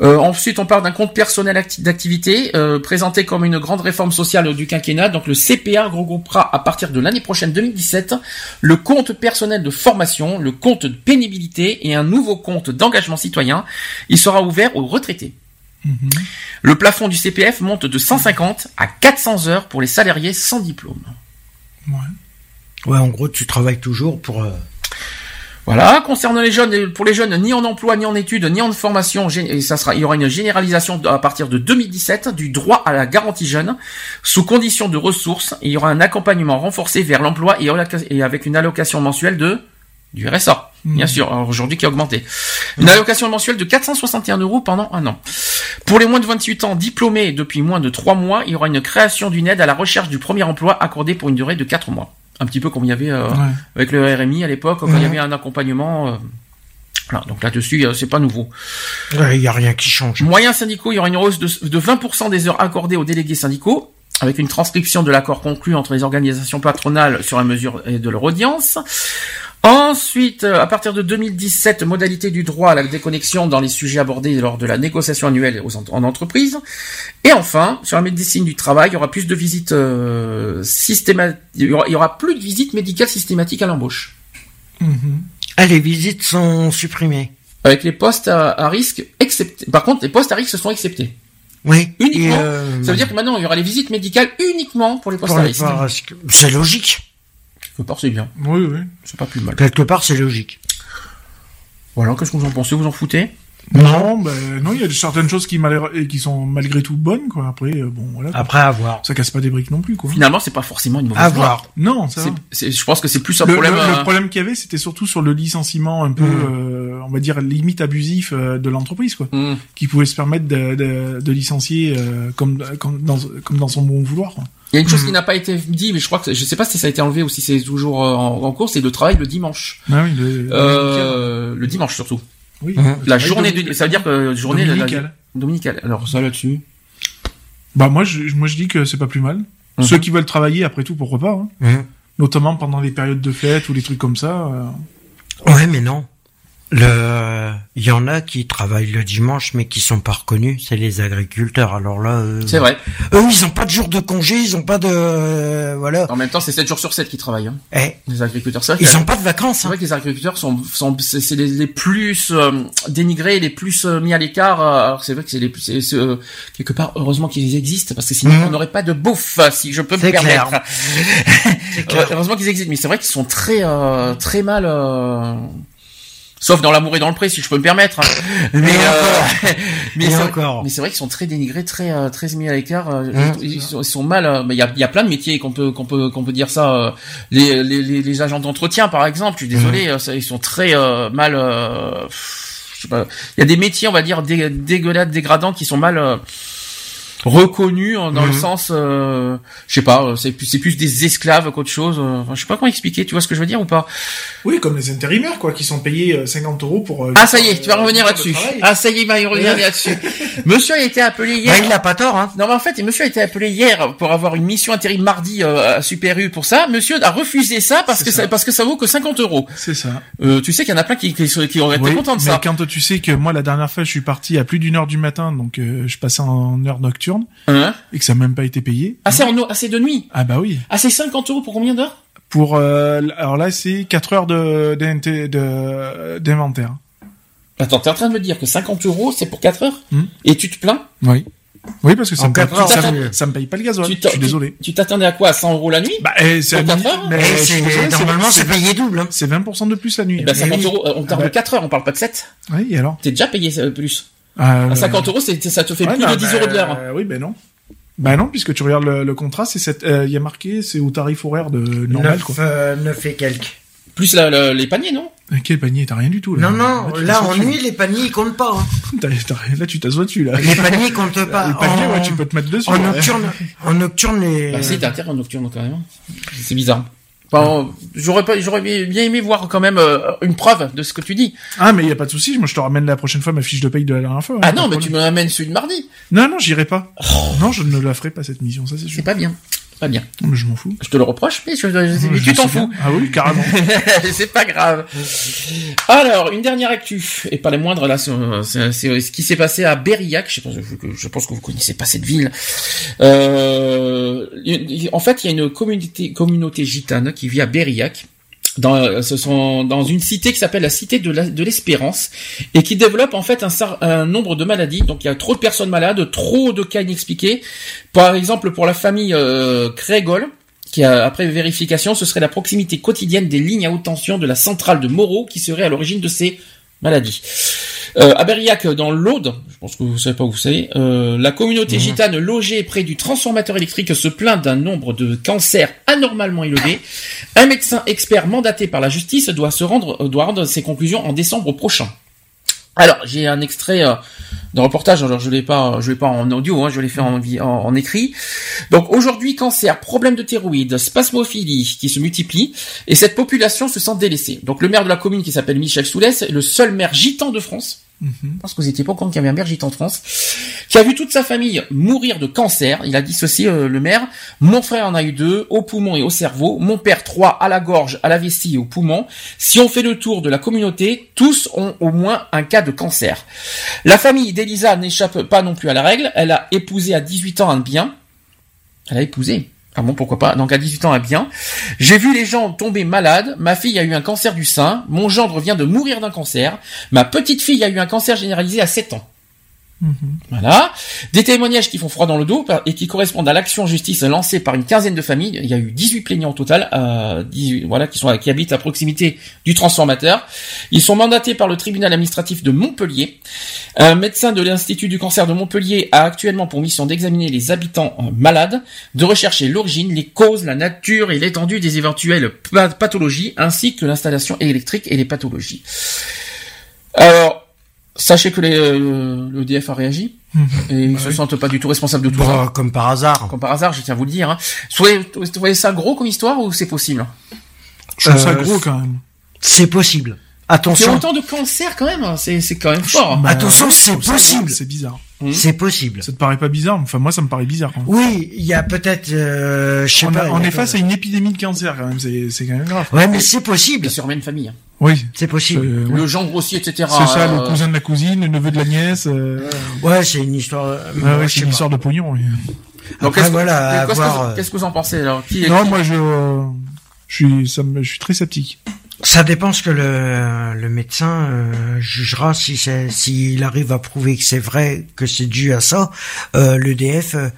Euh, ensuite, on parle d'un compte personnel acti- d'activité euh, présenté comme une grande réforme sociale du quinquennat. Donc, le CPA regroupera à partir de l'année prochaine 2017 le compte personnel de formation, le compte de pénibilité et un nouveau compte d'engagement citoyen. Il sera ouvert aux retraités. Mhm. Le plafond du CPF monte de 150 à 400 heures pour les salariés sans diplôme. Ouais. Ouais, en gros, tu travailles toujours pour... euh, Voilà. Concernant les jeunes, pour les jeunes ni en emploi, ni en études, ni en formation, gé- et ça sera, il y aura une généralisation à partir de 2017 du droit à la garantie jeune, sous condition de ressources. Et il y aura un accompagnement renforcé vers l'emploi et, avec une allocation mensuelle de du RSA, bien Mhm. sûr, aujourd'hui qui a augmenté. Une allocation mensuelle de 461 euros pendant un an. Pour les moins de 28 ans diplômés depuis moins de 3 mois, il y aura une création d'une aide à la recherche du premier emploi accordée pour une durée de 4 mois. Un petit peu comme il y avait euh, Ouais. avec le RMI à l'époque, quand il y avait un accompagnement. euh, Voilà, donc là-dessus, euh, c'est pas nouveau. ouais, Il y a rien qui change. Moyens syndicaux, il y aura une hausse de, de 20% des heures accordées aux délégués syndicaux, avec une transcription de l'accord conclu entre les organisations patronales sur la mesure de leur audience. Ensuite, euh, à partir de 2017, modalité du droit à la déconnexion dans les sujets abordés lors de la négociation annuelle en, en entreprise. Et enfin, sur la médecine du travail, il y aura plus de visites euh, systématiques. Il y aura, il y aura plus de visites médicales systématiques à l'embauche. Ah, les visites sont supprimées. Avec les postes à, à risque exceptés. Par contre, les postes à risque sont exceptés. Oui. Uniquement. Euh, Ça veut dire que maintenant, il y aura les visites médicales uniquement pour les postes pour à risque. C'est logique. Quelque part, c'est bien. Oui, oui. C'est pas plus mal. Quelque part, c'est logique. Voilà, qu'est-ce que vous en pensez? Vous en foutez? Non, ben, non, il y a certaines choses qui, mal- et qui sont malgré tout bonnes, quoi. Après, euh, bon, voilà. quoi. Après, à voir. Ça casse pas des briques non plus, quoi. Finalement, c'est pas forcément une mauvaise À voir. Non, ça C'est- je pense que c'est plus un Le, problème. le- euh, le problème qu'il y avait, c'était surtout sur le licenciement un peu, Mm. euh, on va dire, limite abusif euh, de l'entreprise, quoi. hmm. Qui pouvait se permettre de, de, de licencier euh, comme, comme, dans, comme dans son bon vouloir, quoi. Il y a une chose qui n'a pas été dit, mais je crois que je sais pas si ça a été enlevé ou si c'est toujours euh, en, en cours, c'est le travail le dimanche. Ah oui, le, Euh, le dimanche surtout. oui, le La journée du, ça veut dire que journée de la- dominicale. dominicale. Alors ça là-dessus. Bah moi je, moi je dis que c'est pas plus mal. Mhm. Ceux qui veulent travailler après tout pourquoi pas, hein. Notamment pendant les périodes de fête ou les trucs comme ça. euh, Ouais, mais non. Le, il y en a qui travaillent le dimanche, mais qui sont pas reconnus. C'est les agriculteurs. Alors là, euh, C'est vrai. eux, ils ont pas de jour de congé, ils ont pas de, euh, voilà. En même temps, c'est 7 jours sur 7 qui travaillent. Hein, Eh, les agriculteurs. C'est vrai, ils ont pas de vacances. c'est Hein. vrai que les agriculteurs sont, sont c'est c'est les, les plus euh, dénigrés, les plus euh, mis à l'écart. euh, Alors c'est vrai que c'est les c'est- c'est, euh, quelque part heureusement qu'ils existent parce que sinon Mhm. on n'aurait pas de bouffe si je peux me C'est permettre. clair. [LAUGHS] C'est clair. Heureusement qu'ils existent, mais c'est vrai qu'ils sont très euh, très mal. Sauf dans l'amour et dans le pré, si je peux me permettre. hein. Mais, euh, [LAUGHS] mais c'est vrai- encore. mais c'est vrai qu'ils sont très dénigrés, très euh, très mis à l'écart. euh, Hein, ils, ils sont, mal. euh, mais il y a, il y a plein de métiers qu'on peut qu'on peut qu'on peut dire ça. les, les, les, les agents d'entretien, par exemple. Je suis désolé, ça, ils sont très euh, mal. euh, je sais pas. Il y a des métiers, on va dire dé, dégueulasses, dégradants, qui sont mal. Euh, reconnus euh, dans le Mhm. sens euh, je sais pas euh, c'est plus c'est plus des esclaves qu'autre chose euh, enfin, je sais pas comment expliquer tu vois ce que je veux dire ou pas? Oui, comme les intérimaires quoi, qui sont payés euh, 50 euros pour. euh, ah ça y est tu vas euh, revenir là-dessus ah ça y est il va y revenir là-dessus [LAUGHS] monsieur a été appelé hier Bah, il a pas tort, hein. Non, mais en fait, monsieur a été appelé hier pour avoir une mission intérim mardi euh, à Super U pour ça. Monsieur a refusé ça parce que ça. ça. parce que ça vaut que 50 euros. C'est ça. Euh, tu sais qu'il y en a plein qui, qui, qui auraient été contents de mais ça. quand tu sais que moi la dernière fois je suis parti à plus d'une heure du matin, donc euh, je passais en heure nocturne Hein et que ça n'a même pas été payé. ah, c'est en ah, c'est de nuit. Ah bah oui. Ah, c'est 50 euros pour combien d'heures Pour euh, alors là c'est 4 heures de de- d'inventaire. Attends, t'es en train de me dire que 50 euros, c'est pour 4 heures Hmm. Et tu te plains Oui. Oui parce que ça me, paye, quatre heures, ça, ça me- paye pas le gasoil. tu Je suis désolé. Tu t'attendais à quoi À 100 euros la nuit Bah eh, c'est mais Eh, normalement, c'est payé double, hein. c'est 20% de plus la nuit. Eh ben, hein. 50 oui. euros, on parle Ah de bah. 4 heures, on parle pas de 7. Oui, et alors? T'es déjà payé euh, plus. Euh, À 50 euros, c'est, ça te fait ouais, plus non, de 10 bah, euros de l'heure. euh, Oui, ben non. Bah non, puisque tu regardes le, le contrat, c'est cette, euh, il y a marqué, c'est au tarif horaire de normal, Neuf, quoi. euh, neuf et quelques. Plus la- la- les paniers, non? Quel panier? T'as rien du tout, là. Non, non, là, en nuit, les paniers, ils comptent pas, hein. [LAUGHS] Là, tu t'assois dessus, là. Les paniers comptent [LAUGHS] pas. Les paniers, en, ouais, tu peux te mettre dessus. en ouais. nocturne, en nocturne, les, Bah, c'est intérêt en nocturne quand même. C'est bizarre. Enfin, j'aurais pas, j'aurais bien aimé voir quand même euh, une preuve de ce que tu dis. Ah, mais y a pas de souci, moi, je te ramène la prochaine fois ma fiche de paye de la dernière fois. hein, Ah non, mais tu me amènes celui de mardi. Non, non, j'irai pas. Non, je ne la ferai pas, cette mission, ça, c'est sûr. C'est pas bien. Pas bien. Mais je m'en fous. Je te le reproche, mais, je- mais Je tu t'en fous. Ah oui, carrément. [LAUGHS] c'est pas grave. Alors, une dernière actu, et pas les moindres, là, c'est ce qui s'est passé à Berillac. Je pense, je, je pense que vous connaissez pas cette ville. Euh, en fait, il y a une communauté, communauté gitane qui vit à Berillac. Dans, ce sont dans une cité qui s'appelle la cité de l'espérance et qui développe en fait un, un nombre de maladies. Donc il y a trop de personnes malades, trop de cas inexpliqués. Par exemple, pour la famille euh, Crégol, qui a, après vérification, ce serait la proximité quotidienne des lignes à haute tension de la centrale de Moreau qui serait à l'origine de ces maladies. Euh, à Berillac, dans l'Aude, je pense que vous savez pas où vous savez, euh, la communauté gitane logée près du transformateur électrique se plaint d'un nombre de cancers anormalement élevé. Un médecin expert mandaté par la justice doit se rendre, doit rendre ses conclusions en décembre prochain. Alors, j'ai un extrait euh, d'un reportage. Alors, je l'ai pas, je l'ai pas en audio, hein, je l'ai fait en, écrit. Donc, aujourd'hui, cancer, problème de thyroïde, spasmophilie qui se multiplient, et cette population se sent délaissée. Donc, le maire de la commune, qui s'appelle Michel Soulès, est le seul maire gitan de France. Mhm. Pense que vous étiez pas au courant qu'il y avait un en France qui a vu toute sa famille mourir de cancer. Il a dissocié euh, le maire. Mon frère en a eu deux, au poumon et au cerveau. Mon père trois, à la gorge, à la vessie et au poumon. Si on fait le tour de la communauté, tous ont au moins un cas de cancer. La famille d'Elisa n'échappe pas non plus à la règle. Elle a épousé à 18 ans un bien. Elle a épousé. Ah bon, pourquoi pas? Donc à 18 ans, un bien. J'ai vu les gens tomber malades. Ma fille a eu un cancer du sein. Mon gendre vient de mourir d'un cancer. Ma petite fille a eu un cancer généralisé à 7 ans. Voilà. Des témoignages qui font froid dans le dos et qui correspondent à l'action justice lancée par une quinzaine de familles. Il y a eu 18 plaignants au total, euh, 18, voilà, qui sont qui habitent à proximité du transformateur. Ils sont mandatés par le tribunal administratif de Montpellier. Un médecin de l'Institut du cancer de Montpellier a actuellement pour mission d'examiner les habitants euh, malades, de rechercher l'origine, les causes, la nature et l'étendue des éventuelles pa- pathologies, ainsi que l'installation électrique et les pathologies. Alors, sachez que les, euh, l'EDF a réagi et ils se sentent pas du tout responsables de tout ça. Bah, comme par hasard. Comme par hasard, je tiens à vous le dire. Hein. Soyez, vous trouvez ça gros comme histoire ou c'est possible? Je trouve ça Euh, gros quand même. C'est possible. C'est Attention, autant de cancer quand même, hein. c'est c'est quand même fort. Bah, attention, c'est ça possible. C'est bizarre. C'est possible. Ça te paraît pas bizarre? Enfin, moi, ça me paraît bizarre. Quand même. Oui, il y a peut-être, euh, je sais On, pas. on est face à une épidémie de cancer quand même. C'est quand même grave. Ouais, mais c'est possible. Bien sûr, même famille. hein. Oui. C'est possible. Euh, ouais. Le gendre aussi, etc. C'est ça, euh, le cousin de la cousine, le neveu de la nièce. Euh... Ouais, c'est une histoire. euh, ouais, ouais, c'est une pas. histoire de pognon. oui. Donc, Après, qu'est-ce que- voilà, qu'est-ce que- voir, euh, Qu'est-ce que vous en pensez alors? Qui est- Non, moi, je, euh, je suis, ça me, je suis très sceptique. Ça dépend ce que le, le médecin euh, jugera. Si c'est s'il arrive à prouver que c'est vrai que c'est dû à ça. Euh, L'EDF, euh,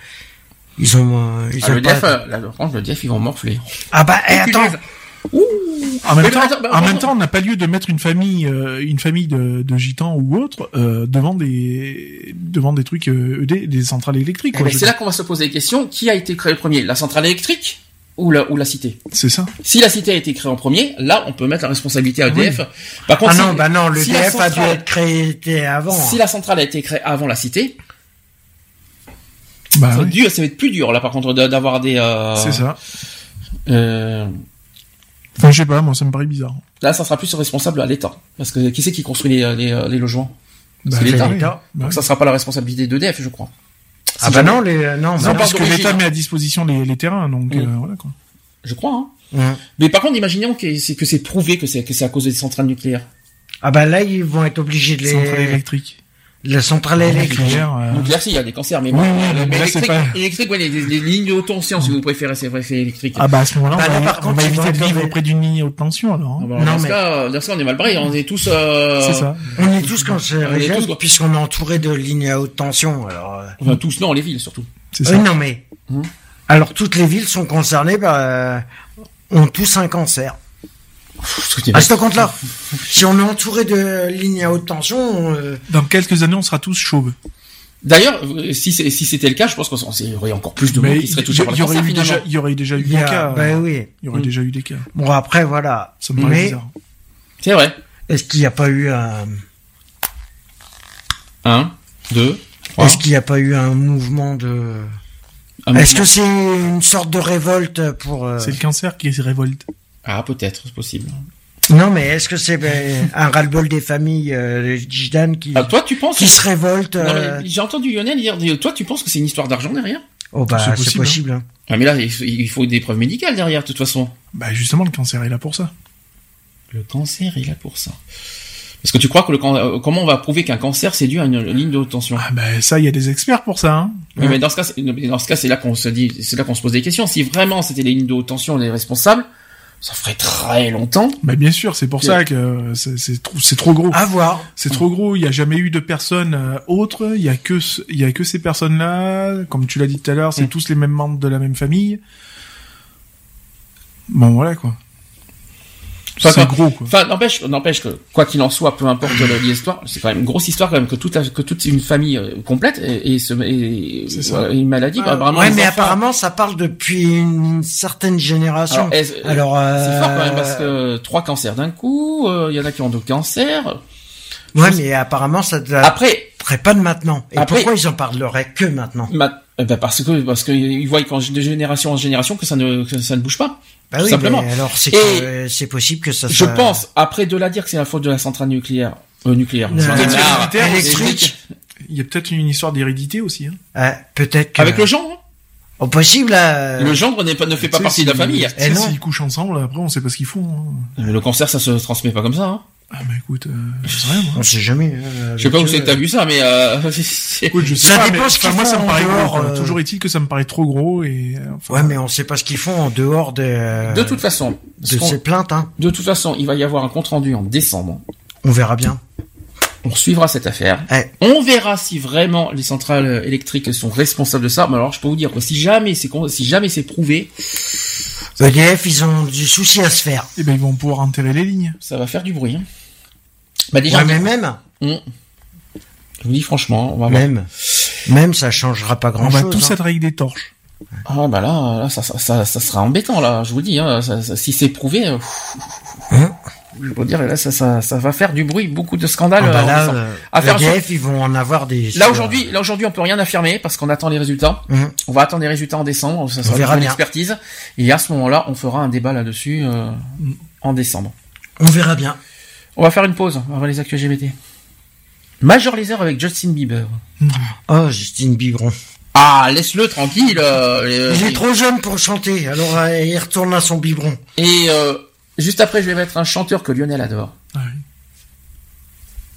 ils ont, euh, ils Ah, ont le pas- DF, euh, là, le franchement, le DF, ils vont morfler. Ah bah eh, attends, En même Mais temps, attends, bah, en même temps, on n'a pas lieu de mettre une famille, euh, une famille de, de gitans ou autre euh, devant des, devant des trucs, euh, des centrales électriques. Eh quoi, ben, c'est là qu'on va se poser la question qui a été créé le premier? La centrale électrique? Ou la, ou la cité. C'est ça. Si la cité a été créée en premier, là, on peut mettre la responsabilité à EDF. Par contre, ah si, non, bah non, si la l'EDF a dû centrale- être créé avant. Si la centrale a été créée avant la cité, Bah, ça, va oui, être dur, ça va être plus dur là par contre d'avoir des. euh, c'est ça. euh, Enfin, je sais pas, moi, ça me paraît bizarre. là, ça sera plus responsable à l'État, parce que qui c'est qui construit les, les, les logements? Bah, C'est l'État. oui. l'État. Bah, Donc ça sera pas la responsabilité d'EDF, je crois. Ah bah non, les, non, ont non. pas parce que l'État met à disposition les, les terrains, donc Mm. euh, voilà quoi. Je crois. Hein. Hum. Mais par contre, imaginons que c'est que c'est prouvé que c'est que c'est à cause des centrales nucléaires. Ah bah là, ils vont être obligés de les... Centrale électrique. La centrale électrique. Nucléaire, euh, si, il y a des cancers, mais Oui, euh, mais électrique, pas- électrique, ouais, les, les lignes de haute tension, si vous préférez, c'est vrai, c'est électrique. Ah bah à ce moment-là, Bah, on, par on contre, va éviter de vivre dans- près d'une ligne haute tension alors. Ah hein. bah, Non, dans, ce mais- cas, dans ce cas, on est mal barré, on est tous. Euh... C'est ça. On est tous On est tous, cancérigènes puisqu'on est entouré de lignes à haute tension. Alors, euh, Enfin, tous, non, les villes surtout. C'est ça. oui, non mais. Hum. Alors toutes les villes sont concernées, bah, euh, ont tous un cancer. À ce compte-là, si on est entouré de lignes à haute tension, euh, Dans quelques années, on sera tous chauves. D'ailleurs, euh, si c'était le cas, je pense qu'il y aurait encore plus de monde qui serait il touché y, par il le y aurait cancer eu finalement. déjà, il y aurait déjà eu des cas. bah oui. Il y aurait Mm. déjà eu des cas. Bon après voilà. Ça me paraît Mais bizarre. C'est vrai. est-ce qu'il n'y a pas eu un, Un, deux, trois. est-ce qu'il n'y a pas eu un mouvement de, est-ce que c'est une sorte de révolte pour, euh, C'est le cancer qui se révolte. Ah, peut-être, c'est possible. non mais est-ce que c'est ben, un ras-le-bol des familles euh, gitanes qui, Ah, toi, tu penses qui se révoltent euh, J'ai entendu Lionel dire, dire, toi, tu penses que c'est une histoire d'argent derrière? Oh bah C'est c'est possible, possible. hein. Ah, mais là, il faut- des preuves médicales derrière, de toute façon. Bah justement, le cancer est là pour ça. Le cancer est là pour ça. Parce que tu crois que le can- euh, comment on va prouver qu'un cancer c'est dû à une ligne de haute tension? Ah bah ça, il y a des experts pour ça. Hein. Oui, mais dans ce cas, dans ce cas, c'est là qu'on se dit, c'est là qu'on se pose des questions. Si vraiment c'était les lignes de haute tension les responsables, ça ferait très longtemps. Bah bien sûr, c'est pour ça que c'est c'est trop, c'est trop gros. À voir. C'est trop gros. Il y a jamais eu de personnes euh, autres. Il y a que ce- il y a que ces personnes-là. Comme tu l'as dit tout à l'heure, c'est Mm. tous les mêmes membres de la même famille. Bon voilà quoi. Enfin, C'est gros quoi. Enfin, n'empêche, n'empêche que quoi qu'il en soit, peu importe [COUGHS] l'histoire, c'est quand même une grosse histoire quand même que toute la- que toute une famille euh, complète et, et, se- et, une maladie. bah, vraiment, ouais, mais enfants- apparemment, ça parle depuis une certaine génération. Alors, Alors, c'est euh, fort quand même parce que trois cancers d'un coup, euh, il y en a qui ont deux cancers. Ouais, mais apparemment, ça ne Après, pas de maintenant. Et Après- pourquoi ils en parleraient que maintenant ma- eh ben parce que parce qu'ils voient qu'en de génération en génération que ça ne que ça ne bouge pas. Bah Tout oui, simplement. mais alors c'est Et que euh, c'est possible que ça Je soit... pense, après de la dire que c'est la faute de la centrale nucléaire, Euh, nucléaire. Euh, électrique. Il y a peut-être une histoire d'hérédité aussi. Hein. Euh, peut-être que... Avec le gendre. Au possible. Le gendre n'est pas, ne fait pas partie de la famille. sais, Eh non. S'ils couchent ensemble, après, on sait pas ce qu'ils font. hein. Mais le cancer, ça se transmet pas comme ça. Hein. Ah, bah écoute, euh, je sais rien, moi. On sait jamais. euh, Je sais pas où c'est que t'as vu ça, mais euh, [LAUGHS] Écoute, je sais Ça pas, dépend mais, ce qu'ils moi, ça font me paraît dehors, gros. quoi. euh. Toujours est-il que ça me paraît trop gros et. euh, enfin, Ouais, mais on sait pas ce qu'ils font en dehors de... de toute façon, de ces plaintes, hein. de toute façon, il va y avoir un compte rendu en décembre. On verra bien. On suivra cette affaire. On verra si vraiment les centrales euh, électriques sont responsables de ça. Mais alors, je peux vous dire que si jamais c'est si jamais c'est prouvé, EDF, ils ont du souci à se faire. Eh ben, ils vont pouvoir enterrer les lignes. ça va faire du bruit. hein. Bah déjà, Ouais, mais même, on- je vous dis franchement, on va voir. même, même, ça changera pas On grand va tous être avec des torches. Ah bah là, là ça, ça, ça, ça sera embêtant là. Je vous dis, hein, ça- ça- si c'est prouvé, euh, Hein je peux dire là, ça, ça, ça va faire du bruit, beaucoup de scandales. Ah bah euh, là, euh, À faire ils vont en avoir des. Là aujourd'hui, là aujourd'hui, on peut rien affirmer parce qu'on attend les résultats. Mhm. On va attendre les résultats en décembre. Ça sera verra une bien. expertise. Et à ce moment-là, on fera un débat là-dessus euh, en décembre. On verra bien. On va faire une pause avant les actus LGBT. Major Laser avec Justin Bieber. Oh, Justine Biberon. Ah, laisse-le tranquille. euh, Il euh, est trop jeune pour chanter, alors euh, il retourne à son biberon. Et euh, juste après, je vais mettre un chanteur que Lionel adore. Ah oui.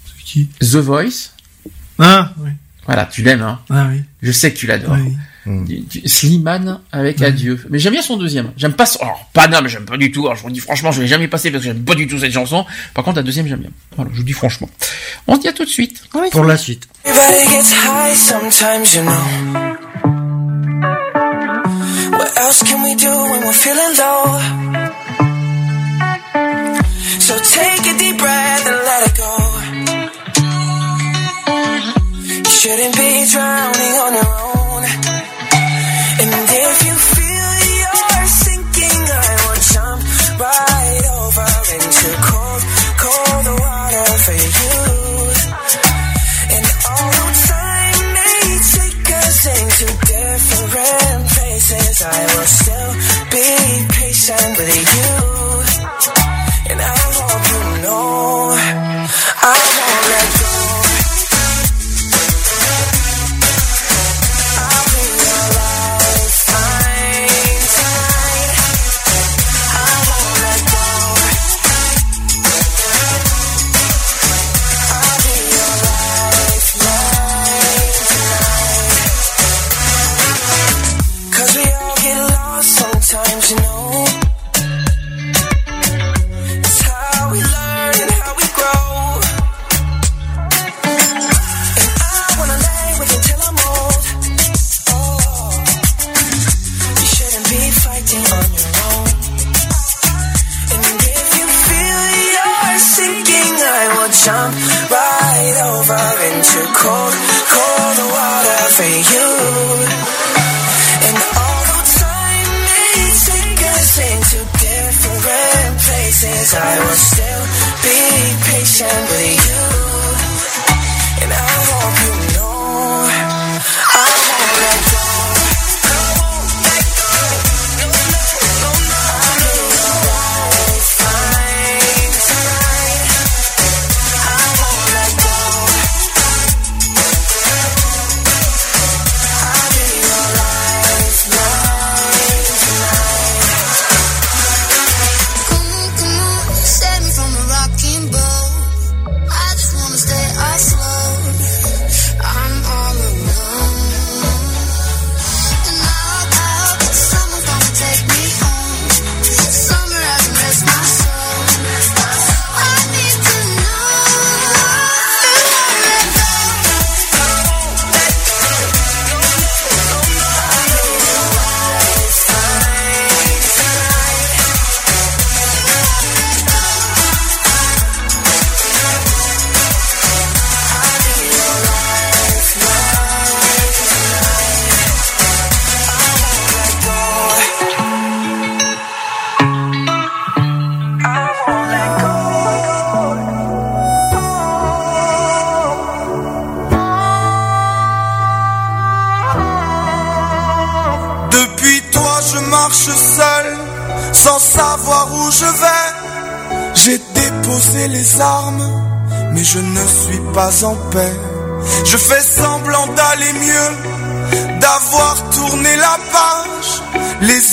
C'est qui? The Voice. Ah, oui. Voilà, tu l'aimes, hein? Ah, oui. Je sais que tu l'adores. oui. Du- Slimane avec Adieu. Mais j'aime bien son deuxième. J'aime pas son... Alors, pas non, mais j'aime pas du tout. Alors, je vous dis franchement, je l'ai jamais passé parce que j'aime pas du tout cette chanson. Par contre, la deuxième, j'aime bien. Voilà, je vous dis franchement. On se dit à tout de suite. Pour la suite. Everybody gets high sometimes, you know. What else can we do when we're feeling low? So take a deep breath and let it go. You shouldn't be drowning on your own. I will still be patient with you.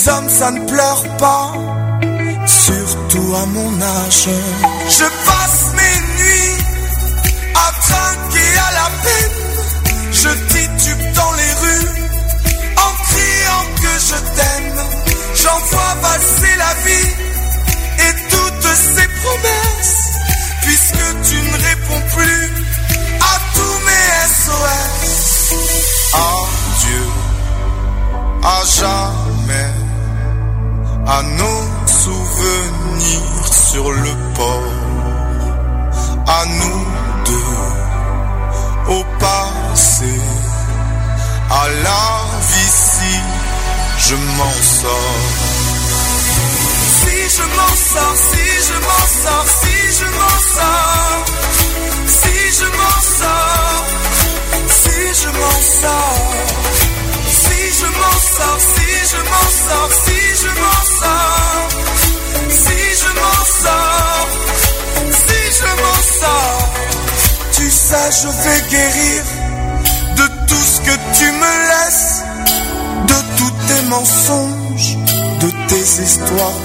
Les hommes, ça ne pleure pas, surtout à mon âge.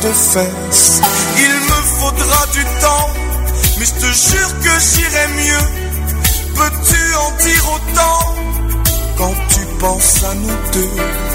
De fesses. Il me faudra du temps, mais je te jure que j'irai mieux. Peux-tu en dire autant quand tu penses à nous deux?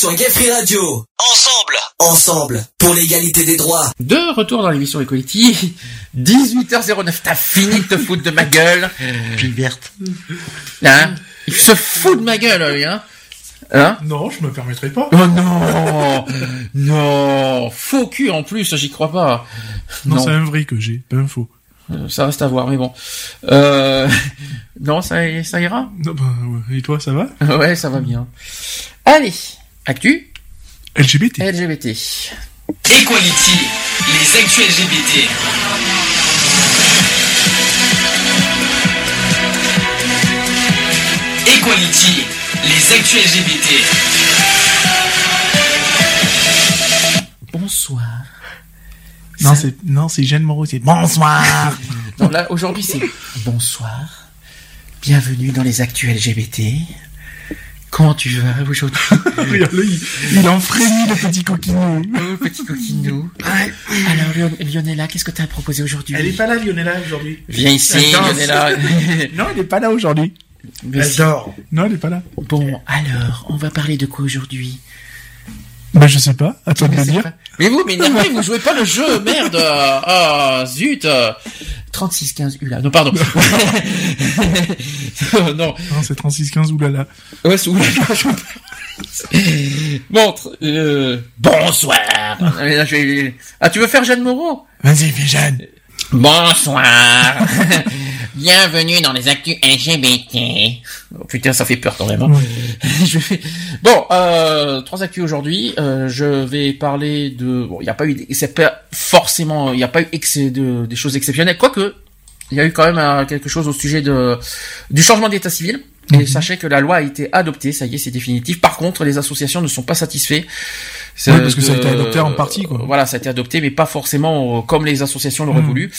Sur Gay Free Radio. Ensemble. Ensemble. Pour l'égalité des droits. De retour dans l'émission Equality, [LAUGHS] 18h09, t'as fini de te foutre de ma gueule. Gilberte. Hein? Il se fout de ma gueule, lui, hein? Hein? Non, je me permettrai pas. Oh non Non Faux cul en plus, j'y crois pas. Non, c'est un vrai que j'ai, pas un faux. Euh, Ça reste à voir, mais bon. Euh... [LAUGHS] Non, ça, ça ira? Non, bah, ouais. Et toi, ça va? Ouais, ça va bien. Allez, actu LGBT. LGBT. Equality. Les actus LGBT. Equality. Les actus LGBT. Bonsoir. Non, c'est non, c'est Jeanne Moreau, c'est bonsoir. Non, là, aujourd'hui, c'est bonsoir. Bienvenue dans les actus LGBT. Comment tu vas aujourd'hui [LAUGHS] Regarde-le, il, il en frémit le petit coquinou. Oh, petit coquinou. Alors, Lion- Lionella, qu'est-ce que tu as proposé aujourd'hui? Elle est pas là, Lionella, aujourd'hui. Viens ici. Lionella. [LAUGHS] non, elle est pas là aujourd'hui. Mais Elle si- dort. Non, elle est pas là. Bon, alors, on va parler de quoi aujourd'hui? Bah, je sais pas. À toi de sais dire. pas. Mais vous, mais non, vous jouez pas le jeu, [LAUGHS] merde Ah, zut 36-15, Ula. Non, pardon. [LAUGHS] non, Non, c'est 36-15, oulala. Ouais, c'est oulala, je- Bon, [LAUGHS] euh, bonsoir. Ah, tu veux faire Jeanne Moreau? Vas-y, fais Jeanne. Bonsoir. Bienvenue dans les actus LGBT. Oh, putain, ça fait peur quand même. hein. [LAUGHS] Je vais- Bon, euh, trois actus aujourd'hui. Euh, je vais parler de. Bon, il n'y a pas eu. C'est pas forcément. Il n'y a pas eu de, des choses exceptionnelles. Quoique, il y a eu quand même euh, quelque chose au sujet de du changement d'état civil. Et sachez que la loi a été adoptée, ça y est, c'est définitif. Par contre, les associations ne sont pas satisfaits. Oui, parce que ça a été adopté en partie, quoi. Voilà, ça a été adopté, mais pas forcément euh, comme les associations l'auraient Mhm. voulu.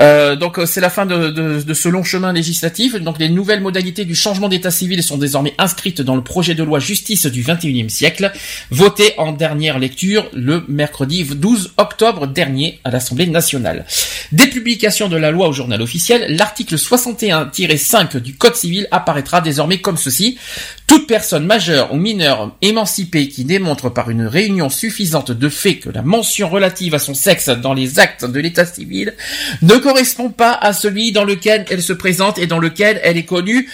Euh, donc euh, c'est la fin de, de, de ce long chemin législatif. Donc les nouvelles modalités du changement d'état civil sont désormais inscrites dans le projet de loi justice du 21e siècle, voté en dernière lecture le mercredi 12 octobre dernier à l'Assemblée nationale. Dès publication de la loi au journal officiel, l'article 61-5 du Code civil apparaîtra désormais comme ceci. Toute personne majeure ou mineure émancipée qui démontre par une réunion suffisante de faits que la mention relative à son sexe dans les actes de l'état civil ne correspond pas à celui dans lequel elle se présente et dans lequel elle est connue,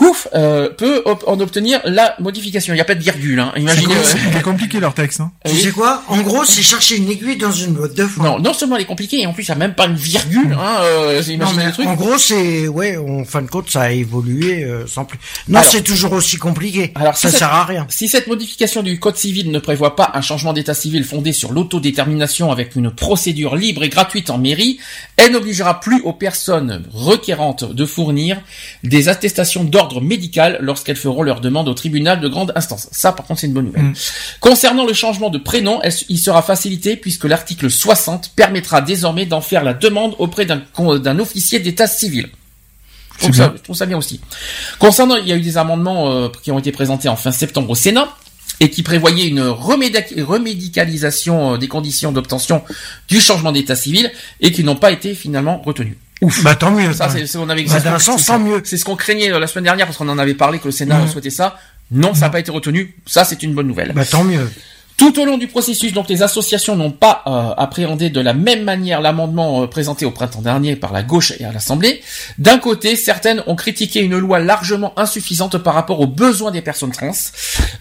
ouf, euh, peut en obtenir la modification. Il n'y a pas de virgule, hein. C'est Imaginez. com- euh, c'est compliqué leur texte. Hein. Tu sais quoi? En gros, c'est chercher une aiguille dans une boîte de foin. Non, non seulement elle est compliquée, et en plus il n'y a même pas une virgule. Hein, euh, Non, mais le truc. en gros, c'est ouais, en fin de compte, ça a évolué euh, sans plus. Non, Alors- c'est toujours aussi compliqué. Alors, ça si sert cette- à rien. Si cette modification du Code civil ne prévoit pas un changement d'état civil fondé sur l'autodétermination avec une procédure libre et gratuite en mairie, elle n'obligera plus aux personnes requérantes de fournir des attestations d'ordre médical lorsqu'elles feront leur demande au tribunal de grande instance. Ça, par contre, c'est une bonne nouvelle. Mm. Concernant le changement de prénom, elle- il sera facilité puisque l'article 60 permettra désormais d'en faire la demande auprès d'un officier d'état civil? Je trouve, ça, bien. je trouve ça bien aussi. Concernant, il y a eu des amendements euh, qui ont été présentés en fin septembre au Sénat et qui prévoyaient une remédicalisation euh, des conditions d'obtention du changement d'état civil et qui n'ont pas été finalement retenus. Ouf. Bah tant mieux. Ça, c'est on avait Bah, d'un c'est- sens, c'est- tant mieux. C'est ce qu'on craignait la semaine dernière parce qu'on en avait parlé que le Sénat Mhm. souhaitait ça. Non, ça n'a pas été retenu. Ça, c'est une bonne nouvelle. Bah tant mieux. Tout au long du processus, donc les associations n'ont pas euh, appréhendé de la même manière l'amendement euh, présenté au printemps dernier par la gauche et à l'Assemblée. D'un côté, certaines ont critiqué une loi largement insuffisante par rapport aux besoins des personnes trans.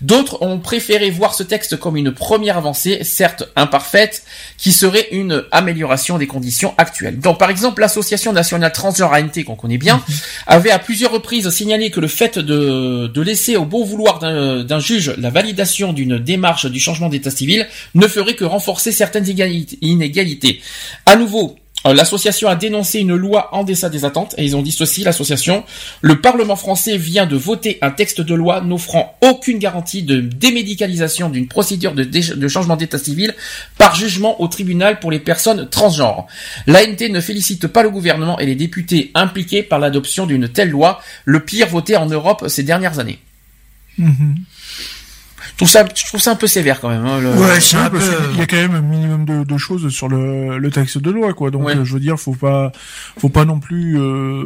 D'autres ont préféré voir ce texte comme une première avancée, certes imparfaite, qui serait une amélioration des conditions actuelles. Donc par exemple, l'association nationale transgenre ANT qu'on connaît bien avait à plusieurs reprises signalé que le fait de, de laisser au bon vouloir d'un d'un juge la validation d'une démarche du changement d'état civil ne ferait que renforcer certaines égalité- inégalités. À nouveau, euh, L'association a dénoncé une loi en deçà des attentes et ils ont dit ceci, l'association, le Parlement français vient de voter un texte de loi n'offrant aucune garantie de démédicalisation d'une procédure de, changement d'état civil par jugement au tribunal pour les personnes transgenres. L'ANT ne félicite pas le gouvernement et les députés impliqués par l'adoption d'une telle loi, le pire voté en Europe ces dernières années. Mhm. Je trouve ça, je trouve ça un peu sévère quand même. hein, le- Ouais, c'est Ouais, un peu. qu'il y a quand même un minimum de, de choses sur le, le texte de loi, quoi. Donc, Ouais. euh, je veux dire, faut pas, faut pas non plus euh,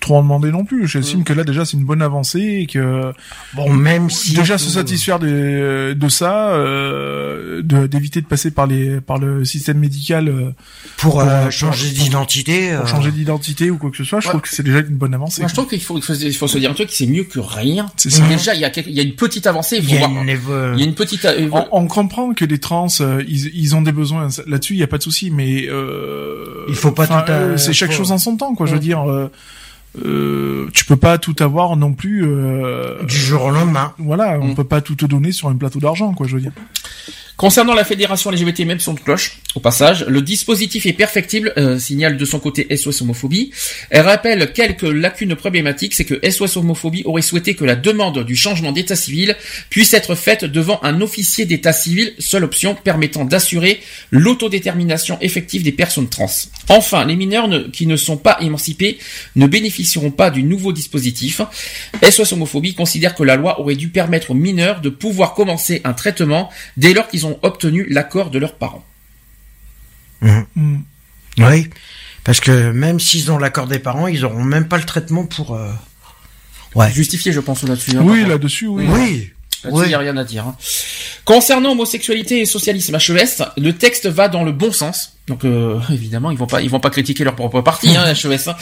trop en demander non plus. J'estime que là, déjà, c'est une bonne avancée et que Bon, même si déjà se satisfaire de, de ça, euh, d'éviter de passer par les, par le système médical euh, pour, euh, pour, euh, changer d'identité. pour euh, changer d'identité ou quoi que ce soit, je Ouais. trouve que c'est déjà une bonne avancée. Moi, je trouve qu'il faut, il faut, il se dire un truc, c'est mieux que rien. C'est ça. Déjà, il y a, il y a une petite avancée. Il Il y a une il y a une petite. euh, On, on comprend que les trans, euh, ils, ils ont des besoins là-dessus, il y a pas de souci, mais euh, Il faut pas enfin, tout, euh, c'est chaque faut- chose en son temps, quoi. Je Ouais. veux dire, euh, euh, tu peux pas tout avoir non plus. Euh, du jour au lendemain. voilà, on Mm. peut pas tout te donner sur un plateau d'argent, quoi. Je veux dire. Concernant la fédération LGBT, même son cloche, au passage, le dispositif est perfectible, euh, signale de son côté SOS Homophobie. Elle rappelle quelques lacunes problématiques, c'est que SOS Homophobie aurait souhaité que la demande du changement d'état civil puisse être faite devant un officier d'état civil, seule option permettant d'assurer l'autodétermination effective des personnes trans. Enfin, les mineurs ne- qui ne sont pas émancipés ne bénéficieront pas du nouveau dispositif. SOS Homophobie considère que la loi aurait dû permettre aux mineurs de pouvoir commencer un traitement dès lors qu'ils ont obtenu l'accord de leurs parents. Mm. Oui. Parce que même s'ils ont l'accord des parents, ils auront même pas le traitement pour. euh, Ouais. Justifié, je pense, là-dessus. hein, Oui, là-dessus, oui. Oui. Il n'y a rien à dire. hein. Concernant homosexualité et socialisme HES, le texte va dans le bon sens. Donc euh, évidemment, ils vont pas, ils vont pas critiquer leur propre parti, hein, [LAUGHS] HES. hein.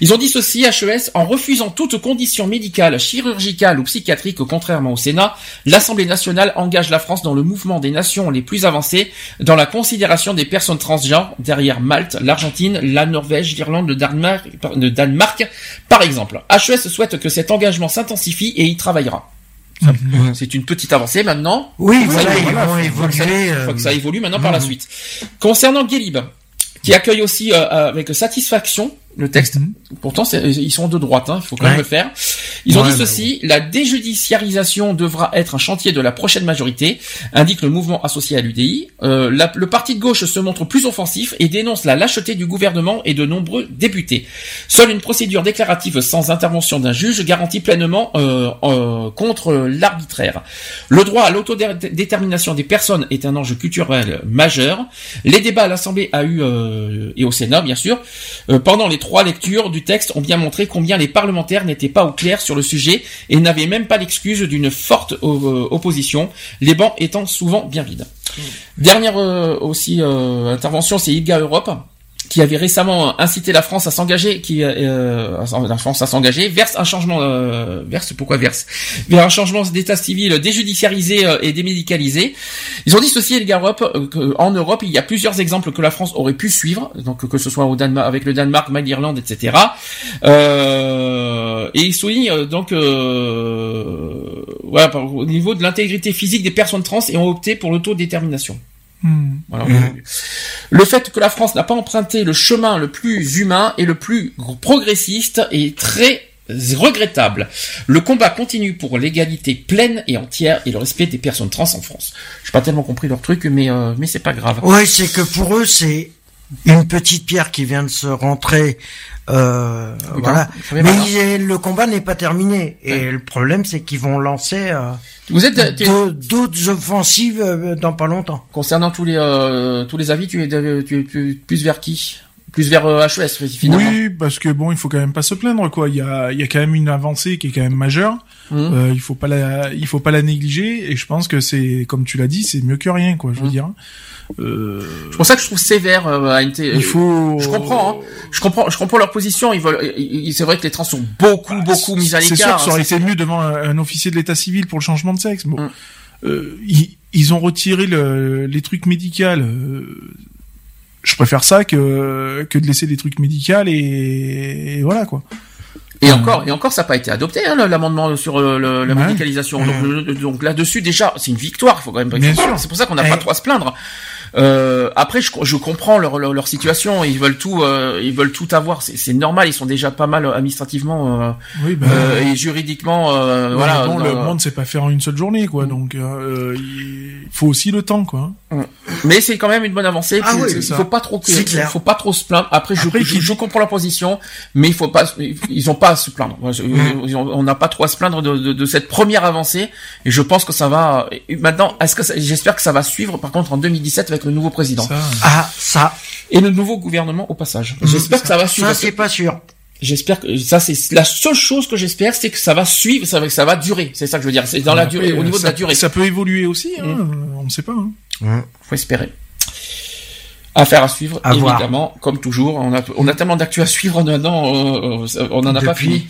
Ils ont dit ceci, HES, en refusant toute condition médicale, chirurgicale ou psychiatrique, contrairement au Sénat, l'Assemblée nationale engage la France dans le mouvement des nations les plus avancées dans la considération des personnes transgenres, derrière Malte, l'Argentine, la Norvège, l'Irlande, le Danemark, le Danemark, par exemple. HES souhaite que cet engagement s'intensifie et y travaillera. Ça, C'est une petite avancée maintenant. Oui, voilà, ils vont Faut que ça- évoluer, euh, que ça évolue maintenant par la mhm. suite. Concernant Guélib, qui accueille aussi euh, avec satisfaction le texte. Pourtant, c'est- ils sont de droite, hein, il faut quand même le faire. Ils ont dit mais ceci la déjudiciarisation devra être un chantier de la prochaine majorité, indique le mouvement associé à l'UDI. Euh, la- le parti de gauche se montre plus offensif et dénonce la lâcheté du gouvernement et de nombreux députés. Seule une procédure déclarative sans intervention d'un juge garantit pleinement euh, euh, contre l'arbitraire. Le droit à l'autodétermination des personnes est un enjeu culturel majeur. Les débats à l'Assemblée a eu euh, et au Sénat bien sûr euh, pendant les trois lectures du texte ont bien montré combien les parlementaires n'étaient pas au clair sur le sujet et n'avaient même pas l'excuse d'une forte euh, opposition, les bancs étant souvent bien vides. Dernière euh, aussi euh, intervention, c'est IGA Europe qui avait récemment incité la France à s'engager, qui euh, la France à s'engager, verse un changement, euh, verse pourquoi verse, vers un changement d'état civil déjudiciarisé euh, et démédicalisé. Ils ont dit ceci, les Europe, euh, en Europe, il y a plusieurs exemples que la France aurait pu suivre, donc que ce soit au Danemark, avec le Danemark, même l'Irlande, etc. Euh, et ils soulignent euh, donc, euh, voilà, au niveau de l'intégrité physique des personnes trans et ont opté pour l'autodétermination. Voilà. Le fait que la France n'a pas emprunté le chemin le plus humain et le plus progressiste est très regrettable. Le combat continue pour l'égalité pleine et entière et le respect des personnes trans en France. J'ai pas tellement compris leur truc, mais euh, mais c'est pas grave. Ouais, c'est que pour eux, c'est une petite pierre qui vient de se rentrer. Euh, Oui, voilà. Mais hein. le combat n'est pas terminé. Et le problème, c'est qu'ils vont lancer euh, Vous êtes t'es- d'au- d'autres offensives euh, dans pas longtemps. concernant tous les euh, tous les avis, tu es tu es plus, plus vers qui? Plus vers euh, HES finalement. Oui, parce que bon, il faut quand même pas se plaindre, quoi. Il y a, il y a quand même une avancée qui est quand même majeure. Mhm. Euh, il faut pas la, il faut pas la négliger. Et je pense que c'est, comme tu l'as dit, c'est mieux que rien, quoi. Je veux Mhm. dire. Euh, C'est pour ça que je trouve sévère euh, il faut. Je comprends, hein. je comprends, je comprends leur position. Ils veulent, c'est vrai que les trans sont beaucoup, beaucoup mis à C'est sûr l'écart. que ça aurait hein, été mieux devant un, un officier de l'état civil pour le changement de sexe. Bon, Mm. euh, ils, ils ont retiré le, les trucs médicaux. euh, je préfère ça que que de laisser des trucs médicaux et, et voilà quoi. Et encore, et encore, ça n'a pas été adopté hein, l'amendement sur euh, le- la Ouais. médicalisation. Donc, là-dessus, déjà, c'est une victoire. Il faut quand même. C'est pour ça qu'on n'a Eh. pas trop à se plaindre. Euh, après, je, je comprends leur, leur, leur situation. Ils veulent tout, euh, ils veulent tout avoir. C'est normal. Ils sont déjà pas mal administrativement euh, Oui, bah, euh, et juridiquement. euh, voilà. bon, le monde c'est pas faire en une seule journée quoi. Donc euh, il faut aussi le temps quoi. Mais c'est quand même une bonne avancée. Ah oui, il faut pas trop, clair. faut pas trop se plaindre. Après, je, Après, je, je comprends la position, mais il faut pas, ils ont pas à se plaindre. Mm. On n'a pas trop à se plaindre de, de, de cette première avancée, et je pense que ça va. Maintenant, est-ce que ça- j'espère que ça va suivre, par contre, en 2017 avec le nouveau président Ça, Ah, ça, et le nouveau gouvernement au passage. J'espère que ça va suivre. ça c'est pas sûr. J'espère que ça c'est la seule chose que j'espère, c'est que ça va suivre, ça va, ça va durer. C'est ça que je veux dire. C'est dans la durée, au niveau ça, de la durée. Ça peut évoluer aussi. Hein, On ne sait pas. Hein. Faut espérer. Affaire à suivre, À voir. évidemment, comme toujours. On a, on a tellement d'actu à suivre maintenant, euh, euh, on n'en a pas fini.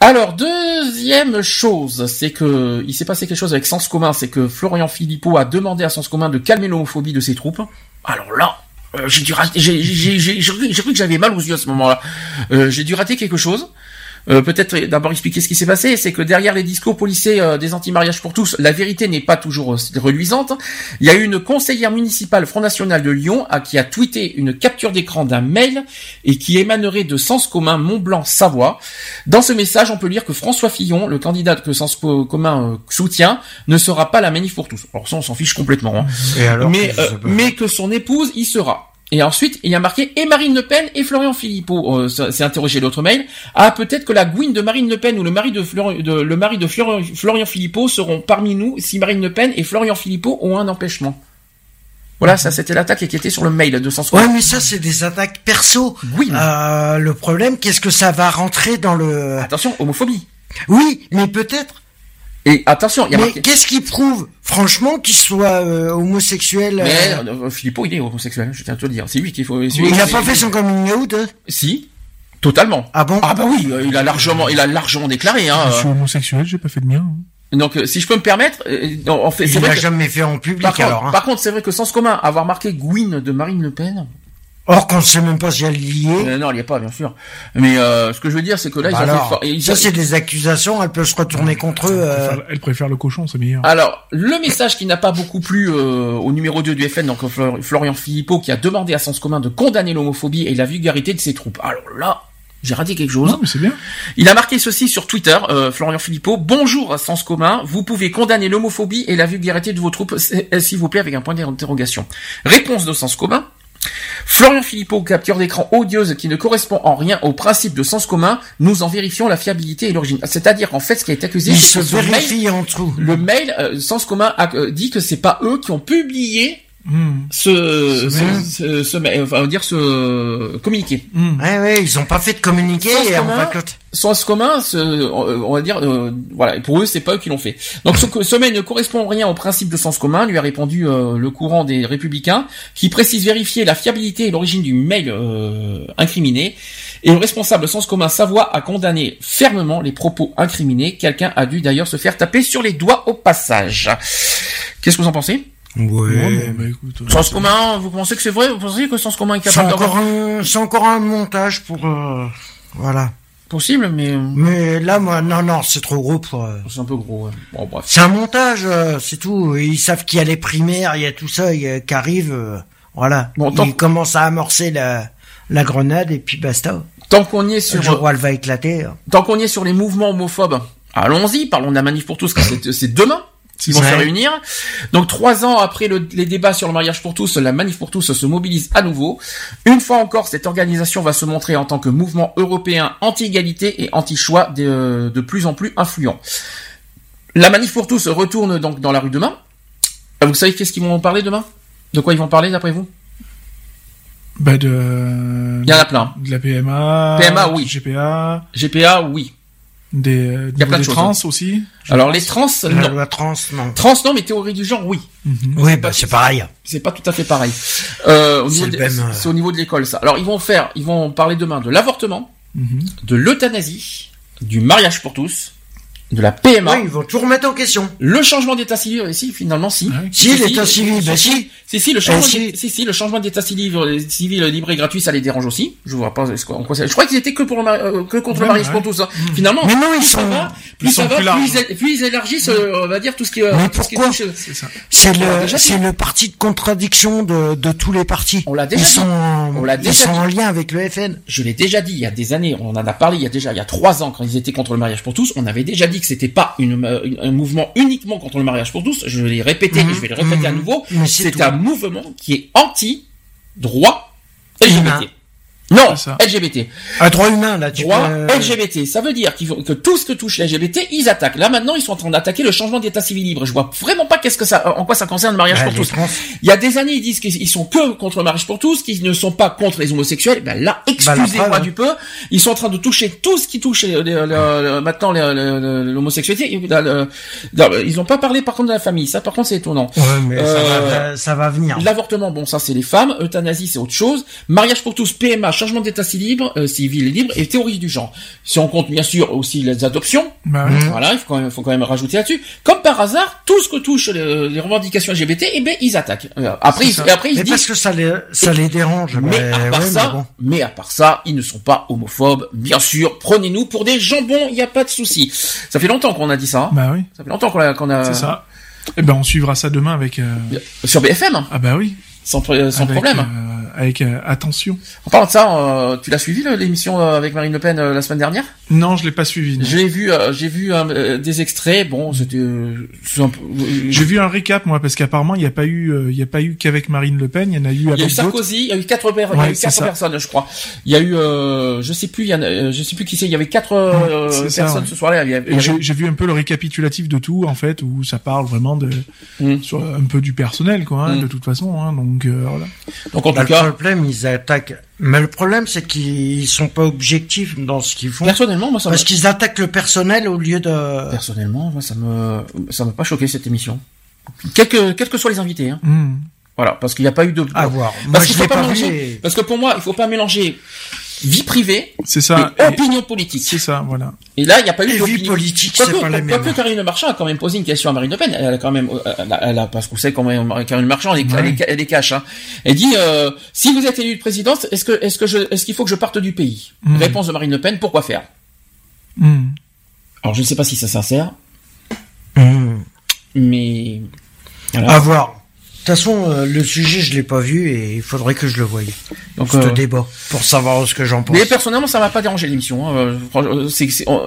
Alors, deuxième chose, c'est que il s'est passé quelque chose avec Sens Commun, c'est que Florian Philippot a demandé à Sens Commun de calmer l'homophobie de ses troupes. Alors là, euh, j'ai dû rater, j'ai, cru j'ai cru que j'avais mal aux yeux à ce moment-là. Euh, j'ai dû rater quelque chose. Euh, peut-être d'abord expliquer ce qui s'est passé, c'est que derrière les discours policiers euh, des anti-mariages pour tous, la vérité n'est pas toujours euh, reluisante. Il y a eu une conseillère municipale Front National de Lyon à, qui a tweeté une capture d'écran d'un mail et qui émanerait de Sens Commun Mont-Blanc-Savoie. Dans ce message, on peut lire que François Fillon, le candidat que Sens Co- Commun euh, soutient, ne sera pas la manif pour tous. Alors ça, on s'en fiche complètement. hein Et alors mais, que- euh, mais que son épouse y sera. Et ensuite, il y a marqué et Marine Le Pen et Florian Philippot. Euh, interrogé l'autre mail. Ah, peut-être que la gouine de Marine Le Pen ou le mari de, le mari de Florian, Florian Philippot seront parmi nous si Marine Le Pen et Florian Philippot ont un empêchement. Voilà, ça c'était l'attaque qui était sur le mail de Sens Ouais, mais ça c'est des attaques perso. Oui, mais- Euh, le problème, qu'est-ce que ça va rentrer dans le Attention, homophobie. Oui, mais peut-être Et attention, il y a Mais marqué. qu'est-ce qui prouve, franchement, qu'il soit euh, homosexuel Mais euh, euh, Philippot, il est homosexuel, je tiens à te le dire. C'est lui qu'il faut. Il n'a pas fait son coming out hein Si, totalement. Ah bon Ah bah oui, euh, il a largement, il a largement déclaré. Hein, Je suis euh. homosexuel, j'ai pas fait de mien. hein. Donc, euh, si je peux me permettre, euh, non, en fait, c'est Il que- jamais fait en public Par contre, alors. hein. par contre, c'est vrai que sens commun, avoir marqué Gwyn de Marine Le Pen. Or qu'on ne sait même pas si elle y est. Euh, non, il n'y a pas, bien sûr. Mais euh, ce que je veux dire, c'est que là, ils Bah ont fait. ils ça c'est des accusations, elle peut se retourner contre eux. Elle euh, préfère- Elle préfère le cochon, c'est meilleur. Alors, le message qui n'a pas beaucoup plu euh, au numéro 2 du FN, donc Flor- Florian Philippot, qui a demandé à Sens Commun de condamner l'homophobie et la vulgarité de ses troupes. Alors là, j'ai raté quelque chose. Non, mais c'est bien. Il a marqué ceci sur Twitter, euh, Florian Philippot. Bonjour à Sens Commun, vous pouvez condamner l'homophobie et la vulgarité de vos troupes, euh, s'il vous plaît, avec un point d'interrogation. Réponse de Sens Commun. Florian Philippot, capture d'écran odieuse qui ne correspond en rien au principe de sens commun, nous en vérifions la fiabilité et l'origine. C'est-à-dire qu'en fait, ce qui a été accusé, c'est se mail- en le mail, euh, Sens commun a euh, dit que c'est pas eux qui ont publié Ce, Ce ce, mail. ce, ce mail, enfin, on va dire ce communiqué. Hmm. Ouais, ouais, ils ont pas fait de communiqué Sens et on commun, va Sens commun, ce, on va dire, euh, voilà, et pour eux, c'est pas eux qui l'ont fait. Donc ce, mail ne correspond en rien au principe de sens commun, lui a répondu euh, le courant des républicains, qui précise vérifier la fiabilité et l'origine du mail euh, incriminé. Et le responsable Sens commun Savoie a condamné fermement les propos incriminés. Quelqu'un a dû d'ailleurs se faire taper sur les doigts au passage. Qu'est-ce que vous en pensez? Ouais, Ouais. bon, bah, écoute, euh, Sens commun, vous pensez que c'est vrai? Vous pensez que Sens commun est C'est capable encore d'avoir un, c'est encore un montage pour, euh, voilà. possible, mais Mais là, moi, non, non, c'est trop gros pour. euh, c'est un peu gros. ouais. Bon, bref. C'est un montage, euh, c'est tout. Ils savent qu'il y a les primaires, il y a tout ça il y a- qui arrive. euh, voilà. Bon, tant- Ils commencent à amorcer la, la grenade et puis basta. Tant qu'on y est Le sur où elle va éclater. euh. Tant qu'on y est sur les mouvements homophobes, allons-y, parlons de la manif pour tous, c'est c'est demain qu'ils vont se réunir. Donc trois ans après le- les débats sur le mariage pour tous, la manif pour tous se mobilise à nouveau. Une fois encore, cette organisation va se montrer en tant que mouvement européen anti-égalité et anti-choix de, de plus en plus influent. La manif pour tous retourne donc dans la rue demain. Euh, Vous savez qu'est-ce qu'ils vont parler demain? De quoi ils vont parler d'après vous? Bah, de. Il y en a plein. De la PMA. PMA, oui. GPA. GPA, oui. Des, euh, y a plein de choses, trans hein. aussi. Alors pense. les trans, La non. trans, non. Trans, non, mais théorie du genre, oui. Mhm. Oui, bah, c'est pareil. c'est pas tout à fait pareil. Euh, C'est même, euh. c'est au niveau de l'école ça. Alors ils vont faire, ils vont parler demain de l'avortement, Mhm. de l'euthanasie, du mariage pour tous, de la PMA, Oui, ils vont tout remettre en question. le changement d'état civil. Et si finalement si. Si, l'état civil, bah si. Si si le changement, Eh, si. si si le changement d'état civil, euh, civil libre et gratuit, ça les dérange aussi. Je vois pas ce qu'on- en quoi ça- Je crois qu'ils étaient que pour le mari- euh, que contre le mariage ouais. pour tous. hein. Finalement, Mais non, ils plus ça sont- va, plus ils ça sont va, plus ils, plus ils élargissent, euh, on va dire tout ce qui. euh, Mais tout pourquoi euh, C'est ça. Le, c'est le parti de contradiction de, de tous les partis. On l'a déjà Ils dit. sont, On l'a ils déjà sont dit. en lien avec le FN. je l'ai déjà dit il y a des années, on en a parlé il y a déjà il y a trois ans quand ils étaient contre le mariage pour tous, on avait déjà dit que c'était pas une, euh, une- un mouvement uniquement contre le mariage pour tous. Je l'ai répété Mhm. et je vais le répéter à Mhm. nouveau. C'est un mouvement qui est anti droit. LGBT. Non. LGBT. Un droit humain, là, tu Droit peux- LGBT. Ça veut dire que tout ce que touche l'LGBT, ils attaquent. Là maintenant, ils sont en train d'attaquer le changement d'état civil libre. Je vois vraiment pas qu'est-ce que ça, en quoi ça concerne le mariage pour tous. trans. Il y a des années, ils disent qu'ils sont que contre le mariage pour tous, qu'ils ne sont pas contre les homosexuels. Ben là, Bah, excusez-moi preuve, du peu, ils sont en train de toucher tout ce qui touche euh, le- le- le- maintenant l'homosexualité. Euh, Ils n'ont pas parlé par contre de la famille. Ça, par contre, c'est étonnant. Ouais, mais ça, Euh, va, ça va venir. L'avortement, bon, ça c'est les femmes. Euthanasie, c'est autre chose. Mariage pour tous, PMA, changement d'état civil libre, euh, civil et libre, et théorie du genre. Si on compte bien sûr aussi les adoptions, Bah. Mhm. voilà, il faut quand même, faut quand même rajouter là-dessus. Comme par hasard, tout ce que touche le- les revendications LGBT, eh ben ils attaquent. Euh, Après, ils, après ils Mais se parce disent. que ça les, ça les dérange. Mais à part ouais, ça, mais bon. mais à part ça, ils ne sont pas homophobes, bien sûr. Prenez-nous pour des jambons, il n'y a pas de souci. Ça fait longtemps qu'on a dit ça. hein. Bah oui, Ça fait longtemps qu'on a, c'est ça. Eh ben, on suivra ça demain avec. euh, sur BFM, Ah bah oui. sans, pro- sans avec, problème. euh, avec euh, attention. En parlant de ça, euh, tu l'as suivi l'émission euh, avec Marine Le Pen euh, la semaine dernière? Non, je l'ai pas suivi. J'ai vu, euh, j'ai vu euh, des extraits. Bon, c'était euh, euh, J'ai vu un récap moi parce qu'apparemment il n'y a pas eu euh, il y a pas eu qu'avec Marine Le Pen, il y en a eu Il y a eu. Sarkozy, il y a eu quatre, per- il y a Ouais, eu quatre personnes, je crois. Il y a eu, euh, je sais plus, il y en a, euh, je sais plus qui c'est. Il y avait quatre euh, ça, personnes ce soir-là. Avait- J'ai vu un peu le récapitulatif de tout en fait où ça parle vraiment de Mm. sur un peu du personnel quoi hein, Mm. de toute façon hein, donc euh, voilà. Donc en Bah, tout le cas, le problème, ils attaquent. Mais le problème, c'est qu'ils sont pas objectifs dans ce qu'ils font. Personnellement, moi, ça Parce me... qu'ils attaquent le personnel au lieu de. Personnellement, moi, ça me, ça m'a pas choqué cette émission. Quels que, quels que soient les invités, hein. Hmm. Voilà, parce qu'il n'y a pas eu de. À voir. Parce faut pas mélanger. et- Parce que pour moi, il faut pas mélanger vie privée C'est ça. et Et- opinion politique. C'est ça, voilà. Et là, il n'y a pas eu d'opinion. politique, Quoique- pas mêmes. Quoique Karine Marchand a quand même posé une question à Marine Le Pen. Elle a quand même, euh, elle a, elle a- parce qu'on sait quand même, Karine Marchand, elle est, elle est, elle est cash, hein. Elle dit, euh, si vous êtes élu de présidente, est-ce que, est-ce que je, est-ce qu'il faut que je parte du pays? Mm. Réponse de Marine Le Pen, pourquoi faire? Hmm. Alors, je ne sais pas si c'est sincère, Hmm. mais, voilà. À voir. De toute façon, euh, le sujet, je l'ai pas vu et il faudrait que je le voie. Donc, ce euh, débat pour savoir ce que j'en pense. Mais personnellement, ça m'a pas dérangé l'émission. hein. Euh,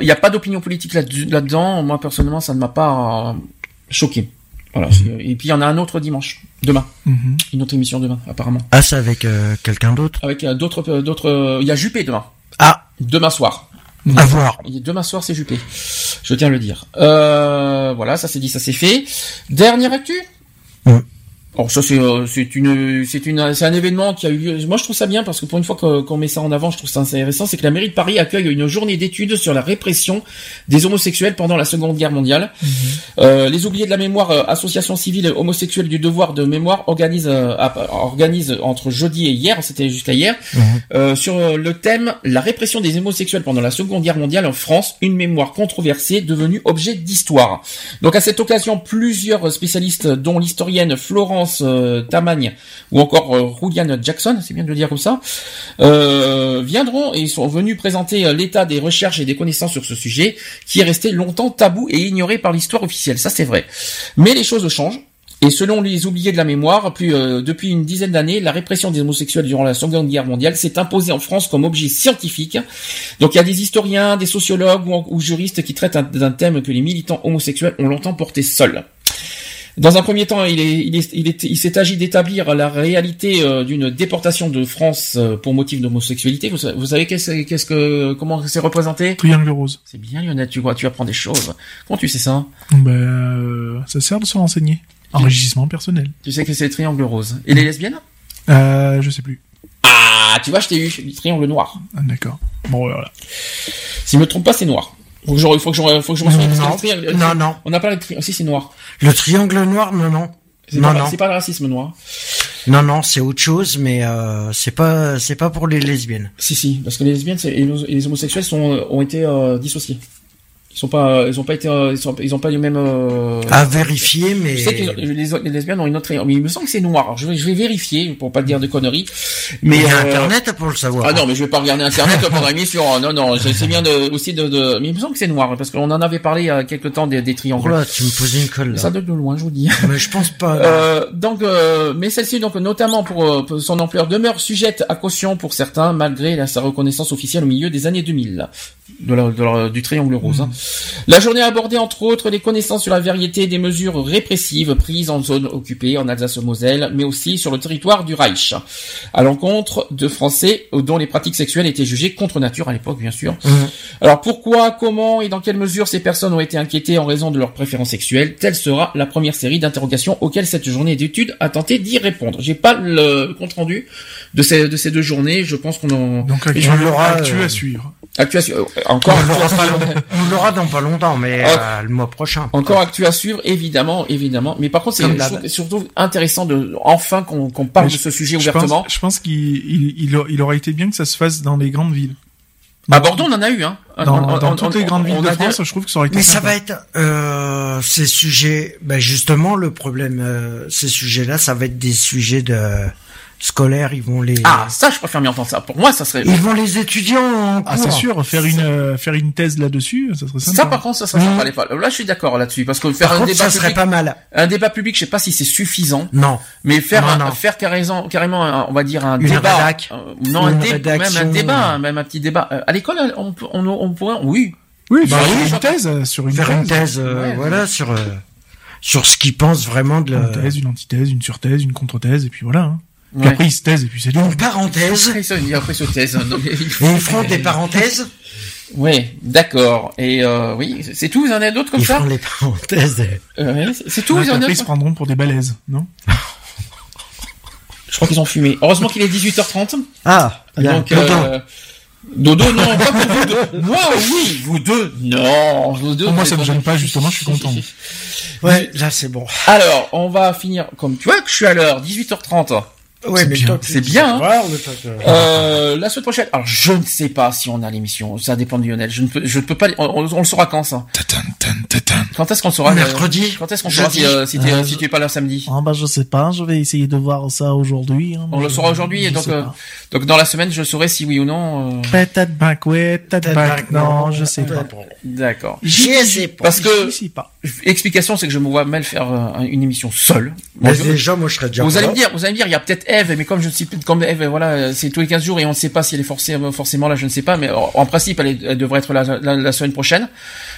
Il n'y a pas d'opinion politique là- là-dedans. Moi, personnellement, ça ne m'a pas choqué. Voilà. c'est- Et puis, il y en a un autre dimanche, demain. Mhm. Une autre émission demain, apparemment. Ah, c'est avec euh, quelqu'un d'autre? Avec euh, d'autres, d'autres. euh, Il y a Juppé demain. Ah, Demain soir. à voir. Demain soir, c'est Juppé. Je tiens à le dire. Voilà, ça c'est dit, ça c'est fait. Dernière actu? Bon, ça c'est euh, c'est une c'est une c'est un événement qui a eu lieu. Moi je trouve ça bien parce que pour une fois qu'on met ça en avant, je trouve ça intéressant, c'est que la mairie de Paris accueille une journée d'études sur la répression des homosexuels pendant la Seconde Guerre mondiale. Euh, les oubliés de la mémoire, euh, association civile homosexuelle du devoir de mémoire organise euh, organise entre jeudi et hier, c'était jusqu'à hier, euh, sur le thème la répression des homosexuels pendant la Seconde Guerre mondiale en France, une mémoire controversée devenue objet d'histoire. Donc à cette occasion, plusieurs spécialistes, dont l'historienne Florence euh, Tamagne ou encore euh, Rulian Jackson, c'est bien de le dire comme ça, euh, viendront et sont venus présenter euh, l'état des recherches et des connaissances sur ce sujet, qui est resté longtemps tabou et ignoré par l'histoire officielle. Ça c'est vrai. Mais les choses changent. Et selon les oubliés de la mémoire, euh, depuis une dizaine d'années, la répression des homosexuels durant la Seconde Guerre mondiale s'est imposée en France comme objet scientifique. Donc il y a des historiens, des sociologues ou, ou juristes qui traitent un- d'un thème que les militants homosexuels ont longtemps porté seuls. Dans un premier temps, il est, il est, il est- il s'est agi d'établir la réalité euh, d'une déportation de France euh, pour motif d'homosexualité. Vous, vous savez qu'est-ce, qu'est-ce que, comment c'est représenté? Triangle rose. C'est bien, Lionel. Tu vois, tu apprends des choses. Comment tu sais ça? Ben, euh, ça sert de se renseigner. Enrichissement personnel. Tu sais que c'est le triangle rose. Et les lesbiennes? Euh, je sais plus. Ah, tu vois, je t'ai eu. Le triangle noir. Ah, D'accord. Bon, voilà. Si je me trompe pas, c'est noir. Faut que je, faut que je, faut que je m'en souvienne. Non. le triangle- Non, non. On a parlé de triangle. Si, c'est noir. Le triangle noir, non, non. C'est Non, pas, non. c'est pas le racisme noir. Non, non, c'est autre chose, mais euh, c'est pas, c'est pas pour les lesbiennes. Si, si, parce que les lesbiennes c'est- et les homosexuels sont, ont été euh, dissociés. Ils sont pas, ils ont pas été, euh, ils, sont, ils ont pas les mêmes. Euh... À vérifier, mais. Je sais que les, les- les lesbiennes ont une autre, mais il me semble que c'est noir. Alors, je vais, je vais vérifier pour pas dire de conneries. Mais il y a euh, Internet pour le savoir. Ah non, mais je vais pas regarder Internet pendant l'émission. [LAUGHS] Non, non, c'est bien de, aussi de, de, mais il me semble que c'est noir parce qu'on en avait parlé il y a quelque temps des, des Oh triangles. là, tu me poses une colle, là. Ça donne de loin, je vous dis. Mais je pense pas. Euh, donc, euh, mais celle-ci, donc notamment pour, pour son ampleur, demeure sujette à caution pour certains, malgré la- sa reconnaissance officielle au milieu des années 2000 de la- de la- du triangle rose. hein. La journée a abordé entre autres les connaissances sur la variété des mesures répressives prises en zone occupée en Alsace-Moselle, mais aussi sur le territoire du Reich, à l'encontre de Français dont les pratiques sexuelles étaient jugées contre nature à l'époque, bien sûr. Mhm. Alors pourquoi, comment et dans quelle mesure ces personnes ont été inquiétées en raison de leurs préférences sexuelles? Telle sera la première série d'interrogations auxquelles cette journée d'études a tenté d'y répondre. J'ai pas le compte rendu de ces de ces deux journées. Je pense qu'on en Donc, l'aura, actu euh, à suivre. Actu à su- euh, encore On l'aura à pas [LAUGHS] suivre. on l'aura dans pas longtemps, mais euh, le mois prochain. Encore actu à suivre, évidemment, évidemment. Mais par contre, c'est surtout intéressant de enfin qu'on qu'on parle de ce sujet Je ouvertement. pense, je pense qu'il il, il, aurait été bien que ça se fasse dans les grandes villes. À Bordeaux, on en a eu, hein. Dans, On- on- dans on- toutes on- les grandes villes on de France, des- je trouve que ça aurait été Mais ça va être euh, ces sujets. Ben justement, le problème, euh, ces sujets-là, ça va être des sujets de scolaires. Ils vont les. Ah, ça, je préfère mieux entendre ça. Pour moi, ça serait. Ils vont les étudiants en Ah, c'est sûr, faire une, euh, faire une thèse là-dessus, ça serait sympa. Ça, par contre, ça serait sympa. pas- Là, je suis d'accord là-dessus, parce que faire Par un contre, débat ça serait public, pas mal. un débat public, je sais pas si c'est suffisant, Non. mais faire, Non, un- non. faire carrément, carrément, un- on va dire un Une débat, rédac. euh, non, un Une dé- même un débat, même un petit débat. Euh, À l'école, on, peut- on, on pourrait, oui. Oui, Bah faire oui, une thèse euh, sur une Faire thèse. une thèse, euh, Ouais. voilà, sur euh, sur ce qu'ils pensent vraiment de Une la. thèse, une antithèse, une surthèse, une contre-thèse, et puis voilà. Hein. Puis Ouais. après, ils se taisent, et puis c'est tout. Une parenthèse. Après, et il Et faut- ils feront des parenthèses. Ouais, d'accord. Et euh, oui, c'est tout. Vous en avez d'autres comme Ils ça feront les parenthèses. Euh, c'est- tout. Ouais, Vous en avez après, ils se prendront pour des balaises, non? Je crois qu'ils ont fumé. Heureusement qu'il est 18h30. Ah, bien. Donc, euh, Dodo, non, pas pour vous deux. [LAUGHS] Moi, oui, vous deux, non. Vous deux, Pour moi, ça me gêne pas, justement, je suis content. Ouais, là c'est bon. Alors, on va finir comme tu vois que je suis à l'heure, 18h30. Ouais, mais bien. toi, tu C'est bien, hein. Euh, la semaine prochaine. Alors, je ne sais pas si on a l'émission. Ça dépend de Lionel. Je ne peux, je ne peux pas. On, on- on le saura quand ça? Tatan, tan, tatan. Quand est-ce qu'on saura euh, Mercredi. Quand est-ce qu'on saura si, euh, si Euh, tu es pas là samedi? Ah bah je sais pas, je vais essayer de voir ça aujourd'hui. hein, On le saura aujourd'hui et donc euh, donc dans la semaine je saurai si oui ou non. euh, Peut-être bien que oui, peut-être que non, je sais pas. D'accord. Je sais pas. Parce que Je sais pas. explication c'est que je me vois mal faire une émission seule. Mais déjà, moi je serais déjà vous allez me dire, vous allez me dire, il y a peut-être Eve, mais comme je ne sais plus, comme Eve, voilà, c'est tous les 15 jours et on ne sait pas si elle est forcément, forcément là, je ne sais pas, mais en, principe, elle, est- elle devrait être là la, la semaine prochaine.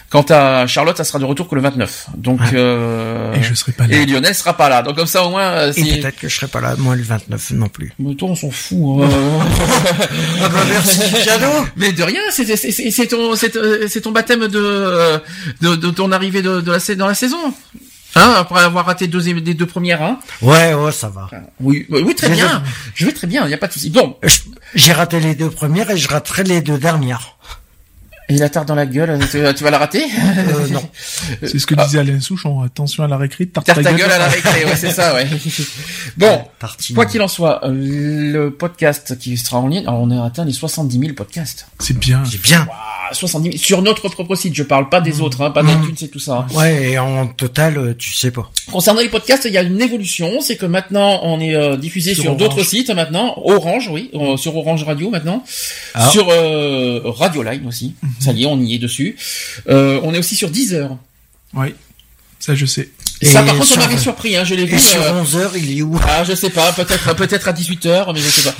Quant à Charlotte, elle sera de retour que le 29. Donc, euh, Et je serai pas là. et Lionel sera pas là. Donc comme ça au moins, euh, Et si... peut-être que je serais pas là, moi le 29 non plus. Mais toi, on s'en fout. hein. [LAUGHS] Ah bah merci. Mais de rien, c'est ton euh, ton baptême de euh, de, de ton arrivée de, de la sa- dans la saison. Hein, après avoir raté deux des deux premières, hein. Ouais, ouais, ça va. Oui, oui, oui, très bien. Je vais très bien, il y a pas de souci. Bon, J'ai raté les deux premières et je raterai les deux dernières. Et la tarte dans la gueule, tu, tu vas la rater Euh, non. [LAUGHS] C'est ce que disait Alain Souchon. Attention à la récré, tarte Tarte ta gueule à la récré, ouais, c'est ça, ouais. [LAUGHS] Bon, Tartine. quoi qu'il en soit, euh, le podcast qui sera en ligne, alors on a atteint les 70 000 podcasts. C'est bien. C'est bien. Ah, 70 000 sur notre propre site, je parle pas des autres, hein, pas Mmh. d'iTunes et tout ça. hein. Ouais, et en total, euh, tu sais pas. Concernant les podcasts, il y a une évolution, c'est que maintenant on est euh, diffusé Sur d'autres sites maintenant, Orange, oui, euh, sur Orange Radio maintenant, Ah. sur euh, Radio Line aussi. Ça y est, on y est dessus. Euh, on est aussi sur Deezer. Oui. Ça, je sais. Et ça, par contre, on m'avait surpris, hein, je l'ai vu. Sur euh, 11 heures, il est où? Ah, je sais pas, peut-être, peut-être à 18h, mais je sais pas.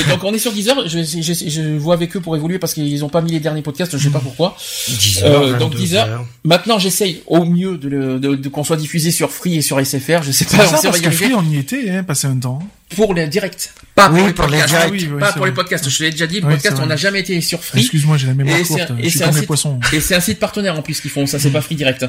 Et donc, on est sur Deezer, je, je, je, je vois avec eux pour évoluer parce qu'ils ont pas mis les derniers podcasts, je sais pas pourquoi. 10 Euh, heures, donc 22 Deezer. heures. Maintenant, j'essaye au mieux de, de, de- qu'on soit diffusé sur Free et sur SFR, je sais pas, C'est ça, parce que. Free, on y était, hein, passé un temps. Pour les directs. Pas Oui, pour les pour podcasts. oui, oui, pas pour les podcasts. Je l'ai déjà dit, le podcast, on n'a jamais été sur Free. Excuse-moi, j'ai la mémoire Et courte. un- et Je suis c'est comme un les site- poissons. Et c'est un site partenaire en plus qu'ils font, ça c'est pas Free Direct.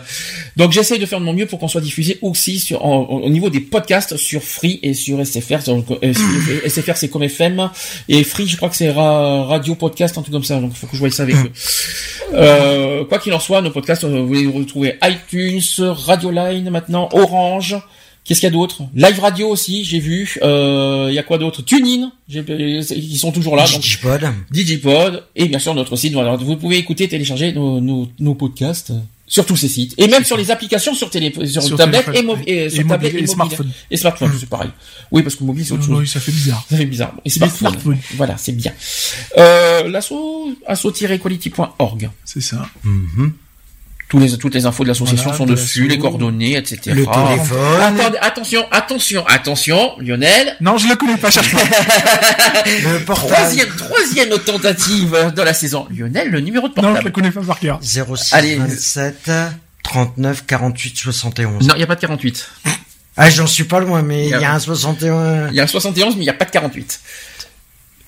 Donc j'essaye de faire de mon mieux pour qu'on soit diffusé aussi sur, en- au niveau des podcasts sur Free et sur SFR. Sur- euh, sur- SFR c'est comme FM et Free je crois que c'est ra- radio podcast un truc comme ça. Donc il faut que je voie ça avec eux. Euh, quoi qu'il en soit, nos podcasts vous les retrouvez iTunes, Radio Line maintenant, Orange. Qu'est-ce qu'il y a d'autre? Live Radio aussi, j'ai vu. Euh, Il y a quoi d'autre? TuneIn, ils sont toujours là. donc- Digipod. Digipod et bien sûr notre site. Voilà, vous pouvez écouter, télécharger nos, nos, nos podcasts euh, sur tous ces sites et même sur les applications sur télé, sur, Sur tablette et, et, et sur mobile, tablette et smartphone. Et smartphone, c'est pareil. Oui, parce que mobile c'est autre chose. Oui, ça fait bizarre. Ça fait bizarre. Et C'est smartphone. des smartphones. Voilà, c'est bien. Euh, l'asso, asso-equality.org. C'est ça. Tous les, toutes les infos de l'association Voilà, sont de dessus, les coordonnées, etc. Le téléphone. Attendez, attention, attention, attention, Lionel. Non, je le connais pas, cherche pas. [LAUGHS] Le portable. Troisième, troisième tentative de la saison. Lionel, le numéro de Non, je portable. le connais pas par cœur. 06 Allez. 27 39 48 71. Non, il n'y a pas de 48. Ah, j'en suis pas loin, mais il y Y a- a un 61. Il y a un 71, mais il n'y a pas de 48.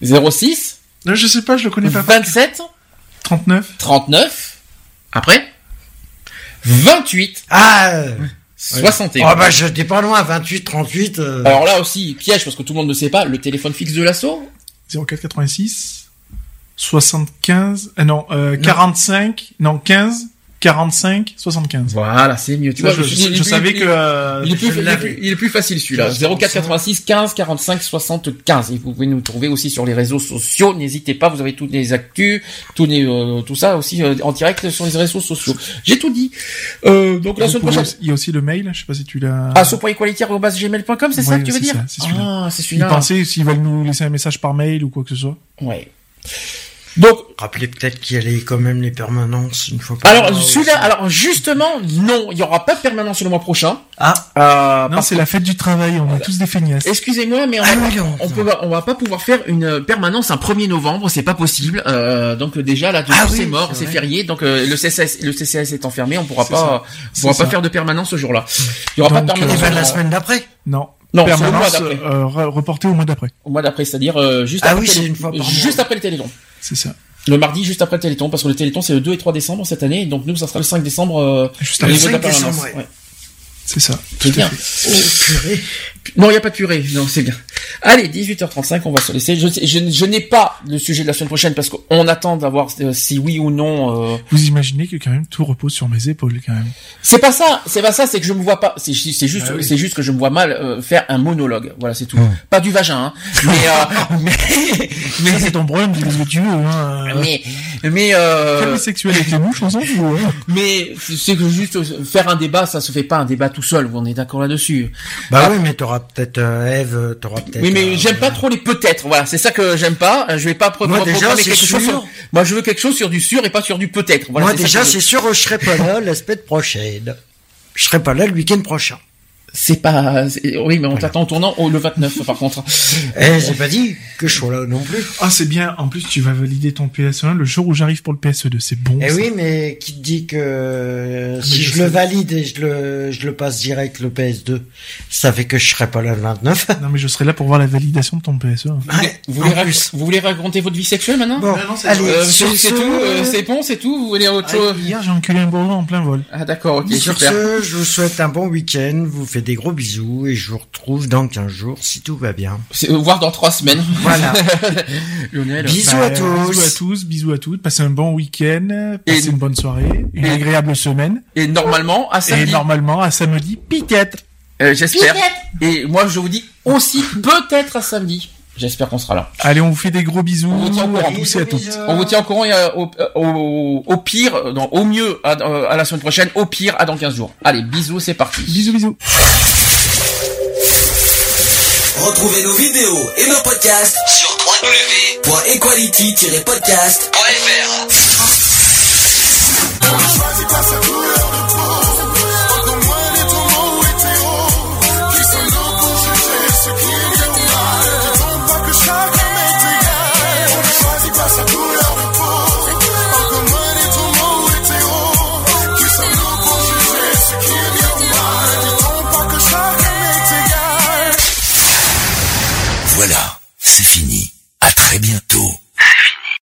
06, Non, je sais pas, je le connais pas. 27, 39. 39, après, 28, Ah, euh, 61. oh bah j'étais pas loin, 28, 38. euh, Alors là aussi, piège, parce que tout le monde ne sait pas, le téléphone fixe de l'assaut, 04 86. 75. euh, non, euh, 45. Non, 15. 45. 75. Voilà, c'est mieux. Tu vois, je, savais que. euh, Il est, plus, je il, est l'avais. plus, il est plus facile celui-là. 04 86 15 45 75. Et vous pouvez nous trouver aussi sur les réseaux sociaux. N'hésitez pas, vous avez toutes les actus, tous les, euh, tout ça aussi euh, en direct sur les réseaux sociaux. J'ai tout dit. Euh, donc la semaine prochaine. Il y a aussi le mail, je sais pas si tu l'as. asso.equality.gmail.com, c'est ça que tu veux dire? ça, c'est celui-là. Ah, Ils pensaient s'ils veulent nous laisser un message par mail ou quoi que ce soit. Ouais. Donc, Rappelez peut-être qu'il y allait quand même les permanences une fois par alors mois celui-là, alors justement, non, il y aura pas de permanence le mois prochain. Ah, Euh, Non, c'est la fête du travail, on est tous des feignasses. Excusez-moi, mais on, Ah va, on- on peut, on va pas pouvoir faire une permanence un 1er novembre, c'est pas possible. Euh, donc déjà là, Ah c'est oui, mort, c'est c'est vrai. férié, donc euh, le CCS, le CCS est enfermé, on pourra C'est pas, on C'est pourra pas faire de permanence ce jour-là. Il y aura Donc, pas de permanence ce la semaine d'après. Non. Non, c'est au mois Permanence d'après. euh, re- reportée au mois d'après. Au mois d'après, c'est-à-dire euh, juste Ah après oui, le c'est télé- une fois juste après le Téléthon. C'est ça. Le mardi, juste après le Téléthon, parce que le Téléthon c'est le 2 et 3 décembre cette année, donc nous ça sera le 5 décembre. Euh, Juste après. la 5 décembre, ouais. Ouais. C'est ça. C'est bien. Non, il n'y a pas de purée. Non, c'est bien. Allez, 18h35, on va se laisser. Je, je, je n'ai pas le sujet de la semaine prochaine parce qu'on attend d'avoir euh, si oui ou non. euh, Vous imaginez que quand même tout repose sur mes épaules quand même. C'est pas ça, c'est pas ça, c'est que je me vois pas. C'est juste, Ah oui. c'est juste que je me vois mal euh, faire un monologue. Voilà, c'est tout. Pas du vagin, hein. [LAUGHS] Mais, euh, [LAUGHS] mais, mais c'est ton problème, dis ce que tu veux. Hein. mais, mais, euh, sexuel avec les mouches, on s'en fout. Hein. mais c'est que juste euh, faire un débat, ça se fait pas un débat tout seul. On est d'accord là-dessus. Bah oui, mais t'auras peut-être euh, Eve, t'auras peut-être. Oui, mais euh, j'aime pas trop les peut-être. Voilà, c'est ça que j'aime pas. Je vais pas pro- Moi, déjà, c'est quelque chose sûr. sur. Moi, je veux quelque chose sur du sûr et pas sur du peut-être. Voilà, Moi déjà, c'est sûr, je serai pas là [LAUGHS] la semaine prochaine. Je serai pas là le week-end prochain. C'est pas. Oui, mais on t'attend au tournant au le 29 par contre. [LAUGHS] Eh, j'ai pas dit que je sois là non plus. Ah, c'est bien. En plus, tu vas valider ton PS1 le jour où j'arrive pour le PS2. C'est bon. Eh ça. oui, mais qui te dit que euh, si Ah, je je, le valide et je le, je le passe direct le PS2, ça fait que je serai pas là le 29. [LAUGHS] Non, mais je serai là pour voir la validation de ton PSE. Ouais, Vous voulez, en rac- plus. vous voulez raconter votre vie sexuelle maintenant Bon, c'est allez, Euh, c'est c'est ce- tout, euh, c'est bon, c'est tout. Vous voulez autre chose Hier, j'ai enculé un bourgeois en plein vol. Ah d'accord, ok, Sur super. ce, je vous souhaite un bon week-end, vous faites des gros bisous et je vous retrouve dans 15 jours si tout va bien. C'est- euh, Voir dans trois semaines. Voilà. [LAUGHS] Lionel. Bisous Bah, à tous. Bisous à tous, bisous à toutes. Passez un bon week-end, Et- passez une bonne soirée, une Et- agréable semaine. Et normalement, à Et samedi. normalement, à samedi, piquette. Euh, J'espère. Et moi, je vous dis aussi peut-être à samedi. J'espère qu'on sera là. Allez, on vous fait des gros bisous. On vous tient au courant. Poussez à toutes. On vous tient au courant et, au, au, au pire, non, au mieux à, euh, à la semaine prochaine, au pire à dans 15 jours. Allez, bisous, c'est parti. Bisous, bisous. Retrouvez nos vidéos et nos podcasts sur www.equality-podcast.fr.